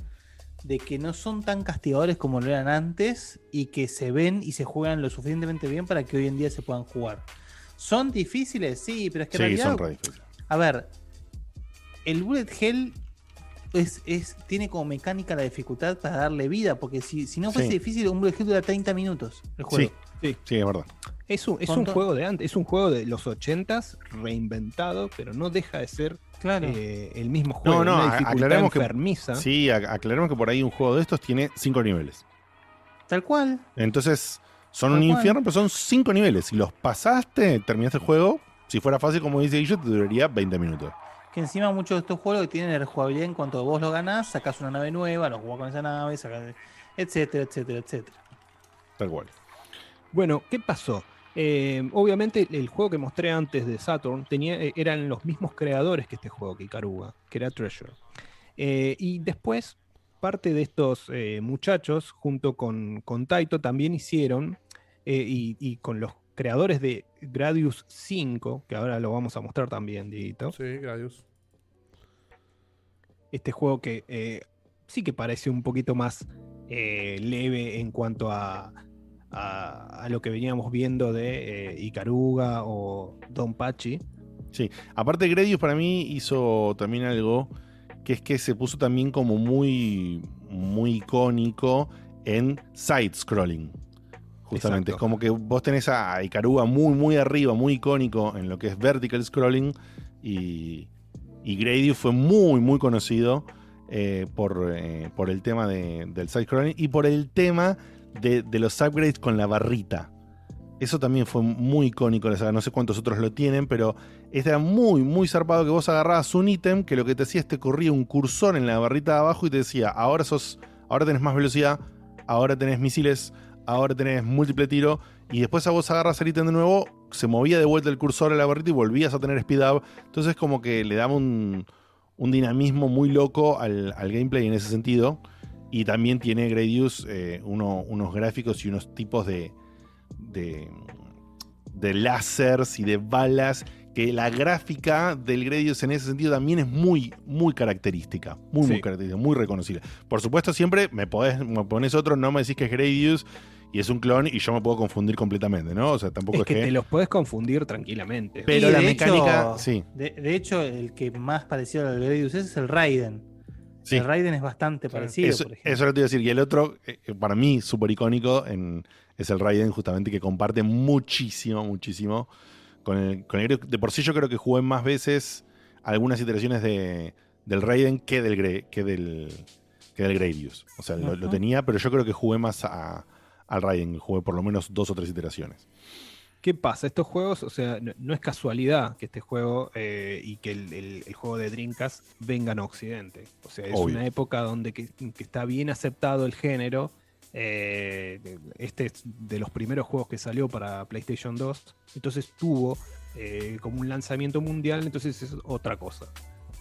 S2: de que no son tan castigadores como lo eran antes y que se ven y se juegan lo suficientemente bien para que hoy en día se puedan jugar. ¿Son difíciles? Sí, pero es que en
S1: Sí,
S2: realidad,
S1: son re difíciles.
S2: a ver, el Bullet Hell es, es- tiene como mecánica la dificultad para darle vida, porque si, si no fuese
S1: Sí.
S2: difícil, un Bullet Hell dura 30 minutos el juego.
S1: Sí, sí, es verdad.
S4: Es un, es un juego de antes, es un juego de los 80s reinventado, pero no deja de ser eh, el mismo juego.
S1: No, no,
S4: una
S1: aclaremos que,
S4: enfermiza.
S1: sí, a- aclaremos que por ahí un juego de estos tiene cinco niveles.
S2: Tal cual.
S1: Entonces, son un infierno, pero son cinco niveles. Si los pasaste, terminaste el juego. Si fuera fácil, como dice Guillo, te duraría 20 minutos.
S2: Que encima muchos de estos juegos que tienen rejugabilidad en cuanto vos lo ganás, sacás una nave nueva, lo jugás con esa nave, sacás, etcétera, etcétera, etcétera.
S1: Tal cual.
S4: Bueno, ¿qué pasó? Eh, obviamente el juego que mostré antes de Saturn tenía, eh, eran los mismos creadores que este juego, que Ikaruga, que era Treasure. Eh, y después, parte de estos eh, muchachos, junto con, con Taito, también hicieron, eh, y, y con los creadores de Gradius 5, que ahora lo vamos a mostrar también, Dieguito.
S3: Sí, Gradius.
S4: Este juego que eh, sí que parece un poquito más eh, leve en cuanto a, a, a lo que veníamos viendo de eh, Ikaruga o Don Pachi.
S1: Sí, aparte Gradius para mí hizo también algo que es que se puso también como muy, muy icónico en side scrolling. Justamente,
S4: Exacto.
S1: es como que vos tenés a Ikaruga muy, muy arriba, muy icónico en lo que es vertical scrolling y, y Gradius fue muy, muy conocido eh, por, eh, por el tema de- del side scrolling y por el tema de, de los upgrades con la barrita. Eso también fue muy icónico. No sé cuántos otros lo tienen, pero este era muy, muy zarpado que vos agarrabas un ítem que lo que te hacía es te corría un cursor en la barrita de abajo y te decía, ahora sos, ahora tenés más velocidad, ahora tenés misiles, ahora tenés múltiple tiro, y después a vos agarras el ítem de nuevo, se movía de vuelta el cursor a la barrita y volvías a tener speed up. Entonces como que le daba un, dinamismo muy loco al, gameplay en ese sentido. Y también tiene Gradius eh, uno- unos gráficos y unos tipos de, de, de láseres y de balas, que la gráfica del Gradius en ese sentido también es muy, muy característica, muy, muy
S4: Sí.
S1: característica, muy reconocible. Por supuesto, siempre me, podés, me pones otro, no me decís que es Gradius y es un clon y yo me puedo confundir completamente, ¿no? O sea, tampoco
S4: Es
S1: es,
S4: que,
S1: que...
S4: te los puedes confundir tranquilamente.
S1: Pero
S2: Y
S1: la
S2: de
S1: mecánica,
S2: hecho-
S1: sí.
S2: De, de hecho, el que más parecido al Gradius es, es el Raiden.
S1: Sí.
S2: El Raiden es bastante parecido,
S1: Eso,
S2: por ejemplo.
S1: eso lo te iba a decir. Y el otro, eh, eh, para mí, súper icónico, en- es el Raiden, justamente, que comparte muchísimo, muchísimo con el, con el. De por sí, yo creo que jugué más veces algunas iteraciones de, del Raiden que del, que del, que del Gradius. O sea, lo, lo tenía, pero yo creo que jugué más a- al Raiden. Jugué por lo menos dos o tres iteraciones.
S4: ¿Qué pasa? Estos juegos, o sea, no, no es casualidad que este juego eh, y que el, el- el juego de Dreamcast vengan a Occidente. O sea, es
S1: Obvio.
S4: una época donde que, que está bien aceptado el género. eh, este es de los primeros juegos que salió para PlayStation 2. Entonces tuvo eh, como un lanzamiento mundial, entonces es otra cosa.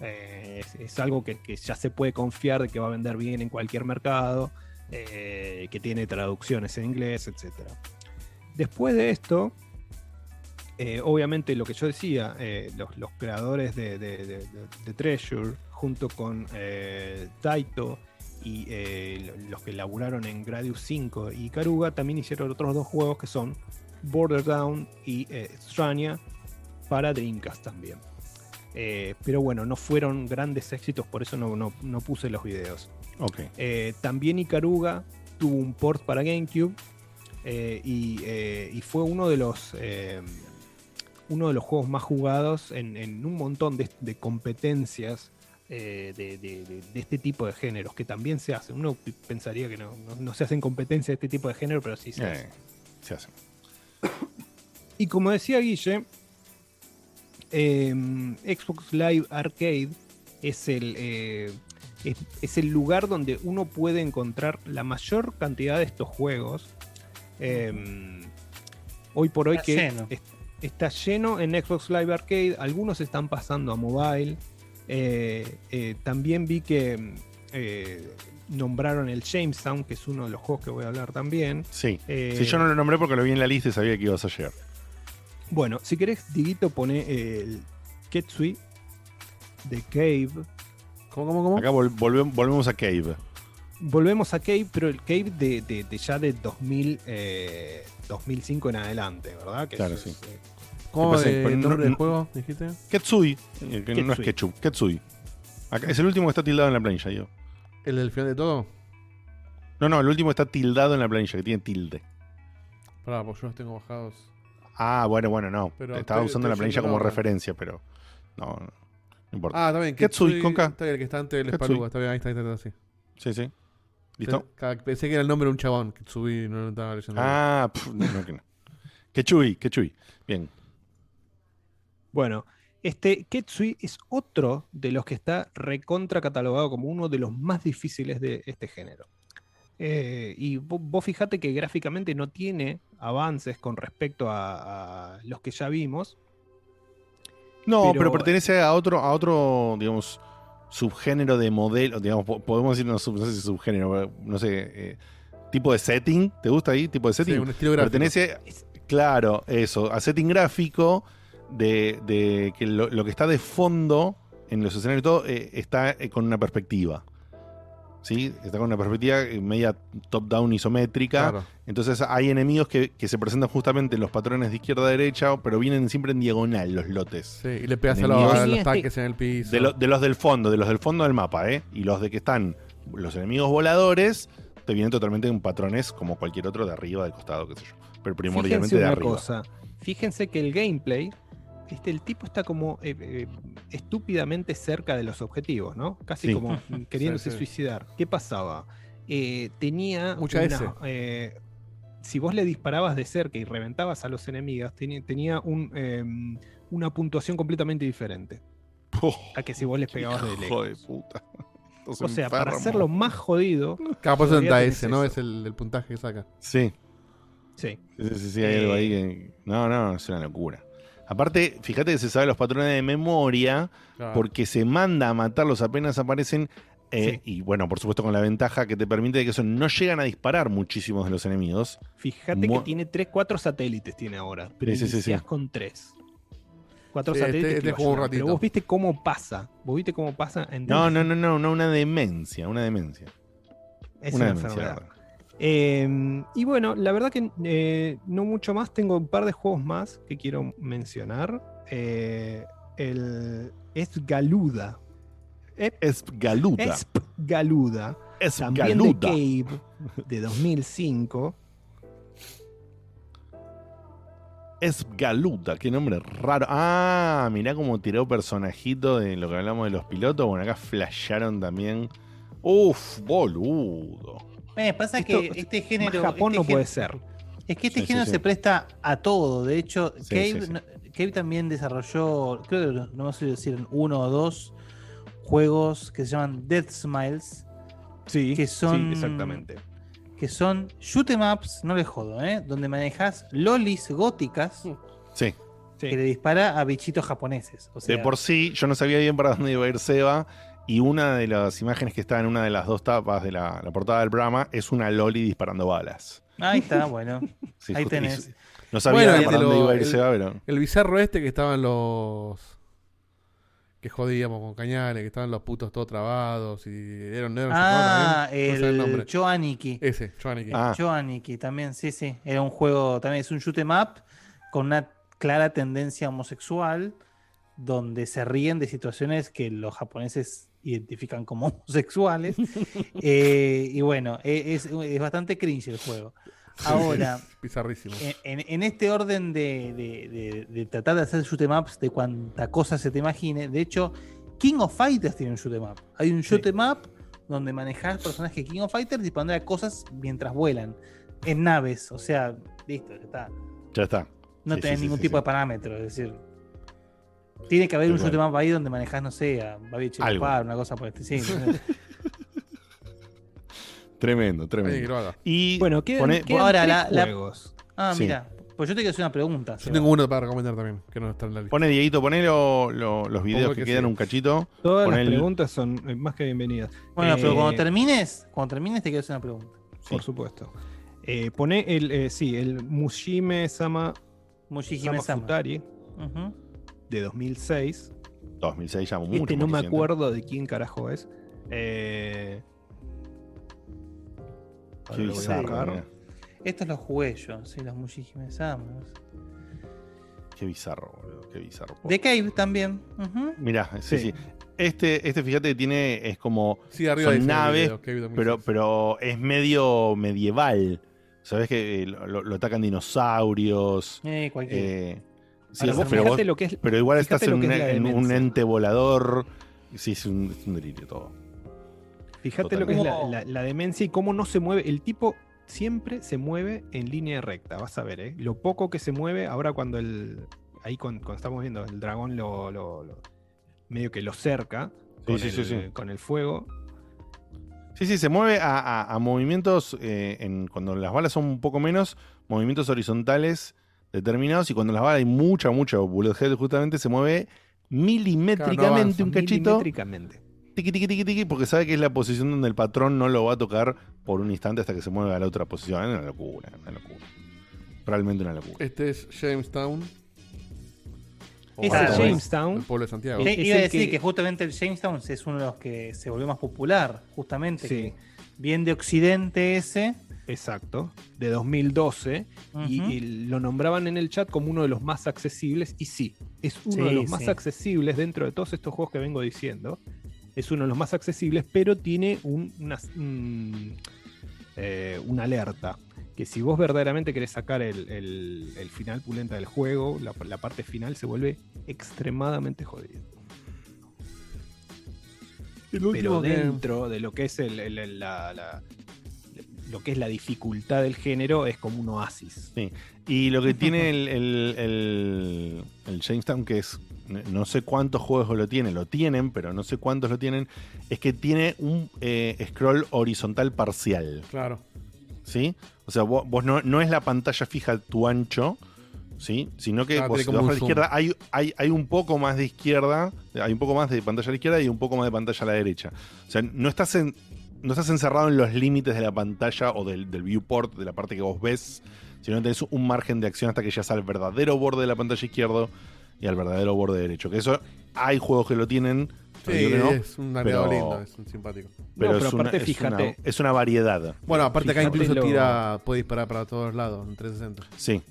S4: Es, es algo que, que ya se puede confiar de que va a vender bien en cualquier mercado, que tiene traducciones en inglés, etc. Después de esto, eh, obviamente lo que yo decía, eh, los, los creadores de, de- de- de- de Treasure, junto con eh, Taito y lo- los que laburaron en Gradius 5 y Karuga, también hicieron otros dos juegos que son Border Down y Strania para Dreamcast también. Pero bueno, no fueron grandes éxitos, por eso no, no- no puse los videos. También Ikaruga tuvo un port para GameCube y, y fue uno de los uno de los juegos más jugados en, en un montón de, de competencias eh, de, de- de- de este tipo de géneros que también se hacen. Uno pensaría que no, no- no se hacen competencias de este tipo de género, pero sí se
S1: Eh,
S4: hacen.
S1: se hace.
S4: Y como decía Guille, em, Xbox Live Arcade es el, eh, es, es el lugar donde uno puede encontrar la mayor cantidad de estos juegos. Em, hoy por hoy que es- está lleno en Xbox Live Arcade, algunos están pasando a mobile. Eh, eh, también vi que eh, nombraron el Jamestown, que es uno de los juegos que voy a hablar también.
S1: Sí.
S4: Eh,
S1: Sí, yo no lo nombré porque lo vi en la lista y sabía que ibas a llegar.
S4: Bueno, si querés, Diguito, pone el Ketsui de Cave.
S3: ¿Cómo, cómo, cómo?
S1: Acá vol- volvem- volvemos a Cave.
S4: Volvemos a Cave, pero el Cave de, de- de ya de 2000, eh, 2005 en adelante, ¿verdad? Que
S1: Claro,
S4: es-
S1: sí.
S4: eh,
S3: ¿Cómo
S1: pero
S3: el
S1: no-
S3: nombre del juego, dijiste?
S1: Ketsui. eh, que No es. Ketchup. Ketsui. Acá- es el último que está tildado en la planilla, yo.
S3: ¿El del final de todo?
S1: No, no, el último está tildado en la planilla, que tiene tilde.
S3: Pará, pues yo los tengo bajados.
S1: Ah, bueno, bueno, no.
S3: Pero
S1: Estaba
S3: estoy-
S1: usando la planilla como
S3: ahora.
S1: referencia, pero. No, no, no importa.
S3: Ah, está bien.
S1: Ketsui, con K.
S3: Está bien, el que está antes del
S1: Ketsui.
S3: Spaluga. Está bien, ahí está, ahí está, ahí está, sí.
S1: Sí, sí. ¿Listo?
S3: Pensé- que era el nombre de un chabón. Ketsui no lo estaba leyendo.
S1: Ah, pf, no, no, que no. Kechui, Kechui. Bien.
S4: Bueno, este Ketsui es otro de los que está recontra catalogado como uno de los más difíciles de este género. Eh, y vo- vos fijate que gráficamente no tiene avances con respecto a, a los que ya vimos.
S1: No, pero,
S4: Pero-
S1: pertenece a otro, a otro, digamos, subgénero de modelo, digamos, po- podemos decir, no, sub- no sé si subgénero, pero, no sé, eh, tipo de setting, ¿te gusta ahí? Tipo de setting.
S3: un estilo gráfico.
S1: Pertenece, claro, eso, a setting gráfico de, de que lo, lo que está de fondo en los escenarios y todo eh, está eh, con una perspectiva. ¿Sí? Está con una perspectiva eh, media top-down isométrica.
S3: Claro.
S1: Entonces hay enemigos que, que se presentan justamente en los patrones de izquierda a derecha, pero vienen siempre en diagonal los lotes.
S3: Sí, y le pegas a, los-
S1: Enemigos-
S3: a los
S4: este-
S3: tanques en el piso.
S1: de, lo- de los del fondo, de los del fondo del mapa, ¿eh? Y los de que están los enemigos voladores, te vienen totalmente en patrones como cualquier otro de arriba, del costado, qué sé yo. Pero primordialmente
S4: Fíjense
S1: de
S4: una
S1: arriba.
S4: cosa. Fíjense que el gameplay, este, el tipo está como eh, eh, estúpidamente cerca de los objetivos, ¿no? Casi
S1: Sí.
S4: como queriéndose
S3: Sí, sí.
S4: suicidar. ¿Qué pasaba? Eh, tenía
S3: Mucha
S4: una, si vos le disparabas de cerca y reventabas a los enemigos, tenía, tenía un, eh, una puntuación completamente diferente a que si vos les pegabas de
S1: Hijo
S4: lejos.
S1: de puta.
S4: O sea, para hacerlo más jodido.
S3: Cada por eso
S4: todavía
S3: da
S4: tenés
S3: ese, ¿no? Es el, el puntaje que saca.
S1: Sí.
S4: Sí.
S1: Sí, sí, sí, hay algo ahí que. No, no, es una locura. Aparte, fíjate que se sabe los patrones de memoria
S3: Claro.
S1: porque se manda a matarlos apenas aparecen. eh, Y bueno, por supuesto, con la ventaja que te permite que eso no llegan a disparar muchísimos de los enemigos.
S4: Fíjate
S1: Mu-
S4: que tiene 3, 4 satélites tiene ahora. Pero
S1: Sí, sí,
S4: con 3. 4
S3: Sí,
S4: satélites.
S3: este-
S4: que
S3: este un
S4: ayudan. Pero vos viste cómo pasa. Vos viste cómo pasa en
S1: No, no, no, no, no, una demencia, una demencia.
S4: Es
S1: una
S4: una
S1: demencia,
S4: enfermedad.
S1: la verdad.
S4: Eh, y bueno, la verdad que eh, no mucho más. Tengo un par de juegos más que quiero mencionar. Eh, el es Galuda.
S1: Es Galuda.
S4: Esp Galuda.
S1: Es
S4: También
S1: Galuda.
S4: de Cave de 2005.
S1: Es Galuda, qué nombre raro. Ah, mirá cómo tiró personajito de lo que hablamos de los pilotos. Bueno, acá flashearon también. Uf, boludo.
S2: Eh, pasa
S4: Esto-
S2: que este género.
S4: Japón
S2: este
S4: no puede ser.
S2: Es que este
S1: Sí,
S2: género
S1: sí.
S2: se presta a todo. De hecho,
S1: Sí,
S2: Cave,
S1: sí, sí.
S2: no- Cave también desarrolló, creo que no me sé decir uno o dos juegos que se llaman Death Smiles.
S4: Sí,
S2: que son,
S4: sí, exactamente.
S2: Que son shoot 'em ups, no le jodo, ¿eh? donde manejas lolis góticas
S1: Sí.
S2: que le dispara a bichitos japoneses. O sea,
S1: de por sí, yo no sabía bien para dónde iba a ir Seba. Y una de las imágenes que está en una de las dos tapas de la, la portada del programa es una Loli disparando balas.
S2: Ahí está, bueno.
S1: Sí,
S2: ahí
S1: justo- y-
S2: tenés.
S1: No sabía
S3: Bueno,
S1: para
S3: el
S1: dónde
S3: lo-
S1: iba a ir
S3: el-
S1: pero.
S3: El bizarro este que estaban los. que jodíamos con cañales, que estaban los putos todos trabados y eran negros.
S2: Ah,
S3: también. No sé
S2: el Joaniki.
S3: Ese, Joaniki.
S1: Ah.
S2: Joaniki también, sí, sí. Era un juego, también es un shoot 'em up con una clara tendencia homosexual, donde se ríen de situaciones que los japoneses identifican como homosexuales. Eh, y bueno, e- es, es bastante cringe el juego. Ahora, en, en- este orden de, de- de- de tratar de hacer shoot 'em ups de cuanta cosa se te imagine, de hecho, King of Fighters tiene un shoot 'em up. Hay un shoot 'em up donde manejas personajes King of Fighters disparando a cosas mientras vuelan en naves. O sea, listo, ya está.
S1: Ya está.
S2: No
S1: Sí,
S2: tenés
S1: sí,
S2: ningún
S1: sí,
S2: tipo
S1: sí.
S2: de parámetro. Es decir, tiene que haber un shoot ahí donde manejas, no sé, a Babi
S1: Algo.
S2: Chilopar, una cosa por este sí.
S1: Tremendo, tremendo.
S3: lo haga.
S1: Y
S4: Bueno, quedan,
S1: pone-
S4: quedan
S2: Ahora,
S4: tres
S2: la- la-
S4: juegos.
S2: Ah,
S1: Sí.
S2: mira. Pues yo te quiero hacer una pregunta.
S3: Yo tengo uno para recomendar también, que no está en la lista.
S1: Pone Dieguito, poné lo- lo- los videos que,
S3: que
S1: quedan
S3: sí.
S1: un cachito.
S4: Todas
S1: Poné
S4: las
S1: el-
S4: preguntas son eh, más que bienvenidas.
S2: Bueno, pero
S4: Eh,
S2: cuando termines, cuando termines te quiero hacer una pregunta.
S4: Por supuesto. Eh, pone el, eh, sí, el Mushime Sama
S2: Mushihime Sama.
S4: Futari
S2: Ujú.
S4: De 2006.
S1: 2006 ya mucho
S4: Este no me
S1: reciente.
S4: acuerdo de quién carajo es. Eh,
S1: Qué
S4: a
S1: bizarro.
S2: Estos los jugué yo, sí, los Mushihime.
S1: Qué bizarro, boludo. Qué bizarro.
S2: De Cave también. ujú.
S1: Mirá, sí,
S4: Sí.
S1: sí. Este, este, fíjate que tiene, es como.
S3: Sí, arriba
S1: son naves,
S3: video, Cave 2006.
S1: pero, pero es medio medieval. ¿Sabes que eh, lo, atacan dinosaurios?
S2: Eh, cualquiera.
S1: eh, sí,
S4: Ahora,
S1: vos-
S4: pero
S1: pero,
S4: fíjate
S1: vos-
S4: lo que es-
S1: pero igual estás en, un,
S4: es la
S1: en un
S4: demencia.
S1: ente volador. Sí, es un, es un delirio todo.
S4: Fíjate lo que es la,
S2: Totalmente.
S4: la- la demencia y cómo no se mueve. El tipo siempre se mueve en línea recta, vas a ver, ¿eh? Lo poco que se mueve, ahora cuando el. Ahí cuando, cuando estamos viendo, el dragón lo, lo- lo- medio que lo cerca
S1: Sí,
S4: con,
S1: sí,
S4: el,
S1: sí, sí.
S4: con el fuego.
S1: Sí, sí, se mueve a, a- a movimientos, eh, en, cuando las balas son un poco menos, movimientos horizontales determinados, y cuando las balas hay mucha, mucha bullet hell, justamente se mueve milimétricamente
S3: avanza,
S1: un cachito,
S4: Milimétricamente.
S1: tiqui, tiqui, tiqui, tiqui, porque sabe que es la posición donde el patrón no lo va a tocar por un instante hasta que se mueva a la otra posición. Es una locura, una locura. Realmente una locura.
S3: Este es Jamestown.
S2: Es
S4: Jamestown.
S3: El pueblo de Santiago.
S2: Iba a
S4: el
S2: decir que...
S4: que-
S2: justamente el Jamestown es uno de los que se volvió más popular, justamente.
S4: Sí.
S2: que bien de Occidente ese.
S4: Exacto, de 2012, y, lo nombraban en el chat como uno de los más accesibles, y sí, es uno de
S2: Sí,
S4: los más accesibles dentro de todos estos juegos que vengo diciendo. Es uno de los más accesibles, pero tiene un- una, un, eh, una alerta. Que si vos verdaderamente querés sacar el, el- el final pulenta del juego, la, la parte final se vuelve extremadamente jodida.
S3: El
S4: Pero dentro de lo que es el, el- el- la, la- lo que es la dificultad del género es como un oasis.
S1: Sí. Y lo que tiene el, el, el, el Jamestown, que es, no sé cuántos juegos lo tienen, lo tienen, pero no sé cuántos lo tienen, es que tiene un eh, scroll horizontal parcial.
S3: Claro.
S1: ¿Sí? O sea, vos, vos no, no es la pantalla fija a tu ancho, ¿sí? Sino que
S3: Ah,
S1: vos, si a la izquierda hay, hay, hay un poco más de izquierda, hay un poco más de pantalla a la izquierda y un poco más de pantalla a la derecha. O sea, no estás en, no estás encerrado en los límites de la pantalla o del, del viewport, de la parte que vos ves, sino que tenés un margen de acción hasta que llegas al verdadero borde de la pantalla izquierdo y al verdadero borde derecho. Que eso hay juegos que lo tienen.
S3: Sí,
S1: no,
S3: es un
S1: pero-
S3: lindo, es un simpático.
S1: Pero,
S4: No,
S1: es,
S4: pero
S1: una,
S4: aparte,
S1: es
S4: fíjate-
S1: una- es una variedad.
S3: Bueno, aparte acá incluso
S4: lo-
S3: tira, puede disparar para todos lados en 360.
S1: Sí.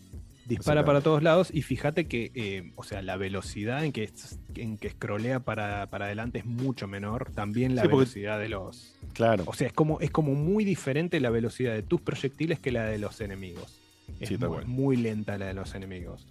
S4: Dispara para todos lados y fíjate que, eh, o sea, la velocidad en que, en que scrollea para, para adelante es mucho menor. También la
S1: Sí, porque-
S4: velocidad de los...
S1: Claro.
S4: O sea, es como, es como muy diferente la velocidad de tus proyectiles que la de los enemigos. Es
S1: Sí,
S4: muy, lenta la de los enemigos.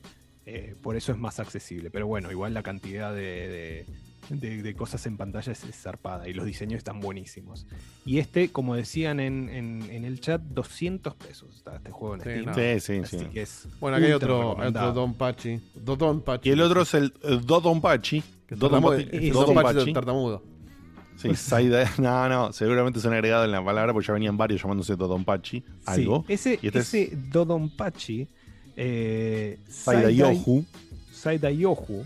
S4: Eh, por eso es más accesible. Pero bueno, igual la cantidad de, de- de, de cosas en pantalla es, es zarpada y los diseños están buenísimos. Y este, como decían en, en- en el chat, 200 pesos está este juego en
S3: Sí,
S4: Steam.
S3: no.
S1: Sí, sí,
S4: Así
S1: sí.
S4: que es
S3: Bueno, aquí hay otro, hay otro
S4: recomendado.
S3: Don Pachi. Don Pachi.
S1: Y el otro es el eh, Dodonpachi.
S3: Tartamudo,
S1: Dodonpachi.
S3: es Don Pachi tartamudo.
S1: Sí, Saida- no, no, seguramente se han agregado en la palabra porque ya venían varios llamándose Dodonpachi, algo.
S4: Sí, ese,
S1: y este es
S4: ese Dodonpachi, eh,
S1: Saida Yohu.
S4: Saida Yohu,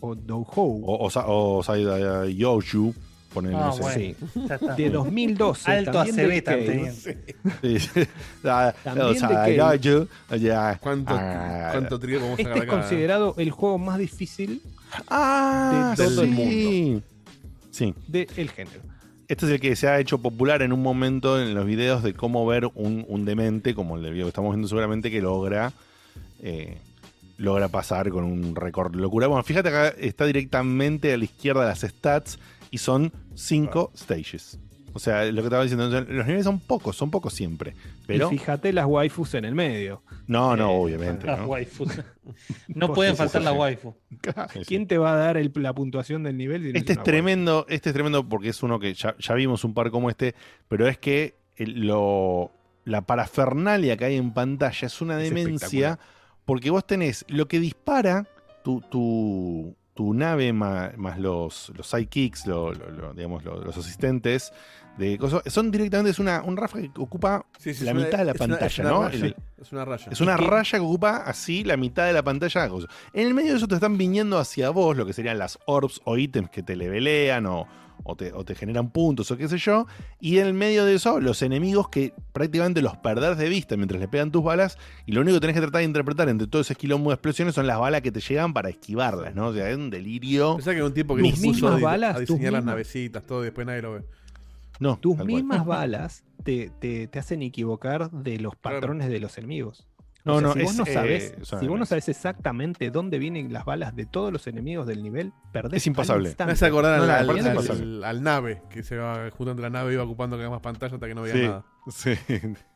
S4: o Dohou,
S1: O, o, o Saida Yoju, ponele,
S2: Ah, bueno.
S4: sí, de 2012.
S2: Alto
S4: también
S2: ACB
S4: También.
S3: ¿Cuánto, cuánto trío vamos a
S4: Este es considerado el juego más difícil
S1: Ah,
S4: de todo el
S1: sí. Sí.
S4: del género.
S1: Este es el que se ha hecho popular en un momento en los videos de cómo ver un, un demente, como el del video que estamos viendo seguramente, que logra eh, logra pasar con un récord de locura. Bueno, fíjate acá está directamente a la izquierda de las stats y son cinco stages. O sea, lo que estaba diciendo, los niveles son pocos, son pocos siempre. Pero
S4: Y fíjate las waifus en el medio.
S1: no, no,
S4: Eh,
S1: obviamente.
S2: Las
S1: ¿no?
S2: waifus. No pueden faltar
S4: sí,
S2: la
S4: sí.
S2: waifu.
S1: Sí, sí.
S4: ¿Quién te va a dar el- la puntuación del nivel? si no
S1: Este es tremendo, este es tremendo porque es uno que ya, ya vimos un par como este, pero es que el- lo, la parafernalia que hay en pantalla es una
S4: Es
S1: demencia porque vos tenés lo que dispara tu, tu, tu nave más, los, los sidekicks, lo- lo- lo- digamos, lo- los asistentes de cosas, son directamente es una, un ráfaga que ocupa
S3: Sí, sí,
S1: la
S3: una-
S1: mitad de la pantalla,
S3: una
S1: ¿no?
S3: raya,
S1: El-
S3: es una raya.
S1: es una raya que ocupa así la mitad de la pantalla. En el medio de eso te están viniendo hacia vos lo que serían las orbs o ítems que te levelean o, o te, o te generan puntos o qué sé yo. Y en el medio de eso, los enemigos que prácticamente los perdés de vista mientras le pegan tus balas. Y lo único que tenés que tratar de interpretar entre todo ese quilombo de explosiones son las balas que te llegan para esquivarlas, ¿no? O sea, es un delirio.
S3: Pensá que un tipo que puso a,
S4: balas,
S3: a diseñar las navecitas, todo, y después nadie lo ve.
S1: No,
S4: Tus
S1: cual.
S4: mismas balas te, te- te hacen equivocar de los
S3: Claro.
S4: patrones de los enemigos.
S1: No,
S4: O sea,
S1: no,
S4: si vos
S1: es,
S4: no
S1: eh,
S4: sabes, si vos no sabes exactamente dónde vienen las balas de todos los enemigos del nivel, perdés.
S1: Es impasable.
S4: al
S3: Me hace acordar
S1: No,
S3: al,
S1: no,
S3: al- al- nave, que se va, justo entre la nave iba ocupando cada vez más pantalla hasta que no veía
S1: Sí,
S3: nada.
S1: sí.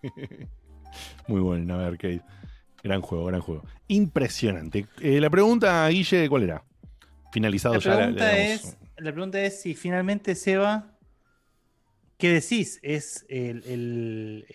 S1: Muy bueno, Nave Arcade. Gran juego, gran juego. Impresionante. Eh, la pregunta, Guille, ¿cuál era? Finalizado
S2: La
S1: ya.
S2: pregunta,
S1: damos-
S2: es, la pregunta es si finalmente Seba, ¿qué decís? Es el, el,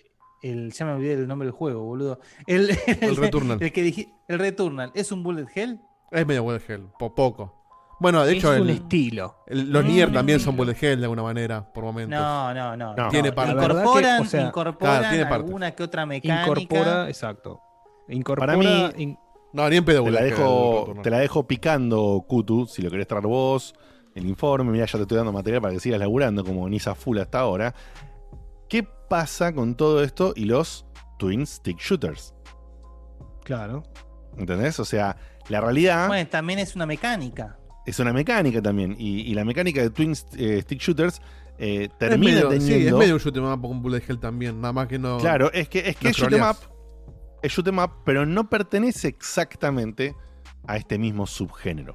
S2: el- ya me olvidé el nombre del juego, boludo. El,
S3: El Returnal.
S2: El, que dije, el Returnal, ¿es un Bullet Hell?
S3: Es medio bullet hell, po- poco. Bueno, de
S4: Es
S3: hecho,
S4: un
S3: el-
S4: estilo.
S3: el- los
S2: Mm,
S3: Nier
S2: un
S3: también
S2: estilo.
S3: son bullet hell de alguna manera, por momentos.
S2: No, no, no.
S1: No.
S3: Tiene
S2: no.
S3: parte.
S2: Incorporan,
S4: que, o sea,
S2: incorporan
S3: claro, tiene parte.
S2: alguna que otra mecánica.
S4: Incorpora, exacto. Incorpora.
S1: Para mí-
S4: in-
S3: No, ni en pedo
S1: Te
S3: bullet
S1: la, dejo, te la dejo picando, Kutu, si lo querés traer vos, el informe. Mira, ya te estoy dando material para que sigas laburando como Nisa Full hasta ahora. ¿Qué pasa con todo esto y los Twin Stick Shooters?
S4: claro.
S1: ¿Entendés? O sea, la realidad
S2: Bueno, también es una mecánica.
S1: es una mecánica también. Y, y la mecánica de Twin eh, Stick Shooters eh,
S3: Es
S1: termina
S3: medio-
S1: teniendo.
S3: Sí, es medio un shoot 'em up con bullet hell también, nada más que no.
S1: Claro, es que es que
S3: no
S1: es shoot 'em up, es shoot 'em up, pero no pertenece exactamente a este mismo subgénero.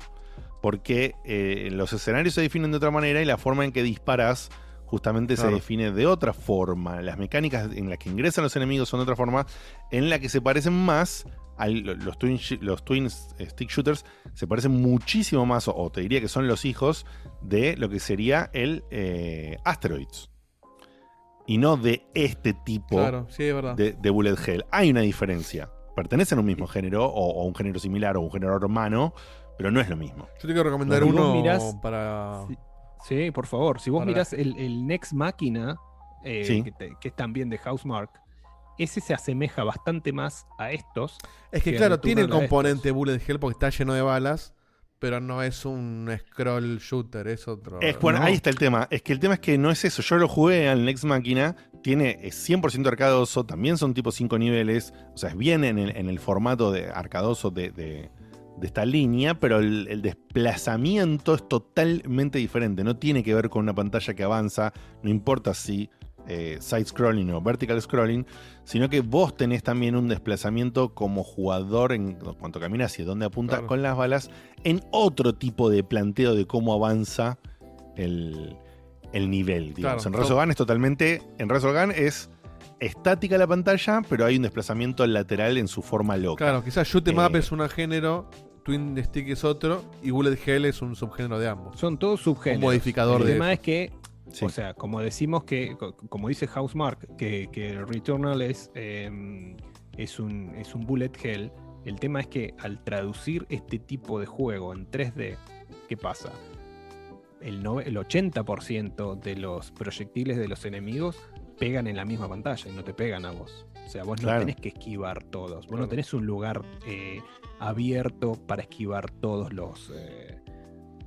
S1: Porque eh, los escenarios se definen de otra manera y la forma en que disparas justamente se define de otra forma. Las mecánicas en las que ingresan los enemigos son de otra forma, en la que se parecen más a los twin, los twin stick shooters, se parecen muchísimo más, o, o te diría que son los hijos de lo que sería el eh, Asteroids. Y no de este tipo
S3: Claro, sí, es verdad.
S1: de, de Bullet Hell. Hay una diferencia. Pertenecen a un mismo género, o, o un género similar, o un género hermano, pero no es lo mismo.
S3: Yo te quiero recomendar uno
S4: mirás-
S3: para.
S4: Sí. Sí, por favor. Si vos
S3: Para-
S4: mirás el, el Next Máquina, eh,
S1: Sí.
S4: que, te- que es también de Housemark, ese se asemeja bastante más a estos.
S3: Es que
S4: que
S3: claro, tiene el componente bullet hell porque está lleno de balas, pero no es un scroll shooter, es otro.
S1: Es, bueno,
S4: No.
S1: ahí está el tema. Es que el tema es que no es eso. Yo lo jugué al Next Máquina. Tiene es 100% arcadoso. También son tipo 5 niveles. O sea, es bien en el, en el formato de arcadoso de, de- de esta línea. Pero el, el desplazamiento es totalmente diferente. No tiene que ver con una pantalla que avanza. No importa si eh, side scrolling o vertical scrolling. Sino que vos tenés también un desplazamiento como jugador en cuanto caminas y dónde apuntas
S3: Claro.
S1: con las balas. En otro tipo de planteo de cómo avanza el, el nivel. Digamos.
S3: Claro,
S1: en Resogun es totalmente. En Resogun es estática la pantalla, pero hay un desplazamiento lateral en su forma loca.
S3: Claro, quizás shoot 'em
S1: Eh,
S3: up es un género Twin Stick es otro y Bullet Hell es un subgénero de ambos.
S4: Son todos subgéneros.
S3: Un modificador
S4: El
S3: de
S4: tema
S3: eso.
S4: es que, o sea, como decimos que, co- como dice Housemark, que, que Returnal es, eh, es, un, es un bullet hell, el tema es que al traducir este tipo de juego en 3D, ¿qué pasa? El, nove- el 80% de los proyectiles de los enemigos pegan en la misma pantalla y no te pegan a vos. O sea, vos
S1: Claro.
S4: no tenés que esquivar todos. Vos no tenés un lugar eh, abierto para esquivar todos los, eh,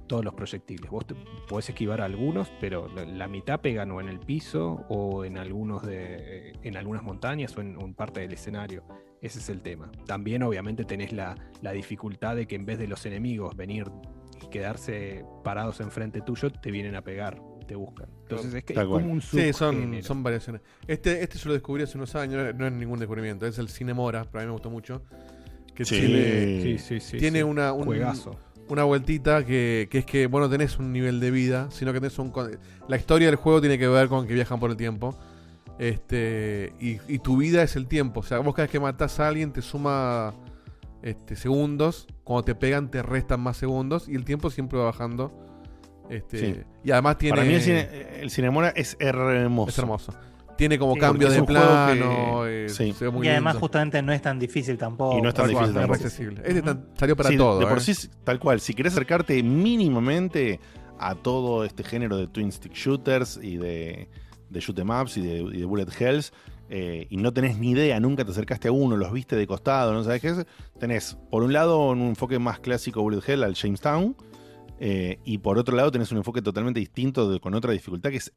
S4: todos los proyectiles. Vos te- podés esquivar algunos, pero la, la mitad pegan o en el piso o en algunos de. en algunas montañas o en, en parte del escenario. Ese es el tema. También, obviamente, tenés la, la dificultad de que en vez de los enemigos venir y quedarse parados enfrente tuyo, te vienen a pegar, te buscan. Entonces es, que, es como un
S3: Sí, son, son variaciones. Este, este yo lo descubrí hace unos años, no es- ningún descubrimiento, es el Cinemora, pero a mí me gustó mucho. Que
S1: Sí.
S3: tiene,
S1: Sí, sí, sí,
S3: tiene
S4: sí.
S3: una, un-
S4: Juegazo.
S3: una vueltita que, que es que vos no tenés un nivel de vida, sino que tenés un... La historia del juego tiene que ver con que viajan por el tiempo. Este, y, y tu vida es el tiempo. O sea, vos cada vez que matás a alguien te suma este, segundos. Cuando te pegan te restan más segundos. Y el tiempo siempre va bajando. Este,
S1: Sí.
S3: Y además tiene...
S1: Para mí el, cine, el Cinemora es hermoso.
S3: Es hermoso. Tiene como
S2: Sí,
S3: cambio
S1: porque
S3: de
S1: juego que-
S3: plano. eh,
S1: sí.
S3: se ve muy
S2: y además,
S3: lindo.
S2: justamente no es tan difícil tampoco.
S1: Y no es tan
S3: cual,
S1: difícil
S3: es
S1: tampoco.
S3: accesible. Este tan- salió para
S1: Sí,
S3: todo.
S1: De por
S3: eh.
S1: sí, tal cual. Si querés acercarte mínimamente a todo este género de Twin Stick Shooters y de, de Shoot 'em Ups y de, y de Bullet Hells, eh, y no tenés ni idea, nunca te acercaste a uno, los viste de costado, no sabes qué es, tenés por un lado un enfoque más clásico Bullet Hell al Jamestown, eh, y por otro lado tenés un enfoque totalmente distinto de- con otra dificultad que es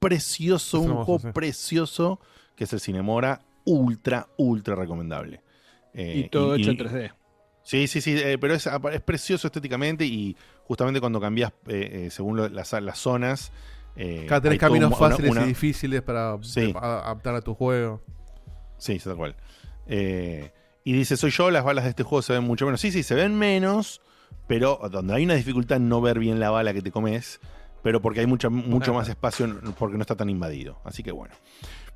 S1: precioso,
S3: Es
S1: un juego
S3: sí.
S1: precioso, que es el Cinemora, ultra, ultra recomendable. Eh,
S4: y todo hecho en 3D.
S1: Sí, sí, sí, eh, pero es, es precioso estéticamente y justamente cuando cambias según lo- las, las zonas.
S3: Acá tenés caminos
S1: un-
S3: fáciles
S1: una-
S3: y difíciles para
S1: Sí.
S3: adaptar a tu juego.
S1: Sí, tal cual. Y dice, soy yo, las balas de este juego se ven mucho menos. Sí, sí, se ven menos, pero donde hay una dificultad en no ver bien la bala que te comes, pero porque hay mucha, mucho más espacio porque no está tan invadido. Así que bueno.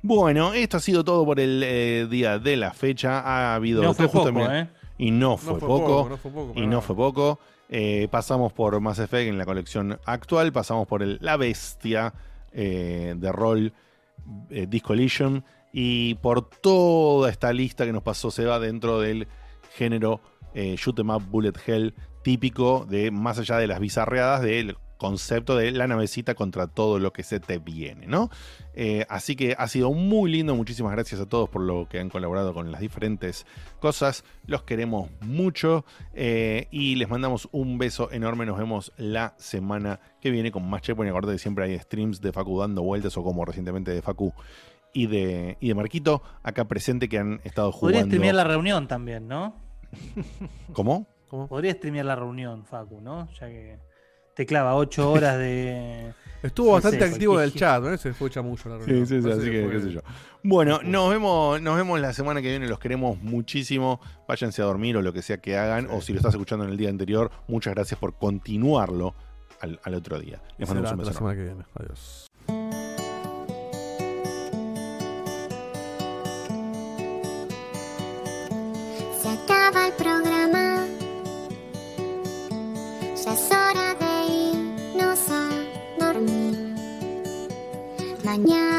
S1: Bueno, esto ha sido todo por el eh, día de la fecha. Ha habido...
S2: No fue
S1: justo
S2: poco,
S1: me-
S2: ¿eh?
S1: Y no fue,
S3: fue
S1: poco.
S3: poco, no fue poco,
S1: y no fue poco. Eh, pasamos por Mass Effect en la colección actual. Pasamos por el La Bestia eh, de rol eh, Disco Elysium. Y por toda esta lista que nos pasó Seba dentro del género eh, Shoot 'em Up Bullet Hell típico de más allá de las bizarreadas del concepto de la navecita contra todo lo que se te viene, ¿no? Eh, así que ha sido muy lindo, muchísimas gracias a todos por lo que han colaborado con las diferentes cosas, los queremos mucho eh, y les mandamos un beso enorme, nos vemos la semana que viene con más Checkpoint, acordate que siempre hay streams de Facu dando vueltas o como recientemente de Facu y de, y de Marquito, acá presente que han estado
S2: Podría
S1: jugando.
S2: streamear la reunión también, ¿no?
S1: ¿Cómo?
S2: Podría streamear la reunión, Facu, ¿no? Ya que te clava 8 horas de.
S3: Estuvo
S2: no
S3: bastante
S2: sé,
S3: activo
S2: cualquier
S3: del chat, ¿no? Se fue mucho la
S1: Sí,
S3: reunión.
S1: sí, sí,
S3: Parece
S1: así que,
S3: fue-
S1: qué sé yo. Bueno, nos vemos, nos vemos la semana que viene, los queremos muchísimo. Váyanse a dormir o lo que sea que hagan, o si lo estás escuchando en el día anterior, muchas gracias por continuarlo al, al otro día. Les mandamos un
S3: la
S1: beso.
S3: semana
S1: enorme.
S3: que viene. Adiós.
S13: Yeah.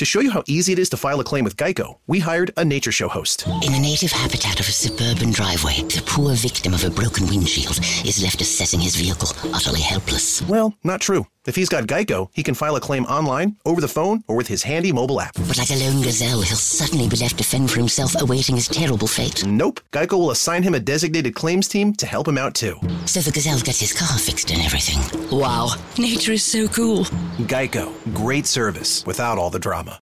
S14: To show you how easy it is to file a claim with Geico, we hired a nature show host.
S15: In the native habitat of a suburban driveway, the poor victim of a broken windshield is left assessing his vehicle, utterly helpless.
S14: Well, not true. If he's got Geico, he can file a claim online, over the phone, or with his handy mobile app.
S15: But like a lone gazelle, he'll suddenly be left to fend for himself, awaiting his terrible fate.
S14: Nope. Geico will assign him a designated claims team to help him out too.
S15: So the gazelle gets his car fixed and everything. Wow, nature is so cool.
S14: Geico. Great service without all the drama.